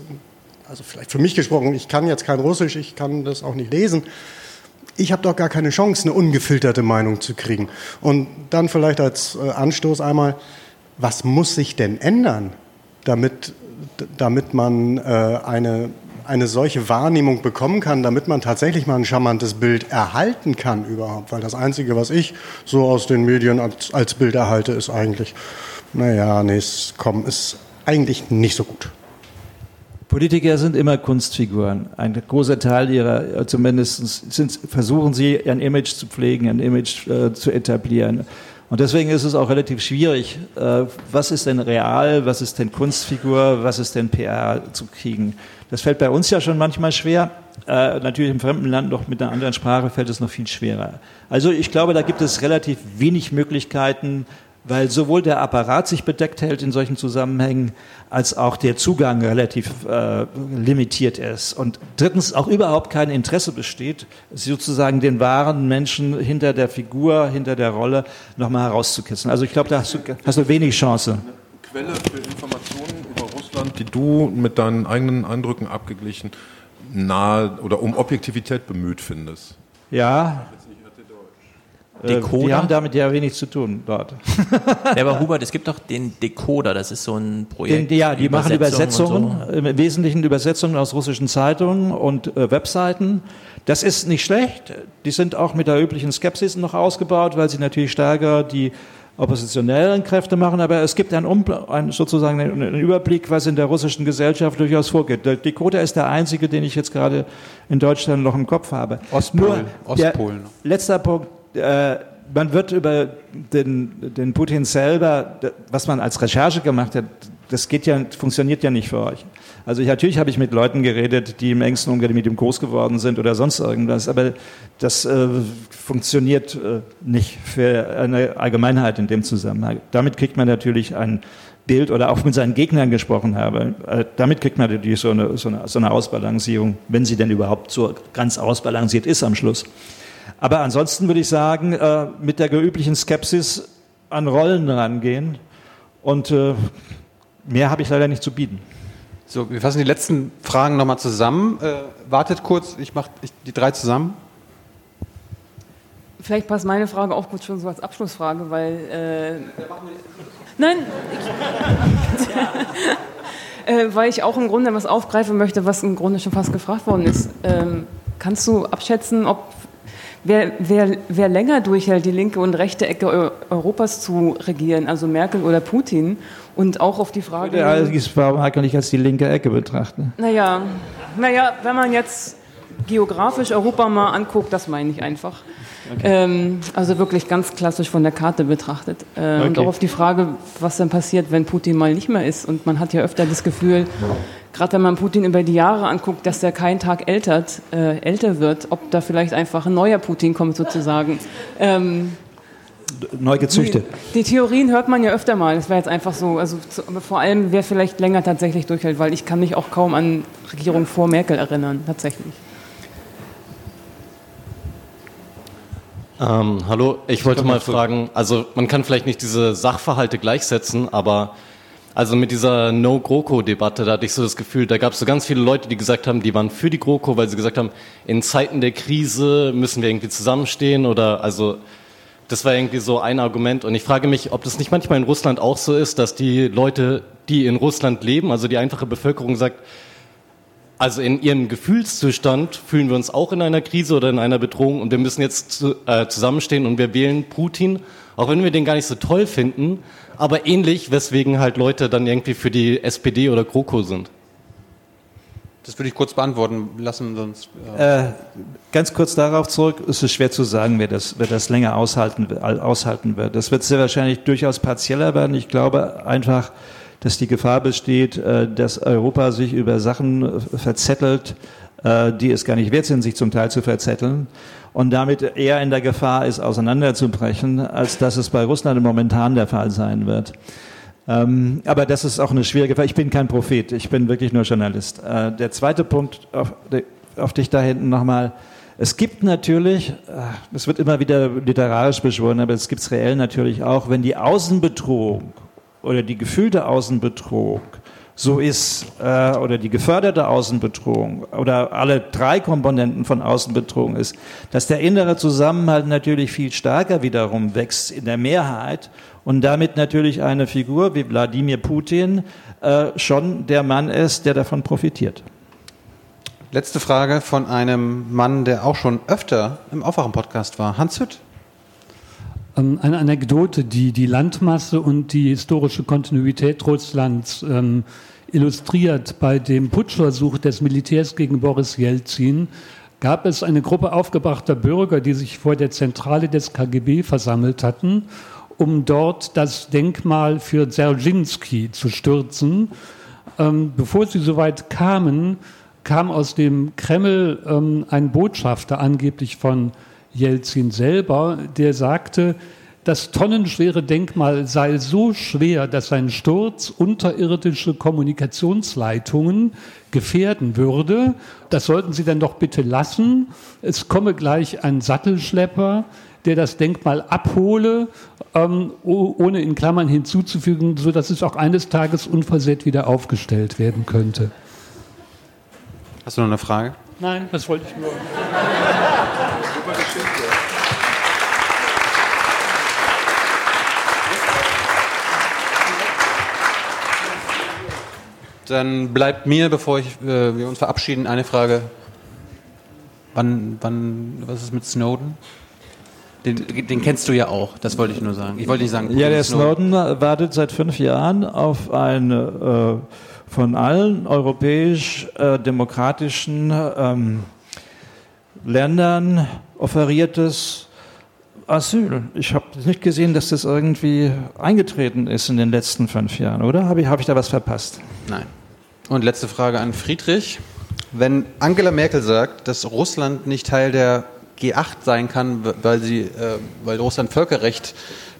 also vielleicht für mich gesprochen, ich kann jetzt kein Russisch, ich kann das auch nicht lesen, ich habe doch gar keine Chance, eine ungefilterte Meinung zu kriegen. Und dann vielleicht als äh, Anstoß einmal, was muss sich denn ändern, damit, damit man äh, eine, eine solche Wahrnehmung bekommen kann, damit man tatsächlich mal ein charmantes Bild erhalten kann überhaupt? Weil das Einzige, was ich so aus den Medien als, als Bild erhalte, ist eigentlich, naja, nee, es komm, ist eigentlich nicht so gut. Politiker sind immer Kunstfiguren. Ein großer Teil ihrer, äh, zumindest sind, versuchen sie, ein Image zu pflegen, ein Image äh, zu etablieren. Und deswegen ist es auch relativ schwierig, äh, was ist denn real, was ist denn Kunstfigur, was ist denn PR zu kriegen. Das fällt bei uns ja schon manchmal schwer. Äh, natürlich im fremden Land noch mit einer anderen Sprache fällt es noch viel schwerer. Also ich glaube, da gibt es relativ wenig Möglichkeiten, weil sowohl der Apparat sich bedeckt hält in solchen Zusammenhängen, als auch der Zugang relativ äh, limitiert ist. Und drittens auch überhaupt kein Interesse besteht, sozusagen den wahren Menschen hinter der Figur, hinter der Rolle nochmal herauszukitzeln. Also ich glaube, da hast du, hast du wenig Chance. Quelle für Informationen Russland, die du mit deinen eigenen Eindrücken abgeglichen nahe oder um Objektivität bemüht findest. Ja, Decoder? Die haben damit ja wenig zu tun dort. *laughs* Ja, aber Hubert, es gibt doch den Decoder, das ist so ein Projekt. Den, ja, die machen Übersetzung Übersetzungen, und im Wesentlichen Übersetzungen aus russischen Zeitungen und äh, Webseiten. Das ist nicht schlecht. Die sind auch mit der üblichen Skepsis noch ausgebaut, weil sie natürlich stärker die oppositionellen Kräfte machen, aber es gibt einen, einen sozusagen einen, Überblick, was in der russischen Gesellschaft durchaus vorgeht. Der Decoder ist der einzige, den ich jetzt gerade in Deutschland noch im Kopf habe. Ostpolen, Nur Ostpolen. Letzter Punkt. Äh, man wird über den, den Putin selber, was man als Recherche gemacht hat, das geht ja, funktioniert ja nicht für euch. Also ich, natürlich habe ich mit Leuten geredet, die im engsten Umgang mit ihm groß geworden sind oder sonst irgendwas, aber das äh, funktioniert äh, nicht für eine Allgemeinheit in dem Zusammenhang. Damit kriegt man natürlich ein Bild oder auch mit seinen Gegnern gesprochen habe. Äh, damit kriegt man natürlich so eine, so, eine, so eine Ausbalancierung, wenn sie denn überhaupt so ganz ausbalanciert ist am Schluss. Aber ansonsten würde ich sagen, äh, mit der üblichen Skepsis an Rollen rangehen und äh, mehr habe ich leider nicht zu bieten. So, wir fassen die letzten Fragen nochmal zusammen. Äh, wartet kurz, ich mache die drei zusammen. Vielleicht passt meine Frage auch gut schon so als Abschlussfrage, weil. Äh, nein, *laughs* äh, weil ich auch im Grunde was aufgreifen möchte, was im Grunde schon fast gefragt worden ist. Ähm, kannst du abschätzen, ob wer, wer, wer länger durchhält, die linke und rechte Ecke Eu Europas zu regieren, also Merkel oder Putin? Und auch auf die Frage. Allerdings Frau Merkel nicht als die linke Ecke betrachten. Naja, naja, wenn man jetzt geografisch Europa mal anguckt, das meine ich einfach. Ähm, also wirklich ganz klassisch von der Karte betrachtet. Äh, Und Okay. auch auf die Frage, was dann passiert, wenn Putin mal nicht mehr ist. Und man hat ja öfter das Gefühl, gerade wenn man Putin über die Jahre anguckt, dass der keinen Tag ältert, äh, älter wird, ob da vielleicht einfach ein neuer Putin kommt sozusagen. Ähm, Neu gezüchtet. die Theorien hört man ja öfter mal. Das wäre jetzt einfach so. Also zu, vor allem, wer vielleicht länger tatsächlich durchhält, weil ich kann mich auch kaum an Regierung vor Merkel erinnern, tatsächlich. Ähm, hallo, ich wollte mal fragen, also man kann vielleicht nicht diese Sachverhalte gleichsetzen, aber also mit dieser No-GroKo-Debatte, da hatte ich so das Gefühl, da gab es so ganz viele Leute, die gesagt haben, die waren für die GroKo, weil sie gesagt haben, in Zeiten der Krise müssen wir irgendwie zusammenstehen oder also das war irgendwie so ein Argument. Und ich frage mich, ob das nicht manchmal in Russland auch so ist, dass die Leute, die in Russland leben, also die einfache Bevölkerung sagt, also in ihrem Gefühlszustand fühlen wir uns auch in einer Krise oder in einer Bedrohung und wir müssen jetzt zu, äh, zusammenstehen und wir wählen Putin, auch wenn wir den gar nicht so toll finden, aber ähnlich, weswegen halt Leute dann irgendwie für die SPD oder GroKo sind. Das würde ich kurz beantworten lassen, sonst. äh, Äh, ganz kurz darauf zurück, es ist schwer zu sagen, wer das, wer das länger aushalten, aushalten wird. Das wird sehr wahrscheinlich durchaus partieller werden. Ich glaube einfach, dass die Gefahr besteht, äh, dass Europa sich über Sachen äh, verzettelt, äh, die es gar nicht wert sind, sich zum Teil zu verzetteln und damit eher in der Gefahr ist, auseinanderzubrechen, als dass es bei Russland momentan der Fall sein wird. Ähm, aber das ist auch eine schwierige Frage. Ich bin kein Prophet, ich bin wirklich nur Journalist. Äh, der zweite Punkt auf, auf dich da hinten nochmal. Es gibt natürlich, es wird immer wieder literarisch beschworen, aber es gibt es reell natürlich auch, wenn die Außenbedrohung oder die gefühlte Außenbedrohung so ist, äh, oder die geförderte Außenbedrohung oder alle drei Komponenten von Außenbedrohung ist, dass der innere Zusammenhalt natürlich viel stärker wiederum wächst in der Mehrheit und damit natürlich eine Figur wie Wladimir Putin äh, schon der Mann ist, der davon profitiert. Letzte Frage von einem Mann, der auch schon öfter im Aufwachen-Podcast war. Hans Hütt. Ähm, Eine Anekdote, die die Landmasse und die historische Kontinuität Russlands ähm, illustriert. Bei dem Putschversuch des Militärs gegen Boris Jelzin gab es eine Gruppe aufgebrachter Bürger, die sich vor der Zentrale des KGB versammelt hatten um dort das Denkmal für Dzerzhinsky zu stürzen. Ähm, bevor sie soweit kamen, kam aus dem Kreml ähm, ein Botschafter, angeblich von Jelzin selber, der sagte, das tonnenschwere Denkmal sei so schwer, dass sein Sturz unterirdische Kommunikationsleitungen gefährden würde. Das sollten Sie dann doch bitte lassen. Es komme gleich ein Sattelschlepper, der das Denkmal abhole, ähm, ohne in Klammern hinzuzufügen, sodass es auch eines Tages unversehrt wieder aufgestellt werden könnte. Hast du noch eine Frage? Nein, das wollte ich nur. Dann bleibt mir, bevor ich, äh, wir uns verabschieden, eine Frage. Wann, wann, was ist mit Snowden? Den, den kennst du ja auch, das wollte ich nur sagen. Ich wollte nicht sagen. Ja, der Snowden wartet seit fünf Jahren auf ein äh, von allen europäisch-demokratischen äh, ähm, Ländern offeriertes Asyl. Ich habe nicht gesehen, dass das irgendwie eingetreten ist in den letzten fünf Jahren, oder? Habe ich, hab ich da was verpasst? Nein. Und letzte Frage an Friedrich. Wenn Angela Merkel sagt, dass Russland nicht Teil der G8 sein kann, weil, sie, äh, weil Russland Völkerrecht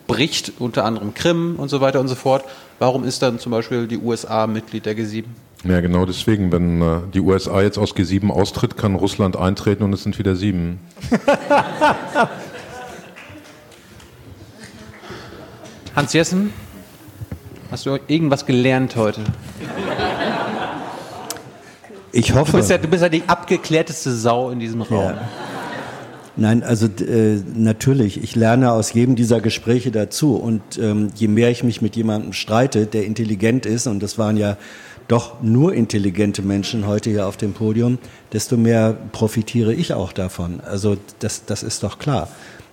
bricht, unter anderem Krim und so weiter und so fort, warum ist dann zum Beispiel die USA Mitglied der G7? Ja, genau deswegen. Wenn äh, die USA jetzt aus G7 austritt, kann Russland eintreten und es sind wieder sieben. *laughs* Hans Jessen, hast du irgendwas gelernt heute? Ich hoffe. Du bist ja, du bist ja die abgeklärteste Sau in diesem Raum. Ja. Nein, also äh, natürlich, ich lerne aus jedem dieser Gespräche dazu. Und ähm, je mehr ich mich mit jemandem streite, der intelligent ist, und das waren ja doch nur intelligente Menschen heute hier auf dem Podium, desto mehr profitiere ich auch davon. Also das, das ist doch klar.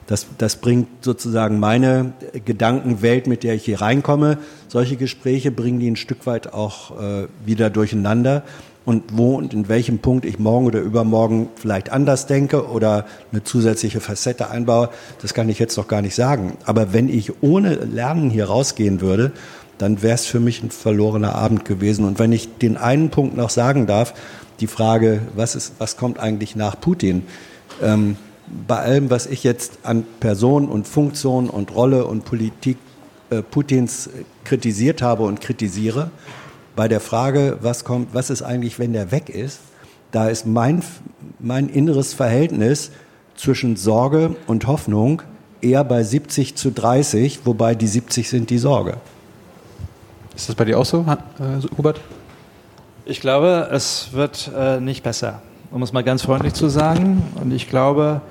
Das, das bringt sozusagen meine Gedankenwelt, mit der ich hier reinkomme. Solche Gespräche bringen die ein Stück weit auch äh, wieder durcheinander und wo und in welchem Punkt ich morgen oder übermorgen vielleicht anders denke oder eine zusätzliche Facette einbaue, das kann ich jetzt noch gar nicht sagen. Aber wenn ich ohne Lernen hier rausgehen würde, dann wäre es für mich ein verlorener Abend gewesen. Und wenn ich den einen Punkt noch sagen darf, die Frage, was, ist, was kommt eigentlich nach Putin? Ähm, bei allem, was ich jetzt an Person und Funktion und Rolle und Politik äh, Putins kritisiert habe und kritisiere, bei der Frage, was kommt, was ist eigentlich, wenn der weg ist, da ist mein, mein inneres Verhältnis zwischen Sorge und Hoffnung eher bei 70 zu 30, wobei die 70 sind die Sorge. Ist das bei dir auch so, äh, Hubert? Ich glaube, es wird äh, nicht besser, um es mal ganz freundlich zu sagen. Und ich glaube,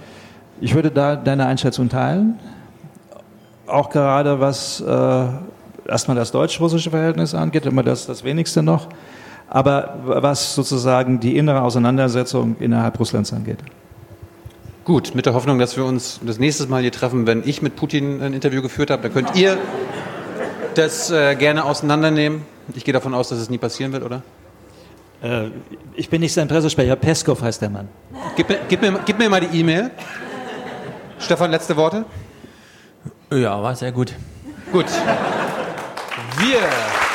ich würde da deine Einschätzung teilen. Auch gerade was äh, erstmal das deutsch-russische Verhältnis angeht, immer das, das wenigste noch, aber was sozusagen die innere Auseinandersetzung innerhalb Russlands angeht. Gut, mit der Hoffnung, dass wir uns das nächste Mal hier treffen, wenn ich mit Putin ein Interview geführt habe, dann könnt ihr das äh, gerne auseinandernehmen. Ich gehe davon aus, dass es nie passieren wird, oder? Äh, ich bin nicht sein Pressesprecher, Peskov heißt der Mann. Gib mir, gib mir, gib mir mal die E-Mail. Stefan, letzte Worte? Ja, war sehr gut. Gut. Wir.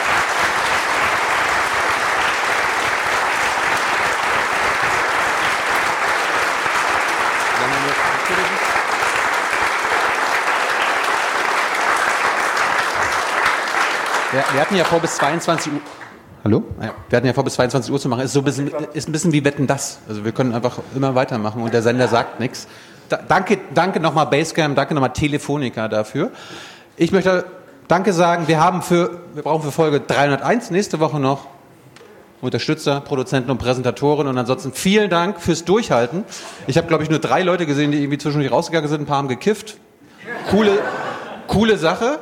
Wir, wir, hatten ja vor bis 22 Uhr. Hallo? Ja, wir hatten ja vor bis 22 Uhr zu machen. Ist so ein bisschen, ist ein bisschen wie Wetten das. Also wir können einfach immer weitermachen und der Sender sagt nichts. Da, danke, danke nochmal Basecam, danke nochmal Telefonica dafür. Ich möchte Danke sagen. Wir haben für, wir brauchen für Folge 301 nächste Woche noch Unterstützer, Produzenten und Präsentatoren. Und ansonsten vielen Dank fürs Durchhalten. Ich habe, glaube ich, nur drei Leute gesehen, die irgendwie zwischendurch rausgegangen sind. Ein paar haben gekifft. Coole, coole Sache.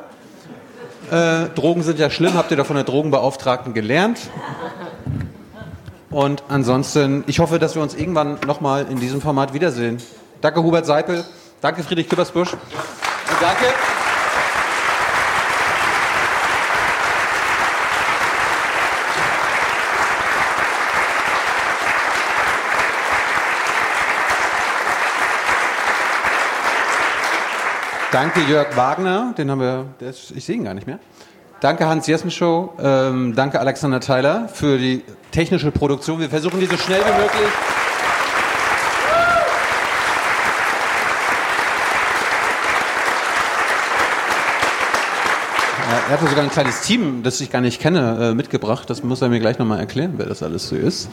Äh, Drogen sind ja schlimm. Habt ihr da von der Drogenbeauftragten gelernt? Und ansonsten, ich hoffe, dass wir uns irgendwann nochmal in diesem Format wiedersehen. Danke, Hubert Seipel. Danke, Friedrich Küppersbusch. Und danke. Danke Jörg Wagner, den haben wir, ist, ich sehe ihn gar nicht mehr. Danke Hans Jessen Show, ähm, danke Alexander Theiler für die technische Produktion. Wir versuchen die so schnell wie möglich. Er hatte sogar ein kleines Team, das ich gar nicht kenne, äh, mitgebracht. Das muss er mir gleich nochmal erklären, wer das alles so ist.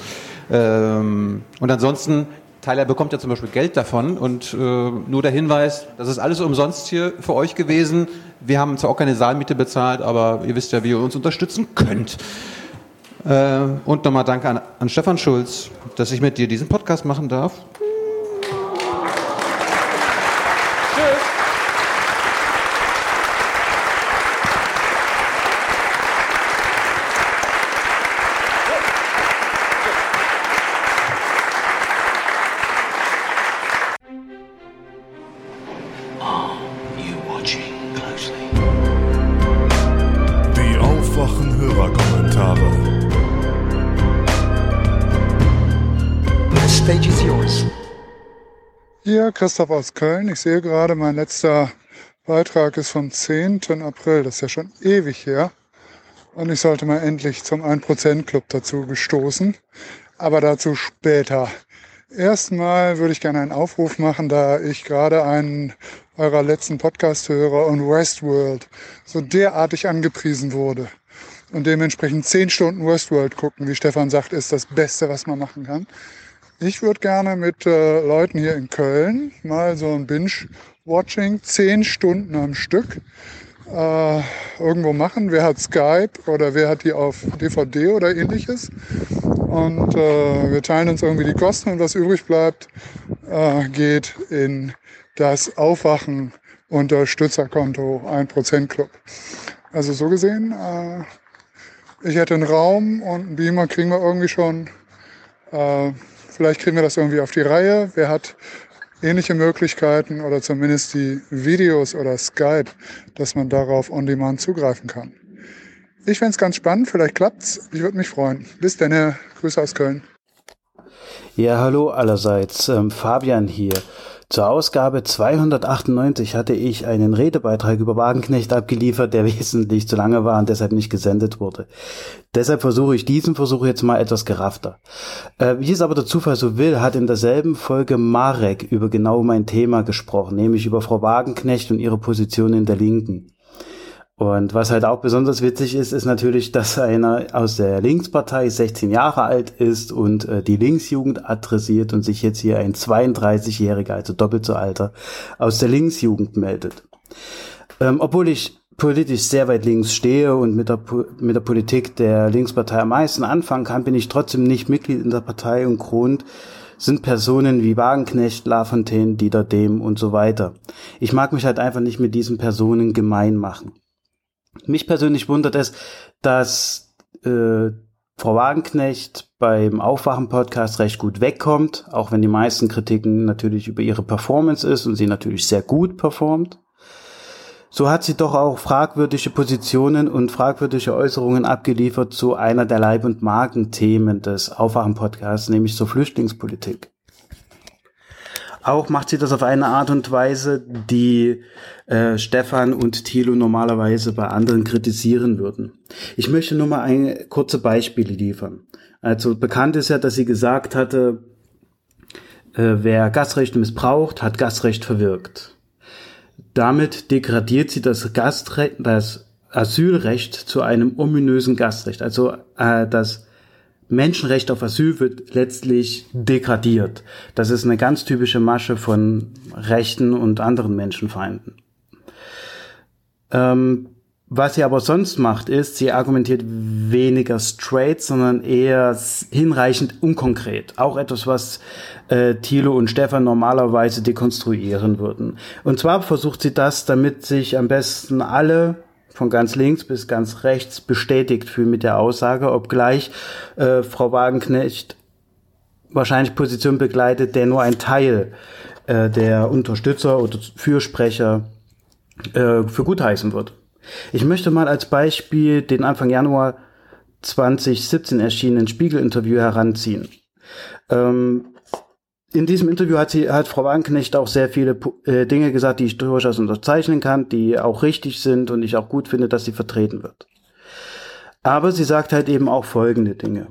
Ähm, und ansonsten, Tyler bekommt ja zum Beispiel Geld davon und äh, nur der Hinweis, das ist alles umsonst hier für euch gewesen. Wir haben zwar auch keine Saalmiete bezahlt, aber ihr wisst ja, wie ihr uns unterstützen könnt. Äh, und nochmal danke an, an Stefan Schulz, dass ich mit dir diesen Podcast machen darf. Christoph aus Köln. Ich sehe gerade, mein letzter Beitrag ist vom 10. April. Das ist ja schon ewig her. Und ich sollte mal endlich zum 1%-Club dazu gestoßen. Aber dazu später. Erstmal würde ich gerne einen Aufruf machen, da ich gerade einen eurer letzten Podcast höre und Westworld so derartig angepriesen wurde. Und dementsprechend 10 Stunden Westworld gucken, wie Stefan sagt, ist das Beste, was man machen kann. Ich würde gerne mit äh, Leuten hier in Köln mal so ein Binge-Watching, 10 Stunden am Stück, äh, irgendwo machen. Wer hat Skype oder wer hat die auf DVD oder ähnliches? Und äh, wir teilen uns irgendwie die Kosten und was übrig bleibt, äh, geht in das Aufwachen Unterstützerkonto 1% Club. Also so gesehen, äh, ich hätte einen Raum und einen Beamer kriegen wir irgendwie schon. Vielleicht kriegen wir das irgendwie auf die Reihe. Wer hat ähnliche Möglichkeiten oder zumindest die Videos oder Skype, dass man darauf on demand zugreifen kann. Ich fände es ganz spannend, vielleicht klappt's. Ich würde mich freuen. Bis dann, Grüße aus Köln. Ja, hallo allerseits. Ähm, Fabian hier. Zur Ausgabe 298 hatte ich einen Redebeitrag über Wagenknecht abgeliefert, der *laughs* wesentlich zu lange war und deshalb nicht gesendet wurde. Deshalb versuche ich diesen Versuch jetzt mal etwas geraffter. Äh, wie es aber der Zufall so will, hat in derselben Folge Marek über genau mein Thema gesprochen, nämlich über Frau Wagenknecht und ihre Position in der Linken. Und was halt auch besonders witzig ist, ist natürlich, dass einer aus der Linkspartei 16 Jahre alt ist und äh, die Linksjugend adressiert und sich jetzt hier ein 32-Jähriger, also doppelt so alter, aus der Linksjugend meldet. Ähm, obwohl ich politisch sehr weit links stehe und mit der, mit der Politik der Linkspartei am meisten anfangen kann, bin ich trotzdem nicht Mitglied in der Partei und Grund sind Personen wie Wagenknecht, Lafontaine, Dieter Dehm und so weiter. Ich mag mich halt einfach nicht mit diesen Personen gemein machen. Mich persönlich wundert es, dass äh, Frau Wagenknecht beim Aufwachen-Podcast recht gut wegkommt, auch wenn die meisten Kritiken natürlich über ihre Performance ist und sie natürlich sehr gut performt. So hat sie doch auch fragwürdige Positionen und fragwürdige Äußerungen abgeliefert zu einer der Leib- und Magenthemen des Aufwachen-Podcasts, nämlich zur Flüchtlingspolitik. Auch macht sie das auf eine Art und Weise, die äh, Stefan und Thilo normalerweise bei anderen kritisieren würden. Ich möchte nur mal ein, kurze Beispiele liefern. Also bekannt ist ja, dass sie gesagt hatte, äh, wer Gastrecht missbraucht, hat Gastrecht verwirkt. Damit degradiert sie das Gastrecht, das Asylrecht zu einem ominösen Gastrecht. Also äh, das Menschenrecht auf Asyl wird letztlich degradiert. Das ist eine ganz typische Masche von Rechten und anderen Menschenfeinden. Ähm, was sie aber sonst macht, ist, sie argumentiert weniger straight, sondern eher hinreichend unkonkret. Auch etwas, was äh, Thilo und Stefan normalerweise dekonstruieren würden. Und zwar versucht sie das, damit sich am besten alle von ganz links bis ganz rechts bestätigt fühlen mit der Aussage, obgleich äh, Frau Wagenknecht wahrscheinlich Position begleitet, der nur ein Teil äh, der Unterstützer oder Fürsprecher äh, für gut heißen wird. Ich möchte mal als Beispiel den Anfang Januar 2017 erschienenen Spiegel-Interview heranziehen. Ähm, in diesem Interview hat sie, hat Frau Wagenknecht auch sehr viele äh, Dinge gesagt, die ich durchaus unterzeichnen kann, die auch richtig sind und ich auch gut finde, dass sie vertreten wird. Aber sie sagt halt eben auch folgende Dinge.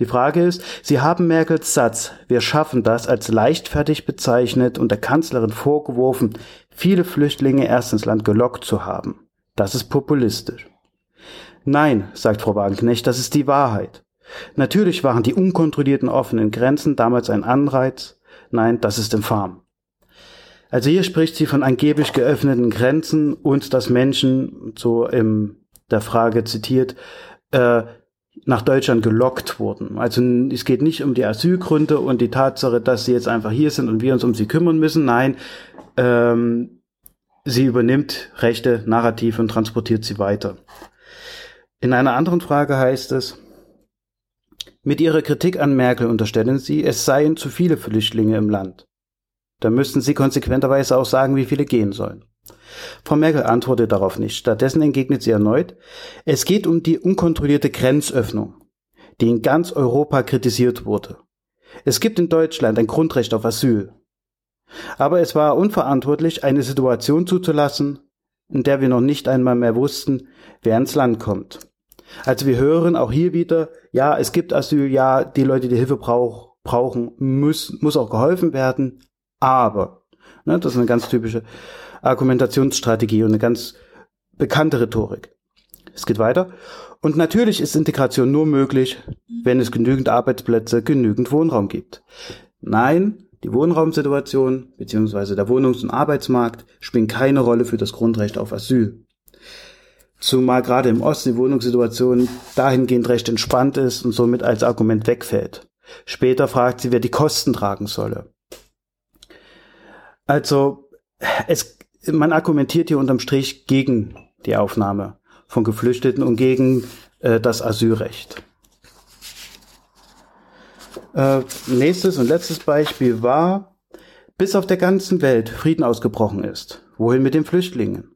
Die Frage ist, Sie haben Merkels Satz, wir schaffen das, als leichtfertig bezeichnet und der Kanzlerin vorgeworfen, viele Flüchtlinge erst ins Land gelockt zu haben. Das ist populistisch. Nein, sagt Frau Wagenknecht, das ist die Wahrheit. Natürlich waren die unkontrollierten offenen Grenzen damals ein Anreiz. Nein, das ist infam. Also hier spricht sie von angeblich geöffneten Grenzen und dass Menschen, so in der Frage zitiert, äh, nach Deutschland gelockt wurden. Also es geht nicht um die Asylgründe und die Tatsache, dass sie jetzt einfach hier sind und wir uns um sie kümmern müssen. Nein, ähm, sie übernimmt Rechte, Narrative und transportiert sie weiter. In einer anderen Frage heißt es, mit ihrer Kritik an Merkel unterstellen sie, es seien zu viele Flüchtlinge im Land. Da müssten sie konsequenterweise auch sagen, wie viele gehen sollen. Frau Merkel antwortet darauf nicht. Stattdessen entgegnet sie erneut, es geht um die unkontrollierte Grenzöffnung, die in ganz Europa kritisiert wurde. Es gibt in Deutschland ein Grundrecht auf Asyl. Aber es war unverantwortlich, eine Situation zuzulassen, in der wir noch nicht einmal mehr wussten, wer ins Land kommt. Also wir hören auch hier wieder, ja, es gibt Asyl, ja, die Leute, die Hilfe brauch, brauchen, muss, muss auch geholfen werden, aber, ne, das ist eine ganz typische Argumentationsstrategie und eine ganz bekannte Rhetorik. Es geht weiter. Und natürlich ist Integration nur möglich, wenn es genügend Arbeitsplätze, genügend Wohnraum gibt. Nein, die Wohnraumsituation bzw. der Wohnungs- und Arbeitsmarkt spielen keine Rolle für das Grundrecht auf Asyl. Zumal gerade im Osten die Wohnungssituation dahingehend recht entspannt ist und somit als Argument wegfällt. Später fragt sie, wer die Kosten tragen solle. Also, es, man argumentiert hier unterm Strich gegen die Aufnahme von Geflüchteten und gegen äh, das Asylrecht. Äh, nächstes und letztes Beispiel war, bis auf der ganzen Welt Frieden ausgebrochen ist. Wohin mit den Flüchtlingen?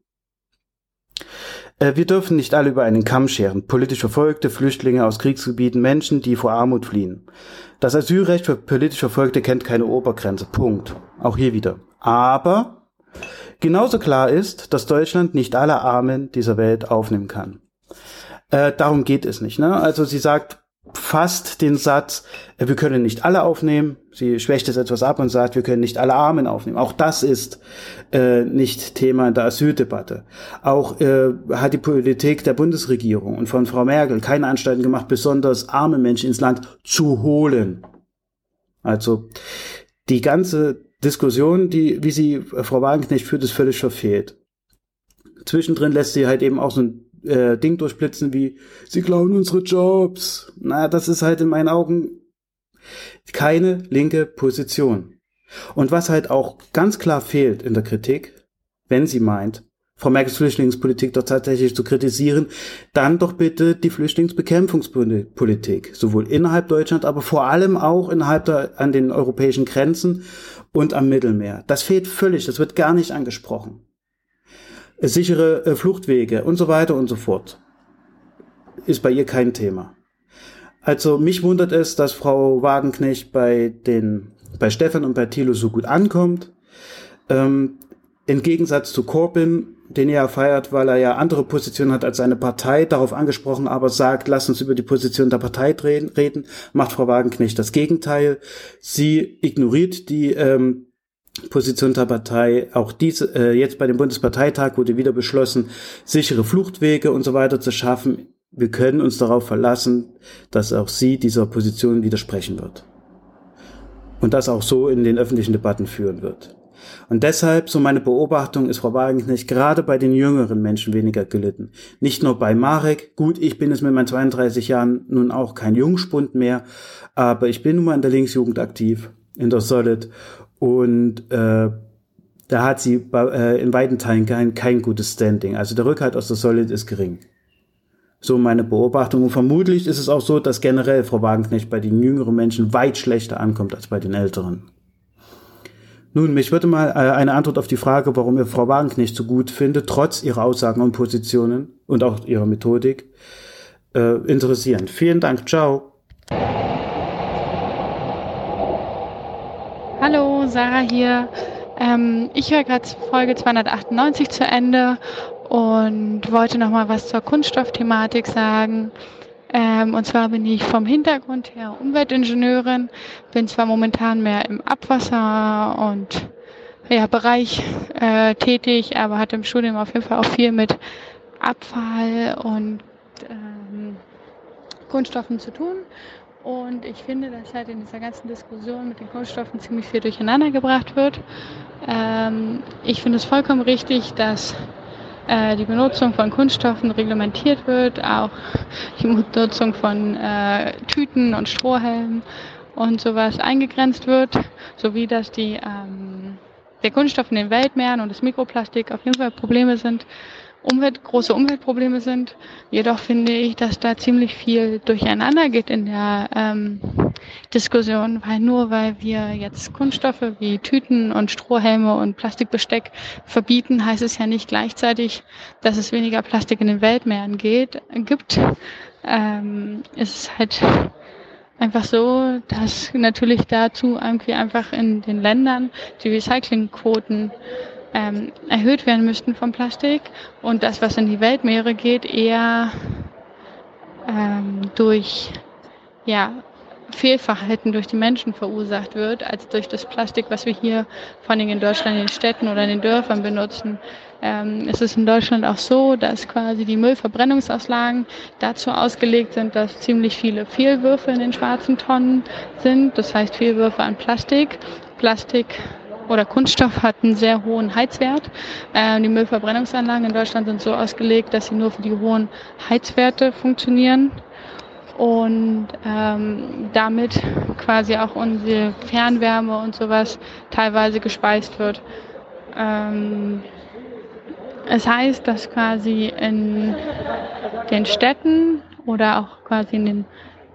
Äh, wir dürfen nicht alle über einen Kamm scheren. Politisch Verfolgte, Flüchtlinge aus Kriegsgebieten, Menschen, die vor Armut fliehen. Das Asylrecht für politisch Verfolgte kennt keine Obergrenze. Punkt. Auch hier wieder. Aber genauso klar ist, dass Deutschland nicht alle Armen dieser Welt aufnehmen kann. Äh, darum geht es nicht. Ne? Also sie sagt fast den Satz, äh, wir können nicht alle aufnehmen. Sie schwächt es etwas ab und sagt, wir können nicht alle Armen aufnehmen. Auch das ist äh, nicht Thema in der Asyldebatte. Auch äh, hat die Politik der Bundesregierung und von Frau Merkel keine Anstalten gemacht, besonders arme Menschen ins Land zu holen. Also die ganze Diskussion, die, wie sie äh, Frau Wagenknecht führt, ist völlig verfehlt. Zwischendrin lässt sie halt eben auch so ein äh, Ding durchblitzen wie, sie klauen unsere Jobs. Na, das ist halt in meinen Augen keine linke Position. Und was halt auch ganz klar fehlt in der Kritik, wenn sie meint, Frau Merkels Flüchtlingspolitik doch tatsächlich zu kritisieren, dann doch bitte die Flüchtlingsbekämpfungspolitik, sowohl innerhalb Deutschland, aber vor allem auch innerhalb der, an den europäischen Grenzen und am Mittelmeer. Das fehlt völlig, das wird gar nicht angesprochen. Sichere äh, Fluchtwege und so weiter und so fort. Ist bei ihr kein Thema. Also mich wundert es, dass Frau Wagenknecht bei den bei Stefan und bei Thilo so gut ankommt. Ähm, Im Gegensatz zu Corbyn, den er feiert, weil er ja andere Positionen hat als seine Partei, darauf angesprochen, aber sagt, lass uns über die Position der Partei reden, macht Frau Wagenknecht das Gegenteil. Sie ignoriert die ähm, Position der Partei. Auch diese, äh, jetzt bei dem Bundesparteitag wurde wieder beschlossen, sichere Fluchtwege und so weiter zu schaffen. Wir können uns darauf verlassen, dass auch sie dieser Position widersprechen wird. Und das auch so in den öffentlichen Debatten führen wird. Und deshalb, so meine Beobachtung, ist Frau Wagenknecht gerade bei den jüngeren Menschen weniger gelitten. Nicht nur bei Marek. Gut, ich bin es mit meinen 32 Jahren nun auch kein Jungspund mehr, aber ich bin nun mal in der Linksjugend aktiv, in der Solid. Und äh, da hat sie bei, äh, in weiten Teilen kein, kein gutes Standing. Also der Rückhalt aus der Solid ist gering. So meine Beobachtung. Und vermutlich ist es auch so, dass generell Frau Wagenknecht bei den jüngeren Menschen weit schlechter ankommt als bei den älteren. Nun, mich würde mal äh, eine Antwort auf die Frage, warum ihr Frau Wagenknecht so gut findet, trotz ihrer Aussagen und Positionen und auch ihrer Methodik, äh, interessieren. Vielen Dank. Ciao. Sarah hier. Ähm, ich höre gerade Folge 298 zu Ende und wollte noch mal was zur Kunststoffthematik sagen. Ähm, und zwar bin ich vom Hintergrund her Umweltingenieurin, bin zwar momentan mehr im Abwasser und ja, Bereich äh, tätig, aber hatte im Studium auf jeden Fall auch viel mit Abfall und ähm, Kunststoffen zu tun. Und ich finde, dass halt in dieser ganzen Diskussion mit den Kunststoffen ziemlich viel durcheinander gebracht wird. Ähm, ich finde es vollkommen richtig, dass äh, die Benutzung von Kunststoffen reglementiert wird, auch die Benutzung von äh, Tüten und Strohhelmen und sowas eingegrenzt wird, sowie dass die, ähm, der Kunststoff in den Weltmeeren und das Mikroplastik auf jeden Fall Probleme sind, Umwelt, große Umweltprobleme sind. Jedoch finde ich, dass da ziemlich viel durcheinander geht in der ähm, Diskussion, weil nur weil wir jetzt Kunststoffe wie Tüten und Strohhelme und Plastikbesteck verbieten, heißt es ja nicht gleichzeitig, dass es weniger Plastik in den Weltmeeren geht, gibt. Ähm, es ist halt einfach so, dass natürlich dazu irgendwie einfach in den Ländern die Recyclingquoten ähm, erhöht werden müssten vom Plastik und das, was in die Weltmeere geht, eher ähm, durch ja, Fehlverhalten durch die Menschen verursacht wird, als durch das Plastik, was wir hier vor allem in Deutschland in den Städten oder in den Dörfern benutzen. Ähm, es ist in Deutschland auch so, dass quasi die Müllverbrennungsauslagen dazu ausgelegt sind, dass ziemlich viele Fehlwürfe in den schwarzen Tonnen sind. Das heißt Fehlwürfe an Plastik. Plastik oder Kunststoff hat einen sehr hohen Heizwert. Ähm, die Müllverbrennungsanlagen in Deutschland sind so ausgelegt, dass sie nur für die hohen Heizwerte funktionieren und ähm, damit quasi auch unsere Fernwärme und sowas teilweise gespeist wird. Ähm, es heißt, dass quasi in den Städten oder auch quasi in den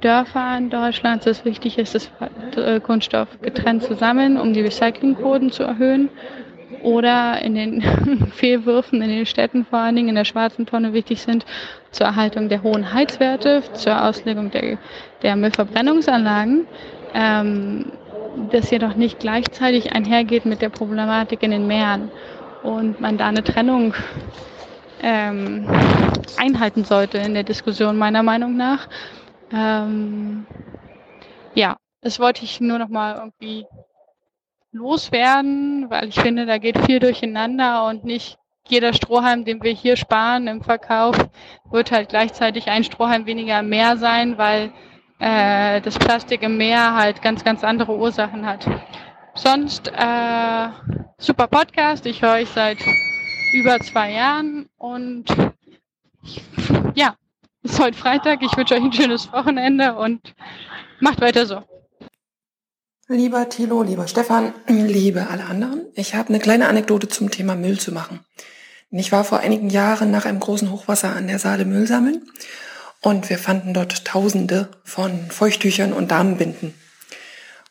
Dörfern Deutschlands es wichtig ist, das äh, Kunststoff getrennt zu sammeln, um die Recyclingquoten zu erhöhen. Oder in den *laughs* Fehlwürfen in den Städten vor allen Dingen in der schwarzen Tonne wichtig sind zur Erhaltung der hohen Heizwerte, zur Auslegung der, der Müllverbrennungsanlagen. Ähm, das jedoch nicht gleichzeitig einhergeht mit der Problematik in den Meeren und man da eine Trennung ähm, einhalten sollte in der Diskussion meiner Meinung nach. Ähm, ja, das wollte ich nur noch mal irgendwie loswerden, weil ich finde, da geht viel durcheinander und nicht jeder Strohhalm, den wir hier sparen im Verkauf, wird halt gleichzeitig ein Strohhalm weniger im Meer sein, weil äh, das Plastik im Meer halt ganz, ganz andere Ursachen hat. Sonst äh, super Podcast. Ich höre euch seit über zwei Jahren und ja, ist heute Freitag. Ich wünsche euch ein schönes Wochenende und macht weiter so. Lieber Thilo, lieber Stefan, liebe alle anderen, ich habe eine kleine Anekdote zum Thema Müll zu machen. Ich war vor einigen Jahren nach einem großen Hochwasser an der Saale Müll sammeln und wir fanden dort Tausende von Feuchttüchern und Damenbinden.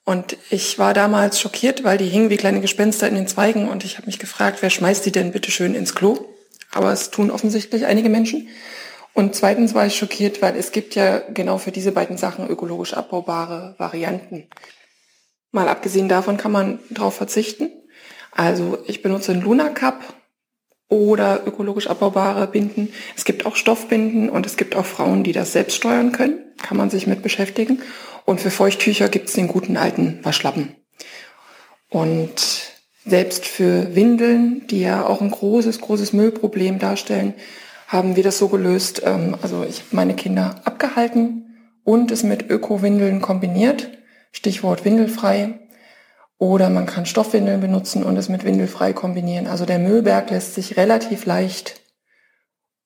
Und ich war damals schockiert, weil die hingen wie kleine Gespenster in den Zweigen und ich habe mich gefragt, wer schmeißt die denn bitte schön ins Klo? Aber es tun offensichtlich einige Menschen. Und zweitens war ich schockiert, weil es gibt ja genau für diese beiden Sachen ökologisch abbaubare Varianten. Mal abgesehen davon kann man darauf verzichten. Also ich benutze einen Luna Cup oder ökologisch abbaubare Binden. Es gibt auch Stoffbinden und es gibt auch Frauen, die das selbst steuern können. Kann man sich mit beschäftigen. Und für Feuchttücher gibt es den guten alten Waschlappen. Und selbst für Windeln, die ja auch ein großes, großes Müllproblem darstellen, haben wir das so gelöst. Ähm, also ich habe meine Kinder abgehalten und es mit Öko-Windeln kombiniert. Stichwort windelfrei. Oder man kann Stoffwindeln benutzen und es mit windelfrei kombinieren. Also der Müllberg lässt sich relativ leicht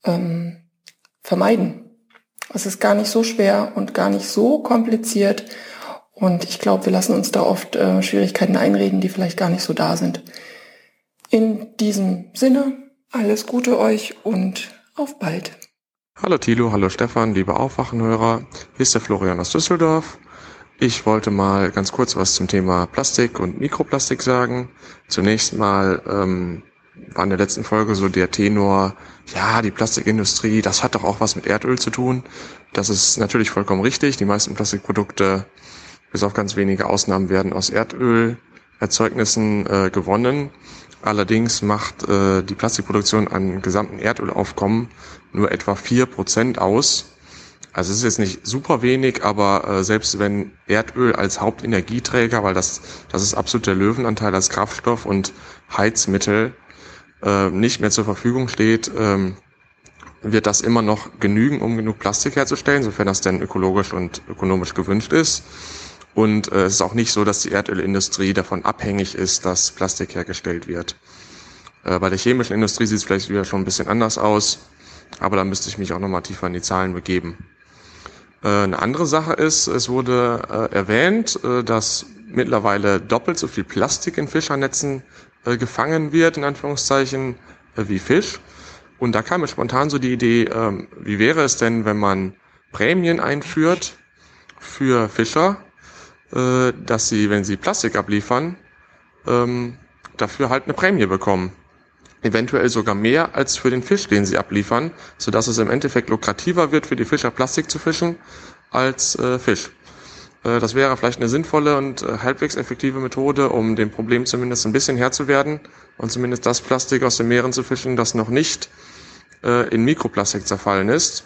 ähm, vermeiden. Es ist gar nicht so schwer und gar nicht so kompliziert. Und ich glaube, wir lassen uns da oft äh, Schwierigkeiten einreden, die vielleicht gar nicht so da sind. In diesem Sinne, alles Gute euch und auf bald. Hallo Thilo, hallo Stefan, liebe Aufwachenhörer. Hier ist der Florian aus Düsseldorf. Ich wollte mal ganz kurz was zum Thema Plastik und Mikroplastik sagen. Zunächst mal ähm, war in der letzten Folge so der Tenor, ja, die Plastikindustrie, das hat doch auch was mit Erdöl zu tun. Das ist natürlich vollkommen richtig. Die meisten Plastikprodukte, bis auf ganz wenige Ausnahmen, werden aus Erdöl Erzeugnissen äh, gewonnen. Allerdings macht äh, die Plastikproduktion an gesamten Erdölaufkommen nur etwa vier Prozent aus. Also es ist jetzt nicht super wenig, aber äh, selbst wenn Erdöl als Hauptenergieträger, weil das, das ist absolut der Löwenanteil als Kraftstoff und Heizmittel äh, nicht mehr zur Verfügung steht, ähm, wird das immer noch genügen, um genug Plastik herzustellen, sofern das denn ökologisch und ökonomisch gewünscht ist. Und äh, es ist auch nicht so, dass die Erdölindustrie davon abhängig ist, dass Plastik hergestellt wird. Äh, bei der chemischen Industrie sieht es vielleicht wieder schon ein bisschen anders aus, aber da müsste ich mich auch nochmal tiefer in die Zahlen begeben. Äh, eine andere Sache ist, es wurde äh, erwähnt, äh, dass mittlerweile doppelt so viel Plastik in Fischernetzen gefangen wird, in Anführungszeichen, wie Fisch. Und da kam mir spontan so die Idee, ähm, wie wäre es denn, wenn man Prämien einführt für Fischer, dass sie, wenn sie Plastik abliefern, ähm, dafür halt eine Prämie bekommen eventuell sogar mehr als für den Fisch, den sie abliefern, sodass es im Endeffekt lukrativer wird für die Fischer Plastik zu fischen als äh, Fisch. Äh, das wäre vielleicht eine sinnvolle und äh, halbwegs effektive Methode, um dem Problem zumindest ein bisschen Herr zu werden und zumindest das Plastik aus den Meeren zu fischen, das noch nicht äh, in Mikroplastik zerfallen ist.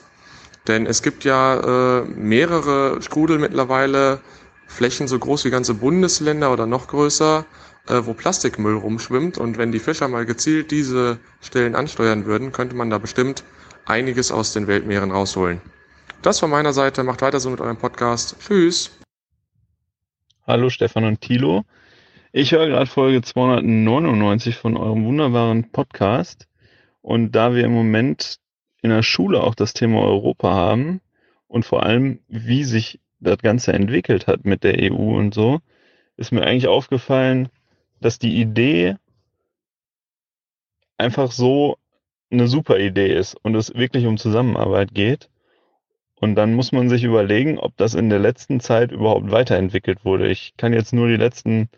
Denn es gibt ja äh, mehrere Strudel mittlerweile, Flächen so groß wie ganze Bundesländer oder noch größer, äh, wo Plastikmüll rumschwimmt. Und wenn die Fischer mal gezielt diese Stellen ansteuern würden, könnte man da bestimmt einiges aus den Weltmeeren rausholen. Das von meiner Seite. Macht weiter so mit eurem Podcast. Tschüss. Hallo Stefan und Thilo. Ich höre gerade Folge 299 von eurem wunderbaren Podcast. Und da wir im Moment in der Schule auch das Thema Europa haben und vor allem, wie sich das Ganze entwickelt hat mit der EU und so, ist mir eigentlich aufgefallen, dass die Idee einfach so eine super Idee ist und es wirklich um Zusammenarbeit geht. Und dann muss man sich überlegen, ob das in der letzten Zeit überhaupt weiterentwickelt wurde. Ich kann jetzt nur die letzten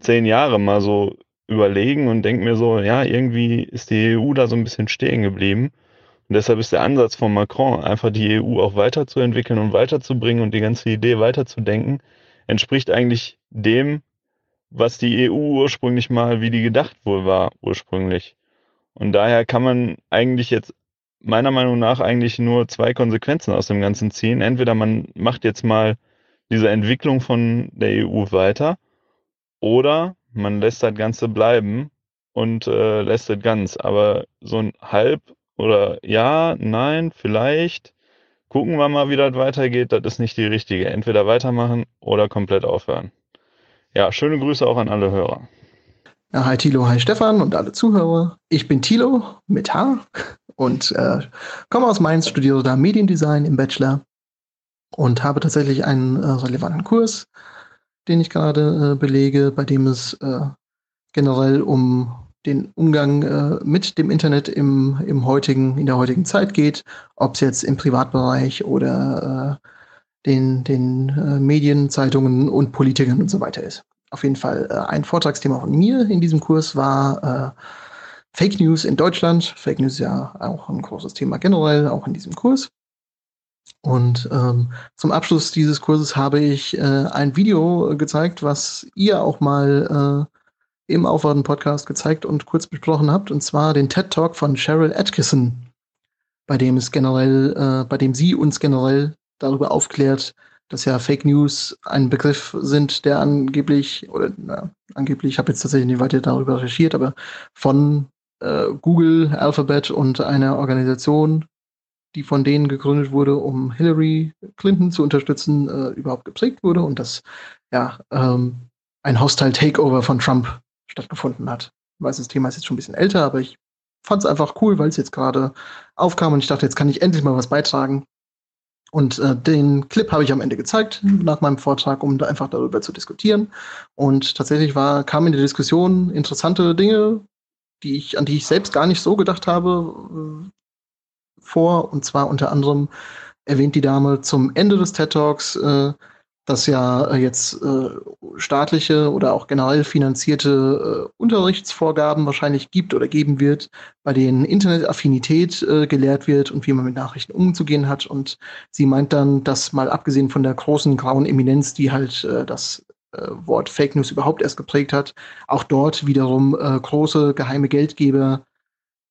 zehn Jahre mal so überlegen und denke mir so, ja, irgendwie ist die EU da so ein bisschen stehen geblieben. Und deshalb ist der Ansatz von Macron, einfach die EU auch weiterzuentwickeln und weiterzubringen und die ganze Idee weiterzudenken, entspricht eigentlich dem, was die EU ursprünglich mal, wie die gedacht wohl war, ursprünglich. Und daher kann man eigentlich jetzt meiner Meinung nach eigentlich nur zwei Konsequenzen aus dem Ganzen ziehen. Entweder man macht jetzt mal diese Entwicklung von der EU weiter oder man lässt das Ganze bleiben und äh, lässt es ganz. Aber so ein halb oder ja, nein, vielleicht gucken wir mal, wie das weitergeht. Das ist nicht die richtige. Entweder weitermachen oder komplett aufhören. Ja, schöne Grüße auch an alle Hörer. Ja, hi Tilo, hi Stefan und alle Zuhörer. Ich bin Tilo mit H und äh, komme aus Mainz, studiere da Mediendesign im Bachelor und habe tatsächlich einen äh, relevanten Kurs, den ich gerade äh, belege, bei dem es äh, generell um den Umgang äh, mit dem Internet im, im heutigen, in der heutigen Zeit geht, ob es jetzt im Privatbereich oder äh, den, den äh, Medien, Zeitungen und Politikern und so weiter ist. Auf jeden Fall äh, ein Vortragsthema von mir in diesem Kurs war äh, Fake News in Deutschland. Fake News ist ja auch ein großes Thema generell, auch in diesem Kurs. Und ähm, zum Abschluss dieses Kurses habe ich äh, ein Video gezeigt, was ihr auch mal im Aufwarten-Podcast gezeigt und kurz besprochen habt, und zwar den TED Talk von Cheryl Atkinson, bei dem es generell, äh, bei dem sie uns generell darüber aufklärt, dass ja Fake News ein Begriff sind, der angeblich, oder na, angeblich, ich habe jetzt tatsächlich nicht weiter darüber recherchiert, aber von äh, Google, Alphabet und einer Organisation, die von denen gegründet wurde, um Hillary Clinton zu unterstützen, äh, überhaupt geprägt wurde und dass ja ähm, ein Hostile Takeover von Trump stattgefunden hat. Ich weiß, das Thema ist jetzt schon ein bisschen älter, aber ich fand es einfach cool, weil es jetzt gerade aufkam und ich dachte, jetzt kann ich endlich mal was beitragen und äh, den Clip habe ich am Ende gezeigt nach meinem Vortrag, um da einfach darüber zu diskutieren. Und tatsächlich war, kamen in der Diskussion interessante Dinge, die ich, an die ich selbst gar nicht so gedacht habe, äh, vor. Und zwar unter anderem erwähnt die Dame zum Ende des TED Talks, äh, dass ja äh, jetzt äh, staatliche oder auch generell finanzierte äh, Unterrichtsvorgaben wahrscheinlich gibt oder geben wird, bei denen Internetaffinität äh, gelehrt wird und wie man mit Nachrichten umzugehen hat. Und sie meint dann, dass mal abgesehen von der großen grauen Eminenz, die halt äh, das äh, Wort Fake News überhaupt erst geprägt hat, auch dort wiederum äh, große geheime Geldgeber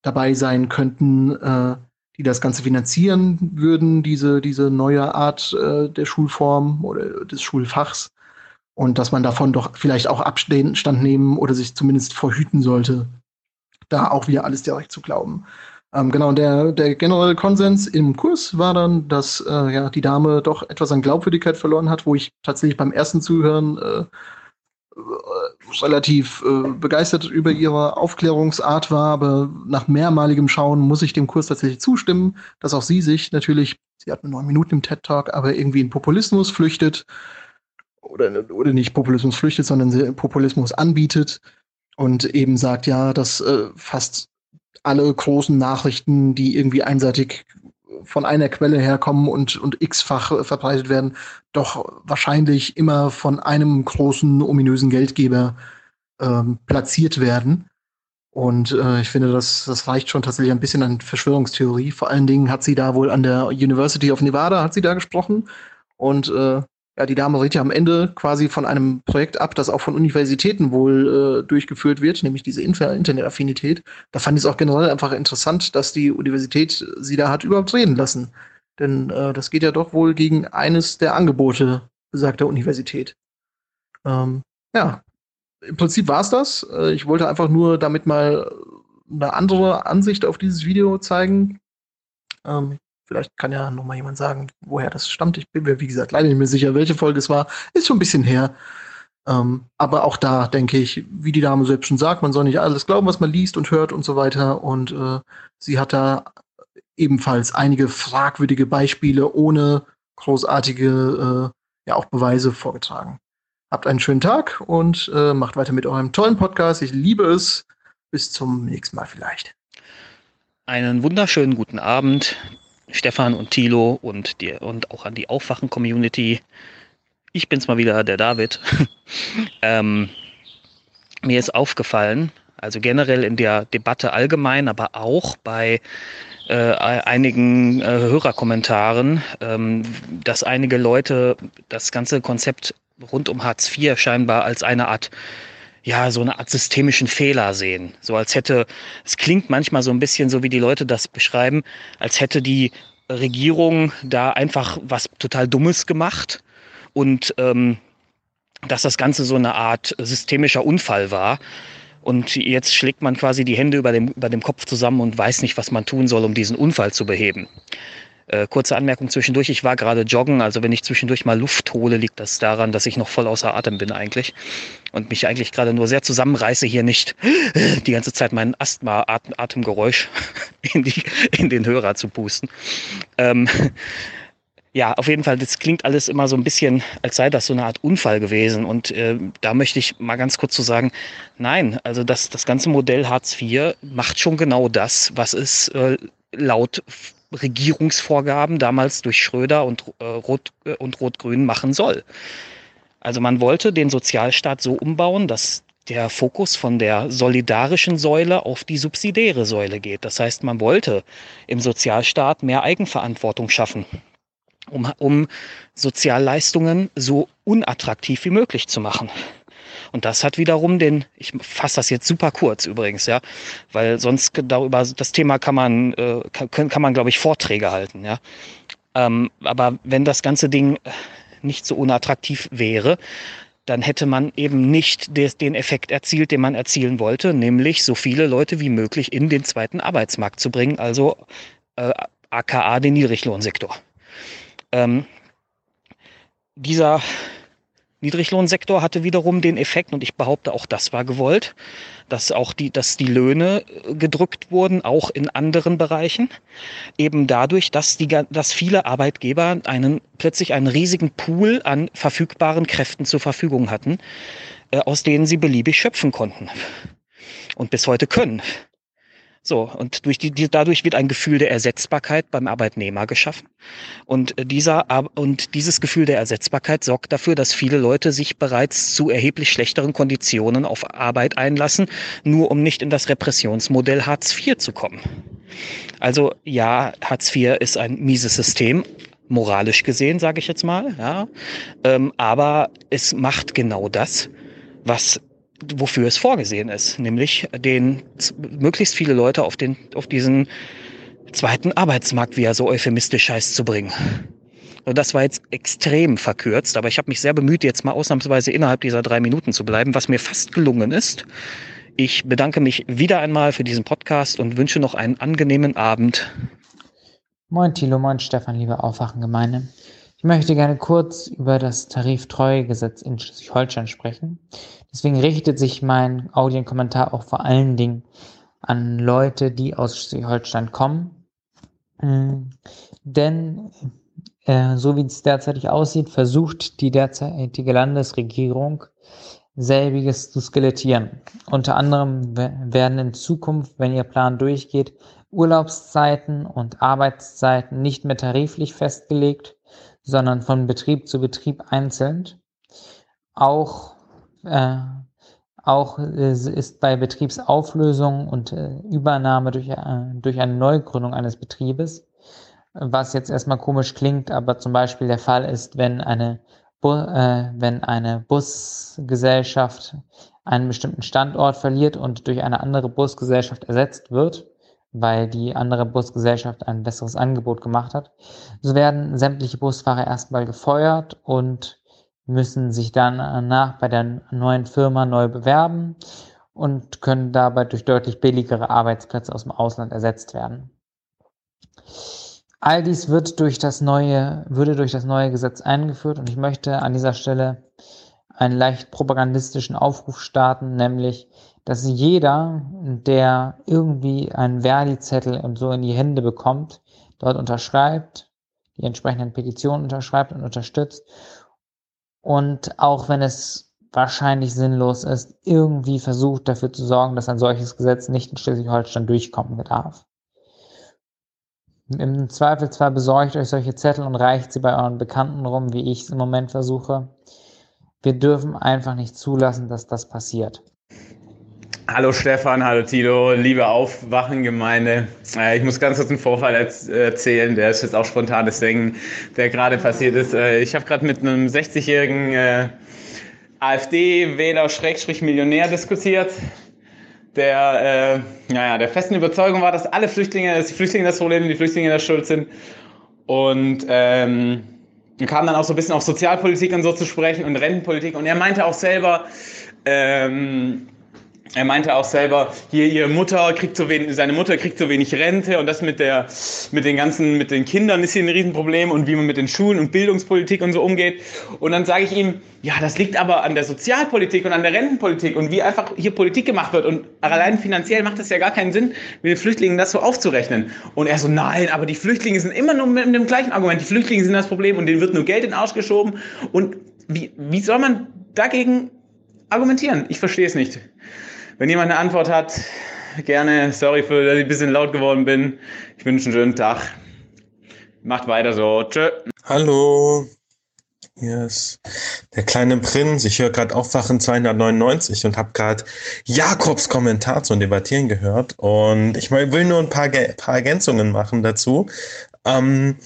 dabei sein könnten, äh, die das Ganze finanzieren würden, diese, diese neue Art äh, der Schulform oder des Schulfachs. Und dass man davon doch vielleicht auch Abstand nehmen oder sich zumindest verhüten sollte, da auch wieder alles direkt zu glauben. Ähm, genau, der, der generelle Konsens im Kurs war dann, dass äh, ja, die Dame doch etwas an Glaubwürdigkeit verloren hat, wo ich tatsächlich beim ersten Zuhören äh, relativ äh, begeistert über ihre Aufklärungsart war, aber nach mehrmaligem Schauen muss ich dem Kurs tatsächlich zustimmen, dass auch sie sich natürlich, sie hat nur neun Minuten im TED Talk, aber irgendwie in Populismus flüchtet oder, oder nicht Populismus flüchtet, sondern Populismus anbietet und eben sagt, ja, dass äh, fast alle großen Nachrichten, die irgendwie einseitig von einer Quelle herkommen und, und x-fach verbreitet werden, doch wahrscheinlich immer von einem großen, ominösen Geldgeber ähm, platziert werden. Und äh, ich finde, das, das reicht schon tatsächlich ein bisschen an Verschwörungstheorie. Vor allen Dingen hat sie da wohl an der University of Nevada hat sie da gesprochen. Und äh, ja, die Dame redet ja am Ende quasi von einem Projekt ab, das auch von Universitäten wohl äh, durchgeführt wird, nämlich diese Internet-Affinität. Da fand ich es auch generell einfach interessant, dass die Universität sie da hat überhaupt reden lassen. Denn äh, das geht ja doch wohl gegen eines der Angebote besagter Universität. Ähm, ja, im Prinzip war es das. Äh, ich wollte einfach nur damit mal eine andere Ansicht auf dieses Video zeigen. Ähm, Vielleicht kann ja noch mal jemand sagen, woher das stammt. Ich bin mir, wie gesagt, leider nicht mehr sicher, welche Folge es war. Ist schon ein bisschen her. Ähm, aber auch da denke ich, wie die Dame selbst schon sagt, man soll nicht alles glauben, was man liest und hört und so weiter. Und äh, sie hat da ebenfalls einige fragwürdige Beispiele ohne großartige äh, ja auch Beweise vorgetragen. Habt einen schönen Tag und äh, macht weiter mit eurem tollen Podcast. Ich liebe es. Bis zum nächsten Mal vielleicht. Einen wunderschönen guten Abend. Stefan und Thilo und, die, und auch an die Aufwachen-Community. Ich bin's mal wieder, der David. *laughs* ähm, mir ist aufgefallen, also generell in der Debatte allgemein, aber auch bei äh, einigen äh, Hörerkommentaren, ähm, dass einige Leute das ganze Konzept rund um Hartz IV scheinbar als eine Art ja, so eine Art systemischen Fehler sehen. So als hätte, es klingt manchmal so ein bisschen so, wie die Leute das beschreiben, als hätte die Regierung da einfach was total Dummes gemacht und ähm, dass das Ganze so eine Art systemischer Unfall war. Und jetzt schlägt man quasi die Hände über dem, über dem Kopf zusammen und weiß nicht, was man tun soll, um diesen Unfall zu beheben. Äh, kurze Anmerkung zwischendurch, ich war gerade joggen, also wenn ich zwischendurch mal Luft hole, liegt das daran, dass ich noch voll außer Atem bin eigentlich und mich eigentlich gerade nur sehr zusammenreiße, hier nicht die ganze Zeit mein Asthma-Atemgeräusch *laughs* in, die, in den Hörer zu pusten. Ähm, ja, auf jeden Fall, das klingt alles immer so ein bisschen, als sei das so eine Art Unfall gewesen. Und äh, da möchte ich mal ganz kurz zu so sagen, nein, also das, das ganze Modell Hartz IV macht schon genau das, was es äh, laut Regierungsvorgaben damals durch Schröder und, äh, Rot, äh, und Rot-Grün machen soll. Also man wollte den Sozialstaat so umbauen, dass der Fokus von der solidarischen Säule auf die subsidiäre Säule geht. Das heißt, man wollte im Sozialstaat mehr Eigenverantwortung schaffen, um, um Sozialleistungen so unattraktiv wie möglich zu machen. Und das hat wiederum den, ich fasse das jetzt super kurz übrigens, ja, weil sonst darüber das Thema kann man, äh, kann, kann man, glaube ich, Vorträge halten, ja. Ähm, aber wenn das ganze Ding nicht so unattraktiv wäre, dann hätte man eben nicht des, den Effekt erzielt, den man erzielen wollte, nämlich so viele Leute wie möglich in den zweiten Arbeitsmarkt zu bringen, also äh, aka den Niedriglohnsektor. Ähm, dieser Niedriglohnsektor hatte wiederum den Effekt, und ich behaupte, auch das war gewollt, dass auch die, dass die Löhne äh, gedrückt wurden, auch in anderen Bereichen. Eben dadurch, dass die, dass viele Arbeitgeber einen, plötzlich einen riesigen Pool an verfügbaren Kräften zur Verfügung hatten, äh, aus denen sie beliebig schöpfen konnten. Und bis heute können. So, und durch die, die, dadurch wird ein Gefühl der Ersetzbarkeit beim Arbeitnehmer geschaffen. Und dieser, und dieses Gefühl der Ersetzbarkeit sorgt dafür, dass viele Leute sich bereits zu erheblich schlechteren Konditionen auf Arbeit einlassen, nur um nicht in das Repressionsmodell Hartz IV zu kommen. Also ja, Hartz IV ist ein mieses System, moralisch gesehen, sage ich jetzt mal. Ja. Ähm, aber es macht genau das, was wofür es vorgesehen ist, nämlich den möglichst viele Leute auf den auf diesen zweiten Arbeitsmarkt, wie er so euphemistisch heißt, zu bringen. Und das war jetzt extrem verkürzt, aber ich habe mich sehr bemüht, jetzt mal ausnahmsweise innerhalb dieser drei Minuten zu bleiben, was mir fast gelungen ist. Ich bedanke mich wieder einmal für diesen Podcast und wünsche noch einen angenehmen Abend. Moin Thilo, moin Stefan, liebe Aufwachengemeinde. Ich möchte gerne kurz über das Tariftreuegesetz in Schleswig-Holstein sprechen. Deswegen richtet sich mein Audienkommentar auch vor allen Dingen an Leute, die aus Schleswig-Holstein kommen. Mhm. Denn äh, so wie es derzeitig aussieht, versucht die derzeitige Landesregierung selbiges zu skelettieren. Unter anderem werden in Zukunft, wenn ihr Plan durchgeht, Urlaubszeiten und Arbeitszeiten nicht mehr tariflich festgelegt, sondern von Betrieb zu Betrieb einzeln. Auch, äh, auch ist bei Betriebsauflösung und äh, Übernahme durch, äh, durch eine Neugründung eines Betriebes, was jetzt erstmal komisch klingt, aber zum Beispiel der Fall ist, wenn eine, Bu äh, wenn eine Busgesellschaft einen bestimmten Standort verliert und durch eine andere Busgesellschaft ersetzt wird, weil die andere Busgesellschaft ein besseres Angebot gemacht hat. So werden sämtliche Busfahrer erstmal gefeuert und müssen sich dann nach bei der neuen Firma neu bewerben und können dabei durch deutlich billigere Arbeitsplätze aus dem Ausland ersetzt werden. All dies wird durch das neue, würde durch das neue Gesetz eingeführt und ich möchte an dieser Stelle einen leicht propagandistischen Aufruf starten, nämlich dass jeder, der irgendwie einen Verdi-Zettel und so in die Hände bekommt, dort unterschreibt, die entsprechenden Petitionen unterschreibt und unterstützt. Und auch wenn es wahrscheinlich sinnlos ist, irgendwie versucht dafür zu sorgen, dass ein solches Gesetz nicht in Schleswig-Holstein durchkommen darf. Im Zweifelsfall besorgt euch solche Zettel und reicht sie bei euren Bekannten rum, wie ich es im Moment versuche. Wir dürfen einfach nicht zulassen, dass das passiert. Hallo Stefan, hallo Tilo, liebe Aufwachengemeinde. Äh, ich muss ganz kurz einen Vorfall erzählen, der ist jetzt auch spontan, deswegen, der gerade passiert ist. Äh, ich habe gerade mit einem 60-jährigen äh, AfD-Wähler-Millionär diskutiert, der, naja, der festen Überzeugung war, dass alle Flüchtlinge, dass die Flüchtlinge das Problem, die Flüchtlinge das Schuld sind. Und ähm, kam dann auch so ein bisschen auf Sozialpolitik und so zu sprechen und Rentenpolitik. Und er meinte auch selber, ähm, er meinte auch selber, hier ihre Mutter kriegt so wenig, seine Mutter kriegt so wenig Rente und das mit der, mit den ganzen, mit den Kindern ist hier ein Riesenproblem und wie man mit den Schulen und Bildungspolitik und so umgeht. Und dann sage ich ihm, ja, das liegt aber an der Sozialpolitik und an der Rentenpolitik und wie einfach hier Politik gemacht wird und allein finanziell macht es ja gar keinen Sinn, mit den Flüchtlingen das so aufzurechnen. Und er so, nein, aber die Flüchtlinge sind immer nur mit dem gleichen Argument. Die Flüchtlinge sind das Problem und denen wird nur Geld in den Arsch geschoben. Und wie, wie soll man dagegen argumentieren? Ich verstehe es nicht. Wenn jemand eine Antwort hat, gerne. Sorry für, dass ich ein bisschen laut geworden bin. Ich wünsche einen schönen Tag. Macht weiter so. Tschö. Hallo. Hier ist der kleine Prinz. Ich höre gerade Aufwachen 299 und habe gerade Jakobs Kommentar zum Debattieren gehört. Und ich will nur ein paar, paar Ergänzungen machen dazu. Ähm,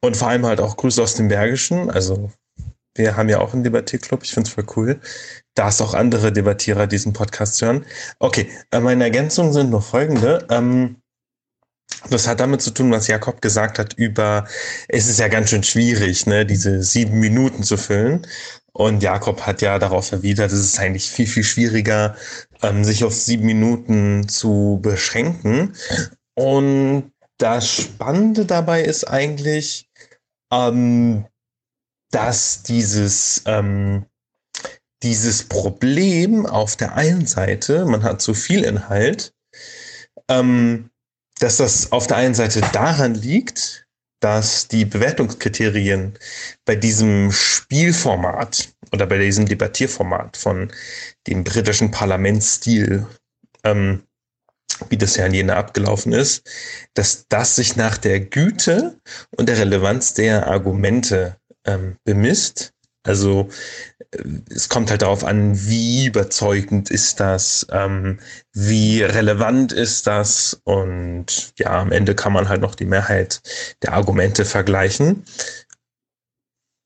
und vor allem halt auch Grüße aus dem Bergischen. Also wir haben ja auch einen Debattierclub. Ich finde es voll cool dass auch andere Debattierer diesen Podcast hören. Okay, äh, meine Ergänzungen sind nur folgende. Ähm, das hat damit zu tun, was Jakob gesagt hat über, es ist ja ganz schön schwierig, ne, diese sieben Minuten zu füllen. Und Jakob hat ja darauf erwidert, es ist eigentlich viel, viel schwieriger, ähm, sich auf sieben Minuten zu beschränken. Und das Spannende dabei ist eigentlich, ähm, dass dieses, dieses Problem auf der einen Seite, man hat zu viel Inhalt, ähm, dass das auf der einen Seite daran liegt, dass die Bewertungskriterien bei diesem Spielformat oder bei diesem Debattierformat von dem britischen Parlamentsstil, ähm, wie das ja in Jena abgelaufen ist, dass das sich nach der Güte und der Relevanz der Argumente ähm, bemisst Also äh, es kommt halt darauf an, wie überzeugend ist das, ähm, wie relevant ist das und ja, am Ende kann man halt noch die Mehrheit der Argumente vergleichen.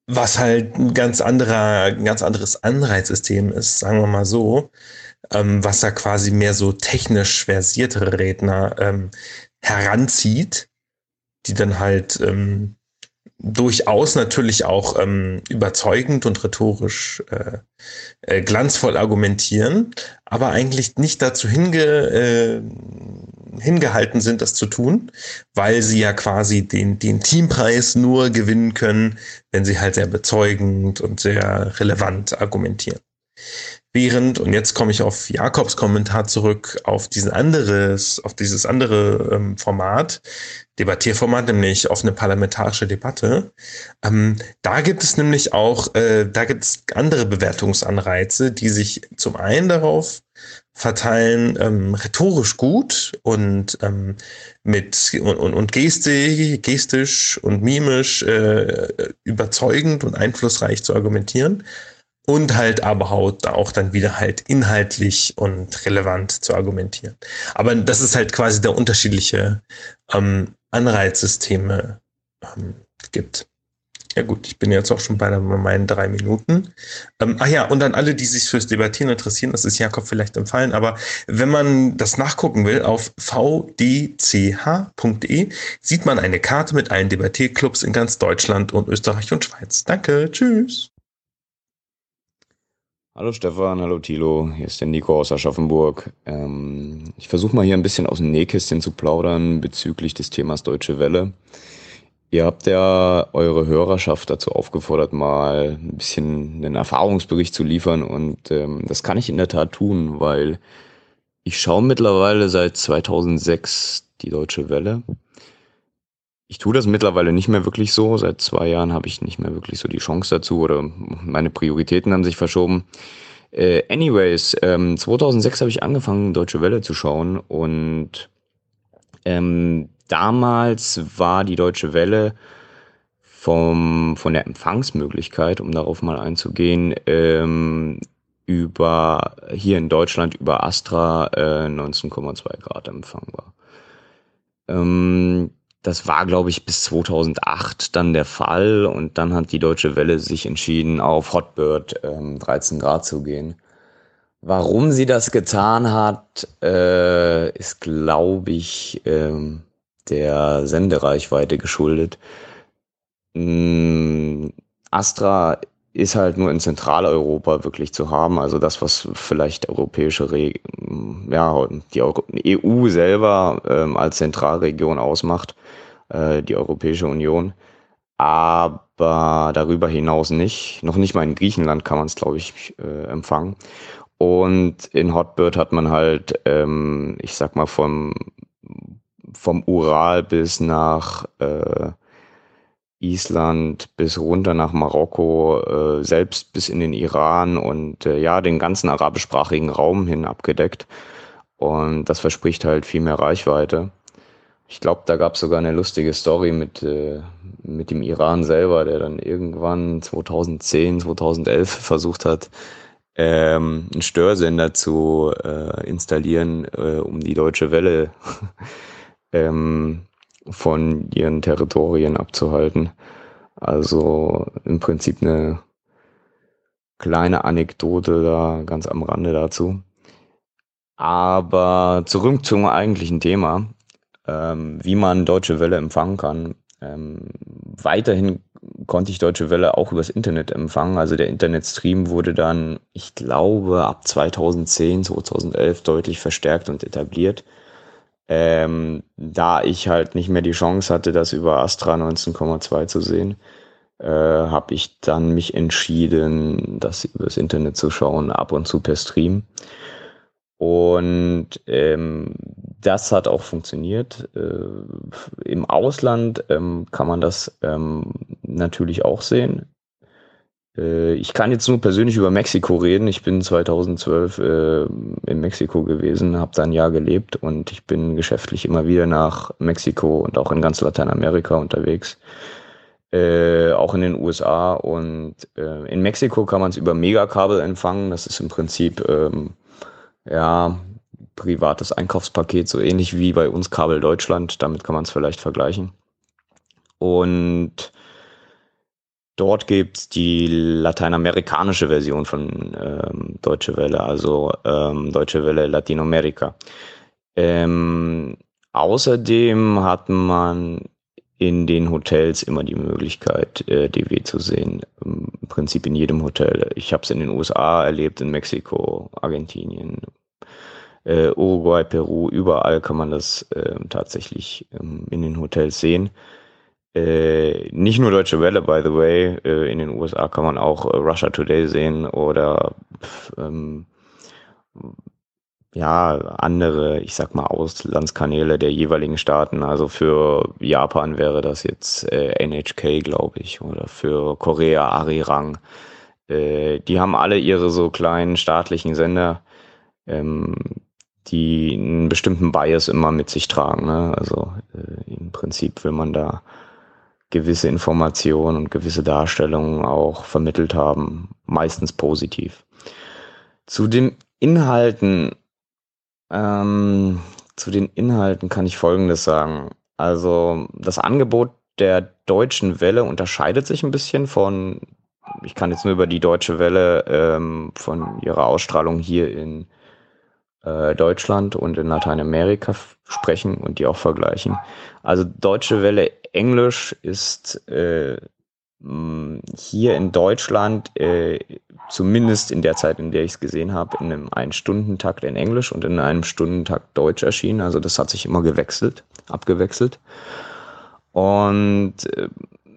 Was halt ein ganz anderer, ein ganz anderes Anreizsystem ist, sagen wir mal so, ähm, was da quasi mehr so technisch versiertere Redner ähm, heranzieht, die dann halt ähm, durchaus natürlich auch ähm, überzeugend und rhetorisch äh, äh, glanzvoll argumentieren, aber eigentlich nicht dazu hinge, äh, hingehalten sind, das zu tun, weil sie ja quasi den, den Teampreis nur gewinnen können, wenn sie halt sehr bezeugend und sehr relevant argumentieren. Während, und jetzt komme ich auf Jakobs Kommentar zurück, auf diesen anderes, auf dieses andere ähm, Format, Debattierformat, nämlich offene parlamentarische Debatte. Ähm, da gibt es nämlich auch, äh, da gibt es andere Bewertungsanreize, die sich zum einen darauf verteilen, ähm, rhetorisch gut und ähm, mit und, und, und Geste, gestisch und mimisch äh, überzeugend und einflussreich zu argumentieren und halt aber auch dann wieder halt inhaltlich und relevant zu argumentieren. Aber das ist halt quasi der unterschiedliche ähm, Anreizsysteme ähm, gibt. Ja gut, ich bin jetzt auch schon bei meinen drei Minuten. Ähm, ach ja, und an alle, die sich fürs Debattieren interessieren, das ist Jakob vielleicht empfallen, aber wenn man das nachgucken will, auf vdch.de sieht man eine Karte mit allen Debattierclubs in ganz Deutschland und Österreich und Schweiz. Danke, tschüss. Hallo Stefan, hallo Thilo, hier ist der Nico aus Aschaffenburg. Ähm, ich versuche mal hier ein bisschen aus dem Nähkästchen zu plaudern bezüglich des Themas Deutsche Welle. Ihr habt ja eure Hörerschaft dazu aufgefordert, mal ein bisschen einen Erfahrungsbericht zu liefern und ähm, das kann ich in der Tat tun, weil ich schaue mittlerweile seit 2006 die Deutsche Welle ich tue das mittlerweile nicht mehr wirklich so. Seit zwei Jahren habe ich nicht mehr wirklich so die Chance dazu oder meine Prioritäten haben sich verschoben. Äh, anyways, ähm, 2006 habe ich angefangen, Deutsche Welle zu schauen und ähm, damals war die Deutsche Welle vom, von der Empfangsmöglichkeit, um darauf mal einzugehen, ähm, über hier in Deutschland über Astra äh, 19,2 Grad empfangbar. Ähm, das war, glaube ich, bis 2008 dann der Fall und dann hat die Deutsche Welle sich entschieden, auf Hotbird ähm, 13 Grad zu gehen. Warum sie das getan hat, äh, ist, glaube ich, ähm, der Sendereichweite geschuldet. Ähm, Astra ist halt nur in Zentraleuropa wirklich zu haben. Also das, was vielleicht europäische, Re ja, die EU selber ähm, als Zentralregion ausmacht, äh, die Europäische Union. Aber darüber hinaus nicht. Noch nicht mal in Griechenland kann man es, glaube ich, äh, empfangen. Und in Hotbird hat man halt, ähm, ich sag mal, vom, vom Ural bis nach äh, Island bis runter nach Marokko, äh, selbst bis in den Iran und äh, ja, den ganzen arabischsprachigen Raum hin abgedeckt. Und das verspricht halt viel mehr Reichweite. Ich glaube, da gab es sogar eine lustige Story mit, äh, mit dem Iran selber, der dann irgendwann 2010, 2011 versucht hat, ähm, einen Störsender zu äh, installieren, äh, um die deutsche Welle *laughs* ähm, von ihren Territorien abzuhalten. Also im Prinzip eine kleine Anekdote da ganz am Rande dazu. Aber zurück zum eigentlichen Thema, ähm, wie man Deutsche Welle empfangen kann. Ähm, weiterhin konnte ich Deutsche Welle auch übers Internet empfangen. Also der Internetstream wurde dann, ich glaube, ab 2010, 2011 deutlich verstärkt und etabliert. Ähm, da ich halt nicht mehr die Chance hatte, das über Astra 19,2 zu sehen, äh, habe ich dann mich entschieden, das übers Internet zu schauen, ab und zu per Stream. Und ähm, das hat auch funktioniert. Äh, Im Ausland ähm, kann man das ähm, natürlich auch sehen. Äh, ich kann jetzt nur persönlich über Mexiko reden. Ich bin 2012 äh, in Mexiko gewesen, habe da ein Jahr gelebt und ich bin geschäftlich immer wieder nach Mexiko und auch in ganz Lateinamerika unterwegs. äh, auch in den USA und äh, in Mexiko kann man es über Megakabel empfangen. Das ist im Prinzip ähm, ja privates Einkaufspaket, so ähnlich wie bei uns Kabel Deutschland. Damit kann man es vielleicht vergleichen. Und dort gibt's die lateinamerikanische Version von ähm, Deutsche Welle, also ähm, Deutsche Welle Latinoamerika. Ähm, außerdem hat man in den Hotels immer die Möglichkeit, äh, DW zu sehen. Im Prinzip in jedem Hotel. Ich habe es in den USA erlebt, in Mexiko, Argentinien, äh, Uruguay, Peru, überall kann man das äh, tatsächlich ähm, in den Hotels sehen. Äh, nicht nur Deutsche Welle, by the way, äh, in den USA kann man auch äh, Russia Today sehen oder ähm, ja, andere, ich sag mal, Auslandskanäle der jeweiligen Staaten. Also für Japan wäre das jetzt äh, NHK, glaube ich, oder für Korea Arirang. Äh, die haben alle ihre so kleinen staatlichen Sender, ähm, die einen bestimmten Bias immer mit sich tragen. Ne? Also äh, im Prinzip will man da gewisse Informationen und gewisse Darstellungen auch vermittelt haben, meistens positiv. Zu den Inhalten ähm, zu den Inhalten kann ich Folgendes sagen. Also das Angebot der deutschen Welle unterscheidet sich ein bisschen von, ich kann jetzt nur über die deutsche Welle ähm, von ihrer Ausstrahlung hier in äh, Deutschland und in Lateinamerika sprechen und die auch vergleichen. Also deutsche Welle Englisch ist äh, hier in Deutschland äh, zumindest in der Zeit, in der ich es gesehen habe, in einem Ein-Stunden-Takt in Englisch und in einem Stundentakt Deutsch erschienen. Also das hat sich immer gewechselt, abgewechselt. Und äh,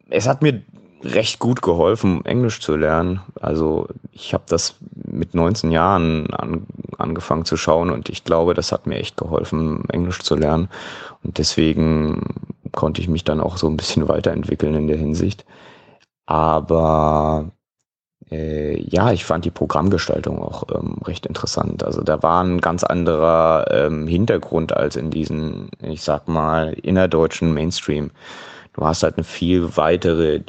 es hat mir recht gut geholfen, Englisch zu lernen. Also ich habe das mit 19 Jahren an, angefangen zu schauen und ich glaube, das hat mir echt geholfen, Englisch zu lernen. Und deswegen konnte ich mich dann auch so ein bisschen weiterentwickeln in der Hinsicht. Aber äh, ja, ich fand die Programmgestaltung auch ähm, recht interessant. Also da war ein ganz anderer ähm, Hintergrund als in diesen, ich sag mal, innerdeutschen Mainstream. Du hast halt eine viel weitere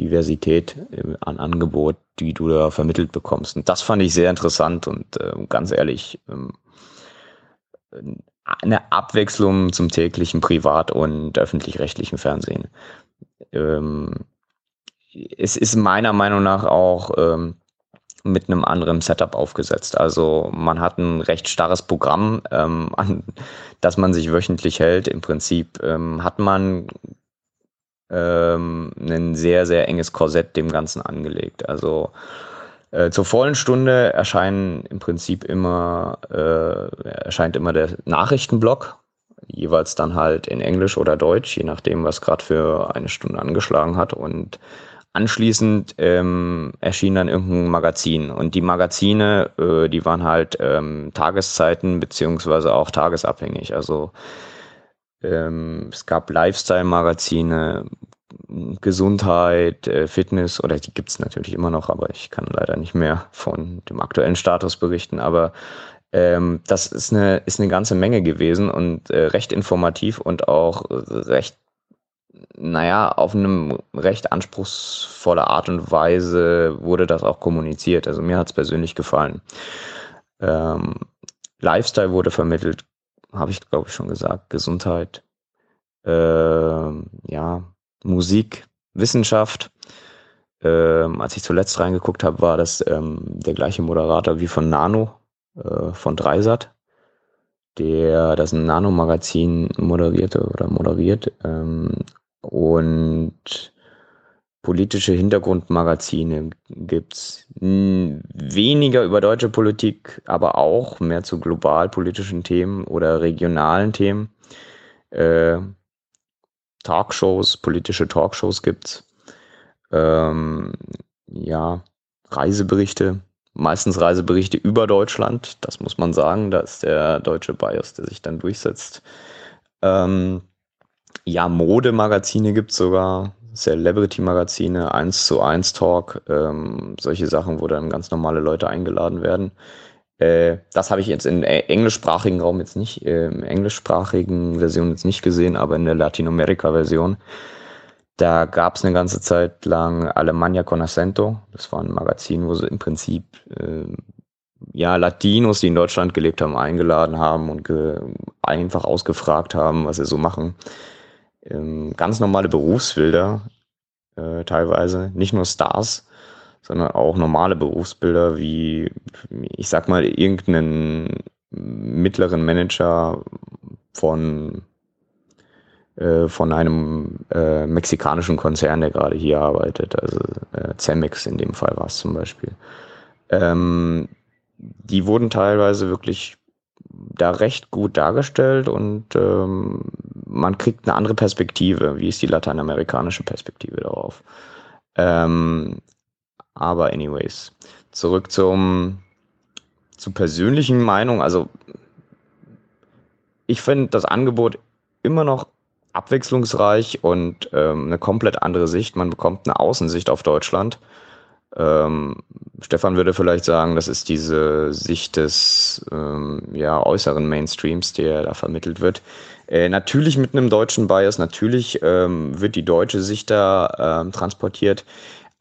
Diversität äh, an Angebot, die du da vermittelt bekommst. Und das fand ich sehr interessant und äh, ganz ehrlich, ähm, eine Abwechslung zum täglichen Privat- und öffentlich-rechtlichen Fernsehen. Ähm, es ist meiner Meinung nach auch ähm, mit einem anderen Setup aufgesetzt. Also man hat ein recht starres Programm, ähm, *laughs* an das man sich wöchentlich hält. Im Prinzip ähm, hat man ähm, ein sehr, sehr enges Korsett dem Ganzen angelegt. Also äh, zur vollen Stunde erscheinen im Prinzip immer, äh, erscheint immer der Nachrichtenblock, jeweils dann halt in Englisch oder Deutsch, je nachdem, was gerade für eine Stunde angeschlagen hat. Und Anschließend ähm, erschien dann irgendein Magazin und die Magazine, äh, die waren halt ähm, Tageszeiten beziehungsweise auch tagesabhängig. Also ähm, es gab Lifestyle-Magazine, Gesundheit, äh, Fitness oder die gibt's natürlich immer noch, aber ich kann leider nicht mehr von dem aktuellen Status berichten. Aber ähm, das ist eine, ist eine ganze Menge gewesen und äh, recht informativ und auch recht naja, auf einem recht anspruchsvolle Art und Weise wurde das auch kommuniziert. Also mir hat es persönlich gefallen. Ähm, Lifestyle wurde vermittelt, habe ich glaube ich schon gesagt, Gesundheit, ähm, ja, Musik, Wissenschaft. Ähm, als ich zuletzt reingeguckt habe, war das ähm, der gleiche Moderator wie von Nano, äh, von Dreisat, der das Nano-Magazin moderierte oder moderiert. Ähm, und politische Hintergrundmagazine gibt's weniger über deutsche Politik, aber auch mehr zu globalpolitischen Themen oder regionalen Themen. Äh, Talkshows, politische Talkshows gibt's. Ähm, ja, Reiseberichte, meistens Reiseberichte über Deutschland, das muss man sagen, da ist der deutsche Bias, der sich dann durchsetzt. Ähm, ja, Modemagazine gibt es sogar, Celebrity-Magazine, 1 zu 1 Talk, ähm, solche Sachen, wo dann ganz normale Leute eingeladen werden. Äh, das habe ich jetzt im englischsprachigen Raum jetzt nicht, äh, im englischsprachigen Version jetzt nicht gesehen, aber in der Latinamerika-Version. Da gab es eine ganze Zeit lang Alemannia con Acento. Das war ein Magazin, wo sie im Prinzip äh, ja, Latinos, die in Deutschland gelebt haben, eingeladen haben und einfach ausgefragt haben, was sie so machen. Ähm, ganz normale Berufsbilder, äh, teilweise, nicht nur Stars, sondern auch normale Berufsbilder wie, ich sag mal, irgendeinen mittleren Manager von äh, von einem äh, mexikanischen Konzern, der gerade hier arbeitet, also äh, Cemex in dem Fall war es zum Beispiel. Ähm, die wurden teilweise wirklich da recht gut dargestellt und ähm, man kriegt eine andere Perspektive. Wie ist die lateinamerikanische Perspektive darauf? Ähm, aber anyways, zurück zum zur persönlichen Meinung. Also ich finde das Angebot immer noch abwechslungsreich und ähm, eine komplett andere Sicht. Man bekommt eine Außensicht auf Deutschland. Ähm, Stefan würde vielleicht sagen, das ist diese Sicht des ähm, ja, äußeren Mainstreams, der da vermittelt wird. Äh, natürlich mit einem deutschen Bias, natürlich ähm, wird die deutsche Sicht da ähm, transportiert.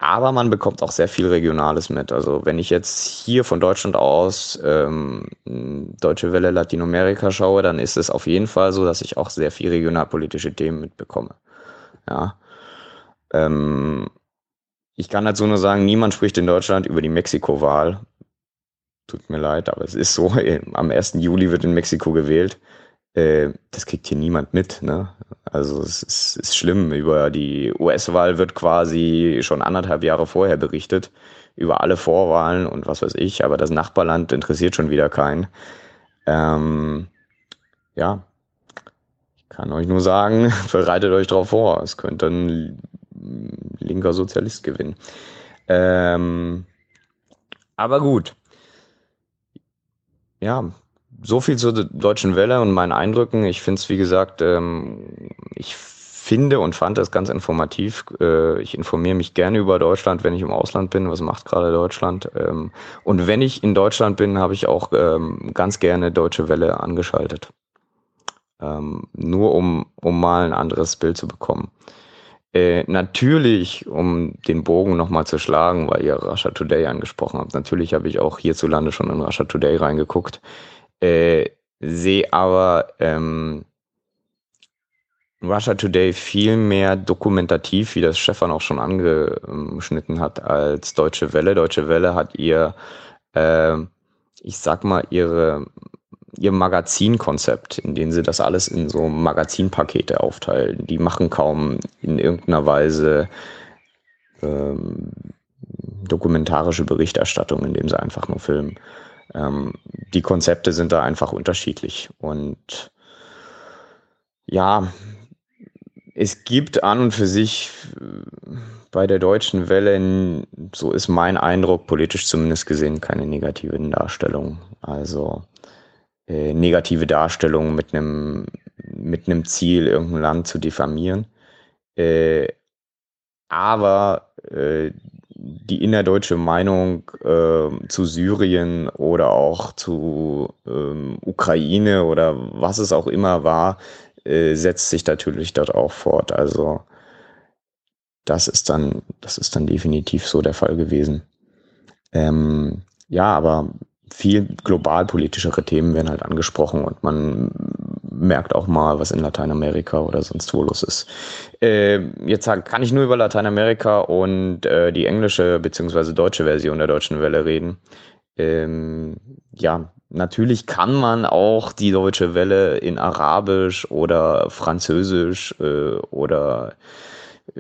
Aber man bekommt auch sehr viel Regionales mit. Also wenn ich jetzt hier von Deutschland aus ähm, Deutsche Welle Latinamerika schaue, dann ist es auf jeden Fall so, dass ich auch sehr viel regionalpolitische Themen mitbekomme. Ja. Ähm, ich kann dazu nur sagen, niemand spricht in Deutschland über die Mexiko-Wahl. Tut mir leid, aber es ist so. *laughs* Am 1. Juli wird in Mexiko gewählt. Äh, das kriegt hier niemand mit. Ne? Also es ist, ist schlimm. Über die US-Wahl wird quasi schon anderthalb Jahre vorher berichtet, über alle Vorwahlen und was weiß ich, aber das Nachbarland interessiert schon wieder keinen. Ähm, ja, ich kann euch nur sagen, *laughs* bereitet euch darauf vor. Es könnte ein linker Sozialist gewinnen. Ähm, aber gut. Ja, so viel zur Deutschen Welle und meinen Eindrücken. Ich finde es, wie gesagt, ähm, ich finde und fand das ganz informativ. Äh, ich informiere mich gerne über Deutschland, wenn ich im Ausland bin. Was macht gerade Deutschland? Ähm, und wenn ich in Deutschland bin, habe ich auch ähm, ganz gerne Deutsche Welle angeschaltet. Ähm, nur um, um mal ein anderes Bild zu bekommen. Äh, natürlich, um den Bogen nochmal zu schlagen, weil ihr Russia Today angesprochen habt, natürlich habe ich auch hierzulande schon in Russia Today reingeguckt äh, sehe aber ähm, Russia Today viel mehr dokumentativ, wie das Stefan auch schon angeschnitten hat, als Deutsche Welle. Deutsche Welle hat ihr, äh, ich sag mal, ihre ihr Magazinkonzept, in dem sie das alles in so Magazinpakete aufteilen. Die machen kaum in irgendeiner Weise ähm, dokumentarische Berichterstattung, indem sie einfach nur filmen ähm, die Konzepte sind da einfach unterschiedlich. Und ja, es gibt an und für sich äh, bei der deutschen Welle, so ist mein Eindruck, politisch zumindest gesehen, keine negativen Darstellungen. Also äh, negative Darstellungen mit einem mit einem Ziel, irgendein Land zu diffamieren. Äh, aber äh, die innerdeutsche Meinung äh, zu Syrien oder auch zu ähm, Ukraine oder was es auch immer war, äh, setzt sich natürlich dort auch fort. Also das ist dann, das ist dann definitiv so der Fall gewesen. Ähm, ja, aber viel globalpolitischere Themen werden halt angesprochen und man merkt auch mal, was in Lateinamerika oder sonst wo los ist. Äh, jetzt kann ich nur über Lateinamerika und äh, die englische bzw. deutsche Version der deutschen Welle reden. Ähm, ja, natürlich kann man auch die deutsche Welle in Arabisch oder Französisch äh, oder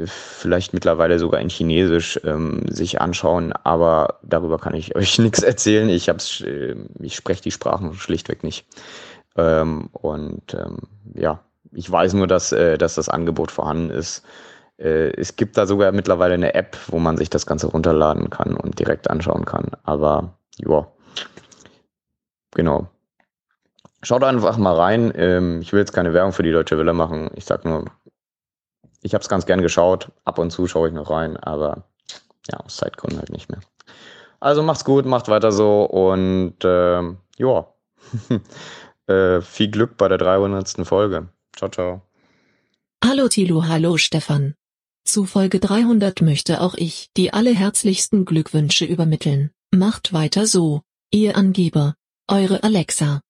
vielleicht mittlerweile sogar in Chinesisch ähm, sich anschauen, aber darüber kann ich *laughs* euch nichts erzählen. Ich hab's, äh, ich spreche die Sprachen schlichtweg nicht. Ähm, und ähm, ja, ich weiß nur, dass, äh, dass das Angebot vorhanden ist. Äh, es gibt da sogar mittlerweile eine App, wo man sich das Ganze runterladen kann und direkt anschauen kann. Aber ja, genau. Schaut einfach mal rein. Ähm, ich will jetzt keine Werbung für die Deutsche Welle machen. Ich sag nur, ich habe es ganz gern geschaut. Ab und zu schaue ich noch rein, aber ja, aus Zeitgründen halt nicht mehr. Also macht's gut, macht weiter so und ähm, ja. *laughs* Äh, viel Glück bei der 300. Folge. Ciao, ciao. Hallo Tilo, hallo Stefan. Zu Folge 300 möchte auch ich die allerherzlichsten Glückwünsche übermitteln. Macht weiter so, ihr Angeber. Eure Alexa.